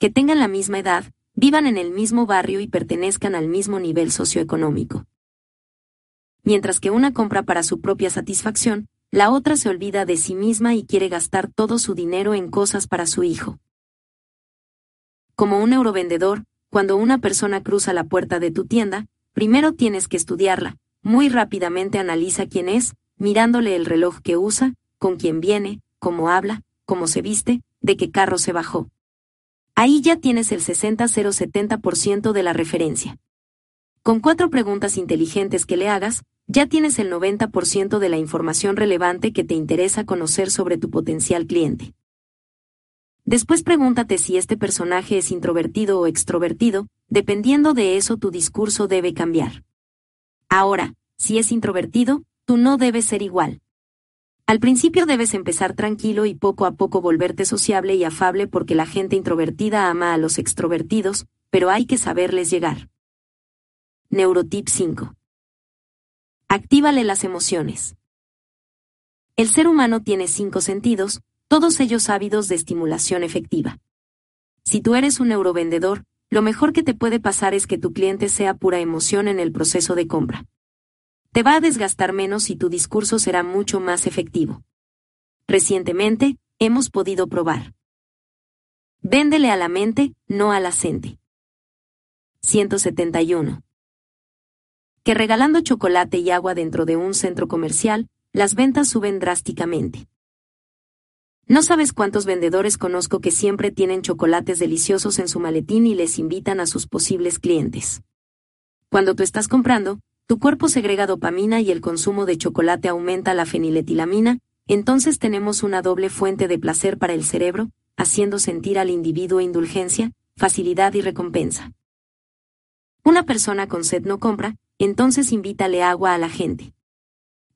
Que tengan la misma edad, vivan en el mismo barrio y pertenezcan al mismo nivel socioeconómico mientras que una compra para su propia satisfacción, la otra se olvida de sí misma y quiere gastar todo su dinero en cosas para su hijo. Como un eurovendedor, cuando una persona cruza la puerta de tu tienda, primero tienes que estudiarla, muy rápidamente analiza quién es, mirándole el reloj que usa, con quién viene, cómo habla, cómo se viste, de qué carro se bajó. Ahí ya tienes el 60-070% de la referencia. Con cuatro preguntas inteligentes que le hagas, ya tienes el 90% de la información relevante que te interesa conocer sobre tu potencial cliente. Después pregúntate si este personaje es introvertido o extrovertido, dependiendo de eso tu discurso debe cambiar. Ahora, si es introvertido, tú no debes ser igual. Al principio debes empezar tranquilo y poco a poco volverte sociable y afable porque la gente introvertida ama a los extrovertidos, pero hay que saberles llegar. Neurotip 5. Actívale las emociones. El ser humano tiene cinco sentidos, todos ellos ávidos de estimulación efectiva. Si tú eres un neurovendedor, lo mejor que te puede pasar es que tu cliente sea pura emoción en el proceso de compra. Te va a desgastar menos y tu discurso será mucho más efectivo. Recientemente, hemos podido probar. Véndele a la mente, no a la 171 que regalando chocolate y agua dentro de un centro comercial, las ventas suben drásticamente. No sabes cuántos vendedores conozco que siempre tienen chocolates deliciosos en su maletín y les invitan a sus posibles clientes. Cuando tú estás comprando, tu cuerpo segrega dopamina y el consumo de chocolate aumenta la feniletilamina, entonces tenemos una doble fuente de placer para el cerebro, haciendo sentir al individuo indulgencia, facilidad y recompensa. Una persona con sed no compra, entonces invítale agua a la gente.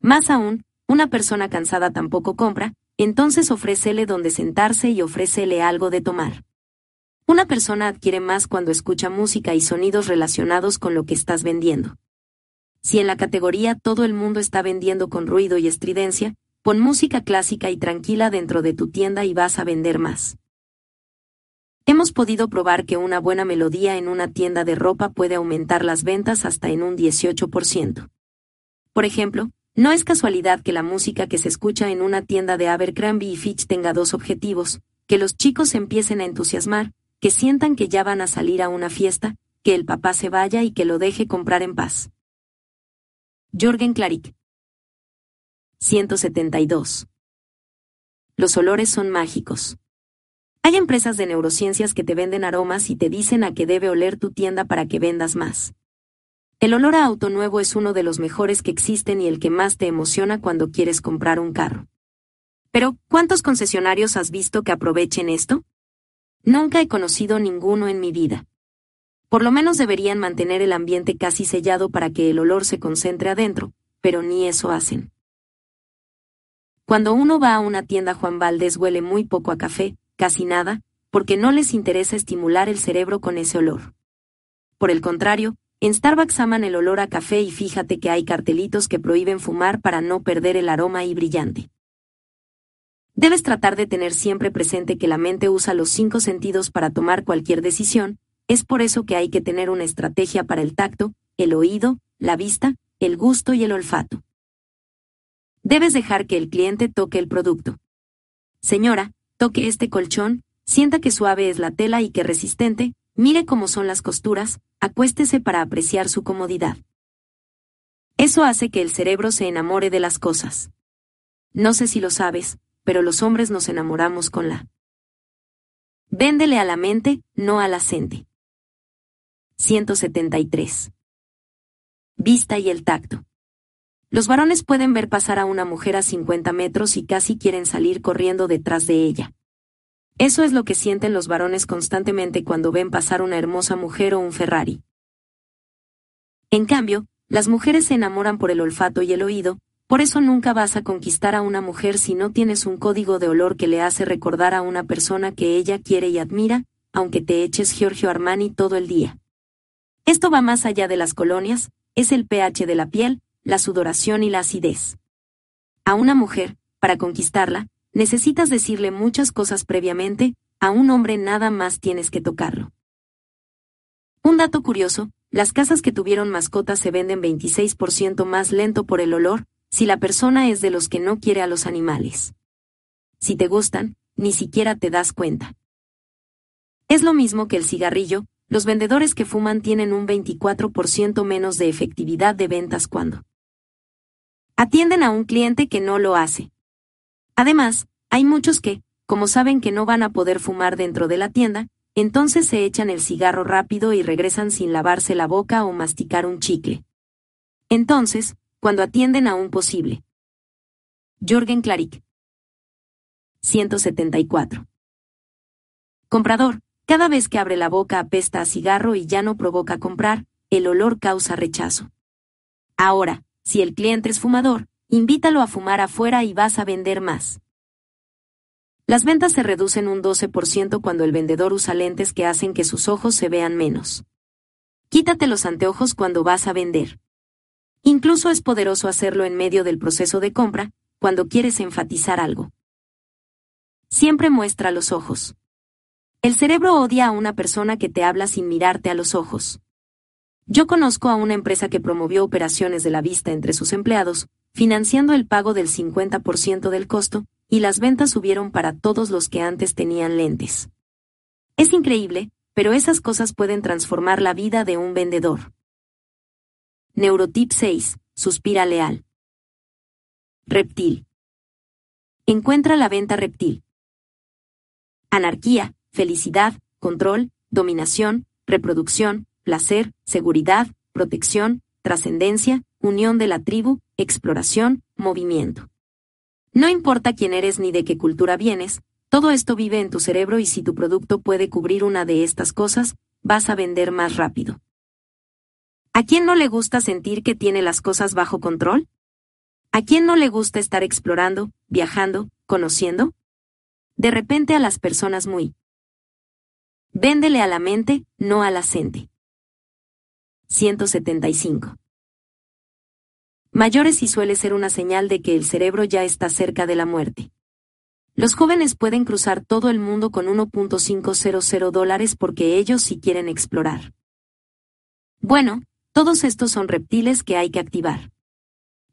Más aún, una persona cansada tampoco compra, entonces ofrécele donde sentarse y ofrécele algo de tomar. Una persona adquiere más cuando escucha música y sonidos relacionados con lo que estás vendiendo. Si en la categoría todo el mundo está vendiendo con ruido y estridencia, pon música clásica y tranquila dentro de tu tienda y vas a vender más. Hemos podido probar que una buena melodía en una tienda de ropa puede aumentar las ventas hasta en un 18%. Por ejemplo, no es casualidad que la música que se escucha en una tienda de Abercrombie y Fitch tenga dos objetivos, que los chicos empiecen a entusiasmar, que sientan que ya van a salir a una fiesta, que el papá se vaya y que lo deje comprar en paz. Jorgen Clarick 172. Los olores son mágicos. Hay empresas de neurociencias que te venden aromas y te dicen a qué debe oler tu tienda para que vendas más. El olor a auto nuevo es uno de los mejores que existen y el que más te emociona cuando quieres comprar un carro. Pero, ¿cuántos concesionarios has visto que aprovechen esto? Nunca he conocido ninguno en mi vida. Por lo menos deberían mantener el ambiente casi sellado para que el olor se concentre adentro, pero ni eso hacen. Cuando uno va a una tienda Juan Valdés huele muy poco a café, casi nada, porque no les interesa estimular el cerebro con ese olor. Por el contrario, en Starbucks aman el olor a café y fíjate que hay cartelitos que prohíben fumar para no perder el aroma y brillante. Debes tratar de tener siempre presente que la mente usa los cinco sentidos para tomar cualquier decisión, es por eso que hay que tener una estrategia para el tacto, el oído, la vista, el gusto y el olfato. Debes dejar que el cliente toque el producto. Señora, toque este colchón, sienta que suave es la tela y que resistente, mire cómo son las costuras, acuéstese para apreciar su comodidad. Eso hace que el cerebro se enamore de las cosas. No sé si lo sabes, pero los hombres nos enamoramos con la. Véndele a la mente, no a la 173. Vista y el tacto. Los varones pueden ver pasar a una mujer a 50 metros y casi quieren salir corriendo detrás de ella. Eso es lo que sienten los varones constantemente cuando ven pasar una hermosa mujer o un Ferrari. En cambio, las mujeres se enamoran por el olfato y el oído, por eso nunca vas a conquistar a una mujer si no tienes un código de olor que le hace recordar a una persona que ella quiere y admira, aunque te eches Giorgio Armani todo el día. Esto va más allá de las colonias, es el pH de la piel, la sudoración y la acidez. A una mujer, para conquistarla, necesitas decirle muchas cosas previamente, a un hombre nada más tienes que tocarlo. Un dato curioso, las casas que tuvieron mascotas se venden 26% más lento por el olor, si la persona es de los que no quiere a los animales. Si te gustan, ni siquiera te das cuenta. Es lo mismo que el cigarrillo, los vendedores que fuman tienen un 24% menos de efectividad de ventas cuando atienden a un cliente que no lo hace. Además, hay muchos que, como saben que no van a poder fumar dentro de la tienda, entonces se echan el cigarro rápido y regresan sin lavarse la boca o masticar un chicle. Entonces, cuando atienden a un posible. Jorgen Claric. 174. Comprador, cada vez que abre la boca apesta a cigarro y ya no provoca comprar, el olor causa rechazo. Ahora, si el cliente es fumador, invítalo a fumar afuera y vas a vender más. Las ventas se reducen un 12% cuando el vendedor usa lentes que hacen que sus ojos se vean menos. Quítate los anteojos cuando vas a vender. Incluso es poderoso hacerlo en medio del proceso de compra, cuando quieres enfatizar algo. Siempre muestra los ojos. El cerebro odia a una persona que te habla sin mirarte a los ojos. Yo conozco a una empresa que promovió operaciones de la vista entre sus empleados, financiando el pago del 50% del costo, y las ventas subieron para todos los que antes tenían lentes. Es increíble, pero esas cosas pueden transformar la vida de un vendedor. Neurotip 6. Suspira leal. Reptil. Encuentra la venta reptil. Anarquía, felicidad, control, dominación, reproducción, placer, seguridad, protección, trascendencia, unión de la tribu, exploración, movimiento. No importa quién eres ni de qué cultura vienes, todo esto vive en tu cerebro y si tu producto puede cubrir una de estas cosas, vas a vender más rápido. ¿A quién no le gusta sentir que tiene las cosas bajo control? ¿A quién no le gusta estar explorando, viajando, conociendo? De repente a las personas muy. Véndele a la mente, no a la gente. 175. Mayores y suele ser una señal de que el cerebro ya está cerca de la muerte. Los jóvenes pueden cruzar todo el mundo con 1.500 dólares porque ellos sí quieren explorar. Bueno, todos estos son reptiles que hay que activar.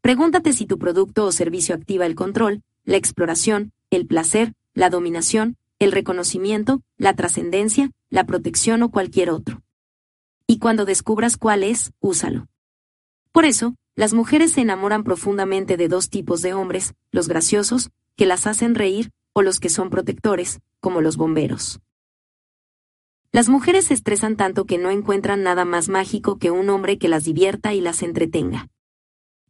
Pregúntate si tu producto o servicio activa el control, la exploración, el placer, la dominación, el reconocimiento, la trascendencia, la protección o cualquier otro y cuando descubras cuál es, úsalo. Por eso, las mujeres se enamoran profundamente de dos tipos de hombres, los graciosos, que las hacen reír, o los que son protectores, como los bomberos. Las mujeres se estresan tanto que no encuentran nada más mágico que un hombre que las divierta y las entretenga.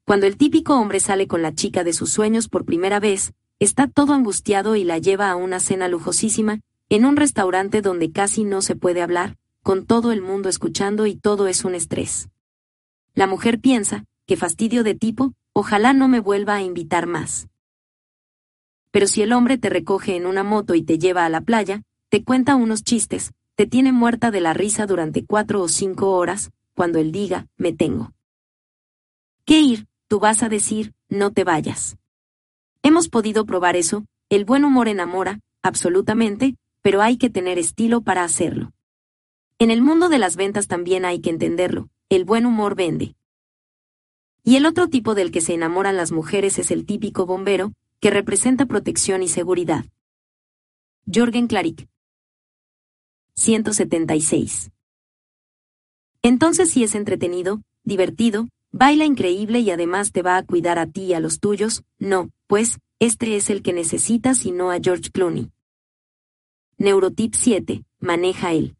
Cuando el típico hombre sale con la chica de sus sueños por primera vez, está todo angustiado y la lleva a una cena lujosísima, en un restaurante donde casi no se puede hablar, con todo el mundo escuchando y todo es un estrés. La mujer piensa, que fastidio de tipo, ojalá no me vuelva a invitar más. Pero si el hombre te recoge en una moto y te lleva a la playa, te cuenta unos chistes, te tiene muerta de la risa durante cuatro o cinco horas, cuando él diga, me tengo. ¿Qué ir? Tú vas a decir, no te vayas. Hemos podido probar eso, el buen humor enamora, absolutamente, pero hay que tener estilo para hacerlo. En el mundo de las ventas también hay que entenderlo, el buen humor vende. Y el otro tipo del que se enamoran las mujeres es el típico bombero, que representa protección y seguridad. Jorgen Clarick. 176. Entonces si es entretenido, divertido, baila increíble y además te va a cuidar a ti y a los tuyos, no, pues, este es el que necesitas y no a George Clooney. Neurotip 7, maneja él.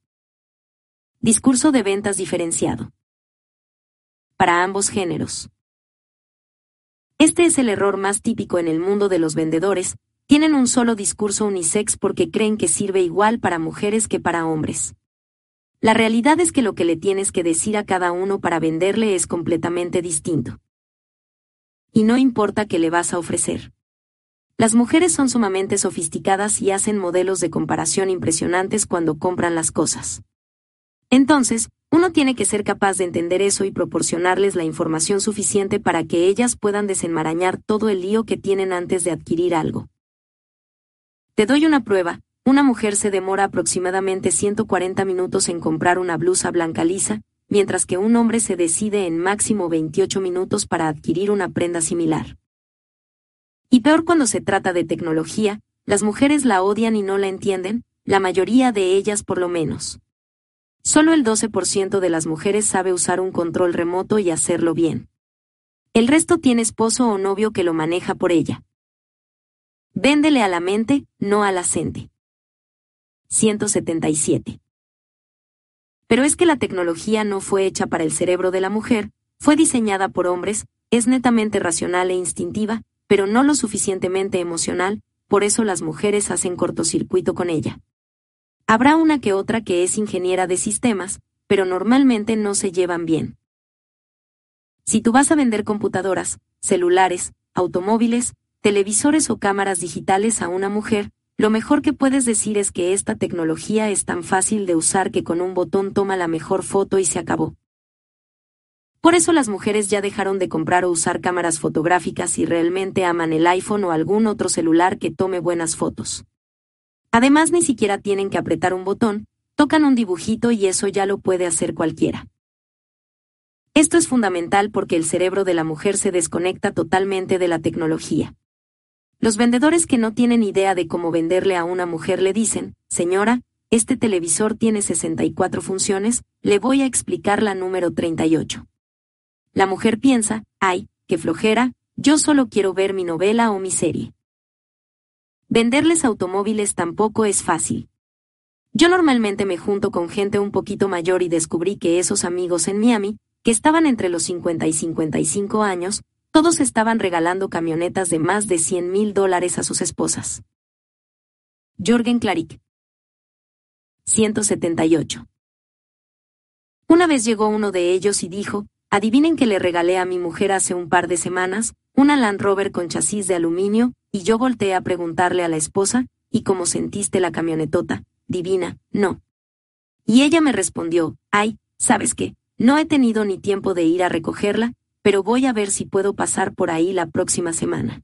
Discurso de ventas diferenciado. Para ambos géneros. Este es el error más típico en el mundo de los vendedores, tienen un solo discurso unisex porque creen que sirve igual para mujeres que para hombres. La realidad es que lo que le tienes que decir a cada uno para venderle es completamente distinto. Y no importa qué le vas a ofrecer. Las mujeres son sumamente sofisticadas y hacen modelos de comparación impresionantes cuando compran las cosas. Entonces, uno tiene que ser capaz de entender eso y proporcionarles la información suficiente para que ellas puedan desenmarañar todo el lío que tienen antes de adquirir algo. Te doy una prueba, una mujer se demora aproximadamente 140 minutos en comprar una blusa blanca lisa, mientras que un hombre se decide en máximo 28 minutos para adquirir una prenda similar. Y peor cuando se trata de tecnología, las mujeres la odian y no la entienden, la mayoría de ellas por lo menos. Solo el 12% de las mujeres sabe usar un control remoto y hacerlo bien. El resto tiene esposo o novio que lo maneja por ella. Véndele a la mente, no a la 177. Pero es que la tecnología no fue hecha para el cerebro de la mujer, fue diseñada por hombres, es netamente racional e instintiva, pero no lo suficientemente emocional, por eso las mujeres hacen cortocircuito con ella. Habrá una que otra que es ingeniera de sistemas, pero normalmente no se llevan bien. Si tú vas a vender computadoras, celulares, automóviles, televisores o cámaras digitales a una mujer, lo mejor que puedes decir es que esta tecnología es tan fácil de usar que con un botón toma la mejor foto y se acabó. Por eso las mujeres ya dejaron de comprar o usar cámaras fotográficas y realmente aman el iPhone o algún otro celular que tome buenas fotos. Además ni siquiera tienen que apretar un botón, tocan un dibujito y eso ya lo puede hacer cualquiera. Esto es fundamental porque el cerebro de la mujer se desconecta totalmente de la tecnología. Los vendedores que no tienen idea de cómo venderle a una mujer le dicen, señora, este televisor tiene 64 funciones, le voy a explicar la número 38. La mujer piensa, ay, qué flojera, yo solo quiero ver mi novela o mi serie. Venderles automóviles tampoco es fácil. Yo normalmente me junto con gente un poquito mayor y descubrí que esos amigos en Miami, que estaban entre los 50 y 55 años, todos estaban regalando camionetas de más de 100 mil dólares a sus esposas. Jorgen Clarick. 178. Una vez llegó uno de ellos y dijo, adivinen que le regalé a mi mujer hace un par de semanas, una Land Rover con chasis de aluminio, y yo volteé a preguntarle a la esposa, ¿y cómo sentiste la camionetota? Divina, no. Y ella me respondió, ay, ¿sabes qué? No he tenido ni tiempo de ir a recogerla, pero voy a ver si puedo pasar por ahí la próxima semana.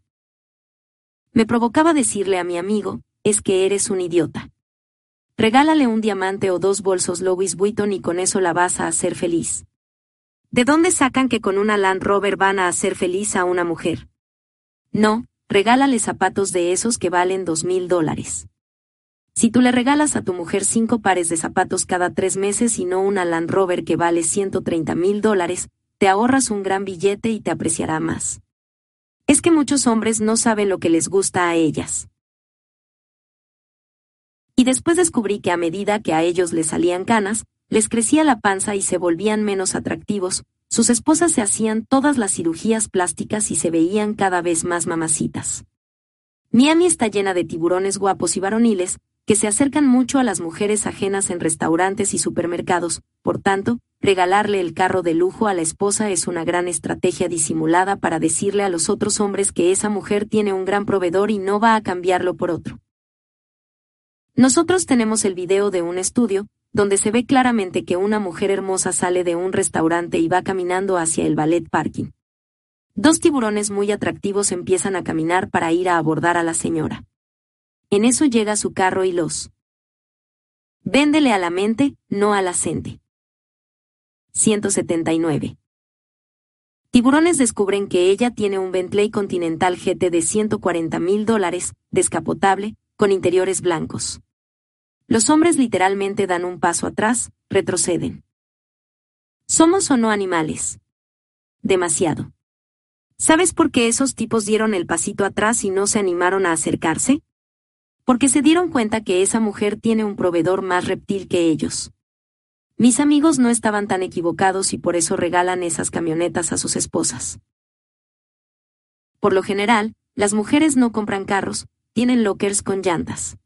Me provocaba decirle a mi amigo, es que eres un idiota. Regálale un diamante o dos bolsos Louis Vuitton y con eso la vas a hacer feliz. ¿De dónde sacan que con una Land Rover van a hacer feliz a una mujer? No, regálale zapatos de esos que valen dos mil dólares. Si tú le regalas a tu mujer cinco pares de zapatos cada tres meses y no una Land Rover que vale 130 mil dólares, te ahorras un gran billete y te apreciará más. Es que muchos hombres no saben lo que les gusta a ellas. Y después descubrí que a medida que a ellos les salían canas, les crecía la panza y se volvían menos atractivos, sus esposas se hacían todas las cirugías plásticas y se veían cada vez más mamacitas. Miami está llena de tiburones guapos y varoniles, que se acercan mucho a las mujeres ajenas en restaurantes y supermercados, por tanto, regalarle el carro de lujo a la esposa es una gran estrategia disimulada para decirle a los otros hombres que esa mujer tiene un gran proveedor y no va a cambiarlo por otro. Nosotros tenemos el video de un estudio, donde se ve claramente que una mujer hermosa sale de un restaurante y va caminando hacia el ballet parking. Dos tiburones muy atractivos empiezan a caminar para ir a abordar a la señora. En eso llega su carro y los Véndele a la mente, no a la gente. 179. Tiburones descubren que ella tiene un Bentley Continental GT de 140 mil dólares, descapotable, con interiores blancos. Los hombres literalmente dan un paso atrás, retroceden. ¿Somos o no animales? Demasiado. ¿Sabes por qué esos tipos dieron el pasito atrás y no se animaron a acercarse? Porque se dieron cuenta que esa mujer tiene un proveedor más reptil que ellos. Mis amigos no estaban tan equivocados y por eso regalan esas camionetas a sus esposas. Por lo general, las mujeres no compran carros, tienen lockers con llantas.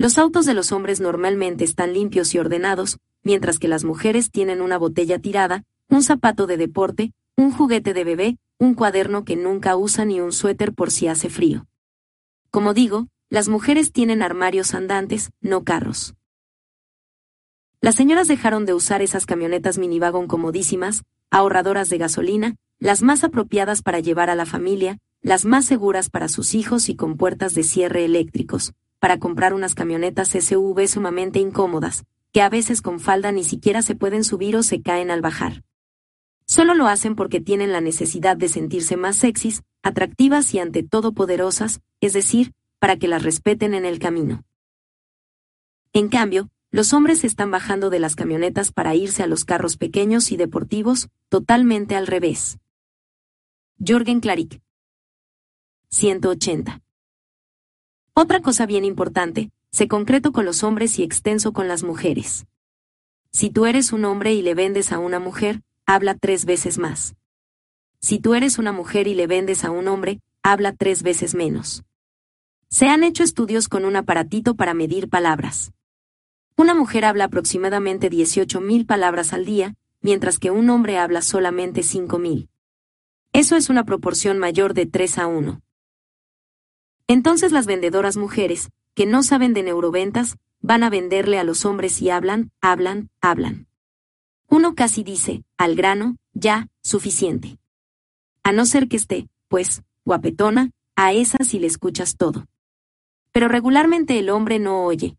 Los autos de los hombres normalmente están limpios y ordenados, mientras que las mujeres tienen una botella tirada, un zapato de deporte, un juguete de bebé, un cuaderno que nunca usan y un suéter por si hace frío. Como digo, las mujeres tienen armarios andantes, no carros. Las señoras dejaron de usar esas camionetas minivagon comodísimas, ahorradoras de gasolina, las más apropiadas para llevar a la familia, las más seguras para sus hijos y con puertas de cierre eléctricos, para comprar unas camionetas SUV sumamente incómodas, que a veces con falda ni siquiera se pueden subir o se caen al bajar. Solo lo hacen porque tienen la necesidad de sentirse más sexys, atractivas y ante todo poderosas, es decir, para que las respeten en el camino. En cambio, los hombres están bajando de las camionetas para irse a los carros pequeños y deportivos, totalmente al revés. Jorgen Klarik. 180. Otra cosa bien importante, sé concreto con los hombres y extenso con las mujeres. Si tú eres un hombre y le vendes a una mujer, habla tres veces más. Si tú eres una mujer y le vendes a un hombre, habla tres veces menos. Se han hecho estudios con un aparatito para medir palabras. Una mujer habla aproximadamente 18.000 palabras al día, mientras que un hombre habla solamente 5.000. Eso es una proporción mayor de 3 a 1. Entonces las vendedoras mujeres, que no saben de neuroventas, van a venderle a los hombres y hablan, hablan, hablan. Uno casi dice, al grano, ya, suficiente. A no ser que esté, pues, guapetona, a esa si le escuchas todo. Pero regularmente el hombre no oye.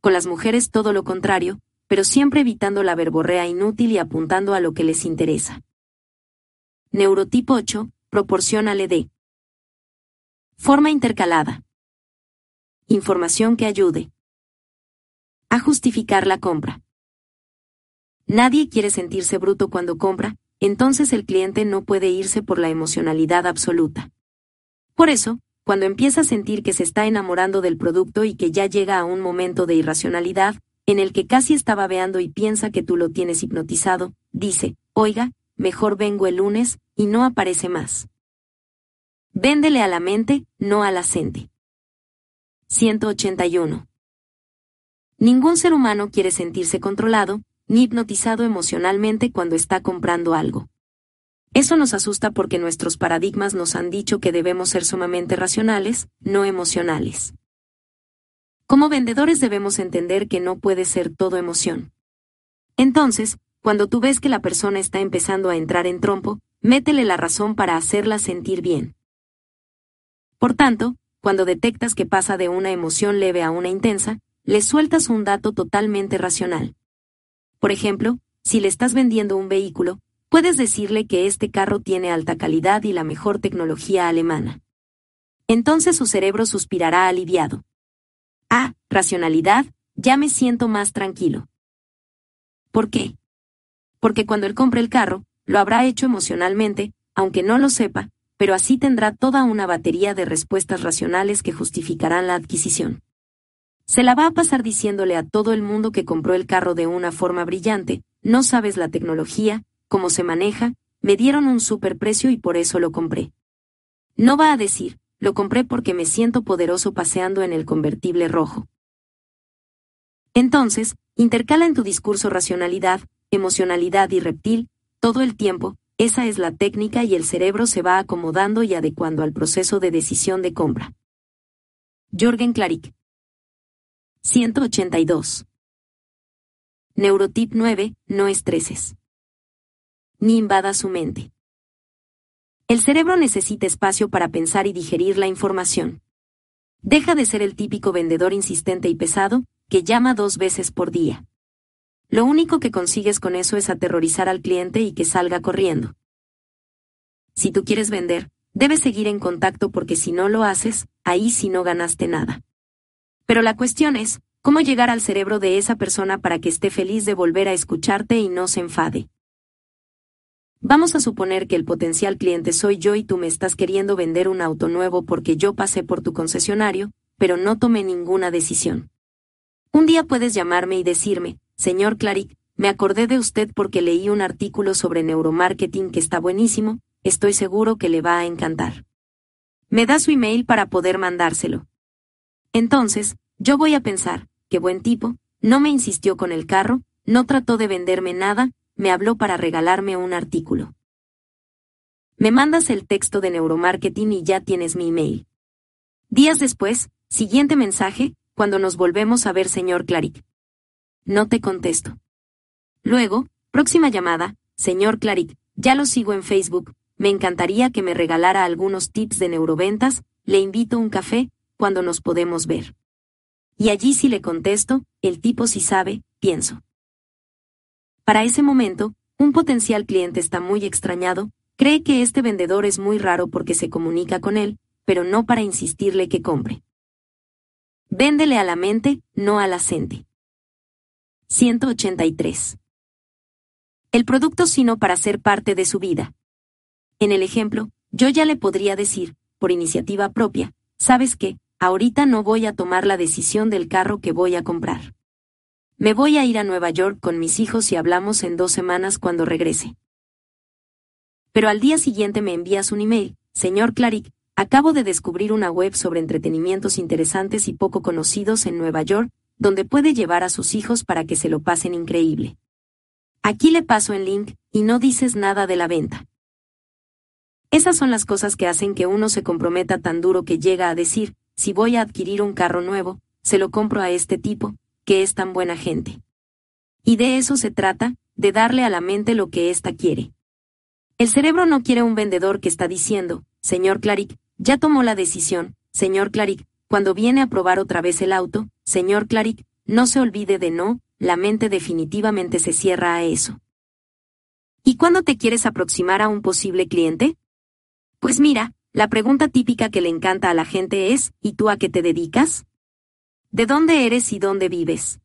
Con las mujeres todo lo contrario, pero siempre evitando la verborrea inútil y apuntando a lo que les interesa. Neurotipo 8, proporcionale de. Forma intercalada. Información que ayude. A justificar la compra. Nadie quiere sentirse bruto cuando compra, entonces el cliente no puede irse por la emocionalidad absoluta. Por eso, cuando empieza a sentir que se está enamorando del producto y que ya llega a un momento de irracionalidad, en el que casi está babeando y piensa que tú lo tienes hipnotizado, dice, oiga, mejor vengo el lunes, y no aparece más. Véndele a la mente, no a la gente. 181. Ningún ser humano quiere sentirse controlado, ni hipnotizado emocionalmente cuando está comprando algo. Eso nos asusta porque nuestros paradigmas nos han dicho que debemos ser sumamente racionales, no emocionales. Como vendedores debemos entender que no puede ser todo emoción. Entonces, cuando tú ves que la persona está empezando a entrar en trompo, métele la razón para hacerla sentir bien. Por tanto, cuando detectas que pasa de una emoción leve a una intensa, le sueltas un dato totalmente racional. Por ejemplo, si le estás vendiendo un vehículo, puedes decirle que este carro tiene alta calidad y la mejor tecnología alemana. Entonces su cerebro suspirará aliviado. Ah, racionalidad, ya me siento más tranquilo. ¿Por qué? Porque cuando él compre el carro, lo habrá hecho emocionalmente, aunque no lo sepa, pero así tendrá toda una batería de respuestas racionales que justificarán la adquisición. Se la va a pasar diciéndole a todo el mundo que compró el carro de una forma brillante, no sabes la tecnología, cómo se maneja, me dieron un superprecio y por eso lo compré. No va a decir, lo compré porque me siento poderoso paseando en el convertible rojo. Entonces, intercala en tu discurso racionalidad, emocionalidad y reptil, todo el tiempo, esa es la técnica y el cerebro se va acomodando y adecuando al proceso de decisión de compra. Jorgen Klarik 182. Neurotip 9. No estreses. Ni invada su mente. El cerebro necesita espacio para pensar y digerir la información. Deja de ser el típico vendedor insistente y pesado, que llama dos veces por día. Lo único que consigues con eso es aterrorizar al cliente y que salga corriendo. Si tú quieres vender, debes seguir en contacto porque si no lo haces, ahí sí no ganaste nada. Pero la cuestión es, ¿cómo llegar al cerebro de esa persona para que esté feliz de volver a escucharte y no se enfade? Vamos a suponer que el potencial cliente soy yo y tú me estás queriendo vender un auto nuevo porque yo pasé por tu concesionario, pero no tomé ninguna decisión. Un día puedes llamarme y decirme, señor Claric, me acordé de usted porque leí un artículo sobre neuromarketing que está buenísimo, estoy seguro que le va a encantar. Me da su email para poder mandárselo. Entonces, yo voy a pensar, qué buen tipo, no me insistió con el carro, no trató de venderme nada, me habló para regalarme un artículo. Me mandas el texto de neuromarketing y ya tienes mi email. Días después, siguiente mensaje, cuando nos volvemos a ver, señor Claric. No te contesto. Luego, próxima llamada, señor Claric, ya lo sigo en Facebook, me encantaría que me regalara algunos tips de neuroventas, le invito un café, cuando nos podemos ver. Y allí si le contesto, el tipo sí sabe, pienso. Para ese momento, un potencial cliente está muy extrañado, cree que este vendedor es muy raro porque se comunica con él, pero no para insistirle que compre. Véndele a la mente, no a la gente. 183. El producto sino para ser parte de su vida. En el ejemplo, yo ya le podría decir, por iniciativa propia, ¿sabes qué? Ahorita no voy a tomar la decisión del carro que voy a comprar. Me voy a ir a Nueva York con mis hijos y hablamos en dos semanas cuando regrese. Pero al día siguiente me envías un email, señor Claric, acabo de descubrir una web sobre entretenimientos interesantes y poco conocidos en Nueva York, donde puede llevar a sus hijos para que se lo pasen increíble. Aquí le paso el link, y no dices nada de la venta. Esas son las cosas que hacen que uno se comprometa tan duro que llega a decir, si voy a adquirir un carro nuevo, se lo compro a este tipo, que es tan buena gente. Y de eso se trata, de darle a la mente lo que ésta quiere. El cerebro no quiere un vendedor que está diciendo, señor Claric, ya tomó la decisión, señor Claric, cuando viene a probar otra vez el auto, señor Claric, no se olvide de no, la mente definitivamente se cierra a eso. ¿Y cuándo te quieres aproximar a un posible cliente? Pues mira, la pregunta típica que le encanta a la gente es, ¿y tú a qué te dedicas? ¿De dónde eres y dónde vives?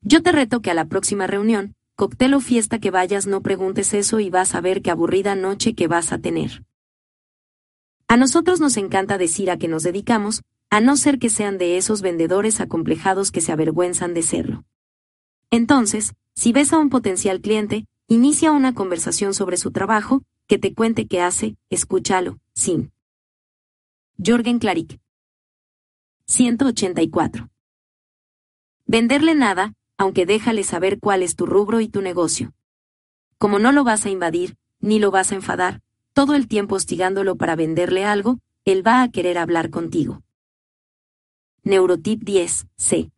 Yo te reto que a la próxima reunión, cóctel o fiesta que vayas no preguntes eso y vas a ver qué aburrida noche que vas a tener. A nosotros nos encanta decir a qué nos dedicamos, a no ser que sean de esos vendedores acomplejados que se avergüenzan de serlo. Entonces, si ves a un potencial cliente, inicia una conversación sobre su trabajo, que te cuente qué hace, escúchalo, sin. Jorgen Claric. 184. Venderle nada, aunque déjale saber cuál es tu rubro y tu negocio. Como no lo vas a invadir, ni lo vas a enfadar, todo el tiempo hostigándolo para venderle algo, él va a querer hablar contigo. Neurotip 10, C.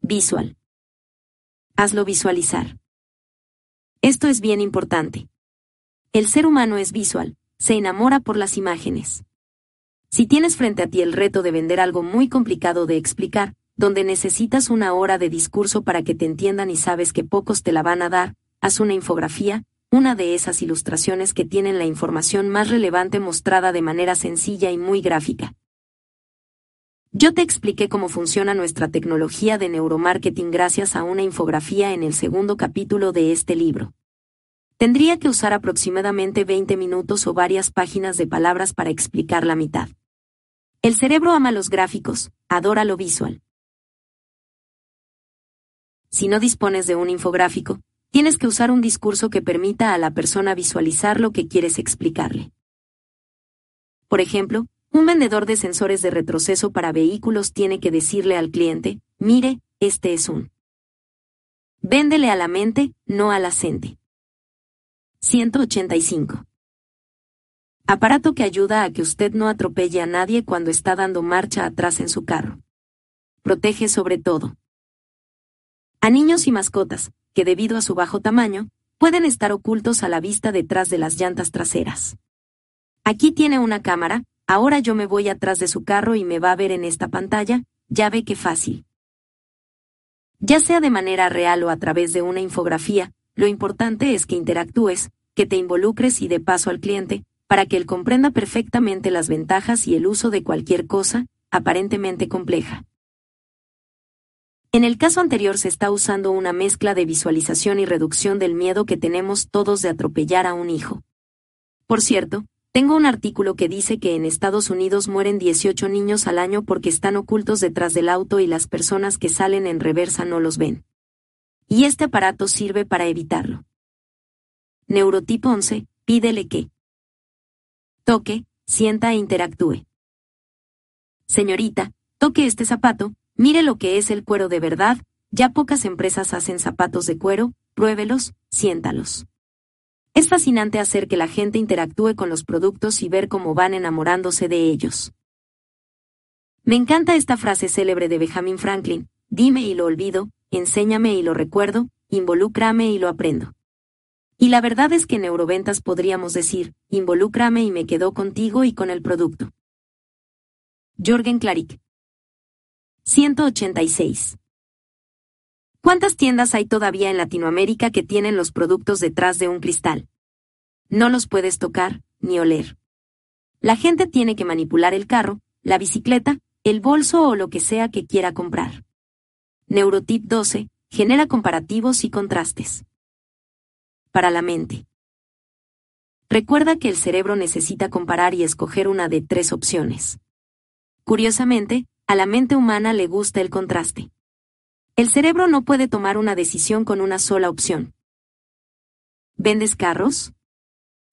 Visual. Hazlo visualizar. Esto es bien importante. El ser humano es visual, se enamora por las imágenes. Si tienes frente a ti el reto de vender algo muy complicado de explicar, donde necesitas una hora de discurso para que te entiendan y sabes que pocos te la van a dar, haz una infografía, una de esas ilustraciones que tienen la información más relevante mostrada de manera sencilla y muy gráfica. Yo te expliqué cómo funciona nuestra tecnología de neuromarketing gracias a una infografía en el segundo capítulo de este libro. Tendría que usar aproximadamente 20 minutos o varias páginas de palabras para explicar la mitad. El cerebro ama los gráficos, adora lo visual. Si no dispones de un infográfico, tienes que usar un discurso que permita a la persona visualizar lo que quieres explicarle. Por ejemplo, un vendedor de sensores de retroceso para vehículos tiene que decirle al cliente, mire, este es un. Véndele a la mente, no a la gente. 185. Aparato que ayuda a que usted no atropelle a nadie cuando está dando marcha atrás en su carro. Protege sobre todo a niños y mascotas, que debido a su bajo tamaño, pueden estar ocultos a la vista detrás de las llantas traseras. Aquí tiene una cámara, ahora yo me voy atrás de su carro y me va a ver en esta pantalla, ya ve qué fácil. Ya sea de manera real o a través de una infografía, lo importante es que interactúes, que te involucres y de paso al cliente, para que él comprenda perfectamente las ventajas y el uso de cualquier cosa, aparentemente compleja. En el caso anterior se está usando una mezcla de visualización y reducción del miedo que tenemos todos de atropellar a un hijo. Por cierto, tengo un artículo que dice que en Estados Unidos mueren 18 niños al año porque están ocultos detrás del auto y las personas que salen en reversa no los ven. Y este aparato sirve para evitarlo. Neurotipo 11, pídele que toque, sienta e interactúe. Señorita, toque este zapato, mire lo que es el cuero de verdad, ya pocas empresas hacen zapatos de cuero, pruébelos, siéntalos. Es fascinante hacer que la gente interactúe con los productos y ver cómo van enamorándose de ellos. Me encanta esta frase célebre de Benjamin Franklin, dime y lo olvido, enséñame y lo recuerdo, involúcrame y lo aprendo. Y la verdad es que en neuroventas podríamos decir, involúcrame y me quedo contigo y con el producto. Jorgen Klarik. 186. ¿Cuántas tiendas hay todavía en Latinoamérica que tienen los productos detrás de un cristal? No los puedes tocar, ni oler. La gente tiene que manipular el carro, la bicicleta, el bolso o lo que sea que quiera comprar. Neurotip 12 genera comparativos y contrastes. Para la mente. Recuerda que el cerebro necesita comparar y escoger una de tres opciones. Curiosamente, a la mente humana le gusta el contraste. El cerebro no puede tomar una decisión con una sola opción. ¿Vendes carros?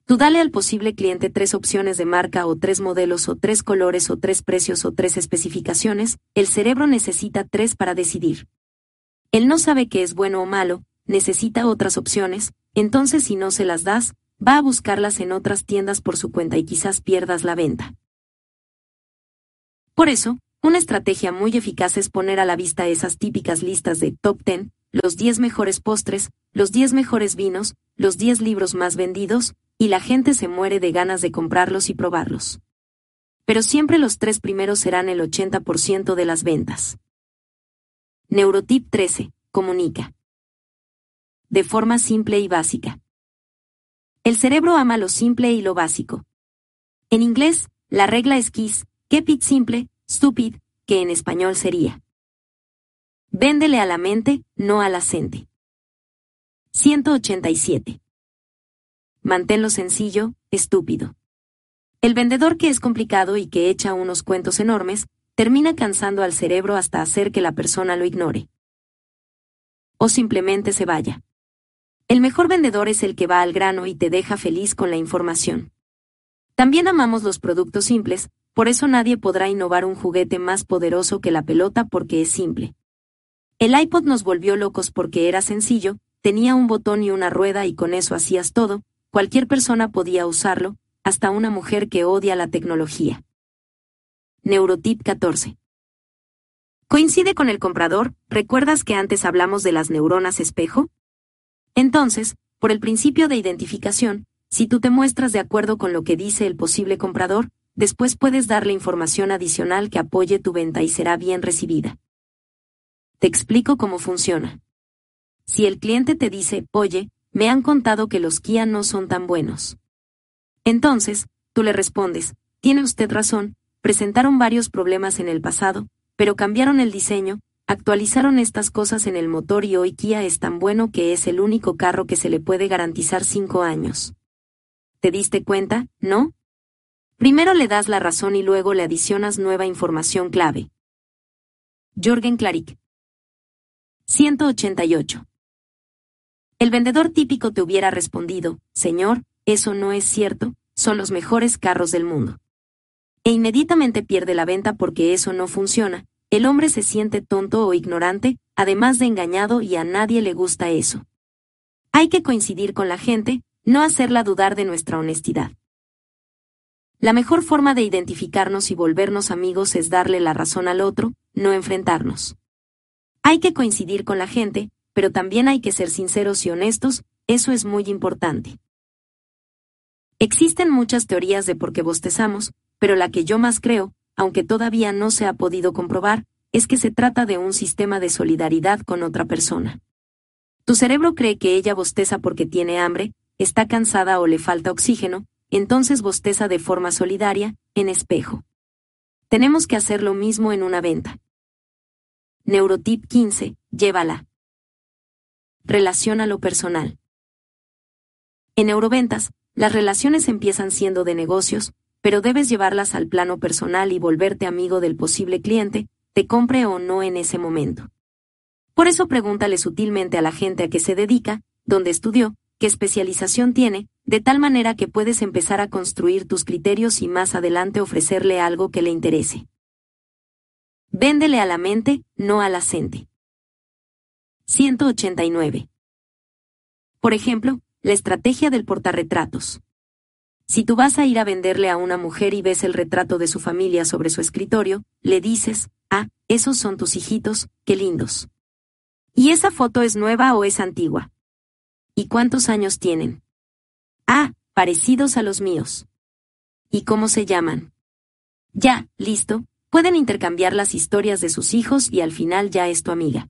Tú dale al posible cliente tres opciones de marca o tres modelos o tres colores o tres precios o tres especificaciones, el cerebro necesita tres para decidir. Él no sabe qué es bueno o malo, necesita otras opciones, entonces si no se las das, va a buscarlas en otras tiendas por su cuenta y quizás pierdas la venta. Por eso, una estrategia muy eficaz es poner a la vista esas típicas listas de top 10, los 10 mejores postres, los 10 mejores vinos, los 10 libros más vendidos, y la gente se muere de ganas de comprarlos y probarlos. Pero siempre los tres primeros serán el 80% de las ventas. Neurotip 13. Comunica. De forma simple y básica. El cerebro ama lo simple y lo básico. En inglés, la regla es KISS, keep it simple, stupid, que en español sería. Véndele a la mente, no a la gente. 187. Manténlo sencillo, estúpido. El vendedor que es complicado y que echa unos cuentos enormes, termina cansando al cerebro hasta hacer que la persona lo ignore. O simplemente se vaya. El mejor vendedor es el que va al grano y te deja feliz con la información. También amamos los productos simples, por eso nadie podrá innovar un juguete más poderoso que la pelota porque es simple. El iPod nos volvió locos porque era sencillo, tenía un botón y una rueda y con eso hacías todo, Cualquier persona podía usarlo, hasta una mujer que odia la tecnología. Neurotip 14. ¿Coincide con el comprador? ¿Recuerdas que antes hablamos de las neuronas espejo? Entonces, por el principio de identificación, si tú te muestras de acuerdo con lo que dice el posible comprador, después puedes darle información adicional que apoye tu venta y será bien recibida. Te explico cómo funciona. Si el cliente te dice, oye, me han contado que los Kia no son tan buenos. Entonces, tú le respondes, tiene usted razón, presentaron varios problemas en el pasado, pero cambiaron el diseño, actualizaron estas cosas en el motor y hoy Kia es tan bueno que es el único carro que se le puede garantizar cinco años. ¿Te diste cuenta, no? Primero le das la razón y luego le adicionas nueva información clave. Jorgen Klarik. 188. El vendedor típico te hubiera respondido, Señor, eso no es cierto, son los mejores carros del mundo. E inmediatamente pierde la venta porque eso no funciona, el hombre se siente tonto o ignorante, además de engañado y a nadie le gusta eso. Hay que coincidir con la gente, no hacerla dudar de nuestra honestidad. La mejor forma de identificarnos y volvernos amigos es darle la razón al otro, no enfrentarnos. Hay que coincidir con la gente, pero también hay que ser sinceros y honestos, eso es muy importante. Existen muchas teorías de por qué bostezamos, pero la que yo más creo, aunque todavía no se ha podido comprobar, es que se trata de un sistema de solidaridad con otra persona. Tu cerebro cree que ella bosteza porque tiene hambre, está cansada o le falta oxígeno, entonces bosteza de forma solidaria, en espejo. Tenemos que hacer lo mismo en una venta. Neurotip 15, llévala. Relación a lo personal. En neuroventas, las relaciones empiezan siendo de negocios, pero debes llevarlas al plano personal y volverte amigo del posible cliente, te compre o no en ese momento. Por eso pregúntale sutilmente a la gente a qué se dedica, dónde estudió, qué especialización tiene, de tal manera que puedes empezar a construir tus criterios y más adelante ofrecerle algo que le interese. Véndele a la mente, no a la gente. 189. Por ejemplo, la estrategia del portarretratos. Si tú vas a ir a venderle a una mujer y ves el retrato de su familia sobre su escritorio, le dices, ah, esos son tus hijitos, qué lindos. ¿Y esa foto es nueva o es antigua? ¿Y cuántos años tienen? Ah, parecidos a los míos. ¿Y cómo se llaman? Ya, listo, pueden intercambiar las historias de sus hijos y al final ya es tu amiga.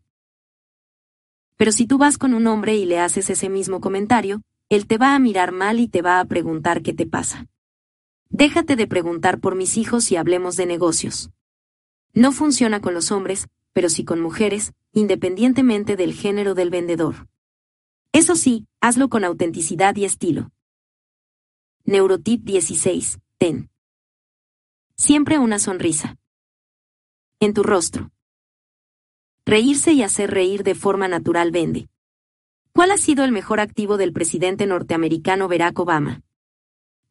Pero si tú vas con un hombre y le haces ese mismo comentario, él te va a mirar mal y te va a preguntar qué te pasa. Déjate de preguntar por mis hijos y hablemos de negocios. No funciona con los hombres, pero sí con mujeres, independientemente del género del vendedor. Eso sí, hazlo con autenticidad y estilo. Neurotip 16. Ten. Siempre una sonrisa. En tu rostro. Reírse y hacer reír de forma natural vende. ¿Cuál ha sido el mejor activo del presidente norteamericano Barack Obama?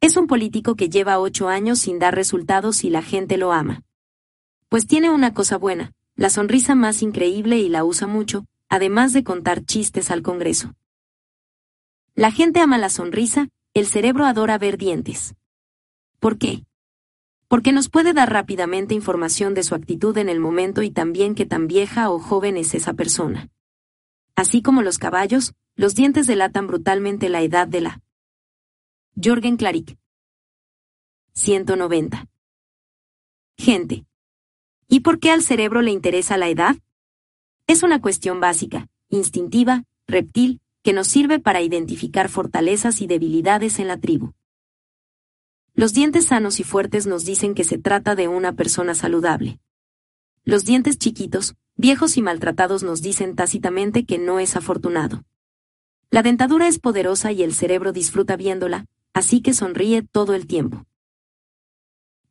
Es un político que lleva ocho años sin dar resultados y la gente lo ama. Pues tiene una cosa buena, la sonrisa más increíble y la usa mucho, además de contar chistes al Congreso. La gente ama la sonrisa, el cerebro adora ver dientes. ¿Por qué? Porque nos puede dar rápidamente información de su actitud en el momento y también qué tan vieja o joven es esa persona. Así como los caballos, los dientes delatan brutalmente la edad de la. Jorgen Claric. 190. Gente. ¿Y por qué al cerebro le interesa la edad? Es una cuestión básica, instintiva, reptil, que nos sirve para identificar fortalezas y debilidades en la tribu. Los dientes sanos y fuertes nos dicen que se trata de una persona saludable. Los dientes chiquitos, viejos y maltratados nos dicen tácitamente que no es afortunado. La dentadura es poderosa y el cerebro disfruta viéndola, así que sonríe todo el tiempo.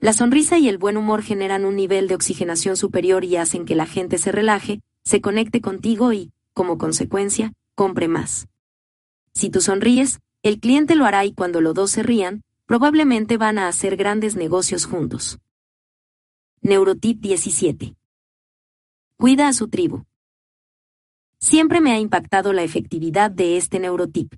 La sonrisa y el buen humor generan un nivel de oxigenación superior y hacen que la gente se relaje, se conecte contigo y, como consecuencia, compre más. Si tú sonríes, el cliente lo hará y cuando los dos se rían, probablemente van a hacer grandes negocios juntos. Neurotip 17. Cuida a su tribu. Siempre me ha impactado la efectividad de este neurotip.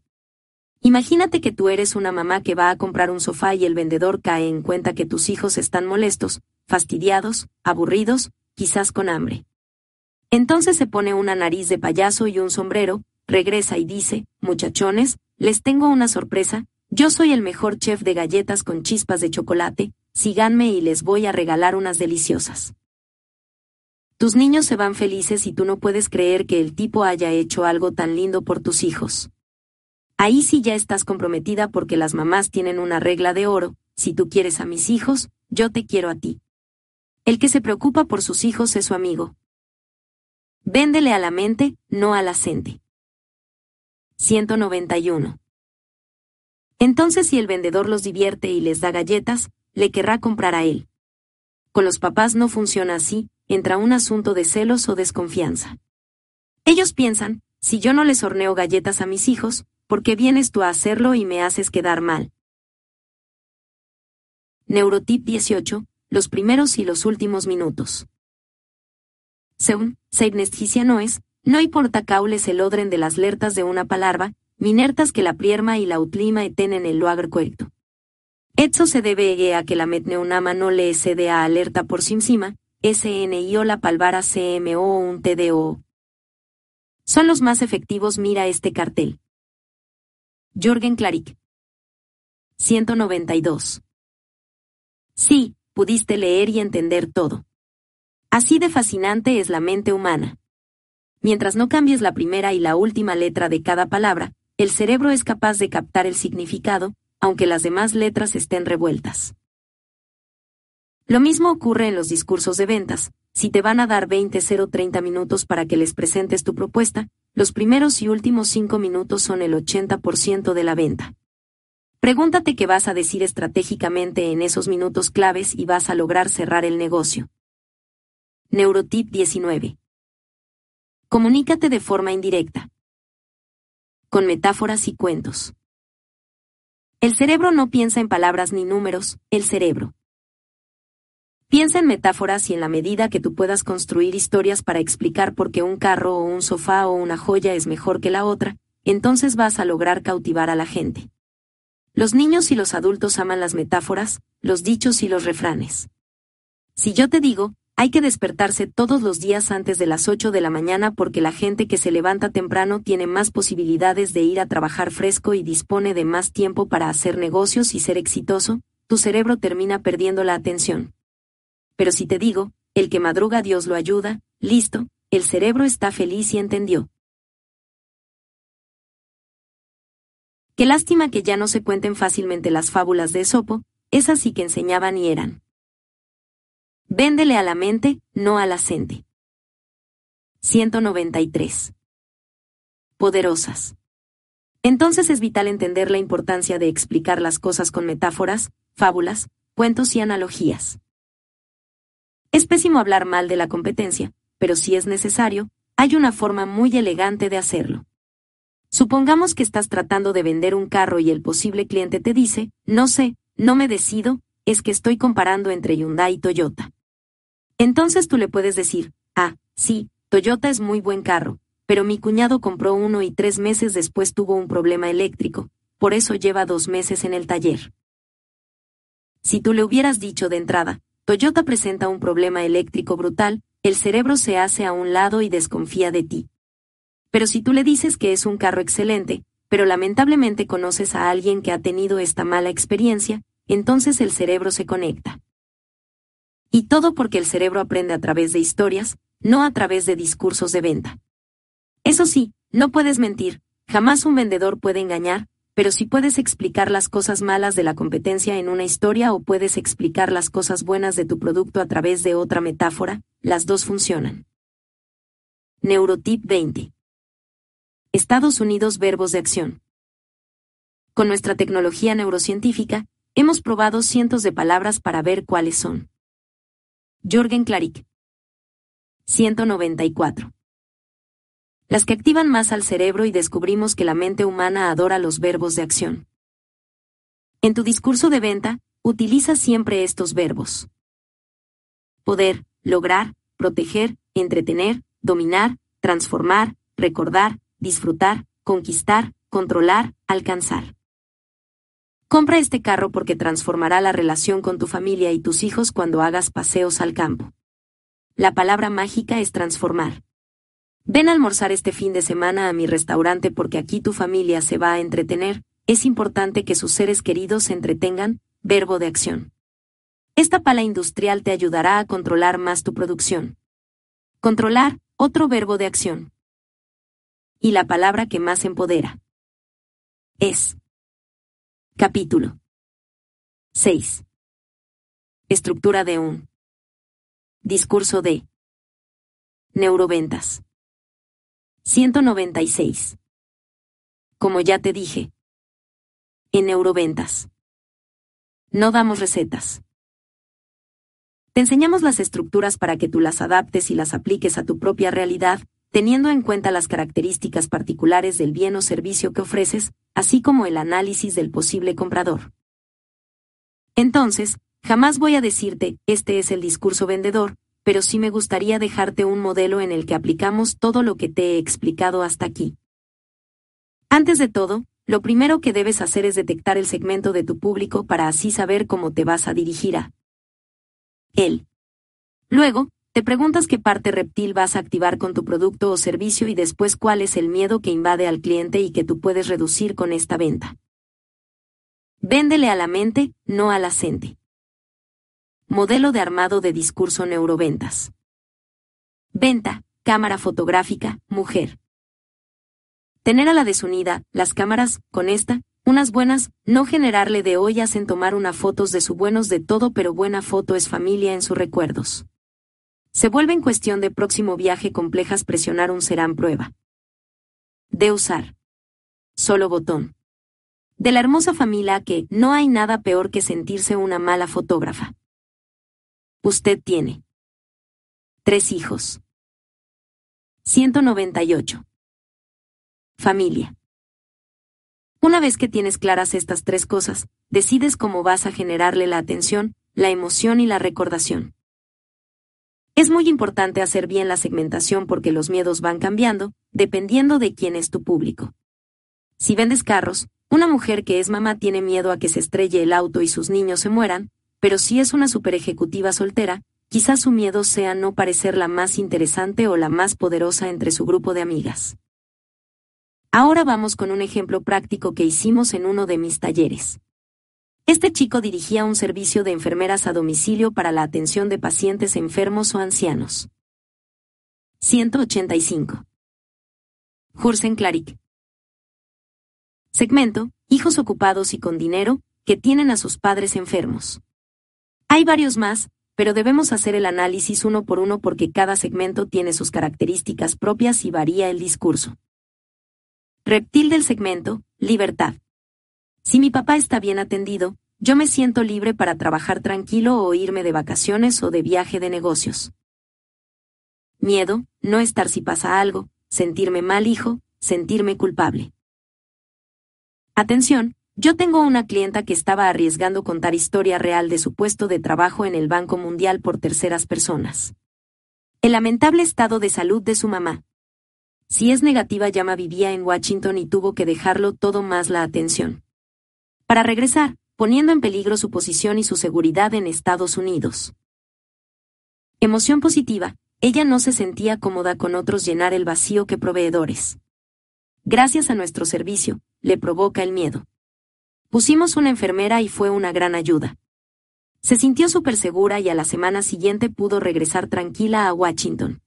Imagínate que tú eres una mamá que va a comprar un sofá y el vendedor cae en cuenta que tus hijos están molestos, fastidiados, aburridos, quizás con hambre. Entonces se pone una nariz de payaso y un sombrero, regresa y dice, muchachones, les tengo una sorpresa, yo soy el mejor chef de galletas con chispas de chocolate, síganme y les voy a regalar unas deliciosas. Tus niños se van felices y tú no puedes creer que el tipo haya hecho algo tan lindo por tus hijos. Ahí sí ya estás comprometida porque las mamás tienen una regla de oro, si tú quieres a mis hijos, yo te quiero a ti. El que se preocupa por sus hijos es su amigo. Véndele a la mente, no a la gente. 191. Entonces si el vendedor los divierte y les da galletas, le querrá comprar a él. Con los papás no funciona así, entra un asunto de celos o desconfianza. Ellos piensan, si yo no les horneo galletas a mis hijos, ¿por qué vienes tú a hacerlo y me haces quedar mal? Neurotip 18, los primeros y los últimos minutos. Según no es, no importa caules el odren de las lertas de una palabra, minertas que la prierma y la utlima tenen el lugar correcto. Etso se debe a que la metneunama no le cede a alerta por simsima, SNIO la palvara CMO un TDO. Son los más efectivos mira este cartel. Jorgen Claric. 192. Sí, pudiste leer y entender todo. Así de fascinante es la mente humana. Mientras no cambies la primera y la última letra de cada palabra, el cerebro es capaz de captar el significado, aunque las demás letras estén revueltas. Lo mismo ocurre en los discursos de ventas. Si te van a dar 20 0 30 minutos para que les presentes tu propuesta, los primeros y últimos 5 minutos son el 80% de la venta. Pregúntate qué vas a decir estratégicamente en esos minutos claves y vas a lograr cerrar el negocio. Neurotip 19. Comunícate de forma indirecta. Con metáforas y cuentos. El cerebro no piensa en palabras ni números, el cerebro. Piensa en metáforas y en la medida que tú puedas construir historias para explicar por qué un carro o un sofá o una joya es mejor que la otra, entonces vas a lograr cautivar a la gente. Los niños y los adultos aman las metáforas, los dichos y los refranes. Si yo te digo, hay que despertarse todos los días antes de las 8 de la mañana porque la gente que se levanta temprano tiene más posibilidades de ir a trabajar fresco y dispone de más tiempo para hacer negocios y ser exitoso, tu cerebro termina perdiendo la atención. Pero si te digo, el que madruga Dios lo ayuda, listo, el cerebro está feliz y entendió. Qué lástima que ya no se cuenten fácilmente las fábulas de Esopo, esas sí que enseñaban y eran. Véndele a la mente, no a la gente. 193. Poderosas. Entonces es vital entender la importancia de explicar las cosas con metáforas, fábulas, cuentos y analogías. Es pésimo hablar mal de la competencia, pero si es necesario, hay una forma muy elegante de hacerlo. Supongamos que estás tratando de vender un carro y el posible cliente te dice, no sé, no me decido, es que estoy comparando entre Hyundai y Toyota. Entonces tú le puedes decir, ah, sí, Toyota es muy buen carro, pero mi cuñado compró uno y tres meses después tuvo un problema eléctrico, por eso lleva dos meses en el taller. Si tú le hubieras dicho de entrada, Toyota presenta un problema eléctrico brutal, el cerebro se hace a un lado y desconfía de ti. Pero si tú le dices que es un carro excelente, pero lamentablemente conoces a alguien que ha tenido esta mala experiencia, entonces el cerebro se conecta. Y todo porque el cerebro aprende a través de historias, no a través de discursos de venta. Eso sí, no puedes mentir, jamás un vendedor puede engañar, pero si puedes explicar las cosas malas de la competencia en una historia o puedes explicar las cosas buenas de tu producto a través de otra metáfora, las dos funcionan. Neurotip 20. Estados Unidos Verbos de Acción. Con nuestra tecnología neurocientífica, hemos probado cientos de palabras para ver cuáles son. Jorgen Clarick. 194. Las que activan más al cerebro y descubrimos que la mente humana adora los verbos de acción. En tu discurso de venta, utiliza siempre estos verbos. Poder, lograr, proteger, entretener, dominar, transformar, recordar, disfrutar, conquistar, controlar, alcanzar. Compra este carro porque transformará la relación con tu familia y tus hijos cuando hagas paseos al campo. La palabra mágica es transformar. Ven a almorzar este fin de semana a mi restaurante porque aquí tu familia se va a entretener, es importante que sus seres queridos se entretengan, verbo de acción. Esta pala industrial te ayudará a controlar más tu producción. Controlar, otro verbo de acción. Y la palabra que más empodera. Es. Capítulo 6. Estructura de un discurso de neuroventas. 196. Como ya te dije, en neuroventas. No damos recetas. Te enseñamos las estructuras para que tú las adaptes y las apliques a tu propia realidad, teniendo en cuenta las características particulares del bien o servicio que ofreces, así como el análisis del posible comprador. Entonces, jamás voy a decirte, este es el discurso vendedor, pero sí me gustaría dejarte un modelo en el que aplicamos todo lo que te he explicado hasta aquí. Antes de todo, lo primero que debes hacer es detectar el segmento de tu público para así saber cómo te vas a dirigir a él. Luego, te preguntas qué parte reptil vas a activar con tu producto o servicio y después cuál es el miedo que invade al cliente y que tú puedes reducir con esta venta. Véndele a la mente, no a la gente. Modelo de armado de discurso neuroventas. Venta, cámara fotográfica, mujer. Tener a la desunida, las cámaras, con esta, unas buenas, no generarle de ollas en tomar una fotos de su buenos de todo pero buena foto es familia en sus recuerdos. Se vuelve en cuestión de próximo viaje complejas presionar un serán prueba. De usar. Solo botón. De la hermosa familia que no hay nada peor que sentirse una mala fotógrafa. Usted tiene. Tres hijos. 198. Familia. Una vez que tienes claras estas tres cosas, decides cómo vas a generarle la atención, la emoción y la recordación. Es muy importante hacer bien la segmentación porque los miedos van cambiando, dependiendo de quién es tu público. Si vendes carros, una mujer que es mamá tiene miedo a que se estrelle el auto y sus niños se mueran, pero si es una super ejecutiva soltera, quizás su miedo sea no parecer la más interesante o la más poderosa entre su grupo de amigas. Ahora vamos con un ejemplo práctico que hicimos en uno de mis talleres. Este chico dirigía un servicio de enfermeras a domicilio para la atención de pacientes enfermos o ancianos. 185. Jursen Claric. Segmento, hijos ocupados y con dinero, que tienen a sus padres enfermos. Hay varios más, pero debemos hacer el análisis uno por uno porque cada segmento tiene sus características propias y varía el discurso. Reptil del segmento, libertad. Si mi papá está bien atendido, yo me siento libre para trabajar tranquilo o irme de vacaciones o de viaje de negocios. Miedo, no estar si pasa algo, sentirme mal hijo, sentirme culpable. Atención, yo tengo una clienta que estaba arriesgando contar historia real de su puesto de trabajo en el Banco Mundial por terceras personas. El lamentable estado de salud de su mamá. Si es negativa, llama vivía en Washington y tuvo que dejarlo todo más la atención. Para regresar, poniendo en peligro su posición y su seguridad en Estados Unidos. Emoción positiva, ella no se sentía cómoda con otros llenar el vacío que proveedores. Gracias a nuestro servicio, le provoca el miedo. Pusimos una enfermera y fue una gran ayuda. Se sintió súper segura y a la semana siguiente pudo regresar tranquila a Washington.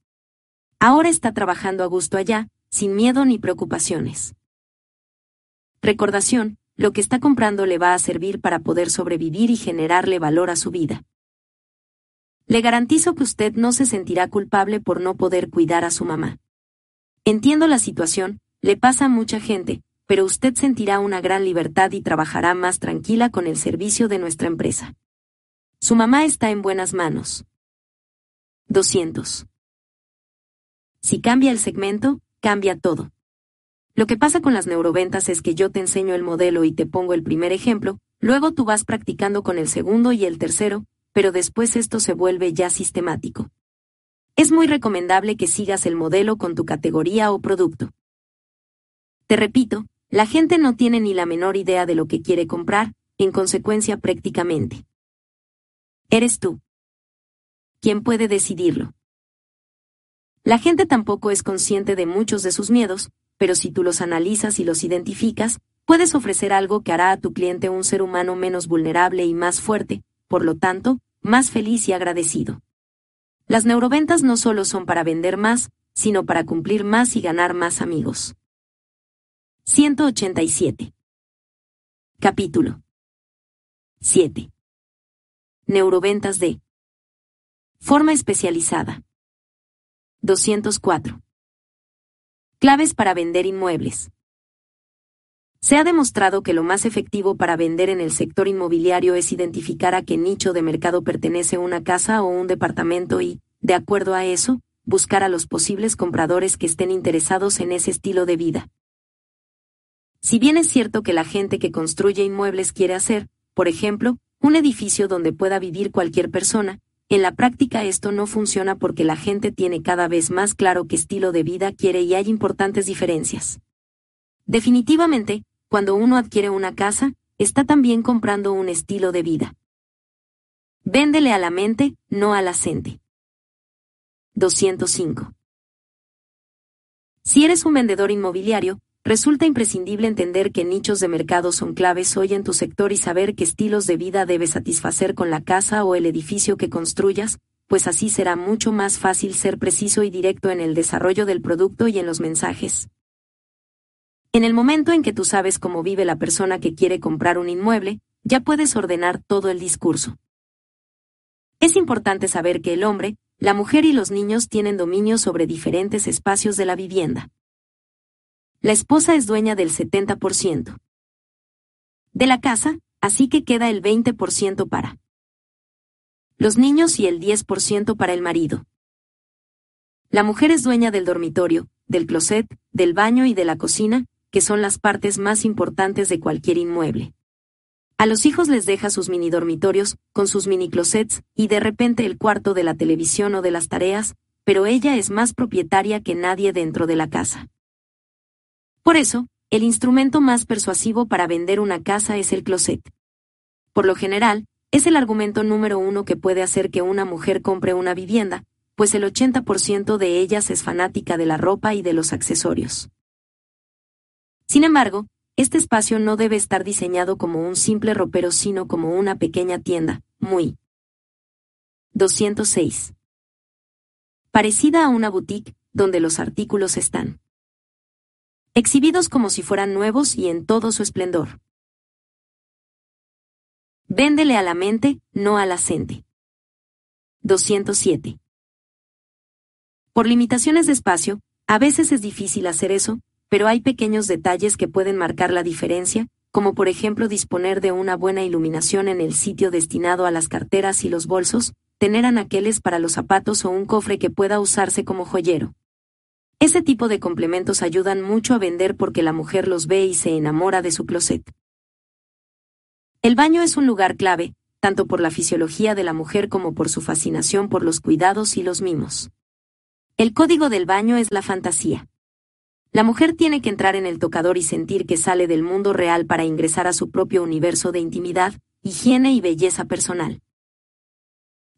Ahora está trabajando a gusto allá, sin miedo ni preocupaciones. Recordación, lo que está comprando le va a servir para poder sobrevivir y generarle valor a su vida. Le garantizo que usted no se sentirá culpable por no poder cuidar a su mamá. Entiendo la situación, le pasa a mucha gente, pero usted sentirá una gran libertad y trabajará más tranquila con el servicio de nuestra empresa. Su mamá está en buenas manos. 200. Si cambia el segmento, cambia todo. Lo que pasa con las neuroventas es que yo te enseño el modelo y te pongo el primer ejemplo, luego tú vas practicando con el segundo y el tercero, pero después esto se vuelve ya sistemático. Es muy recomendable que sigas el modelo con tu categoría o producto. Te repito, la gente no tiene ni la menor idea de lo que quiere comprar, en consecuencia prácticamente. Eres tú. ¿Quién puede decidirlo? La gente tampoco es consciente de muchos de sus miedos, pero si tú los analizas y los identificas, puedes ofrecer algo que hará a tu cliente un ser humano menos vulnerable y más fuerte, por lo tanto, más feliz y agradecido. Las neuroventas no solo son para vender más, sino para cumplir más y ganar más amigos. 187. Capítulo 7. Neuroventas de forma especializada. 204. Claves para vender inmuebles. Se ha demostrado que lo más efectivo para vender en el sector inmobiliario es identificar a qué nicho de mercado pertenece una casa o un departamento y, de acuerdo a eso, buscar a los posibles compradores que estén interesados en ese estilo de vida. Si bien es cierto que la gente que construye inmuebles quiere hacer, por ejemplo, un edificio donde pueda vivir cualquier persona, en la práctica esto no funciona porque la gente tiene cada vez más claro qué estilo de vida quiere y hay importantes diferencias. Definitivamente, cuando uno adquiere una casa, está también comprando un estilo de vida. Véndele a la mente, no a la gente. 205. Si eres un vendedor inmobiliario, Resulta imprescindible entender qué nichos de mercado son claves hoy en tu sector y saber qué estilos de vida debes satisfacer con la casa o el edificio que construyas, pues así será mucho más fácil ser preciso y directo en el desarrollo del producto y en los mensajes. En el momento en que tú sabes cómo vive la persona que quiere comprar un inmueble, ya puedes ordenar todo el discurso. Es importante saber que el hombre, la mujer y los niños tienen dominio sobre diferentes espacios de la vivienda. La esposa es dueña del 70% de la casa, así que queda el 20% para los niños y el 10% para el marido. La mujer es dueña del dormitorio, del closet, del baño y de la cocina, que son las partes más importantes de cualquier inmueble. A los hijos les deja sus mini dormitorios, con sus mini closets, y de repente el cuarto de la televisión o de las tareas, pero ella es más propietaria que nadie dentro de la casa. Por eso, el instrumento más persuasivo para vender una casa es el closet. Por lo general, es el argumento número uno que puede hacer que una mujer compre una vivienda, pues el 80% de ellas es fanática de la ropa y de los accesorios. Sin embargo, este espacio no debe estar diseñado como un simple ropero sino como una pequeña tienda, muy 206. Parecida a una boutique, donde los artículos están exhibidos como si fueran nuevos y en todo su esplendor. Véndele a la mente, no a la gente. 207. Por limitaciones de espacio, a veces es difícil hacer eso, pero hay pequeños detalles que pueden marcar la diferencia, como por ejemplo disponer de una buena iluminación en el sitio destinado a las carteras y los bolsos, tener anaqueles para los zapatos o un cofre que pueda usarse como joyero. Ese tipo de complementos ayudan mucho a vender porque la mujer los ve y se enamora de su closet. El baño es un lugar clave, tanto por la fisiología de la mujer como por su fascinación por los cuidados y los mimos. El código del baño es la fantasía. La mujer tiene que entrar en el tocador y sentir que sale del mundo real para ingresar a su propio universo de intimidad, higiene y belleza personal.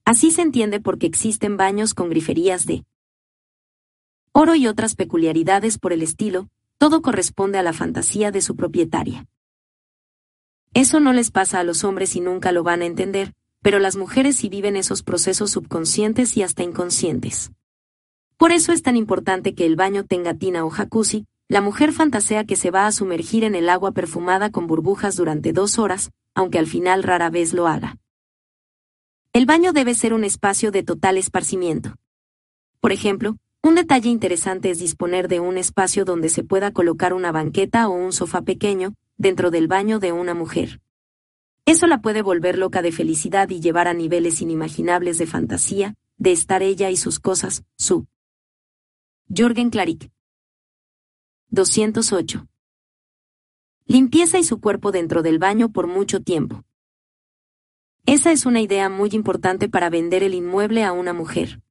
Así se entiende porque existen baños con griferías de oro y otras peculiaridades por el estilo, todo corresponde a la fantasía de su propietaria. Eso no les pasa a los hombres y nunca lo van a entender, pero las mujeres sí viven esos procesos subconscientes y hasta inconscientes. Por eso es tan importante que el baño tenga tina o jacuzzi, la mujer fantasea que se va a sumergir en el agua perfumada con burbujas durante dos horas, aunque al final rara vez lo haga. El baño debe ser un espacio de total esparcimiento. Por ejemplo, un detalle interesante es disponer de un espacio donde se pueda colocar una banqueta o un sofá pequeño, dentro del baño de una mujer. Eso la puede volver loca de felicidad y llevar a niveles inimaginables de fantasía, de estar ella y sus cosas, su. Jorgen Claric. 208. Limpieza y su cuerpo dentro del baño por mucho tiempo. Esa es una idea muy importante para vender el inmueble a una mujer.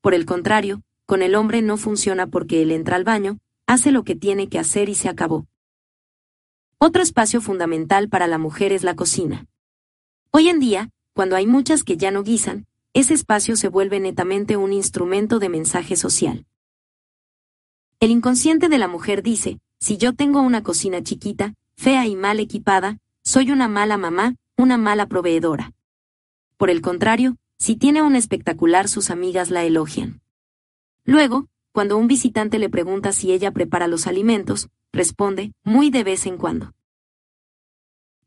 Por el contrario, con el hombre no funciona porque él entra al baño, hace lo que tiene que hacer y se acabó. Otro espacio fundamental para la mujer es la cocina. Hoy en día, cuando hay muchas que ya no guisan, ese espacio se vuelve netamente un instrumento de mensaje social. El inconsciente de la mujer dice, si yo tengo una cocina chiquita, fea y mal equipada, soy una mala mamá, una mala proveedora. Por el contrario, si tiene una espectacular sus amigas la elogian. Luego, cuando un visitante le pregunta si ella prepara los alimentos, responde, muy de vez en cuando.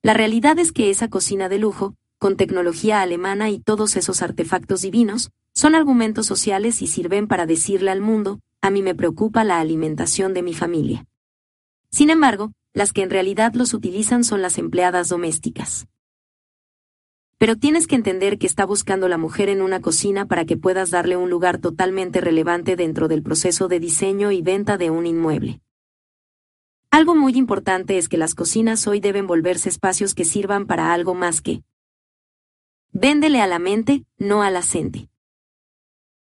La realidad es que esa cocina de lujo, con tecnología alemana y todos esos artefactos divinos, son argumentos sociales y sirven para decirle al mundo, a mí me preocupa la alimentación de mi familia. Sin embargo, las que en realidad los utilizan son las empleadas domésticas. Pero tienes que entender que está buscando la mujer en una cocina para que puedas darle un lugar totalmente relevante dentro del proceso de diseño y venta de un inmueble. Algo muy importante es que las cocinas hoy deben volverse espacios que sirvan para algo más que Véndele a la mente, no a la gente.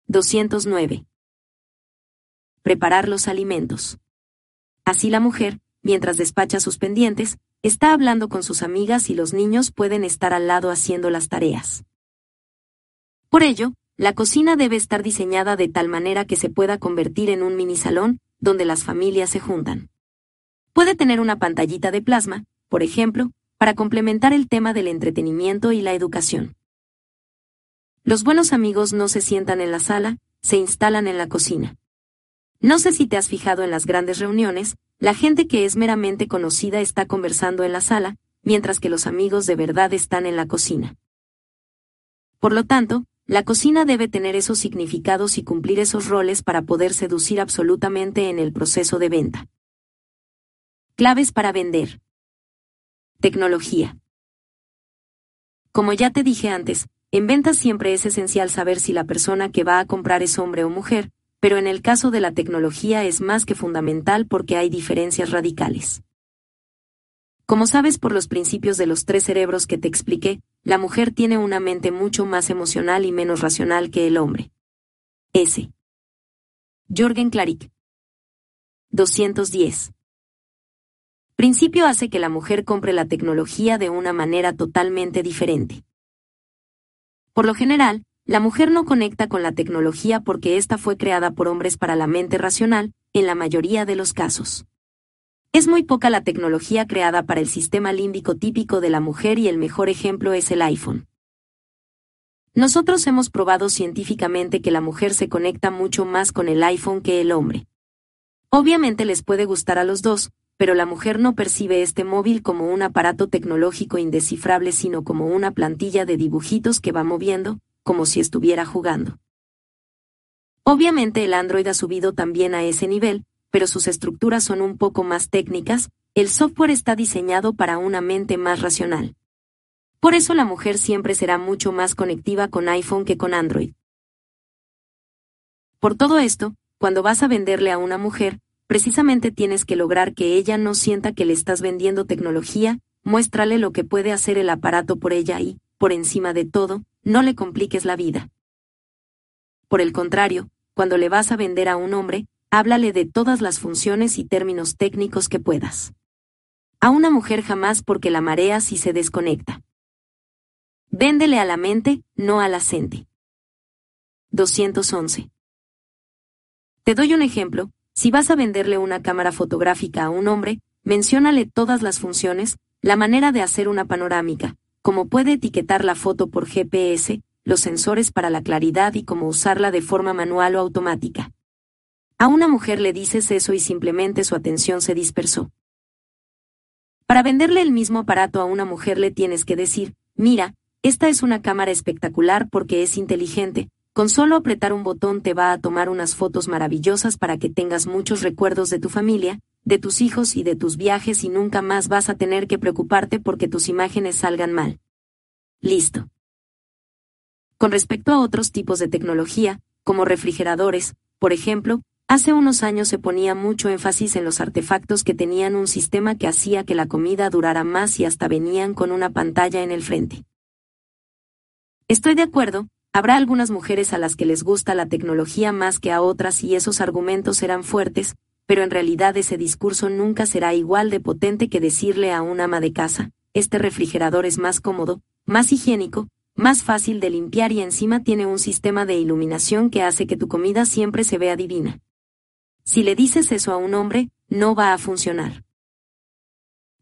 209. Preparar los alimentos. Así la mujer, mientras despacha sus pendientes, está hablando con sus amigas y los niños pueden estar al lado haciendo las tareas. Por ello, la cocina debe estar diseñada de tal manera que se pueda convertir en un mini salón, donde las familias se juntan. Puede tener una pantallita de plasma, por ejemplo, para complementar el tema del entretenimiento y la educación. los buenos amigos no se sientan en la sala, se instalan en la cocina. No sé si te has fijado en las grandes reuniones, la gente que es meramente conocida está conversando en la sala, mientras que los amigos de verdad están en la cocina. Por lo tanto, la cocina debe tener esos significados y cumplir esos roles para poder seducir absolutamente en el proceso de venta. Claves para vender. Tecnología. Como ya te dije antes, en ventas siempre es esencial saber si la persona que va a comprar es hombre o mujer, pero en el caso de la tecnología es más que fundamental porque hay diferencias radicales. Como sabes por los principios de los tres cerebros que te expliqué, la mujer tiene una mente mucho más emocional y menos racional que el hombre. S. Jorgen Clarick. 210. Principio hace que la mujer compre la tecnología de una manera totalmente diferente. Por lo general, la mujer no conecta con la tecnología porque ésta fue creada por hombres para la mente racional, en la mayoría de los casos. Es muy poca la tecnología creada para el sistema límbico típico de la mujer y el mejor ejemplo es el iPhone. Nosotros hemos probado científicamente que la mujer se conecta mucho más con el iPhone que el hombre. Obviamente les puede gustar a los dos, pero la mujer no percibe este móvil como un aparato tecnológico indescifrable sino como una plantilla de dibujitos que va moviendo, como si estuviera jugando. Obviamente el Android ha subido también a ese nivel, pero sus estructuras son un poco más técnicas, el software está diseñado para una mente más racional. Por eso la mujer siempre será mucho más conectiva con iPhone que con Android. Por todo esto, cuando vas a venderle a una mujer, precisamente tienes que lograr que ella no sienta que le estás vendiendo tecnología, muéstrale lo que puede hacer el aparato por ella y, por encima de todo, no le compliques la vida. Por el contrario, cuando le vas a vender a un hombre, háblale de todas las funciones y términos técnicos que puedas. A una mujer jamás porque la marea si se desconecta. Véndele a la mente, no a la gente. 211. Te doy un ejemplo, si vas a venderle una cámara fotográfica a un hombre, menciónale todas las funciones, la manera de hacer una panorámica, cómo puede etiquetar la foto por GPS, los sensores para la claridad y cómo usarla de forma manual o automática. A una mujer le dices eso y simplemente su atención se dispersó. Para venderle el mismo aparato a una mujer le tienes que decir, mira, esta es una cámara espectacular porque es inteligente, con solo apretar un botón te va a tomar unas fotos maravillosas para que tengas muchos recuerdos de tu familia, de tus hijos y de tus viajes y nunca más vas a tener que preocuparte porque tus imágenes salgan mal. Listo. Con respecto a otros tipos de tecnología, como refrigeradores, por ejemplo, hace unos años se ponía mucho énfasis en los artefactos que tenían un sistema que hacía que la comida durara más y hasta venían con una pantalla en el frente. Estoy de acuerdo, habrá algunas mujeres a las que les gusta la tecnología más que a otras y esos argumentos serán fuertes, pero en realidad ese discurso nunca será igual de potente que decirle a un ama de casa, este refrigerador es más cómodo, más higiénico, más fácil de limpiar y encima tiene un sistema de iluminación que hace que tu comida siempre se vea divina. Si le dices eso a un hombre, no va a funcionar.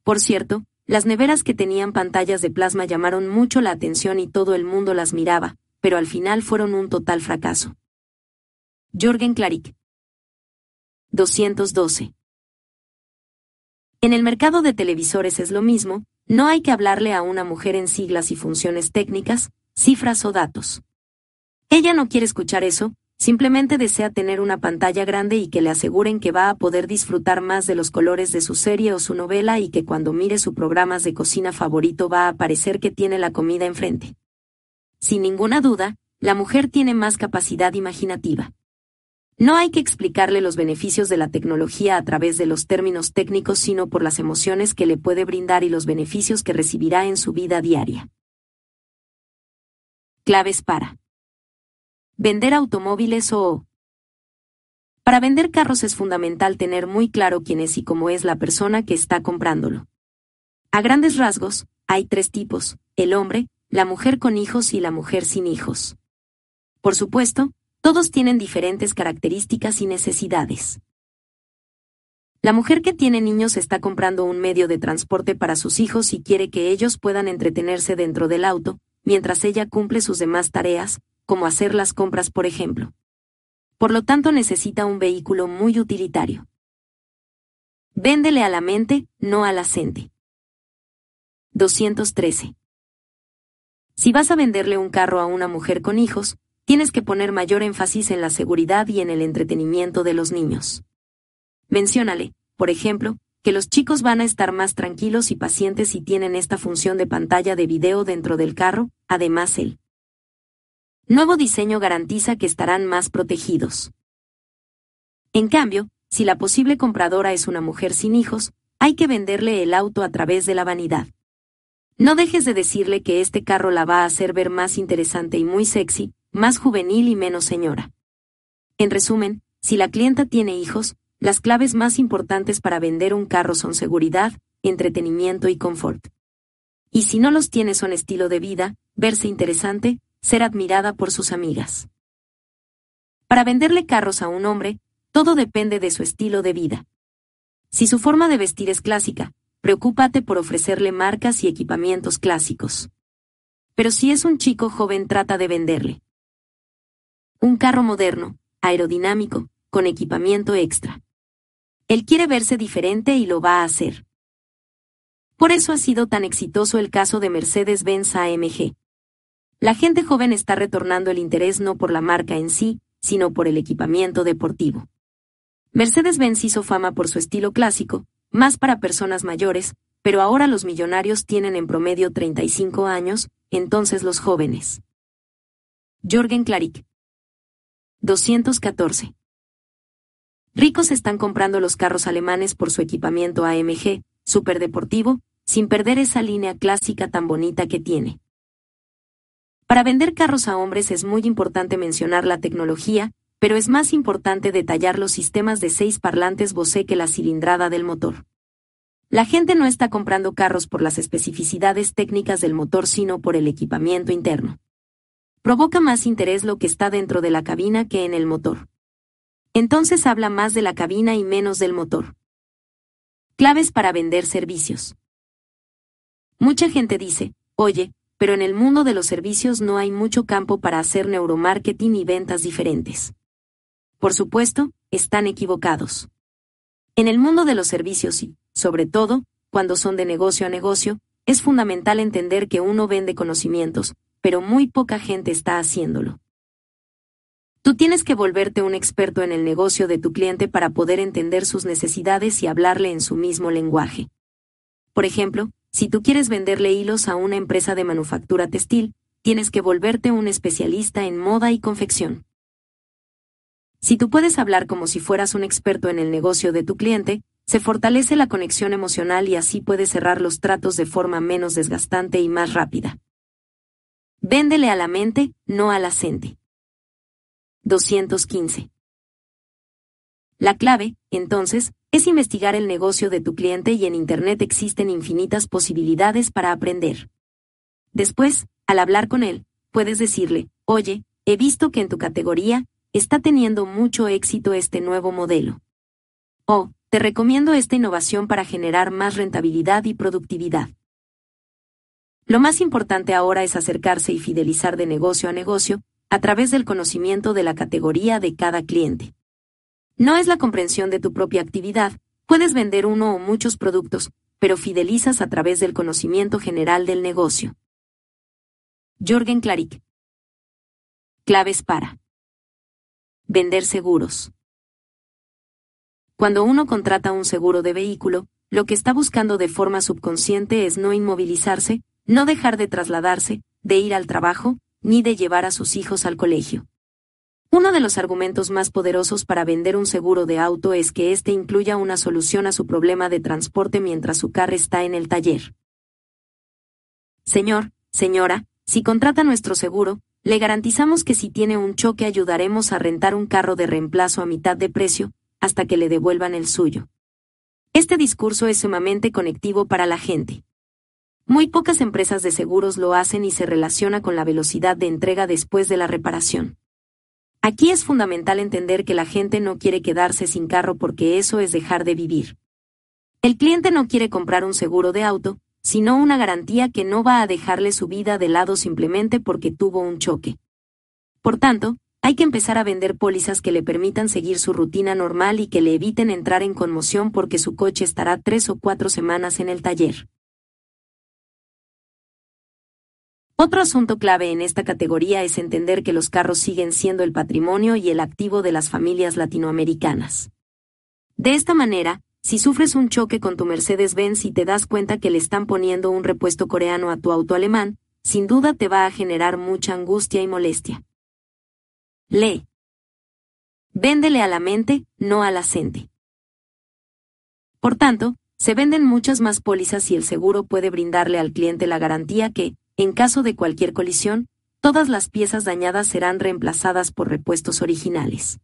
Por cierto, las neveras que tenían pantallas de plasma llamaron mucho la atención y todo el mundo las miraba, pero al final fueron un total fracaso. Jorgen Clarick 212. En el mercado de televisores es lo mismo, no hay que hablarle a una mujer en siglas y funciones técnicas, cifras o datos. Ella no quiere escuchar eso, simplemente desea tener una pantalla grande y que le aseguren que va a poder disfrutar más de los colores de su serie o su novela y que cuando mire su programa de cocina favorito va a parecer que tiene la comida enfrente. Sin ninguna duda, la mujer tiene más capacidad imaginativa. No hay que explicarle los beneficios de la tecnología a través de los términos técnicos, sino por las emociones que le puede brindar y los beneficios que recibirá en su vida diaria. Claves para vender automóviles o... Para vender carros es fundamental tener muy claro quién es y cómo es la persona que está comprándolo. A grandes rasgos, hay tres tipos, el hombre, la mujer con hijos y la mujer sin hijos. Por supuesto, todos tienen diferentes características y necesidades. La mujer que tiene niños está comprando un medio de transporte para sus hijos y quiere que ellos puedan entretenerse dentro del auto, mientras ella cumple sus demás tareas, como hacer las compras por ejemplo. Por lo tanto necesita un vehículo muy utilitario. Véndele a la mente, no a la gente. 213. Si vas a venderle un carro a una mujer con hijos, tienes que poner mayor énfasis en la seguridad y en el entretenimiento de los niños. Menciónale, por ejemplo, que los chicos van a estar más tranquilos y pacientes si tienen esta función de pantalla de video dentro del carro, además el nuevo diseño garantiza que estarán más protegidos. En cambio, si la posible compradora es una mujer sin hijos, hay que venderle el auto a través de la vanidad. No dejes de decirle que este carro la va a hacer ver más interesante y muy sexy, más juvenil y menos señora. En resumen, si la clienta tiene hijos, las claves más importantes para vender un carro son seguridad, entretenimiento y confort. Y si no los tiene son estilo de vida, verse interesante, ser admirada por sus amigas. Para venderle carros a un hombre, todo depende de su estilo de vida. Si su forma de vestir es clásica, preocúpate por ofrecerle marcas y equipamientos clásicos. Pero si es un chico joven trata de venderle un carro moderno, aerodinámico, con equipamiento extra. Él quiere verse diferente y lo va a hacer. Por eso ha sido tan exitoso el caso de Mercedes-Benz AMG. La gente joven está retornando el interés no por la marca en sí, sino por el equipamiento deportivo. Mercedes-Benz hizo fama por su estilo clásico, más para personas mayores, pero ahora los millonarios tienen en promedio 35 años, entonces los jóvenes. Jorgen Klarik. 214. Ricos están comprando los carros alemanes por su equipamiento AMG, superdeportivo, sin perder esa línea clásica tan bonita que tiene. Para vender carros a hombres es muy importante mencionar la tecnología, pero es más importante detallar los sistemas de seis parlantes Bose que la cilindrada del motor. La gente no está comprando carros por las especificidades técnicas del motor sino por el equipamiento interno. Provoca más interés lo que está dentro de la cabina que en el motor. Entonces habla más de la cabina y menos del motor. Claves para vender servicios. Mucha gente dice, oye, pero en el mundo de los servicios no hay mucho campo para hacer neuromarketing y ventas diferentes. Por supuesto, están equivocados. En el mundo de los servicios y, sobre todo, cuando son de negocio a negocio, es fundamental entender que uno vende conocimientos, pero muy poca gente está haciéndolo. Tú tienes que volverte un experto en el negocio de tu cliente para poder entender sus necesidades y hablarle en su mismo lenguaje. Por ejemplo, si tú quieres venderle hilos a una empresa de manufactura textil, tienes que volverte un especialista en moda y confección. Si tú puedes hablar como si fueras un experto en el negocio de tu cliente, se fortalece la conexión emocional y así puedes cerrar los tratos de forma menos desgastante y más rápida. Véndele a la mente, no a la gente. 215. La clave, entonces, es investigar el negocio de tu cliente y en Internet existen infinitas posibilidades para aprender. Después, al hablar con él, puedes decirle, oye, he visto que en tu categoría, está teniendo mucho éxito este nuevo modelo. O, te recomiendo esta innovación para generar más rentabilidad y productividad. Lo más importante ahora es acercarse y fidelizar de negocio a negocio, a través del conocimiento de la categoría de cada cliente. No es la comprensión de tu propia actividad, puedes vender uno o muchos productos, pero fidelizas a través del conocimiento general del negocio. Jorgen Klarik. Claves para vender seguros. Cuando uno contrata un seguro de vehículo, lo que está buscando de forma subconsciente es no inmovilizarse, no dejar de trasladarse, de ir al trabajo, ni de llevar a sus hijos al colegio. Uno de los argumentos más poderosos para vender un seguro de auto es que éste incluya una solución a su problema de transporte mientras su carro está en el taller. Señor, señora, si contrata nuestro seguro, le garantizamos que si tiene un choque ayudaremos a rentar un carro de reemplazo a mitad de precio, hasta que le devuelvan el suyo. Este discurso es sumamente conectivo para la gente. Muy pocas empresas de seguros lo hacen y se relaciona con la velocidad de entrega después de la reparación. Aquí es fundamental entender que la gente no quiere quedarse sin carro porque eso es dejar de vivir. El cliente no quiere comprar un seguro de auto, sino una garantía que no va a dejarle su vida de lado simplemente porque tuvo un choque. Por tanto, hay que empezar a vender pólizas que le permitan seguir su rutina normal y que le eviten entrar en conmoción porque su coche estará tres o cuatro semanas en el taller. Otro asunto clave en esta categoría es entender que los carros siguen siendo el patrimonio y el activo de las familias latinoamericanas. De esta manera, si sufres un choque con tu Mercedes-Benz y te das cuenta que le están poniendo un repuesto coreano a tu auto alemán, sin duda te va a generar mucha angustia y molestia. Lee. Véndele a la mente, no a la. Por tanto, se venden muchas más pólizas y el seguro puede brindarle al cliente la garantía que, en caso de cualquier colisión, todas las piezas dañadas serán reemplazadas por repuestos originales.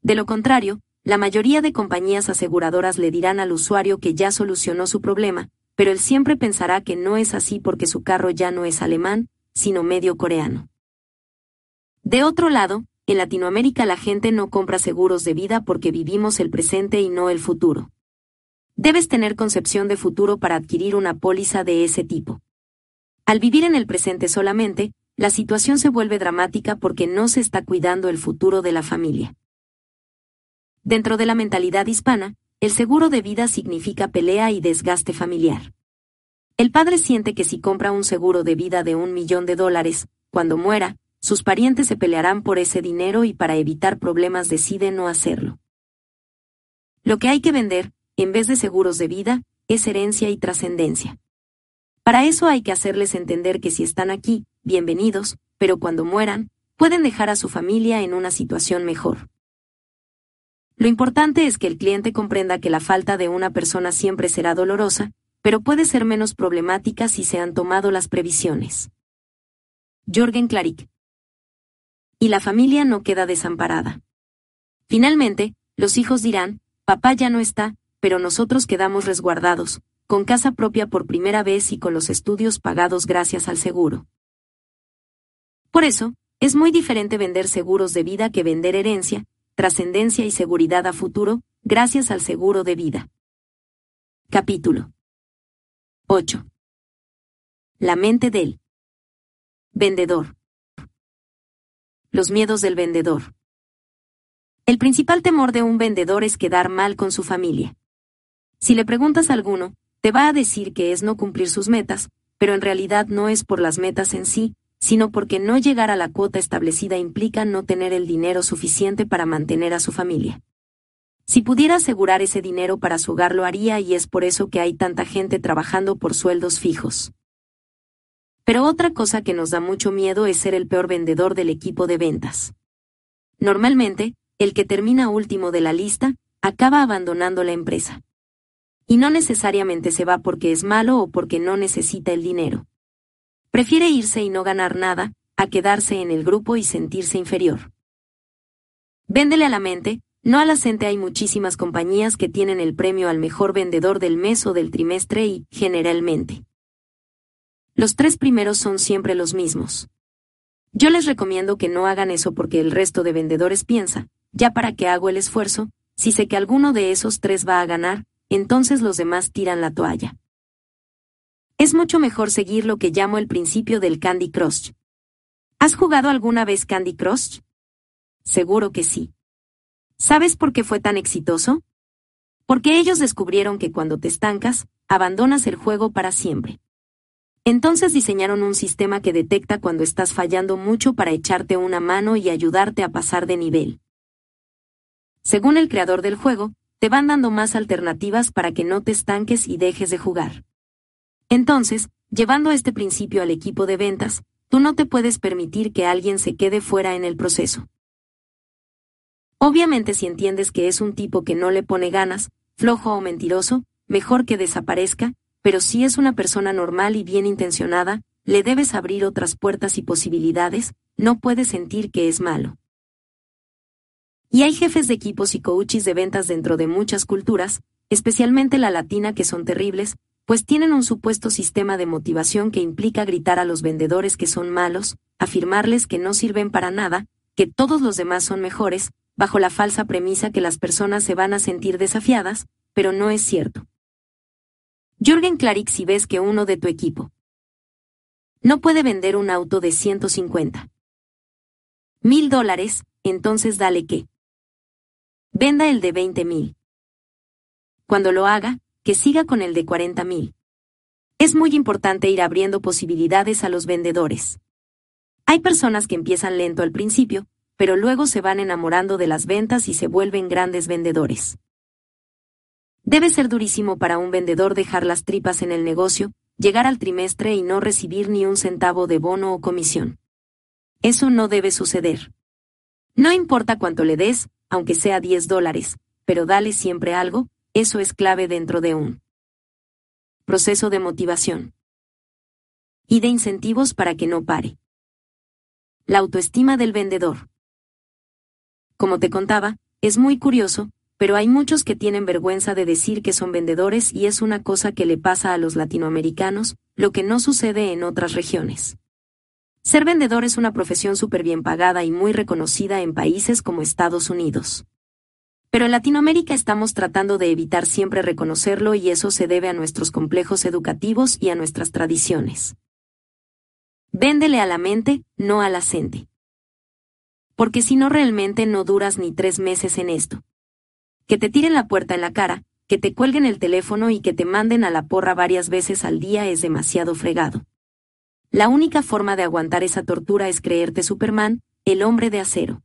De lo contrario, la mayoría de compañías aseguradoras le dirán al usuario que ya solucionó su problema, pero él siempre pensará que no es así porque su carro ya no es alemán, sino medio coreano. De otro lado, en Latinoamérica la gente no compra seguros de vida porque vivimos el presente y no el futuro. Debes tener concepción de futuro para adquirir una póliza de ese tipo. Al vivir en el presente solamente, la situación se vuelve dramática porque no se está cuidando el futuro de la familia. Dentro de la mentalidad hispana, el seguro de vida significa pelea y desgaste familiar. El padre siente que si compra un seguro de vida de un millón de dólares, cuando muera, sus parientes se pelearán por ese dinero y para evitar problemas decide no hacerlo. Lo que hay que vender, en vez de seguros de vida, es herencia y trascendencia. Para eso hay que hacerles entender que si están aquí, bienvenidos, pero cuando mueran, pueden dejar a su familia en una situación mejor. Lo importante es que el cliente comprenda que la falta de una persona siempre será dolorosa, pero puede ser menos problemática si se han tomado las previsiones. Jorgen Claric. Y la familia no queda desamparada. Finalmente, los hijos dirán, papá ya no está, pero nosotros quedamos resguardados, con casa propia por primera vez y con los estudios pagados gracias al seguro. Por eso, es muy diferente vender seguros de vida que vender herencia, trascendencia y seguridad a futuro, gracias al seguro de vida. Capítulo 8. La mente del vendedor. Los miedos del vendedor. El principal temor de un vendedor es quedar mal con su familia. Si le preguntas a alguno, te va a decir que es no cumplir sus metas, pero en realidad no es por las metas en sí, sino porque no llegar a la cuota establecida implica no tener el dinero suficiente para mantener a su familia. Si pudiera asegurar ese dinero para su hogar lo haría y es por eso que hay tanta gente trabajando por sueldos fijos. Pero otra cosa que nos da mucho miedo es ser el peor vendedor del equipo de ventas. Normalmente, el que termina último de la lista, acaba abandonando la empresa. Y no necesariamente se va porque es malo o porque no necesita el dinero. Prefiere irse y no ganar nada, a quedarse en el grupo y sentirse inferior. Véndele a la mente, no a la gente hay muchísimas compañías que tienen el premio al mejor vendedor del mes o del trimestre y, generalmente. Los tres primeros son siempre los mismos. Yo les recomiendo que no hagan eso porque el resto de vendedores piensa, ya para qué hago el esfuerzo, si sé que alguno de esos tres va a ganar, entonces los demás tiran la toalla. Es mucho mejor seguir lo que llamo el principio del Candy Crush. ¿Has jugado alguna vez Candy Crush? Seguro que sí. ¿Sabes por qué fue tan exitoso? Porque ellos descubrieron que cuando te estancas, abandonas el juego para siempre. Entonces diseñaron un sistema que detecta cuando estás fallando mucho para echarte una mano y ayudarte a pasar de nivel. Según el creador del juego, te van dando más alternativas para que no te estanques y dejes de jugar. Entonces, llevando este principio al equipo de ventas, tú no te puedes permitir que alguien se quede fuera en el proceso. Obviamente si entiendes que es un tipo que no le pone ganas, flojo o mentiroso, mejor que desaparezca, pero si es una persona normal y bien intencionada, le debes abrir otras puertas y posibilidades, no puedes sentir que es malo. Y hay jefes de equipos y coaches de ventas dentro de muchas culturas, especialmente la latina que son terribles, pues tienen un supuesto sistema de motivación que implica gritar a los vendedores que son malos, afirmarles que no sirven para nada, que todos los demás son mejores, bajo la falsa premisa que las personas se van a sentir desafiadas, pero no es cierto. Jürgen Klarik si ves que uno de tu equipo no puede vender un auto de 150 mil dólares, entonces dale que venda el de 20 mil. Cuando lo haga, que siga con el de 40 mil. Es muy importante ir abriendo posibilidades a los vendedores. Hay personas que empiezan lento al principio, pero luego se van enamorando de las ventas y se vuelven grandes vendedores. Debe ser durísimo para un vendedor dejar las tripas en el negocio, llegar al trimestre y no recibir ni un centavo de bono o comisión. Eso no debe suceder. No importa cuánto le des, aunque sea 10 dólares, pero dale siempre algo, eso es clave dentro de un proceso de motivación y de incentivos para que no pare. La autoestima del vendedor. Como te contaba, es muy curioso, pero hay muchos que tienen vergüenza de decir que son vendedores y es una cosa que le pasa a los latinoamericanos, lo que no sucede en otras regiones. Ser vendedor es una profesión súper bien pagada y muy reconocida en países como Estados Unidos. Pero en Latinoamérica estamos tratando de evitar siempre reconocerlo y eso se debe a nuestros complejos educativos y a nuestras tradiciones. Véndele a la mente, no a la. Porque si no realmente no duras ni tres meses en esto. Que te tiren la puerta en la cara, que te cuelguen el teléfono y que te manden a la porra varias veces al día es demasiado fregado. La única forma de aguantar esa tortura es creerte Superman, el hombre de acero.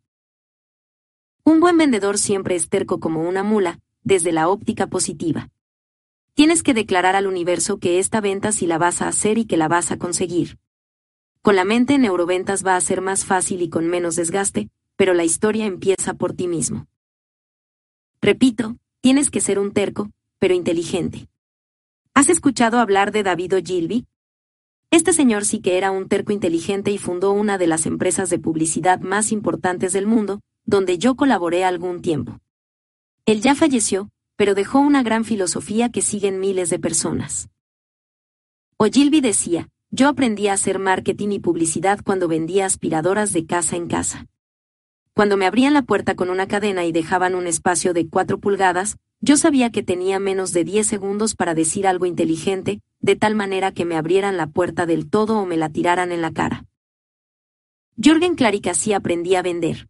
Un buen vendedor siempre es terco como una mula, desde la óptica positiva. Tienes que declarar al universo que esta venta sí la vas a hacer y que la vas a conseguir. Con la mente neuroventas va a ser más fácil y con menos desgaste, pero la historia empieza por ti mismo. Repito, tienes que ser un terco, pero inteligente. ¿Has escuchado hablar de David Ogilvy? Este señor sí que era un terco inteligente y fundó una de las empresas de publicidad más importantes del mundo, donde yo colaboré algún tiempo. Él ya falleció, pero dejó una gran filosofía que siguen miles de personas. Ogilvy decía, yo aprendí a hacer marketing y publicidad cuando vendía aspiradoras de casa en casa. Cuando me abrían la puerta con una cadena y dejaban un espacio de cuatro pulgadas, yo sabía que tenía menos de 10 segundos para decir algo inteligente, de tal manera que me abrieran la puerta del todo o me la tiraran en la cara. Jürgen Klarik así aprendí a vender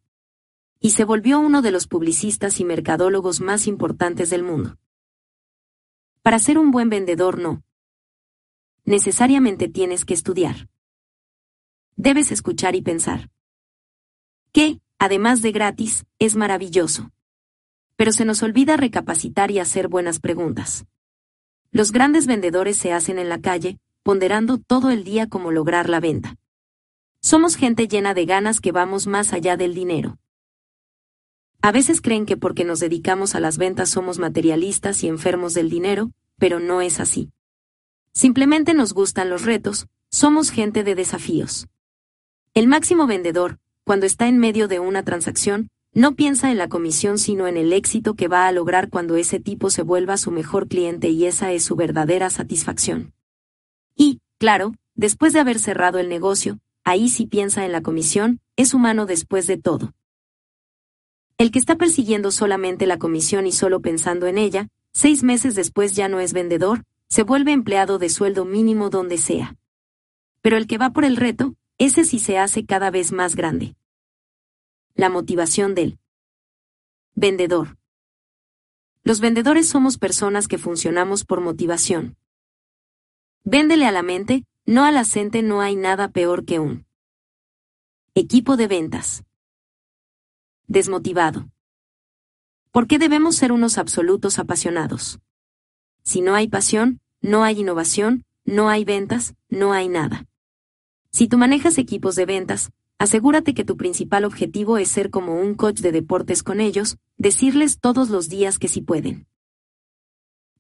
y se volvió uno de los publicistas y mercadólogos más importantes del mundo. Para ser un buen vendedor no. Necesariamente tienes que estudiar. Debes escuchar y pensar. Que, además de gratis, es maravilloso. Pero se nos olvida recapacitar y hacer buenas preguntas. Los grandes vendedores se hacen en la calle, ponderando todo el día cómo lograr la venta. Somos gente llena de ganas que vamos más allá del dinero. A veces creen que porque nos dedicamos a las ventas somos materialistas y enfermos del dinero, pero no es así. Simplemente nos gustan los retos, somos gente de desafíos. El máximo vendedor, cuando está en medio de una transacción, no piensa en la comisión sino en el éxito que va a lograr cuando ese tipo se vuelva su mejor cliente y esa es su verdadera satisfacción. Y, claro, después de haber cerrado el negocio, ahí sí piensa en la comisión, es humano después de todo. El que está persiguiendo solamente la comisión y solo pensando en ella, seis meses después ya no es vendedor, se vuelve empleado de sueldo mínimo donde sea. Pero el que va por el reto, ese sí se hace cada vez más grande. La motivación del vendedor. Los vendedores somos personas que funcionamos por motivación. Véndele a la mente, no a la gente no hay nada peor que un equipo de ventas desmotivado. ¿Por qué debemos ser unos absolutos apasionados? Si no hay pasión, no hay innovación, no hay ventas, no hay nada. Si tú manejas equipos de ventas, asegúrate que tu principal objetivo es ser como un coach de deportes con ellos, decirles todos los días que sí pueden.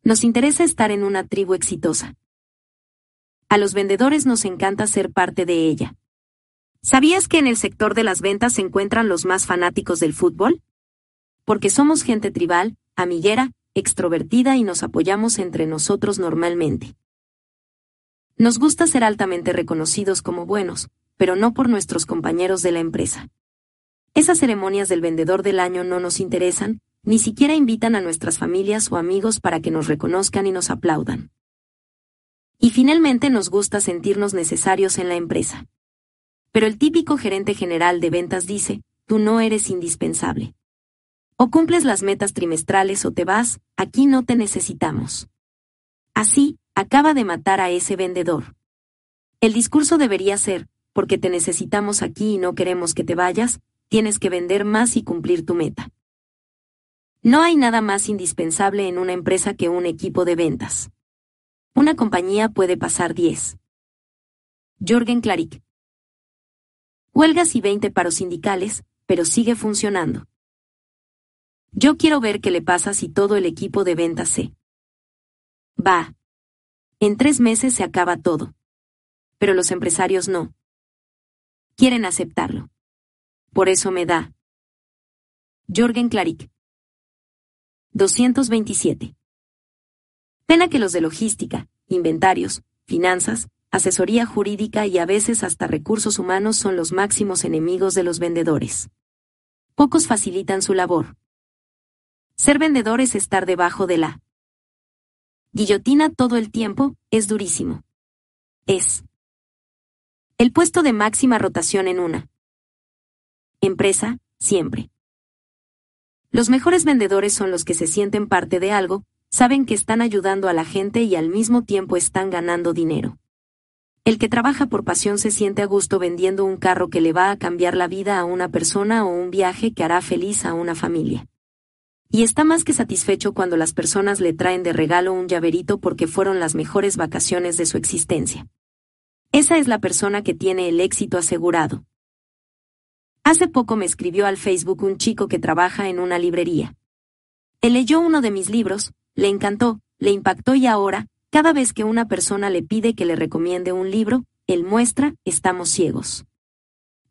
Nos interesa estar en una tribu exitosa. A los vendedores nos encanta ser parte de ella. ¿Sabías que en el sector de las ventas se encuentran los más fanáticos del fútbol? Porque somos gente tribal, amiguera, extrovertida y nos apoyamos entre nosotros normalmente. Nos gusta ser altamente reconocidos como buenos, pero no por nuestros compañeros de la empresa. Esas ceremonias del vendedor del año no nos interesan, ni siquiera invitan a nuestras familias o amigos para que nos reconozcan y nos aplaudan. Y finalmente nos gusta sentirnos necesarios en la empresa. Pero el típico gerente general de ventas dice, tú no eres indispensable. O cumples las metas trimestrales o te vas, aquí no te necesitamos. Así, acaba de matar a ese vendedor. El discurso debería ser, porque te necesitamos aquí y no queremos que te vayas, tienes que vender más y cumplir tu meta. No hay nada más indispensable en una empresa que un equipo de ventas. Una compañía puede pasar 10. Jorgen Klarik. Huelgas y 20 paros sindicales, pero sigue funcionando. Yo quiero ver qué le pasa si todo el equipo de ventas se va. En tres meses se acaba todo. Pero los empresarios no. Quieren aceptarlo. Por eso me da. Jorgen Klarik. 227. Pena que los de logística, inventarios, finanzas, asesoría jurídica y a veces hasta recursos humanos son los máximos enemigos de los vendedores. Pocos facilitan su labor. Ser vendedor es estar debajo de la guillotina todo el tiempo, es durísimo. Es el puesto de máxima rotación en una empresa, siempre. Los mejores vendedores son los que se sienten parte de algo, saben que están ayudando a la gente y al mismo tiempo están ganando dinero. El que trabaja por pasión se siente a gusto vendiendo un carro que le va a cambiar la vida a una persona o un viaje que hará feliz a una familia y está más que satisfecho cuando las personas le traen de regalo un llaverito porque fueron las mejores vacaciones de su existencia. Esa es la persona que tiene el éxito asegurado. Hace poco me escribió al Facebook un chico que trabaja en una librería. Él leyó uno de mis libros, le encantó, le impactó y ahora, cada vez que una persona le pide que le recomiende un libro, él muestra, estamos ciegos.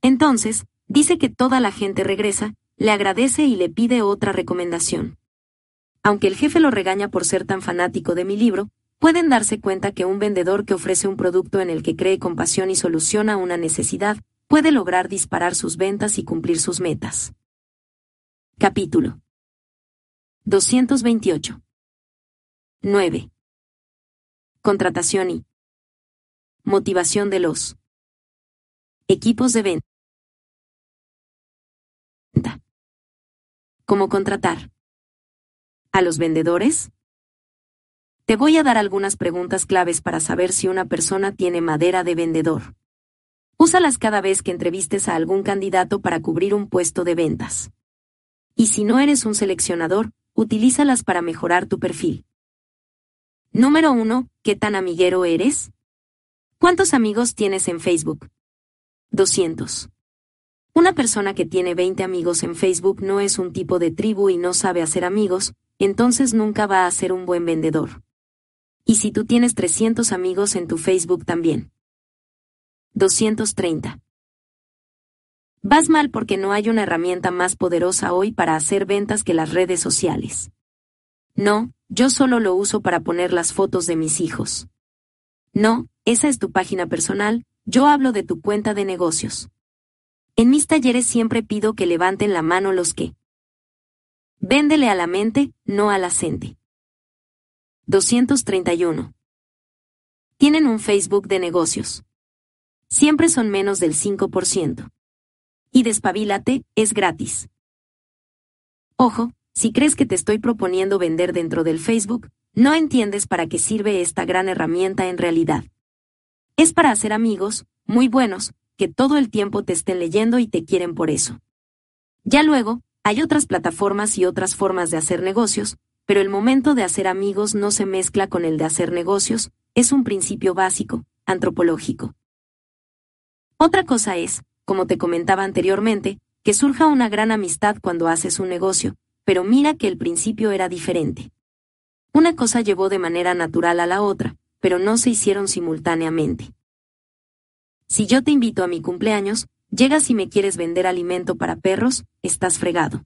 Entonces, dice que toda la gente regresa, le agradece y le pide otra recomendación. Aunque el jefe lo regaña por ser tan fanático de mi libro, pueden darse cuenta que un vendedor que ofrece un producto en el que cree compasión y soluciona una necesidad, puede lograr disparar sus ventas y cumplir sus metas. Capítulo 228. 9. Contratación y motivación de los equipos de venta. ¿Cómo contratar? ¿A los vendedores? Te voy a dar algunas preguntas claves para saber si una persona tiene madera de vendedor. Úsalas cada vez que entrevistes a algún candidato para cubrir un puesto de ventas. Y si no eres un seleccionador, utilízalas para mejorar tu perfil. Número 1. ¿Qué tan amiguero eres? ¿Cuántos amigos tienes en Facebook? 200. Una persona que tiene 20 amigos en Facebook no es un tipo de tribu y no sabe hacer amigos, entonces nunca va a ser un buen vendedor. Y si tú tienes 300 amigos en tu Facebook también. 230. Vas mal porque no hay una herramienta más poderosa hoy para hacer ventas que las redes sociales. No, yo solo lo uso para poner las fotos de mis hijos. No, esa es tu página personal, yo hablo de tu cuenta de negocios. En mis talleres siempre pido que levanten la mano los que véndele a la mente, no a la gente. 231. Tienen un Facebook de negocios. Siempre son menos del 5%. Y despabilate, es gratis. Ojo, si crees que te estoy proponiendo vender dentro del Facebook, no entiendes para qué sirve esta gran herramienta en realidad. Es para hacer amigos, muy buenos, que todo el tiempo te estén leyendo y te quieren por eso. Ya luego, hay otras plataformas y otras formas de hacer negocios, pero el momento de hacer amigos no se mezcla con el de hacer negocios, es un principio básico, antropológico. Otra cosa es, como te comentaba anteriormente, que surja una gran amistad cuando haces un negocio, pero mira que el principio era diferente. Una cosa llevó de manera natural a la otra, pero no se hicieron simultáneamente. Si yo te invito a mi cumpleaños, llegas y me quieres vender alimento para perros, estás fregado.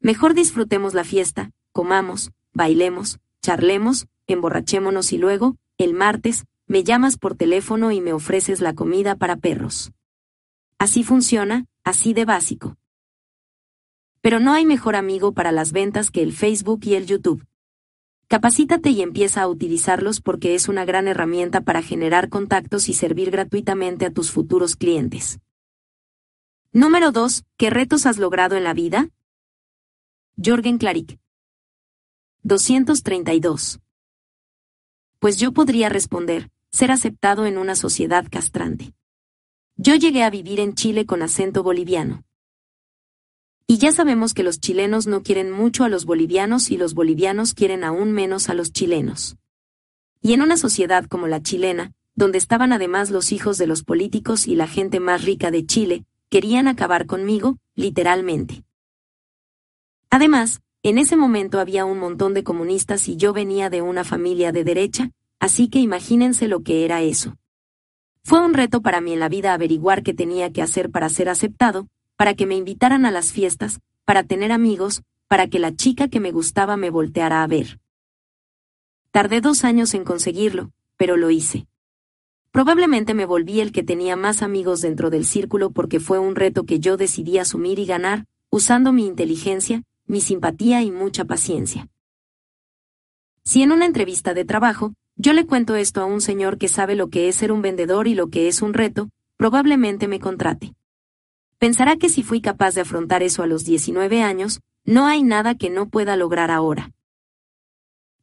Mejor disfrutemos la fiesta, comamos, bailemos, charlemos, emborrachémonos y luego, el martes, me llamas por teléfono y me ofreces la comida para perros. Así funciona, así de básico. Pero no hay mejor amigo para las ventas que el Facebook y el YouTube. Capacítate y empieza a utilizarlos porque es una gran herramienta para generar contactos y servir gratuitamente a tus futuros clientes. Número 2. ¿Qué retos has logrado en la vida? Jorgen Klarik. 232. Pues yo podría responder, ser aceptado en una sociedad castrante. Yo llegué a vivir en Chile con acento boliviano. Y ya sabemos que los chilenos no quieren mucho a los bolivianos y los bolivianos quieren aún menos a los chilenos. Y en una sociedad como la chilena, donde estaban además los hijos de los políticos y la gente más rica de Chile, querían acabar conmigo, literalmente. Además, en ese momento había un montón de comunistas y yo venía de una familia de derecha, así que imagínense lo que era eso. Fue un reto para mí en la vida averiguar qué tenía que hacer para ser aceptado, para que me invitaran a las fiestas, para tener amigos, para que la chica que me gustaba me volteara a ver. Tardé dos años en conseguirlo, pero lo hice. Probablemente me volví el que tenía más amigos dentro del círculo porque fue un reto que yo decidí asumir y ganar, usando mi inteligencia, mi simpatía y mucha paciencia. Si en una entrevista de trabajo, yo le cuento esto a un señor que sabe lo que es ser un vendedor y lo que es un reto, probablemente me contrate. Pensará que si fui capaz de afrontar eso a los 19 años, no hay nada que no pueda lograr ahora.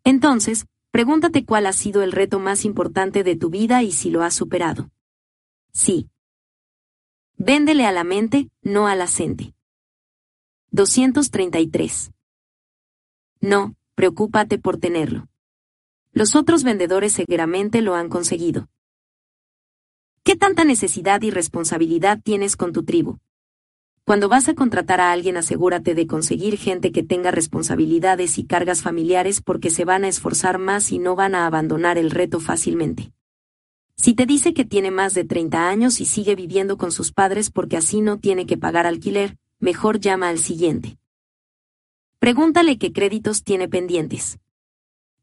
Entonces, Pregúntate cuál ha sido el reto más importante de tu vida y si lo has superado. Sí. Véndele a la mente, no a la gente. 233. No, preocúpate por tenerlo. Los otros vendedores seguramente lo han conseguido. ¿Qué tanta necesidad y responsabilidad tienes con tu tribu? Cuando vas a contratar a alguien asegúrate de conseguir gente que tenga responsabilidades y cargas familiares porque se van a esforzar más y no van a abandonar el reto fácilmente. Si te dice que tiene más de 30 años y sigue viviendo con sus padres porque así no tiene que pagar alquiler, mejor llama al siguiente. Pregúntale qué créditos tiene pendientes.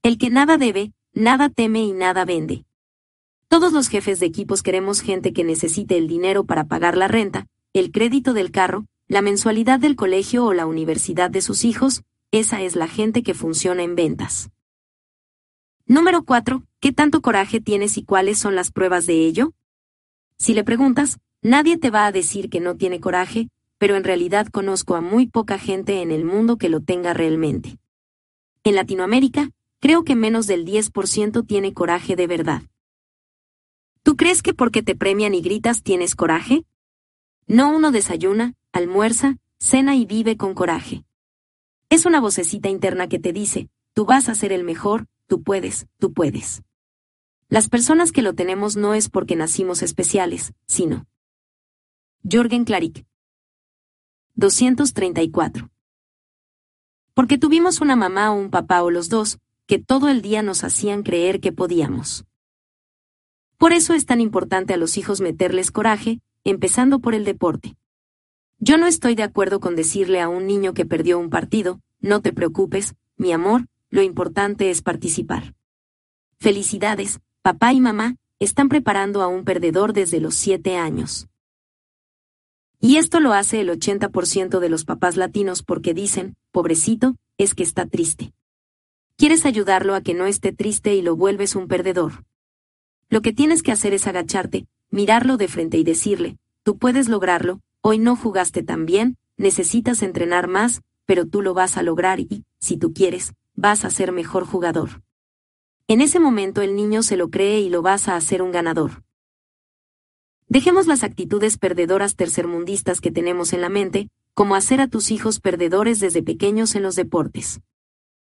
El que nada debe, nada teme y nada vende. Todos los jefes de equipos queremos gente que necesite el dinero para pagar la renta, el crédito del carro, la mensualidad del colegio o la universidad de sus hijos, esa es la gente que funciona en ventas. Número 4. ¿Qué tanto coraje tienes y cuáles son las pruebas de ello? Si le preguntas, nadie te va a decir que no tiene coraje, pero en realidad conozco a muy poca gente en el mundo que lo tenga realmente. En Latinoamérica, creo que menos del 10% tiene coraje de verdad. ¿Tú crees que porque te premian y gritas tienes coraje? No uno desayuna, almuerza, cena y vive con coraje. Es una vocecita interna que te dice, tú vas a ser el mejor, tú puedes, tú puedes. Las personas que lo tenemos no es porque nacimos especiales, sino. Jorgen Klarik. 234. Porque tuvimos una mamá o un papá o los dos, que todo el día nos hacían creer que podíamos. Por eso es tan importante a los hijos meterles coraje, empezando por el deporte. Yo no estoy de acuerdo con decirle a un niño que perdió un partido, no te preocupes, mi amor, lo importante es participar. Felicidades, papá y mamá, están preparando a un perdedor desde los siete años. Y esto lo hace el 80% de los papás latinos porque dicen, pobrecito, es que está triste. Quieres ayudarlo a que no esté triste y lo vuelves un perdedor. Lo que tienes que hacer es agacharte, mirarlo de frente y decirle, tú puedes lograrlo, hoy no jugaste tan bien, necesitas entrenar más, pero tú lo vas a lograr y, si tú quieres, vas a ser mejor jugador. En ese momento el niño se lo cree y lo vas a hacer un ganador. Dejemos las actitudes perdedoras tercermundistas que tenemos en la mente, como hacer a tus hijos perdedores desde pequeños en los deportes.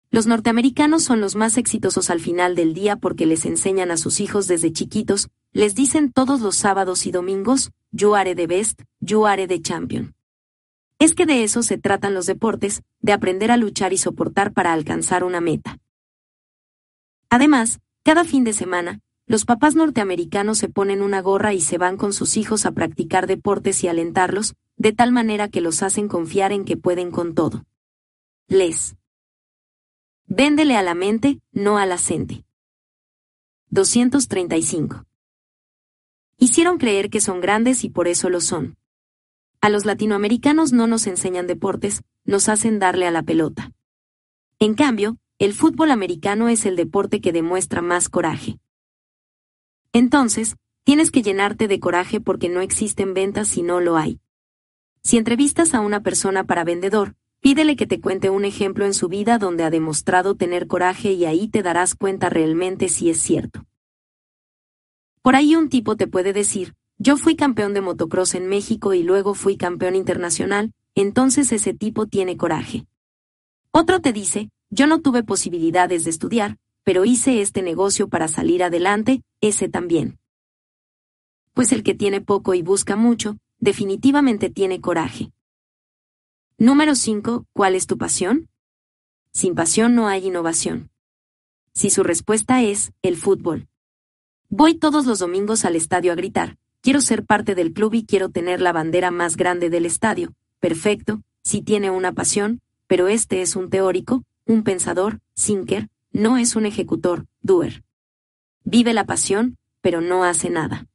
Los norteamericanos son los más exitosos al final del día porque les enseñan a sus hijos desde chiquitos, les dicen todos los sábados y domingos, yo haré de best, yo haré de champion. Es que de eso se tratan los deportes, de aprender a luchar y soportar para alcanzar una meta. Además, cada fin de semana, los papás norteamericanos se ponen una gorra y se van con sus hijos a practicar deportes y alentarlos, de tal manera que los hacen confiar en que pueden con todo. Les Véndele a la mente, no a la gente. 235. Hicieron creer que son grandes y por eso lo son. A los latinoamericanos no nos enseñan deportes, nos hacen darle a la pelota. En cambio, el fútbol americano es el deporte que demuestra más coraje. Entonces, tienes que llenarte de coraje porque no existen ventas si no lo hay. Si entrevistas a una persona para vendedor, pídele que te cuente un ejemplo en su vida donde ha demostrado tener coraje y ahí te darás cuenta realmente si es cierto. Por ahí un tipo te puede decir, yo fui campeón de motocross en México y luego fui campeón internacional, entonces ese tipo tiene coraje. Otro te dice, yo no tuve posibilidades de estudiar, pero hice este negocio para salir adelante, ese también. Pues el que tiene poco y busca mucho, definitivamente tiene coraje. Número 5. ¿Cuál es tu pasión? Sin pasión no hay innovación. Si su respuesta es, el fútbol. Voy todos los domingos al estadio a gritar, quiero ser parte del club y quiero tener la bandera más grande del estadio. Perfecto, si tiene una pasión, pero este es un teórico, un pensador, sinker, no es un ejecutor, doer. Vive la pasión, pero no hace nada.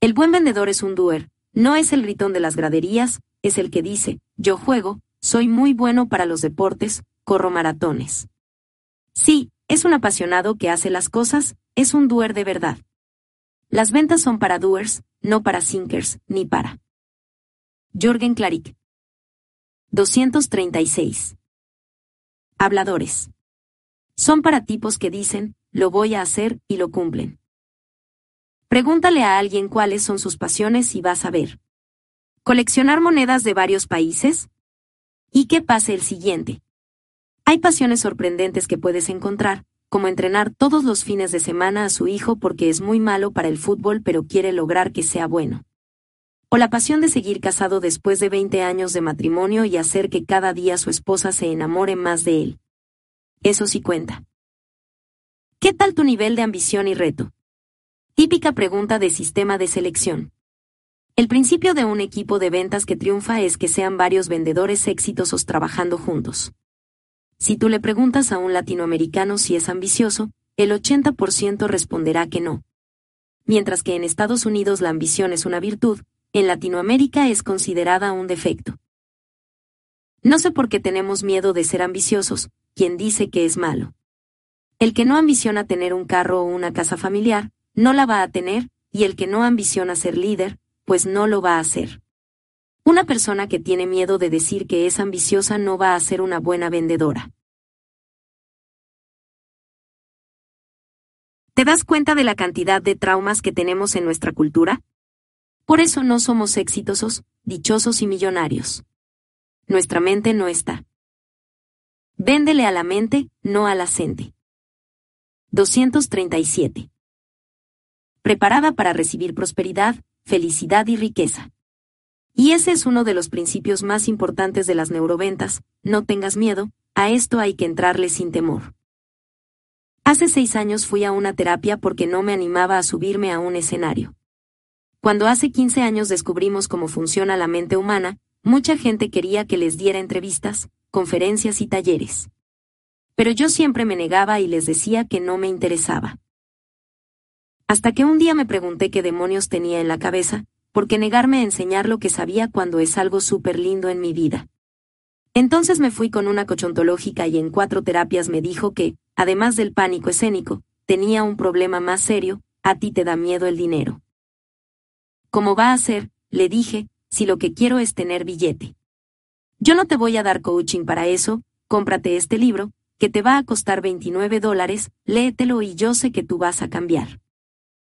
El buen vendedor es un doer, no es el gritón de las graderías, es el que dice, yo juego, soy muy bueno para los deportes, corro maratones. Sí, es un apasionado que hace las cosas, es un doer de verdad. Las ventas son para doers, no para sinkers, ni para. Jorgen Klarik. 236. Habladores. Son para tipos que dicen, lo voy a hacer, y lo cumplen. Pregúntale a alguien cuáles son sus pasiones y vas a ver. ¿Coleccionar monedas de varios países? ¿Y qué pase el siguiente? Hay pasiones sorprendentes que puedes encontrar, como entrenar todos los fines de semana a su hijo porque es muy malo para el fútbol pero quiere lograr que sea bueno. O la pasión de seguir casado después de 20 años de matrimonio y hacer que cada día su esposa se enamore más de él. Eso sí cuenta. ¿Qué tal tu nivel de ambición y reto? Típica pregunta de sistema de selección. El principio de un equipo de ventas que triunfa es que sean varios vendedores exitosos trabajando juntos. Si tú le preguntas a un latinoamericano si es ambicioso, el 80% responderá que no. Mientras que en Estados Unidos la ambición es una virtud, en Latinoamérica es considerada un defecto. No sé por qué tenemos miedo de ser ambiciosos, quien dice que es malo. El que no ambiciona tener un carro o una casa familiar, no la va a tener, y el que no ambiciona ser líder, pues no lo va a hacer. Una persona que tiene miedo de decir que es ambiciosa no va a ser una buena vendedora. ¿Te das cuenta de la cantidad de traumas que tenemos en nuestra cultura? Por eso no somos exitosos, dichosos y millonarios. Nuestra mente no está. Véndele a la mente, no a la gente. 237 preparada para recibir prosperidad, felicidad y riqueza. Y ese es uno de los principios más importantes de las neuroventas, no tengas miedo, a esto hay que entrarle sin temor. Hace seis años fui a una terapia porque no me animaba a subirme a un escenario. Cuando hace 15 años descubrimos cómo funciona la mente humana, mucha gente quería que les diera entrevistas, conferencias y talleres. Pero yo siempre me negaba y les decía que no me interesaba. Hasta que un día me pregunté qué demonios tenía en la cabeza, porque negarme a enseñar lo que sabía cuando es algo súper lindo en mi vida. Entonces me fui con una cochontológica y en cuatro terapias me dijo que, además del pánico escénico, tenía un problema más serio, a ti te da miedo el dinero. ¿Cómo va a ser? Le dije, si lo que quiero es tener billete. Yo no te voy a dar coaching para eso, cómprate este libro, que te va a costar 29 dólares, léetelo y yo sé que tú vas a cambiar.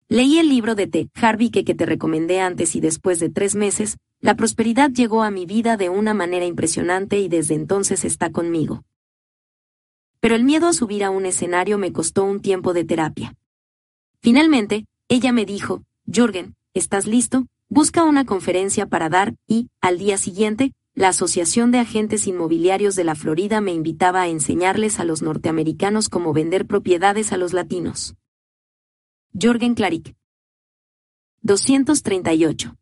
Leí el libro de T. Harvey que, que te recomendé antes y después de tres meses, la prosperidad llegó a mi vida de una manera impresionante y desde entonces está conmigo. Pero el miedo a subir a un escenario me costó un tiempo de terapia. Finalmente, ella me dijo, Jürgen, ¿estás listo? Busca una conferencia para dar y, al día siguiente, la Asociación de Agentes Inmobiliarios de la Florida me invitaba a enseñarles a los norteamericanos cómo vender propiedades a los latinos. Jorgen Klarik. 238.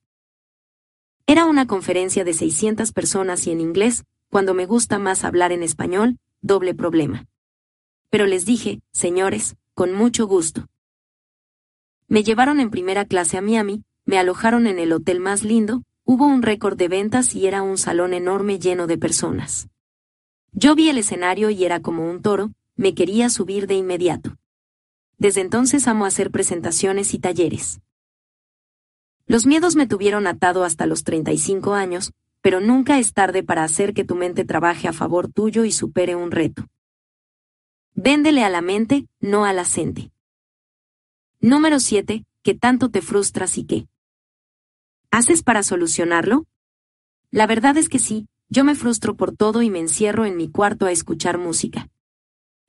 Era una conferencia de 600 personas y en inglés, cuando me gusta más hablar en español, doble problema. Pero les dije, señores, con mucho gusto. Me llevaron en primera clase a Miami, me alojaron en el hotel más lindo, hubo un récord de ventas y era un salón enorme lleno de personas. Yo vi el escenario y era como un toro, me quería subir de inmediato. Desde entonces amo hacer presentaciones y talleres. Los miedos me tuvieron atado hasta los 35 años, pero nunca es tarde para hacer que tu mente trabaje a favor tuyo y supere un reto. Véndele a la mente, no a la. Número 7. ¿Qué tanto te frustras y qué? ¿Haces para solucionarlo? La verdad es que sí, yo me frustro por todo y me encierro en mi cuarto a escuchar música.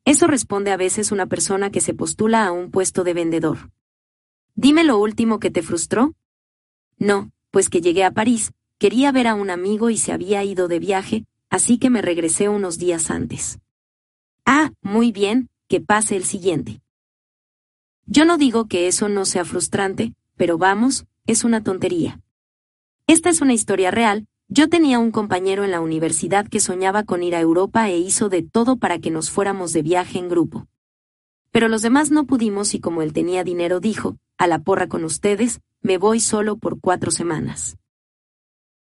Eso responde a veces una persona que se postula a un puesto de vendedor. Dime lo último que te frustró. No, pues que llegué a París, quería ver a un amigo y se había ido de viaje, así que me regresé unos días antes. Ah, muy bien, que pase el siguiente. Yo no digo que eso no sea frustrante, pero vamos, es una tontería. Esta es una historia real, yo tenía un compañero en la universidad que soñaba con ir a Europa e hizo de todo para que nos fuéramos de viaje en grupo. Pero los demás no pudimos y como él tenía dinero dijo, a la porra con ustedes, me voy solo por cuatro semanas.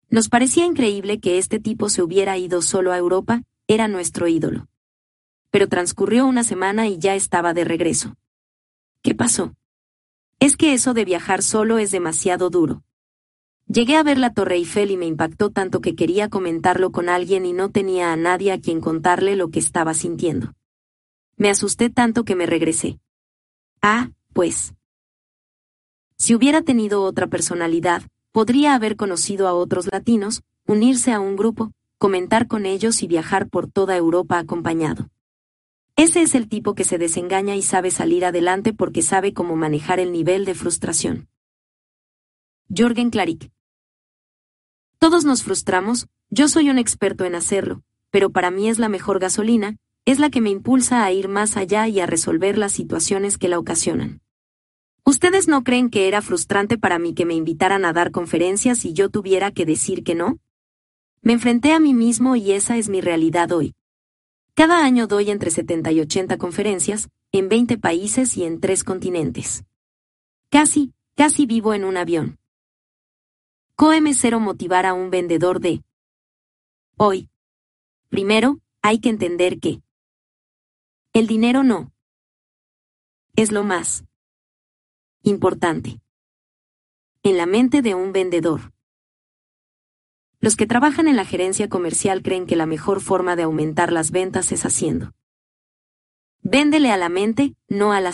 Nos parecía increíble que este tipo se hubiera ido solo a Europa, era nuestro ídolo. Pero transcurrió una semana y ya estaba de regreso. ¿Qué pasó? Es que eso de viajar solo es demasiado duro. Llegué a ver la Torre Eiffel y me impactó tanto que quería comentarlo con alguien y no tenía a nadie a quien contarle lo que estaba sintiendo. Me asusté tanto que me regresé. Ah, pues. Si hubiera tenido otra personalidad, podría haber conocido a otros latinos, unirse a un grupo, comentar con ellos y viajar por toda Europa acompañado. Ese es el tipo que se desengaña y sabe salir adelante porque sabe cómo manejar el nivel de frustración. Jorgen Klarik. Todos nos frustramos, yo soy un experto en hacerlo, pero para mí es la mejor gasolina, es la que me impulsa a ir más allá y a resolver las situaciones que la ocasionan. ¿Ustedes no creen que era frustrante para mí que me invitaran a dar conferencias y yo tuviera que decir que no? Me enfrenté a mí mismo y esa es mi realidad hoy. Cada año doy entre 70 y 80 conferencias, en 20 países y en 3 continentes. Casi, casi vivo en un avión. COM0 motivar a un vendedor de hoy. Primero, hay que entender que el dinero no es lo más importante en la mente de un vendedor. Los que trabajan en la gerencia comercial creen que la mejor forma de aumentar las ventas es haciendo. Véndele a la mente, no a la.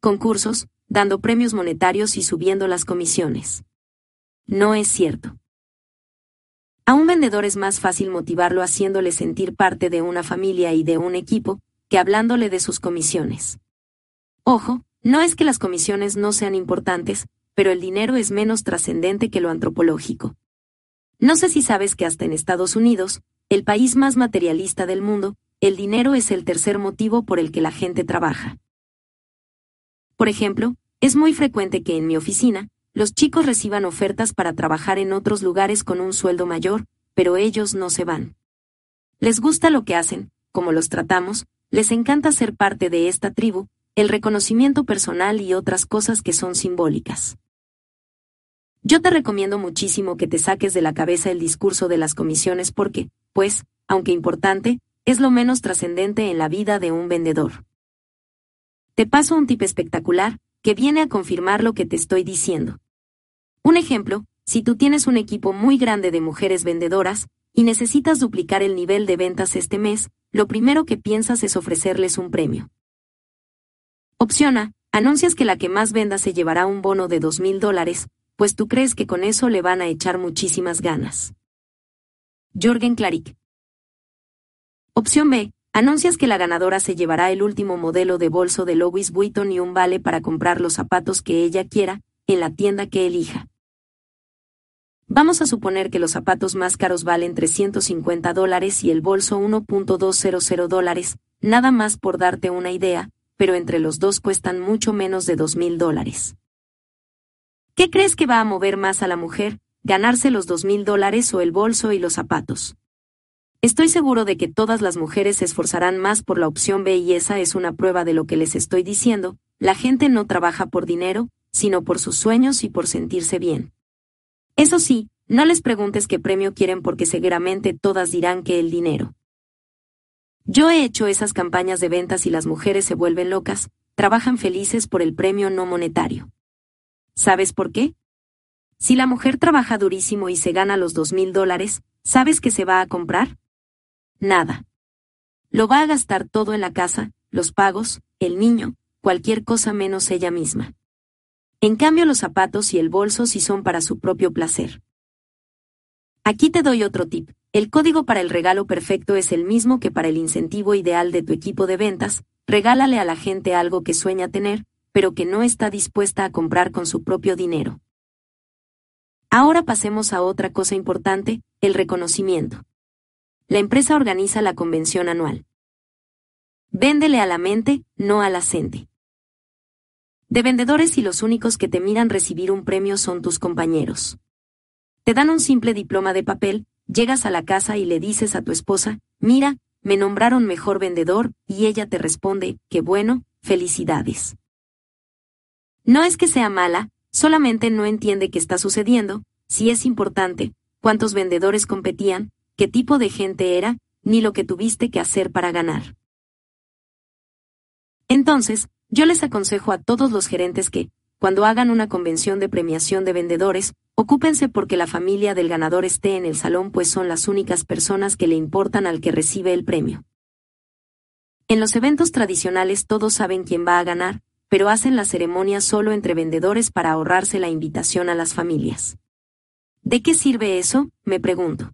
Concursos, dando premios monetarios y subiendo las comisiones. No es cierto. A un vendedor es más fácil motivarlo haciéndole sentir parte de una familia y de un equipo, que hablándole de sus comisiones. Ojo, no es que las comisiones no sean importantes, pero el dinero es menos trascendente que lo antropológico. No sé si sabes que hasta en Estados Unidos, el país más materialista del mundo, el dinero es el tercer motivo por el que la gente trabaja. Por ejemplo, es muy frecuente que en mi oficina, los chicos reciban ofertas para trabajar en otros lugares con un sueldo mayor, pero ellos no se van. Les gusta lo que hacen, como los tratamos, les encanta ser parte de esta tribu, el reconocimiento personal y otras cosas que son simbólicas. Yo te recomiendo muchísimo que te saques de la cabeza el discurso de las comisiones porque, pues, aunque importante, es lo menos trascendente en la vida de un vendedor. Te paso un tip espectacular, que viene a confirmar lo que te estoy diciendo. Un ejemplo, si tú tienes un equipo muy grande de mujeres vendedoras, y necesitas duplicar el nivel de ventas este mes, lo primero que piensas es ofrecerles un premio. Opción A, anuncias que la que más venda se llevará un bono de dos mil dólares, pues tú crees que con eso le van a echar muchísimas ganas. Jorgen Klarik. Opción B, Anuncias que la ganadora se llevará el último modelo de bolso de Louis Vuitton y un vale para comprar los zapatos que ella quiera, en la tienda que elija. Vamos a suponer que los zapatos más caros valen 350 dólares y el bolso 1.200 dólares, nada más por darte una idea, pero entre los dos cuestan mucho menos de 2.000 dólares. ¿Qué crees que va a mover más a la mujer, ganarse los 2.000 dólares o el bolso y los zapatos? Estoy seguro de que todas las mujeres se esforzarán más por la opción B y esa es una prueba de lo que les estoy diciendo, la gente no trabaja por dinero, sino por sus sueños y por sentirse bien. Eso sí, no les preguntes qué premio quieren porque seguramente todas dirán que el dinero. Yo he hecho esas campañas de ventas y las mujeres se vuelven locas, trabajan felices por el premio no monetario. ¿Sabes por qué? Si la mujer trabaja durísimo y se gana los dos mil dólares, ¿sabes qué se va a comprar? Nada. Lo va a gastar todo en la casa, los pagos, el niño, cualquier cosa menos ella misma. En cambio los zapatos y el bolso sí son para su propio placer. Aquí te doy otro tip. El código para el regalo perfecto es el mismo que para el incentivo ideal de tu equipo de ventas. Regálale a la gente algo que sueña tener, pero que no está dispuesta a comprar con su propio dinero. Ahora pasemos a otra cosa importante, el reconocimiento. La empresa organiza la convención anual. Véndele a la mente, no a la gente. De vendedores y los únicos que te miran recibir un premio son tus compañeros. Te dan un simple diploma de papel, llegas a la casa y le dices a tu esposa, mira, me nombraron mejor vendedor, y ella te responde, qué bueno, felicidades. No es que sea mala, solamente no entiende qué está sucediendo, si es importante, cuántos vendedores competían, qué tipo de gente era, ni lo que tuviste que hacer para ganar. Entonces, yo les aconsejo a todos los gerentes que, cuando hagan una convención de premiación de vendedores, ocúpense porque la familia del ganador esté en el salón pues son las únicas personas que le importan al que recibe el premio. En los eventos tradicionales todos saben quién va a ganar, pero hacen la ceremonia solo entre vendedores para ahorrarse la invitación a las familias. ¿De qué sirve eso? me pregunto.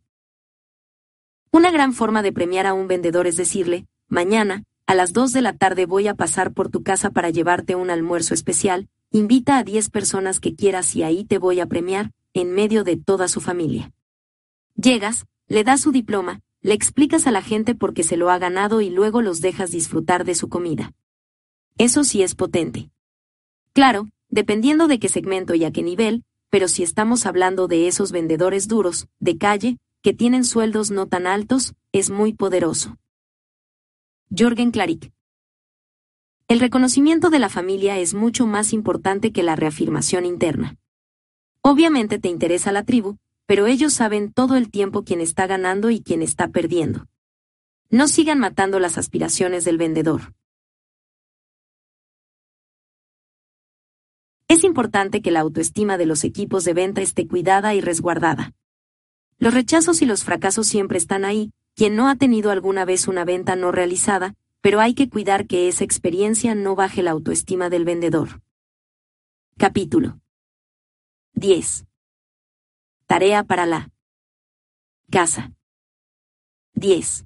Una gran forma de premiar a un vendedor es decirle, mañana, a las 2 de la tarde voy a pasar por tu casa para llevarte un almuerzo especial, invita a 10 personas que quieras y ahí te voy a premiar, en medio de toda su familia. Llegas, le das su diploma, le explicas a la gente por qué se lo ha ganado y luego los dejas disfrutar de su comida. Eso sí es potente. Claro, dependiendo de qué segmento y a qué nivel, pero si estamos hablando de esos vendedores duros, de calle, que tienen sueldos no tan altos, es muy poderoso. Jorgen Klarik. El reconocimiento de la familia es mucho más importante que la reafirmación interna. Obviamente te interesa la tribu, pero ellos saben todo el tiempo quién está ganando y quién está perdiendo. No sigan matando las aspiraciones del vendedor. Es importante que la autoestima de los equipos de venta esté cuidada y resguardada. Los rechazos y los fracasos siempre están ahí, quien no ha tenido alguna vez una venta no realizada, pero hay que cuidar que esa experiencia no baje la autoestima del vendedor. Capítulo 10. Tarea para la casa. 10.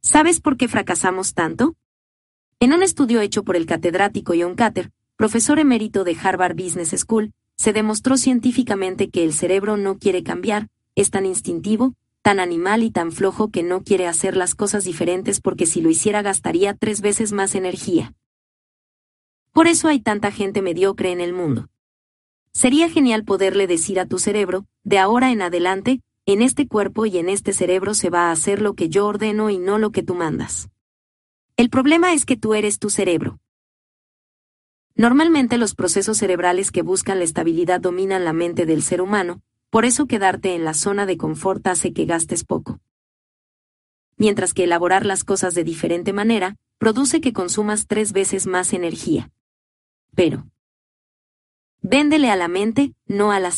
¿Sabes por qué fracasamos tanto? En un estudio hecho por el catedrático John Cater, profesor emérito de Harvard Business School, se demostró científicamente que el cerebro no quiere cambiar, es tan instintivo, tan animal y tan flojo que no quiere hacer las cosas diferentes porque si lo hiciera gastaría tres veces más energía. Por eso hay tanta gente mediocre en el mundo. Sería genial poderle decir a tu cerebro, de ahora en adelante, en este cuerpo y en este cerebro se va a hacer lo que yo ordeno y no lo que tú mandas. El problema es que tú eres tu cerebro. Normalmente los procesos cerebrales que buscan la estabilidad dominan la mente del ser humano, por eso quedarte en la zona de confort hace que gastes poco. Mientras que elaborar las cosas de diferente manera, produce que consumas tres veces más energía. Pero, véndele a la mente, no a la.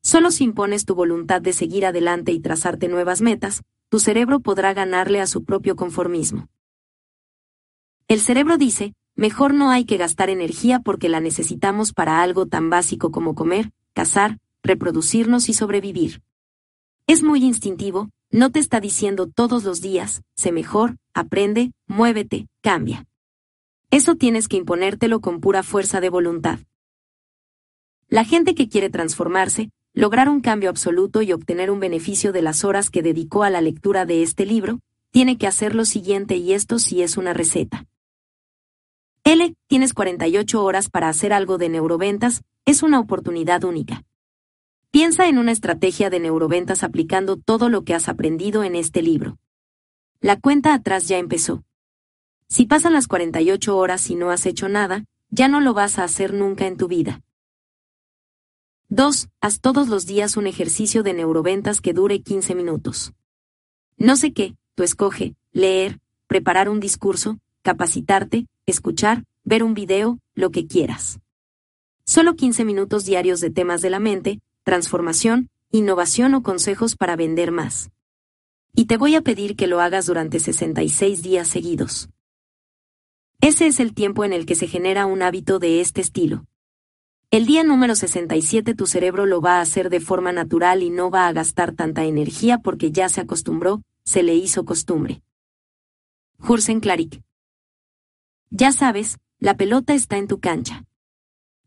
Solo si impones tu voluntad de seguir adelante y trazarte nuevas metas, tu cerebro podrá ganarle a su propio conformismo. El cerebro dice, mejor no hay que gastar energía porque la necesitamos para algo tan básico como comer, cazar, reproducirnos y sobrevivir. Es muy instintivo, no te está diciendo todos los días, sé mejor, aprende, muévete, cambia. Eso tienes que imponértelo con pura fuerza de voluntad. La gente que quiere transformarse, lograr un cambio absoluto y obtener un beneficio de las horas que dedicó a la lectura de este libro, tiene que hacer lo siguiente y esto sí es una receta. L, tienes 48 horas para hacer algo de neuroventas, es una oportunidad única. Piensa en una estrategia de neuroventas aplicando todo lo que has aprendido en este libro. La cuenta atrás ya empezó. Si pasan las 48 horas y no has hecho nada, ya no lo vas a hacer nunca en tu vida. 2. Haz todos los días un ejercicio de neuroventas que dure 15 minutos. No sé qué, tú escoge, leer, preparar un discurso, capacitarte, escuchar, ver un video, lo que quieras. Solo 15 minutos diarios de temas de la mente, transformación, innovación o consejos para vender más. Y te voy a pedir que lo hagas durante 66 días seguidos. Ese es el tiempo en el que se genera un hábito de este estilo. El día número 67 tu cerebro lo va a hacer de forma natural y no va a gastar tanta energía porque ya se acostumbró, se le hizo costumbre. Jursen Claric. Ya sabes, la pelota está en tu cancha.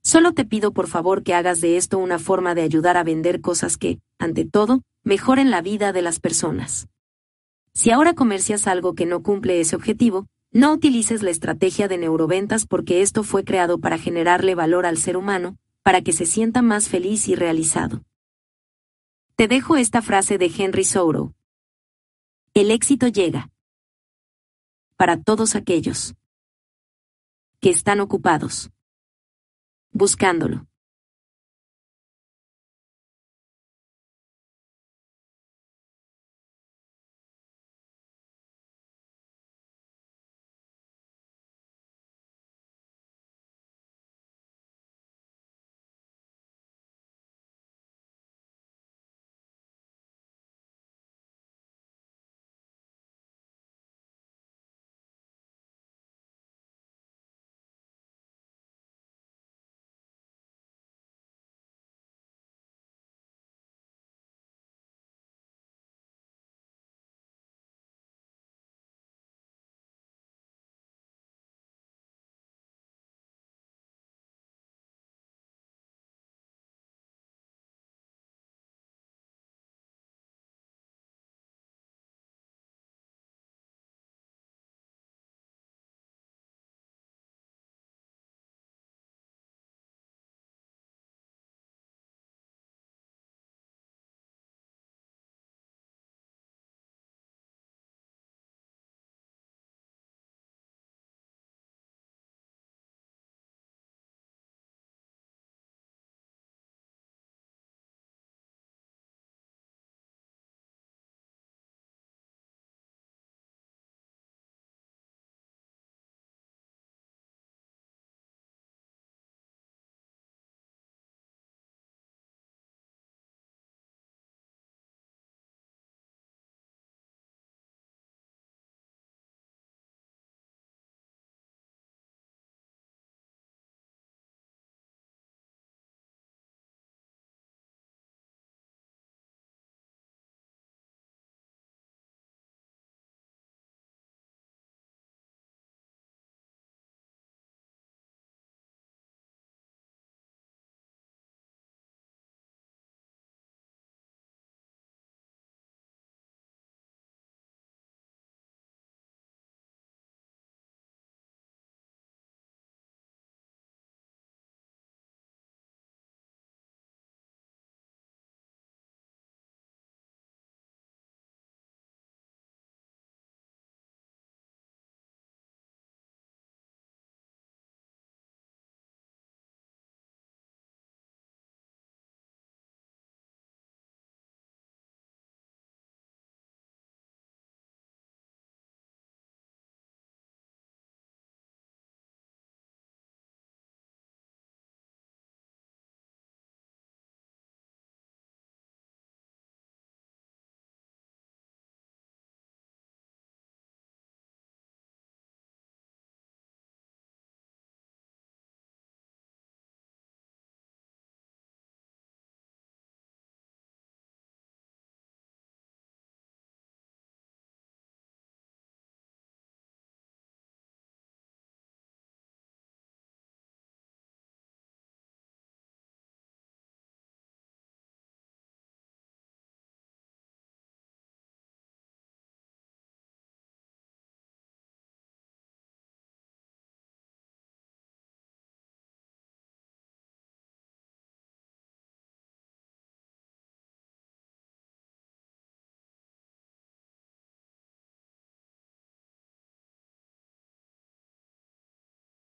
Solo te pido por favor que hagas de esto una forma de ayudar a vender cosas que, ante todo, mejoren la vida de las personas. Si ahora comercias algo que no cumple ese objetivo, no utilices la estrategia de neuroventas porque esto fue creado para generarle valor al ser humano, para que se sienta más feliz y realizado. Te dejo esta frase de Henry Souro. El éxito llega. Para todos aquellos que están ocupados buscándolo.